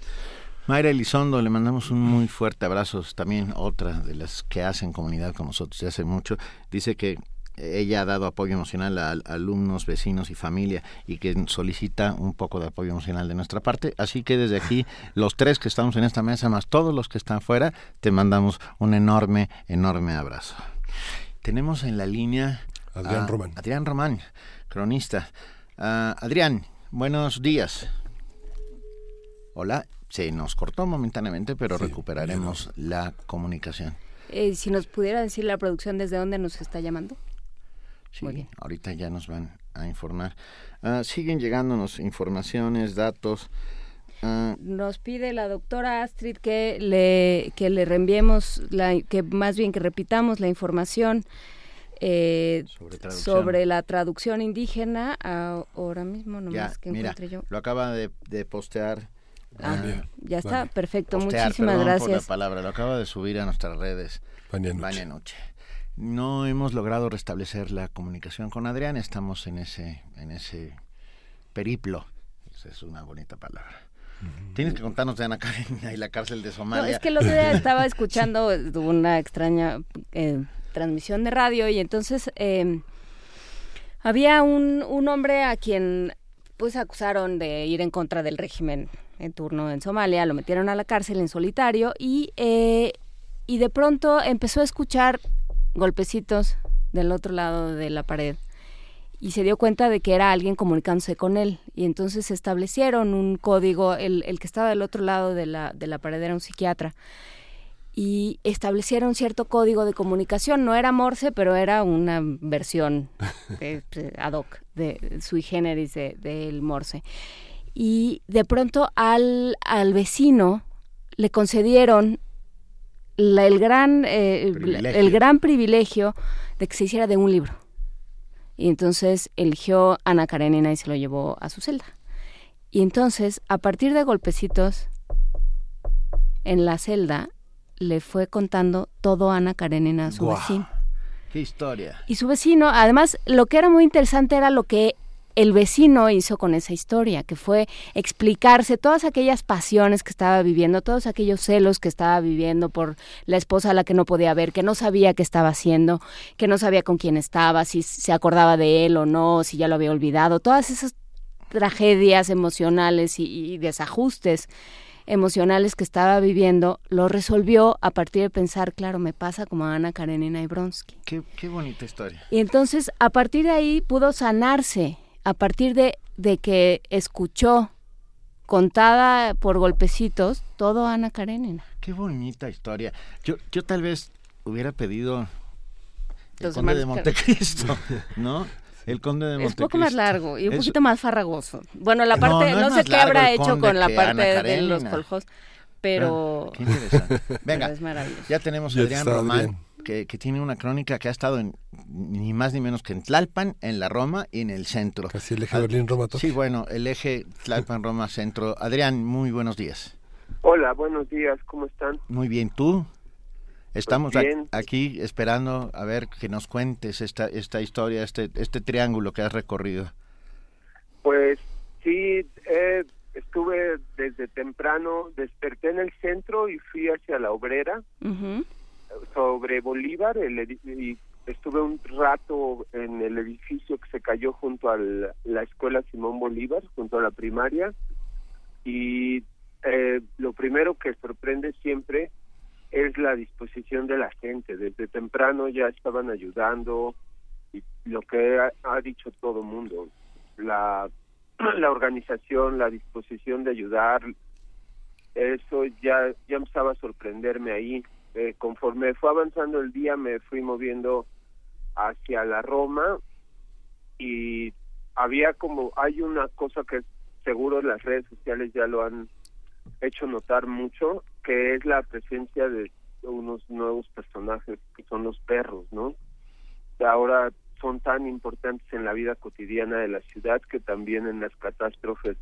Mayra Elizondo, le mandamos un muy fuerte abrazo, también otra de las que hacen comunidad con nosotros ya hace mucho. Dice que ella ha dado apoyo emocional a, alumnos, vecinos y familia y que solicita un poco de apoyo emocional de nuestra parte. Así que desde aquí, [LAUGHS] los tres que estamos en esta mesa, más todos los que están fuera, te mandamos un enorme, enorme abrazo. Tenemos en la línea Adrián Román. Adrián Román, cronista. Ah, Adrián, buenos días. Hola, se nos cortó momentáneamente, pero recuperaremos la comunicación. Eh, si nos pudiera decir la producción desde dónde nos está llamando. Muy bien. Ahorita ya nos van a informar. Ah, siguen llegándonos informaciones, datos. Ah, nos pide la doctora Astrid que le que le reenviemos la que más bien que repitamos la información eh, sobre, la traducción indígena. Ahora mismo nomás que mira, yo. lo acaba de, postear. Ah, ya está perfecto. Muchísimas gracias por la palabra lo acaba de subir a nuestras redes. Noche. Noche no hemos logrado restablecer la comunicación con Adrián, estamos en ese, en ese periplo. Esa es una bonita palabra. Tienes que contarnos de Ana Karenina [LAUGHS] y la cárcel de Somalia. No, es que el otro día [LAUGHS] estaba escuchando una extraña eh, transmisión de radio y entonces em, había un, un hombre a quien pues acusaron de ir en contra del régimen en turno en Somalia, lo metieron a la cárcel en solitario y, eh, y de pronto empezó a escuchar golpecitos del otro lado de la pared y se dio cuenta de que era alguien comunicándose con él y entonces establecieron un código, el, el que estaba del otro lado de la, de la pared era un psiquiatra y establecieron cierto código de comunicación, no era Morse, pero era una versión [LAUGHS] ad hoc de sui generis del de, Morse. Y de pronto al, al vecino le concedieron el, gran, eh, el gran privilegio de que se hiciera de un libro. Y entonces eligió Ana Karenina y se lo llevó a su celda. Y entonces, a partir de golpecitos en la celda, le fue contando todo Ana Karenina a su vecino. ¡Qué historia! Y su vecino, además, lo que era muy interesante era lo que el vecino hizo con esa historia, que fue explicarse todas aquellas pasiones que estaba viviendo, todos aquellos celos que estaba viviendo por la esposa a la que no podía ver, que no sabía qué estaba haciendo, que no sabía con quién estaba, si se acordaba de él o no, si ya lo había olvidado, todas esas tragedias emocionales y, desajustes emocionales que estaba viviendo, lo resolvió a partir de pensar, claro, me pasa como a Ana Karenina y Bronsky. Qué, qué bonita historia. Y entonces, a partir de ahí, pudo sanarse a partir de, de que escuchó contada por golpecitos todo Ana Karenina. Qué bonita historia. Yo, yo tal vez hubiera pedido el Conde de Montecristo, ¿no? El Conde de Montecristo. Es poco más largo y un poquito más farragoso. Bueno, la parte, no, sé qué habrá hecho con la parte de los coljos, pero, qué interesante. [LAUGHS] Venga, pero es maravilloso. ya tenemos a Adrián Román. Que, que tiene una crónica que ha estado en ni más ni menos que en Tlalpan, en la Roma y en el centro. Casi el eje Berlín-Roma. Sí, bueno, el eje Tlalpan-Roma Centro. Adrián, muy buenos días. Hola, buenos días, ¿cómo están? Muy bien, ¿tú? Estamos Pues bien. aquí esperando a ver que nos cuentes esta, esta historia, este, este triángulo que has recorrido. Pues sí, eh, estuve desde temprano, desperté en el centro y fui hacia la obrera sobre Bolívar y estuve un rato en el edificio que se cayó junto a la escuela Simón Bolívar, junto a la primaria y eh, lo primero que sorprende siempre es la disposición de la gente. Desde temprano ya estaban ayudando y lo que ha, ha dicho todo el mundo, la, [CLEARS THROAT] la organización, la disposición de ayudar, eso ya, ya empezaba a sorprenderme ahí. Eh, conforme fue avanzando el día me fui moviendo hacia la Roma y había como, hay una cosa que seguro las redes sociales ya lo han hecho notar mucho, que es la presencia de unos nuevos personajes que son los perros, ¿no? Que ahora son tan importantes en la vida cotidiana de la ciudad que también en las catástrofes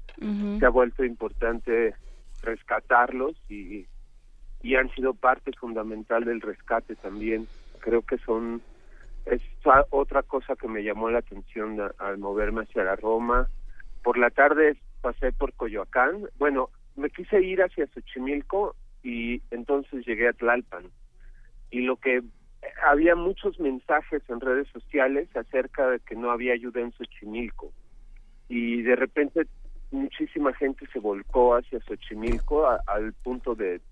se ha vuelto importante rescatarlos y, y han sido parte fundamental del rescate también. Creo que son es otra cosa que me llamó la atención al moverme hacia la Roma. Por la tarde pasé por Coyoacán. Bueno, me quise ir hacia Xochimilco y entonces llegué a Tlalpan. Y lo que había muchos mensajes en redes sociales acerca de que no había ayuda en Xochimilco. Y de repente muchísima gente se volcó hacia Xochimilco al punto de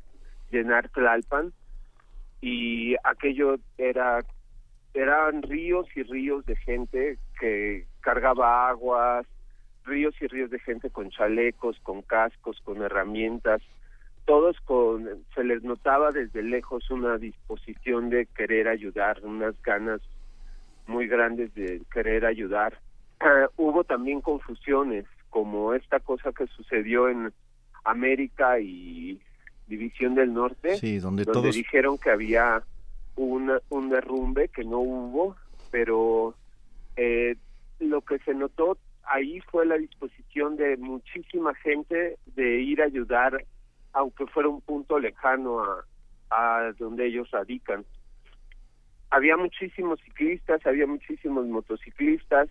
llenar Tlalpan y aquello era eran ríos y ríos de gente que cargaba aguas, ríos y ríos de gente con chalecos, con cascos, con herramientas, todos con se les notaba desde lejos una disposición de querer ayudar, unas ganas muy grandes de querer ayudar. [CLEARS THROAT] Hubo también confusiones, como esta cosa que sucedió en América y División del Norte, Sí, donde todos- dijeron que había un, un derrumbe, que no hubo, pero eh, lo que se notó ahí fue la disposición de muchísima gente de ir a ayudar, aunque fuera un punto lejano a, a donde ellos radican. Había muchísimos ciclistas, había muchísimos motociclistas,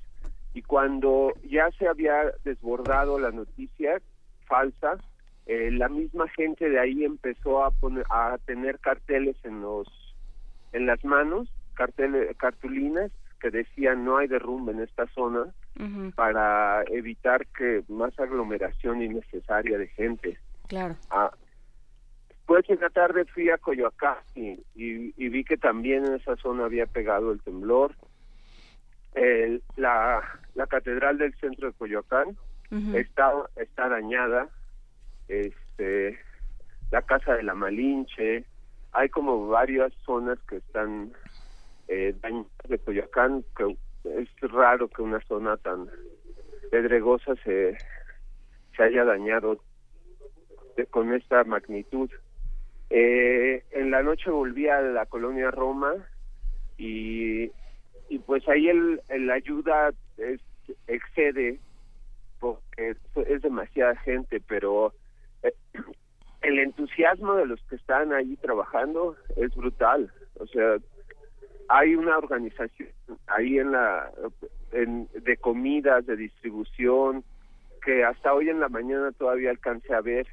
y cuando ya se había desbordado la noticia falsa, eh, la misma gente de ahí empezó a poner, a tener carteles en los en las manos, carteles, cartulinas que decían no hay derrumbe en esta zona para evitar que más aglomeración innecesaria de gente. Claro. Ah, después en la tarde fui a Coyoacán y, y- y vi que también en esa zona había pegado el temblor. El- la, la catedral del centro de Coyoacán está, está dañada. Este, la casa de la Malinche, hay como varias zonas que están eh, dañadas de Coyoacán, que es raro que una zona tan pedregosa se, se haya dañado con esta magnitud. Eh, en la noche volví a la colonia Roma y, y pues ahí el, el ayuda es, excede porque es, demasiada gente, pero el entusiasmo de los que están ahí trabajando es brutal. O sea, hay una organización ahí en la en, de comidas, de distribución, que hasta hoy en la mañana todavía alcancé a ver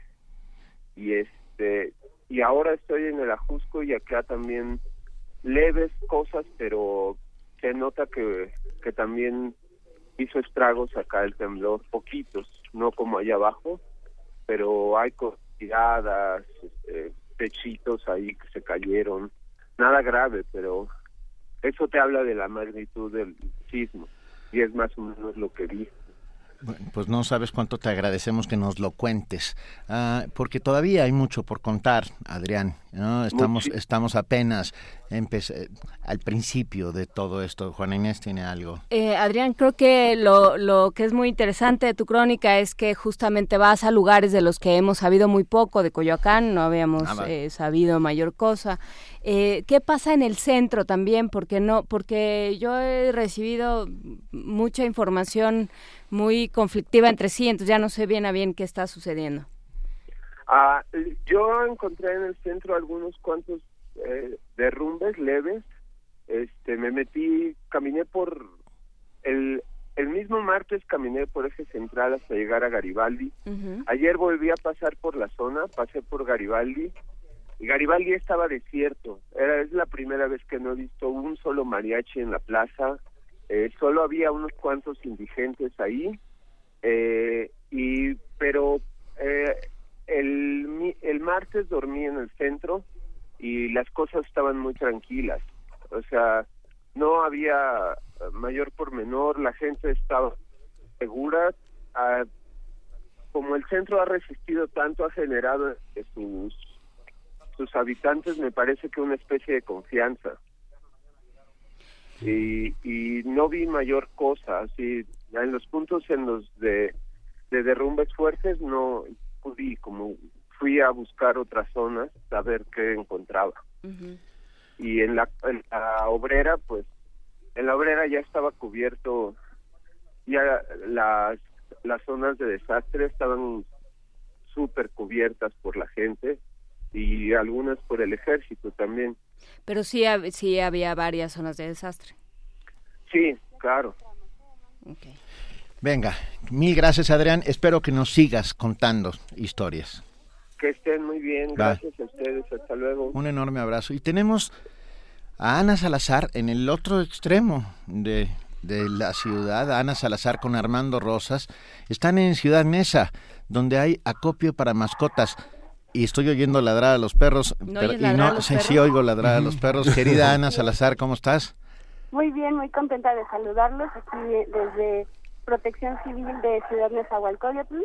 y este y ahora estoy en el Ajusco y acá también leves cosas pero se nota que, que también hizo estragos acá el temblor poquitos no como allá abajo pero hay cosas tiradas este, techitos ahí que se cayeron. Nada grave pero eso te habla de la magnitud del sismo y es más o menos lo que vi pues no sabes cuánto te agradecemos que nos lo cuentes, Ah, porque todavía hay mucho por contar, Adrián, ¿no? Estamos, estamos apenas al principio de todo esto. Juana Inés tiene algo. Eh, Adrián, creo que lo, lo que es muy interesante de tu crónica es que justamente vas a lugares de los que hemos sabido muy poco, de Coyoacán no habíamos ah, eh, sabido mayor cosa. Eh, ¿Qué pasa en el centro también? Porque no, porque yo he recibido mucha información muy conflictiva entre sí, entonces ya no sé bien a bien qué está sucediendo. Ah, yo encontré en el centro algunos cuantos eh, derrumbes leves. Este, me metí, caminé por el el mismo martes caminé por eje central hasta llegar a Garibaldi. Ayer volví a pasar por la zona, pasé por Garibaldi y Garibaldi estaba desierto. Era es la primera vez que no he visto un solo mariachi en la plaza. Eh, solo había unos cuantos indigentes ahí. Eh, y pero eh, el, el martes dormí en el centro y las cosas estaban muy tranquilas. O sea, no había mayor por menor, la gente estaba segura. Ah, como el centro ha resistido tanto, ha generado sus, sus habitantes, me parece que una especie de confianza. Y, y no vi mayor cosa, así, en los puntos en los de, de derrumbes fuertes no pude, como fui a buscar otras zonas, a ver qué encontraba. Y en la, en la obrera, pues en la obrera ya estaba cubierto, ya las, las zonas de desastre estaban súper cubiertas por la gente y algunas por el ejército también. Pero sí, sí había varias zonas de desastre. Sí, claro. Venga, mil gracias Adrián, espero que nos sigas contando historias. Que estén muy bien, gracias a ustedes, hasta luego. Un enorme abrazo. Y tenemos a Ana Salazar en el otro extremo de, la ciudad, Ana Salazar con Armando Rosas, están en Ciudad Mesa, donde hay acopio para mascotas. Y estoy oyendo ladrar a los perros, ¿No pero, y no, sí, sí oigo ladrar a los perros. Querida [LAUGHS] Ana Salazar, ¿cómo estás? Muy bien, muy contenta de saludarlos aquí desde Protección Civil de Ciudad Nezahualcóyotl.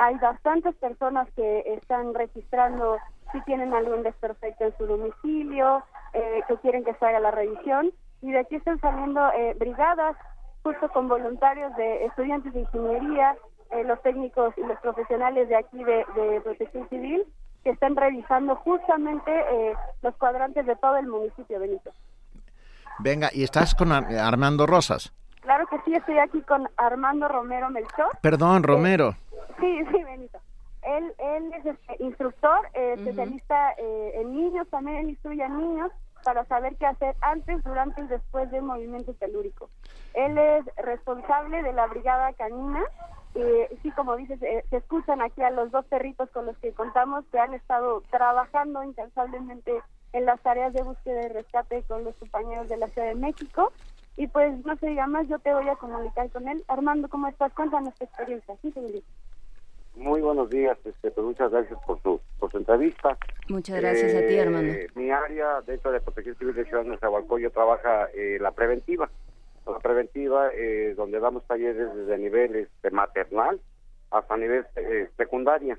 Hay bastantes personas que están registrando si tienen algún desperfecto en su domicilio, eh, que quieren que se haga la revisión y de aquí están saliendo eh, brigadas justo con voluntarios de estudiantes de ingeniería, eh, los técnicos y los profesionales de aquí de, protección civil que están revisando justamente los cuadrantes de todo el municipio, Benito. Venga, ¿y estás con Armando Rosas? Claro que sí, estoy aquí con Armando Romero Melchor. Perdón, Romero. sí, sí, Benito. Él, él es este, instructor, especialista en niños, también instruye a niños para saber qué hacer antes, durante y después del movimiento telúrico. Él es responsable de la brigada canina. y sí, como dices, eh, se escuchan aquí a los dos perritos con los que contamos que han estado trabajando incansablemente en las tareas de búsqueda y rescate con los compañeros de la Ciudad de México. Y pues no se diga más, yo te voy a comunicar con él. Armando, ¿cómo estás? Cuéntanos tu experiencia. Sí, muy buenos días, este, pues muchas gracias por su, por su entrevista. Muchas gracias a ti, eh, Armando. Mi área dentro de Protección Civil de Ciudad de Nezahualcóyotl trabaja eh, la preventiva. La preventiva, eh, donde damos talleres desde niveles de maternal hasta nivel eh, secundaria,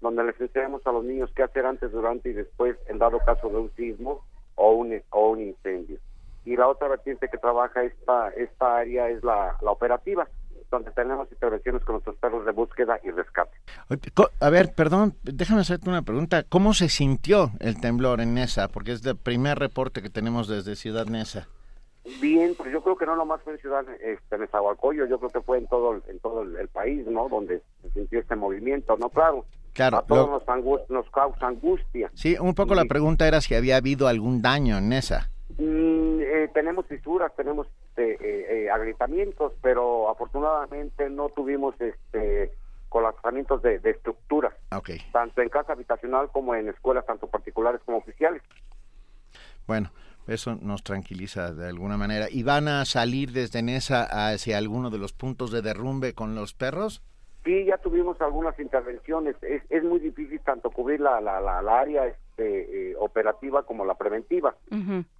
donde les enseñamos a los niños qué hacer antes, durante y después en dado caso de un sismo o un, o un incendio. Y la otra vertiente que trabaja esta, esta área es la, la operativa, donde tenemos intervenciones con nuestros perros de búsqueda y rescate. A ver, perdón, déjame hacerte una pregunta. ¿Cómo se sintió el temblor en Nesa? Porque es el primer reporte que tenemos desde Ciudad Nesa. Bien, pues yo creo que no nomás fue en Ciudad este, Nezahualcóyotl, yo creo que fue en todo en todo el, país, ¿no? Donde se sintió este movimiento, ¿no? Claro. Claro. A todos nos, nos causa angustia. Sí, un poco la pregunta era si había habido algún daño en Nesa. Mm, eh, tenemos fisuras, tenemos este, eh, eh, agrietamientos, pero afortunadamente no tuvimos este colapsamientos de, de estructuras, okay. tanto en casa habitacional como en escuelas, tanto particulares como oficiales. Bueno, eso nos tranquiliza de alguna manera. ¿Y van a salir desde Nesa hacia alguno de los puntos de derrumbe con los perros? Sí, ya tuvimos algunas intervenciones. Es, es muy difícil tanto cubrir la, la, la, área eh, operativa como la preventiva.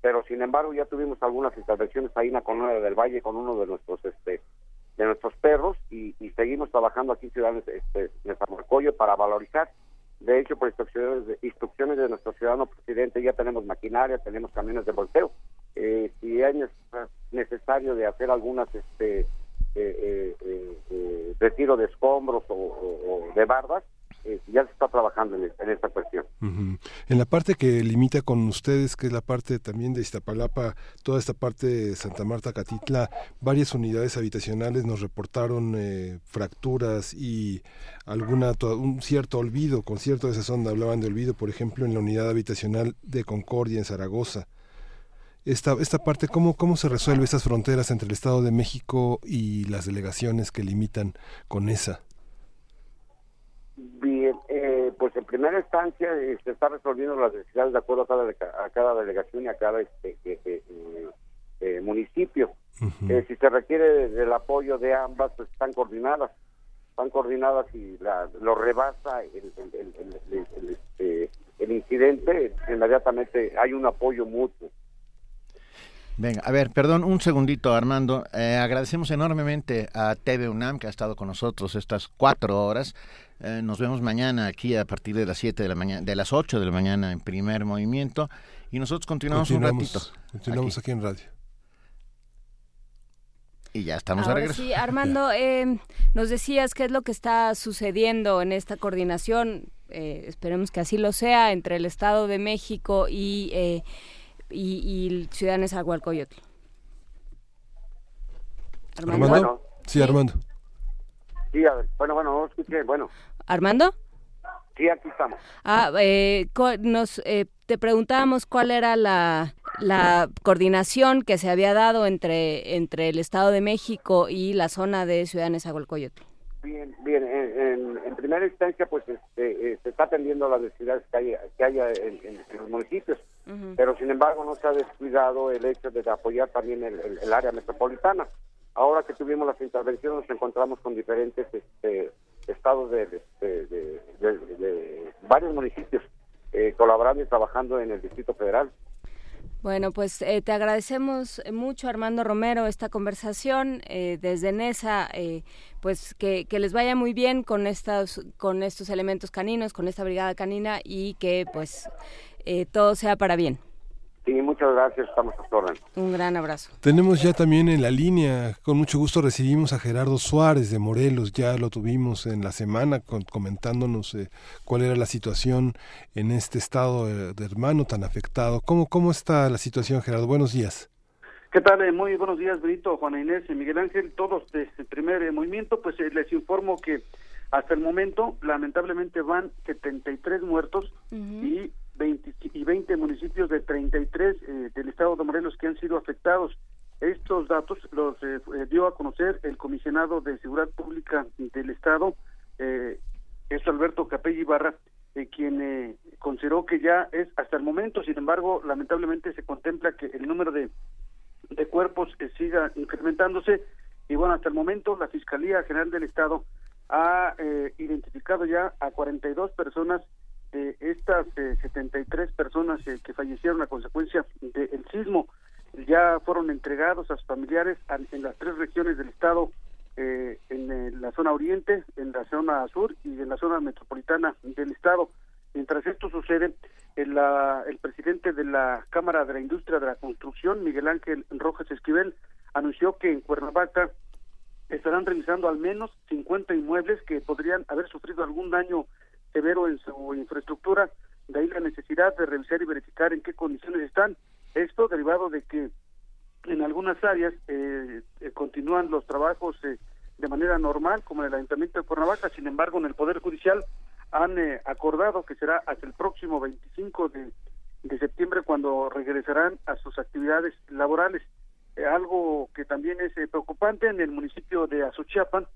Pero sin embargo ya tuvimos algunas intervenciones ahí en la Colonia del Valle con uno de nuestros este de nuestros perros y, seguimos trabajando aquí en Ciudad este, Coyo para valorizar De hecho, por instrucciones de, instrucciones de nuestro ciudadano presidente, ya tenemos maquinaria, tenemos camiones de volteo. Eh, si es necesario de hacer algunas este, eh, eh, retiro de escombros o de bardas, eh, ya se está trabajando en, esta cuestión. En la parte que limita con ustedes, que es la parte también de Iztapalapa, toda esta parte de Santa Marta, Catitla, varias unidades habitacionales nos reportaron eh, fracturas y alguna un cierto olvido, con cierto desazón hablaban de olvido, por ejemplo, en la unidad habitacional de Concordia en Zaragoza. Esta, esta parte, ¿cómo, ¿cómo se resuelve esas fronteras entre el Estado de México y las delegaciones que limitan con esa? Bien, eh, pues en primera instancia eh, se está resolviendo las necesidades de acuerdo a cada, delegación y a cada este, eh, municipio. si se requiere del apoyo de ambas, pues están coordinadas. Están coordinadas y lo rebasa el, este, el incidente, inmediatamente hay un apoyo mutuo. Venga, a ver, perdón, un segundito, Armando. Eh, agradecemos enormemente a TV UNAM que ha estado con nosotros estas cuatro horas. Eh, nos vemos mañana aquí a partir de las siete de la mañana, de las ocho de la mañana en primer movimiento y nosotros continuamos, un ratito. Continuamos aquí, en radio. Y ya estamos a regreso. Sí, Armando, eh, nos decías qué es lo que está sucediendo en esta coordinación. esperemos que así lo sea entre el Estado de México y y, y Ciudad Nezahualcóyotl. Armando. Armando. Sí, Armando. Sí, a ver. bueno, bueno, no escuché, bueno. ¿Armando? Sí, aquí estamos. Ah, eh, nos, eh, te preguntábamos cuál era la, la coordinación que se había dado entre, entre el Estado de México y la zona de Ciudad Nezahualcóyotl. Bien, bien. En, primera instancia, pues este, eh, se está atendiendo las necesidades que, hay, que haya en, los municipios, pero sin embargo no se ha descuidado el hecho de apoyar también el, área metropolitana. Ahora que tuvimos las intervenciones, nos encontramos con diferentes este, estados de, de, varios municipios eh, colaborando y trabajando en el Distrito Federal. Bueno, pues eh, te agradecemos mucho, Armando Romero, esta conversación eh, desde NESA, eh, pues que, les vaya muy bien con, estas, con estos elementos caninos, con esta brigada canina y que pues todo sea para bien. Sí, muchas gracias, estamos a orden. Un gran abrazo. Tenemos ya también en la línea, con mucho gusto recibimos a Gerardo Suárez de Morelos, ya lo tuvimos en la semana comentándonos eh, cuál era la situación en este estado de, hermano tan afectado. ¿Cómo, ¿Cómo está la situación, Gerardo? Buenos días. ¿Qué tal? Eh, muy buenos días, Benito, Juana Inés y Miguel Ángel, todos de este primer eh, movimiento. Pues les informo que hasta el momento, lamentablemente, van 73 muertos y 20, y 20 municipios de 33 eh, del estado de Morelos que han sido afectados. Estos datos los eh, eh, dio a conocer el comisionado de Seguridad Pública del estado, eh, es Alberto Capelli Ibarra, quien consideró que ya es hasta el momento, sin embargo, lamentablemente se contempla que el número de, de cuerpos siga incrementándose y bueno, hasta el momento la Fiscalía General del Estado ha identificado ya a 42 personas de estas eh, 73 personas eh, que fallecieron a consecuencia del sismo ya fueron entregados a sus familiares en las tres regiones del estado, eh, en, eh, la zona oriente, en la zona sur y en la zona metropolitana del estado. Mientras esto sucede, el, el presidente de la Cámara de la Industria de la Construcción, Miguel Ángel Rojas Esquivel, anunció que en Cuernavaca estarán revisando al menos 50 inmuebles que podrían haber sufrido algún daño severo en su infraestructura, de ahí la necesidad de revisar y verificar en qué condiciones están. Esto derivado de que en algunas áreas eh, eh, continúan los trabajos eh, de manera normal, como en el Ayuntamiento de Cuernavaca, sin embargo, en el Poder Judicial han acordado que será hasta el próximo 25 de, de septiembre cuando regresarán a sus actividades laborales. algo que también es preocupante en el municipio de Azuchiapan,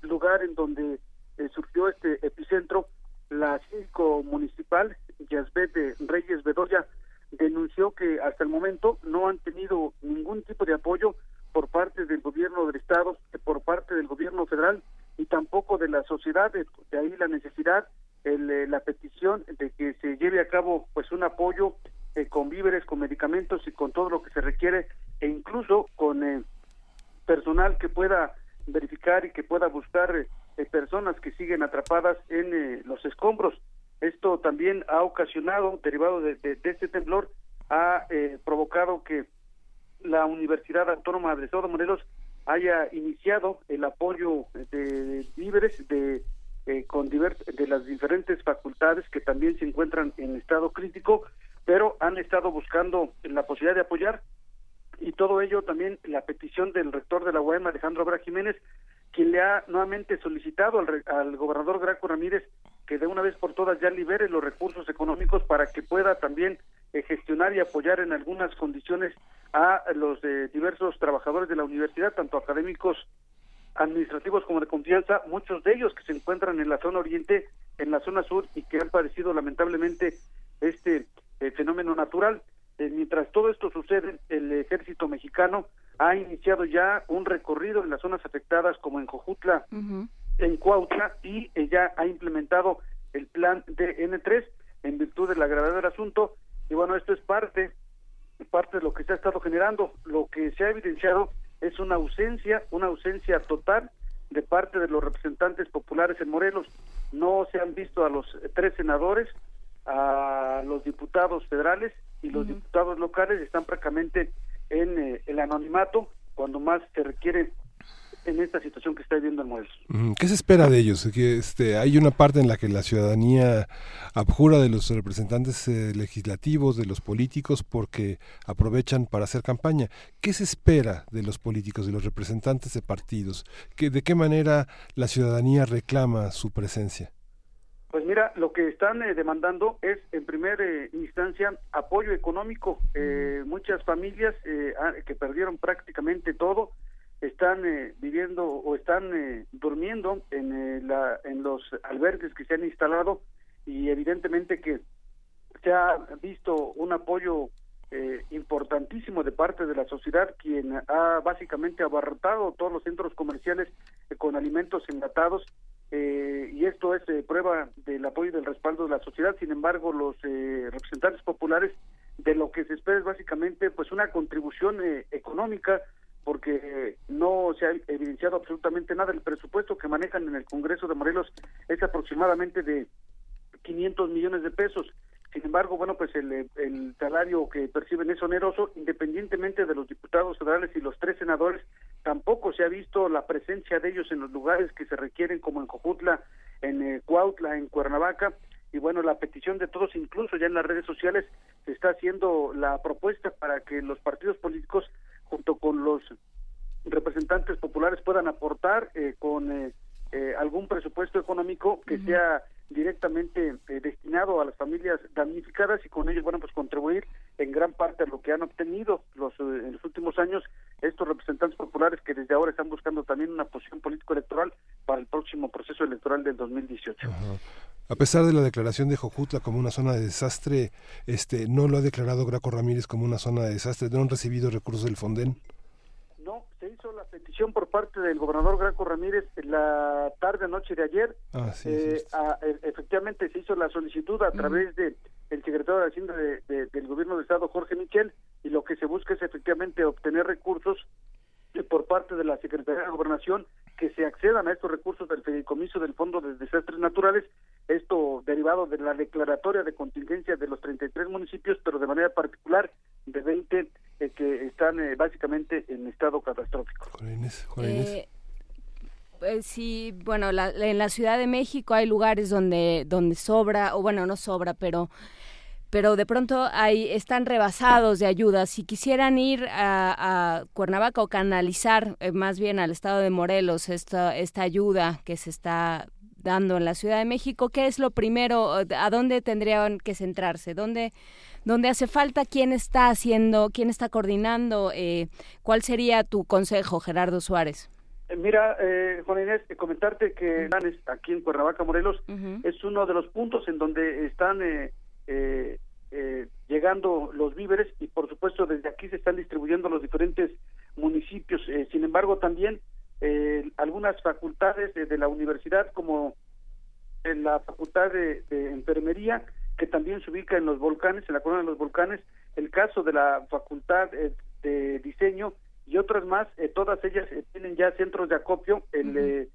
lugar en donde eh, surgió este epicentro, la síndico municipal, Yasbet de Reyes Bedoya, denunció que hasta el momento no han tenido ningún tipo de apoyo por parte del gobierno del estado, por parte del gobierno federal y tampoco de la sociedad, de, ahí la necesidad, el, eh, la petición de que se lleve a cabo pues un apoyo eh, con víveres, con medicamentos y con todo lo que se requiere e incluso con personal que pueda verificar y que pueda buscar eh, personas que siguen atrapadas en eh, los escombros. Esto también ha ocasionado, derivado de, este temblor, ha eh, provocado que la Universidad Autónoma de Estado de Morelos haya iniciado el apoyo de víveres de eh, con de las diferentes facultades que también se encuentran en estado crítico, pero han estado buscando la posibilidad de apoyar y todo ello también la petición del rector de la UEM, Alejandro Abra Jiménez, quien le ha nuevamente solicitado al, gobernador Graco Ramírez que de una vez por todas ya libere los recursos económicos para que pueda también eh, gestionar y apoyar en algunas condiciones a los eh, diversos trabajadores de la universidad, tanto académicos, administrativos como de confianza, muchos de ellos que se encuentran en la zona oriente, en la zona sur y que han padecido lamentablemente este eh, fenómeno natural. Mientras todo esto sucede, el ejército mexicano ha iniciado ya un recorrido en las zonas afectadas como en Jojutla, en Cuautla y ya ha implementado el plan de N3 en virtud de la gravedad del asunto y bueno, esto es parte parte de lo que se ha estado generando. Lo que se ha evidenciado es una ausencia, una ausencia total de parte de los representantes populares en Morelos. No se han visto a los tres senadores, a los diputados federales y los diputados locales están prácticamente en eh, el anonimato cuando más se requiere en esta situación que está viviendo el Morelos. ¿Qué se espera de ellos? Que este, hay una parte en la que la ciudadanía abjura de los representantes eh, legislativos, de los políticos, porque aprovechan para hacer campaña. ¿Qué se espera de los políticos, de los representantes de partidos? ¿Que, ¿De qué manera la ciudadanía reclama su presencia? Pues mira, lo que están eh, demandando es, en primera eh, instancia, apoyo económico. muchas familias que perdieron prácticamente todo, están eh, viviendo o están eh, durmiendo en, eh, la, en los albergues que se han instalado y evidentemente que se ha visto un apoyo importantísimo de parte de la sociedad quien ha básicamente abarrotado todos los centros comerciales con alimentos enlatados y esto es prueba del apoyo y del respaldo de la sociedad sin embargo los representantes populares de lo que se espera es básicamente pues una contribución económica porque no se ha evidenciado absolutamente nada. El presupuesto que manejan en el Congreso de Morelos es aproximadamente de 500 millones de pesos. Sin embargo, bueno, pues el, el salario que perciben es oneroso, independientemente de los diputados federales y los tres senadores, tampoco se ha visto la presencia de ellos en los lugares que se requieren, como en Cojutla, en eh, Cuautla, en Cuernavaca, y bueno, la petición de todos, incluso ya en las redes sociales, se está haciendo la propuesta para que los partidos políticos junto con los representantes populares puedan aportar eh, con eh, eh, algún presupuesto económico que sea directamente destinado a las familias damnificadas y con ello bueno pues contribuir en gran parte a lo que han obtenido los en los últimos años estos representantes populares que desde ahora están buscando también una posición político electoral para el próximo proceso electoral del 2018. A pesar de la declaración de Jojutla como una zona de desastre, este no lo ha declarado Graco Ramírez como una zona de desastre, no han recibido recursos del Fonden. Se hizo la petición por parte del gobernador Graco Ramírez la tarde noche de ayer. Ah, sí, eh, e, efectivamente se hizo la solicitud a través de el secretario de Hacienda del gobierno de estado Jorge Michel y lo que se busca es efectivamente obtener recursos por parte de la Secretaría de Gobernación que se accedan a estos recursos del fideicomiso del Fondo de Desastres Naturales, esto derivado de la declaratoria de contingencia de los 33 municipios, pero de manera particular de 20 eh, que están eh, básicamente en estado catastrófico. Eh, pues sí, bueno, en la Ciudad de México hay lugares donde donde sobra, o bueno, no sobra, pero pero de pronto hay, están rebasados de ayuda. Si quisieran ir a, Cuernavaca o canalizar eh, más bien al estado de Morelos esta, esta ayuda que se está dando en la Ciudad de México, ¿qué es lo primero? ¿A dónde tendrían que centrarse? ¿Dónde, dónde hace falta? ¿Quién está haciendo? ¿Quién está coordinando? Eh, ¿Cuál sería tu consejo, Gerardo Suárez? Eh, mira, eh, Juan Inés, comentarte que aquí en Cuernavaca, Morelos, es uno de los puntos en donde están eh, eh, eh, llegando los víveres y por supuesto desde aquí se están distribuyendo los diferentes municipios. Eh, sin embargo, también eh, algunas facultades de, la universidad como en la facultad de, enfermería que también se ubica en los volcanes, en la corona de los volcanes, el caso de la facultad de diseño y otras más, todas ellas tienen ya centros de acopio. El,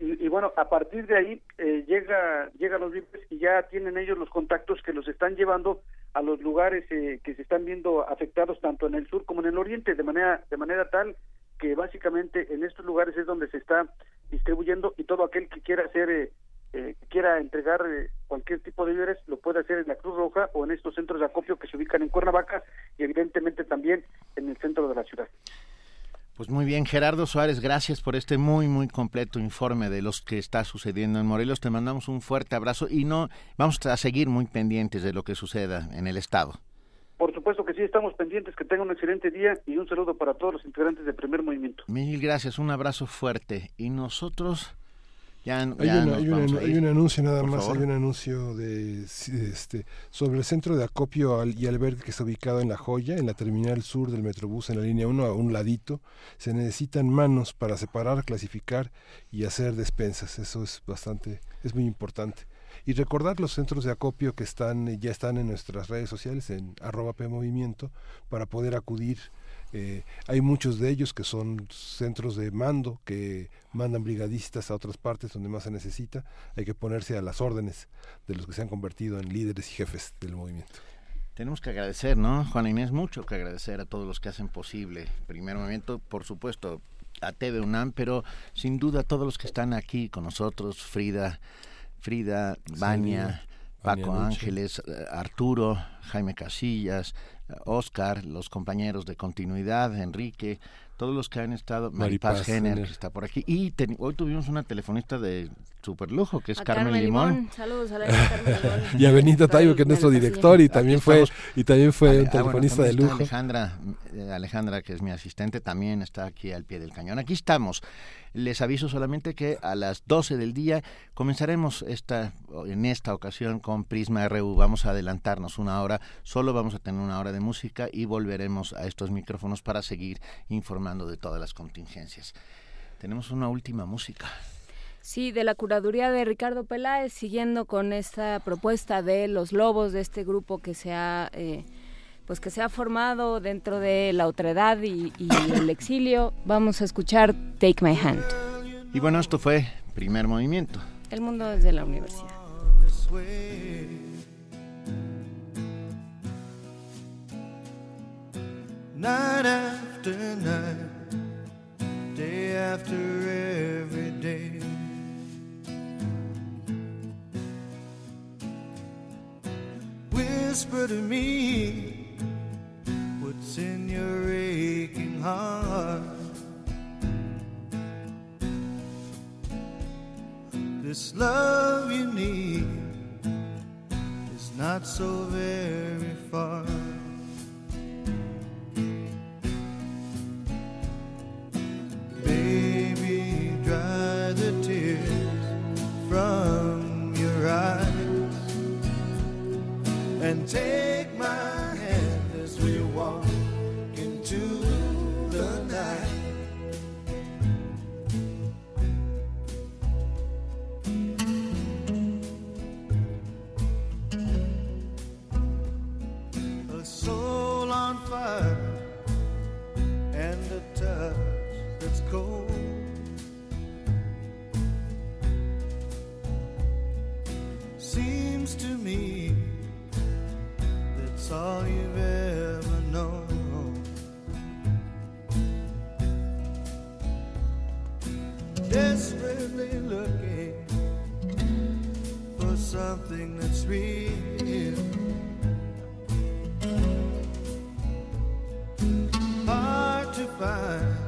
y, bueno, a partir de ahí eh, llega llega los víveres y ya tienen ellos los contactos que los están llevando a los lugares eh, que se están viendo afectados tanto en el sur como en el oriente de manera de manera tal que básicamente en estos lugares es donde se está distribuyendo y todo aquel que quiera hacer eh, eh quiera entregar cualquier tipo de víveres lo puede hacer en la Cruz Roja o en estos centros de acopio que se ubican en Cuernavaca y evidentemente también en el centro de la ciudad. Pues muy bien, Gerardo Suárez, gracias por este muy, muy completo informe de los que está sucediendo en Morelos. Te mandamos un fuerte abrazo y no vamos a seguir muy pendientes de lo que suceda en el Estado. Por supuesto que sí, estamos pendientes. Que tenga un excelente día y un saludo para todos los integrantes del primer movimiento. Mil gracias, un abrazo fuerte. Y nosotros hay, un anuncio nada más, hay un anuncio de este sobre el centro de acopio y albergue que está ubicado en La Joya, en la terminal sur del Metrobús, en la línea 1, a un ladito. Se necesitan manos para separar, clasificar y hacer despensas. Eso es bastante, es muy importante. Y recordar los centros de acopio que están ya están en nuestras redes sociales, en arroba PMovimiento, para poder acudir eh, hay muchos de ellos que son centros de mando que mandan brigadistas a otras partes donde más se necesita. Hay que ponerse a las órdenes de los que se han convertido en líderes y jefes del movimiento. Tenemos que agradecer, ¿no, Juana Inés? Mucho que agradecer a todos los que hacen posible Primer Movimiento, por supuesto, a TV UNAM, pero sin duda a todos los que están aquí con nosotros, Frida, Frida, Vania, Paco Ángeles, eh, Arturo, Jaime Casillas, Oscar, los compañeros de continuidad, Enrique, todos los que han estado, Maripaz Jenner, que está por aquí. Y hoy tuvimos una telefonista de super lujo, que es Carmen, Limón. Saludos a la Carmen [LAUGHS] Limón. y a Benito Taibo, que es nuestro director y también fue y también fue un ah, telefonista de lujo. Alejandra, eh, Alejandra, que es mi asistente, también está aquí al pie del cañón. Aquí estamos. Les aviso solamente que a las 12 del día comenzaremos esta en esta ocasión con Prisma RU. Vamos a adelantarnos una hora, solo vamos a tener una hora de música y volveremos a estos micrófonos para seguir informando de todas las contingencias. Tenemos una última música. Sí, de la curaduría de Ricardo Peláez, siguiendo con esta propuesta de los lobos de este grupo que se ha, eh, pues que se ha formado dentro de la otredad y, y el [COUGHS] exilio, vamos a escuchar Take My Hand. Y bueno, esto fue primer movimiento. El mundo desde la universidad. Night after night, day after every day. whisper to me what's in your aching heart. This love you need is not so very far. Baby, dry the tears from your eyes. And take my hand as we walk into all you've ever known. Desperately looking for something that's real. Hard to find.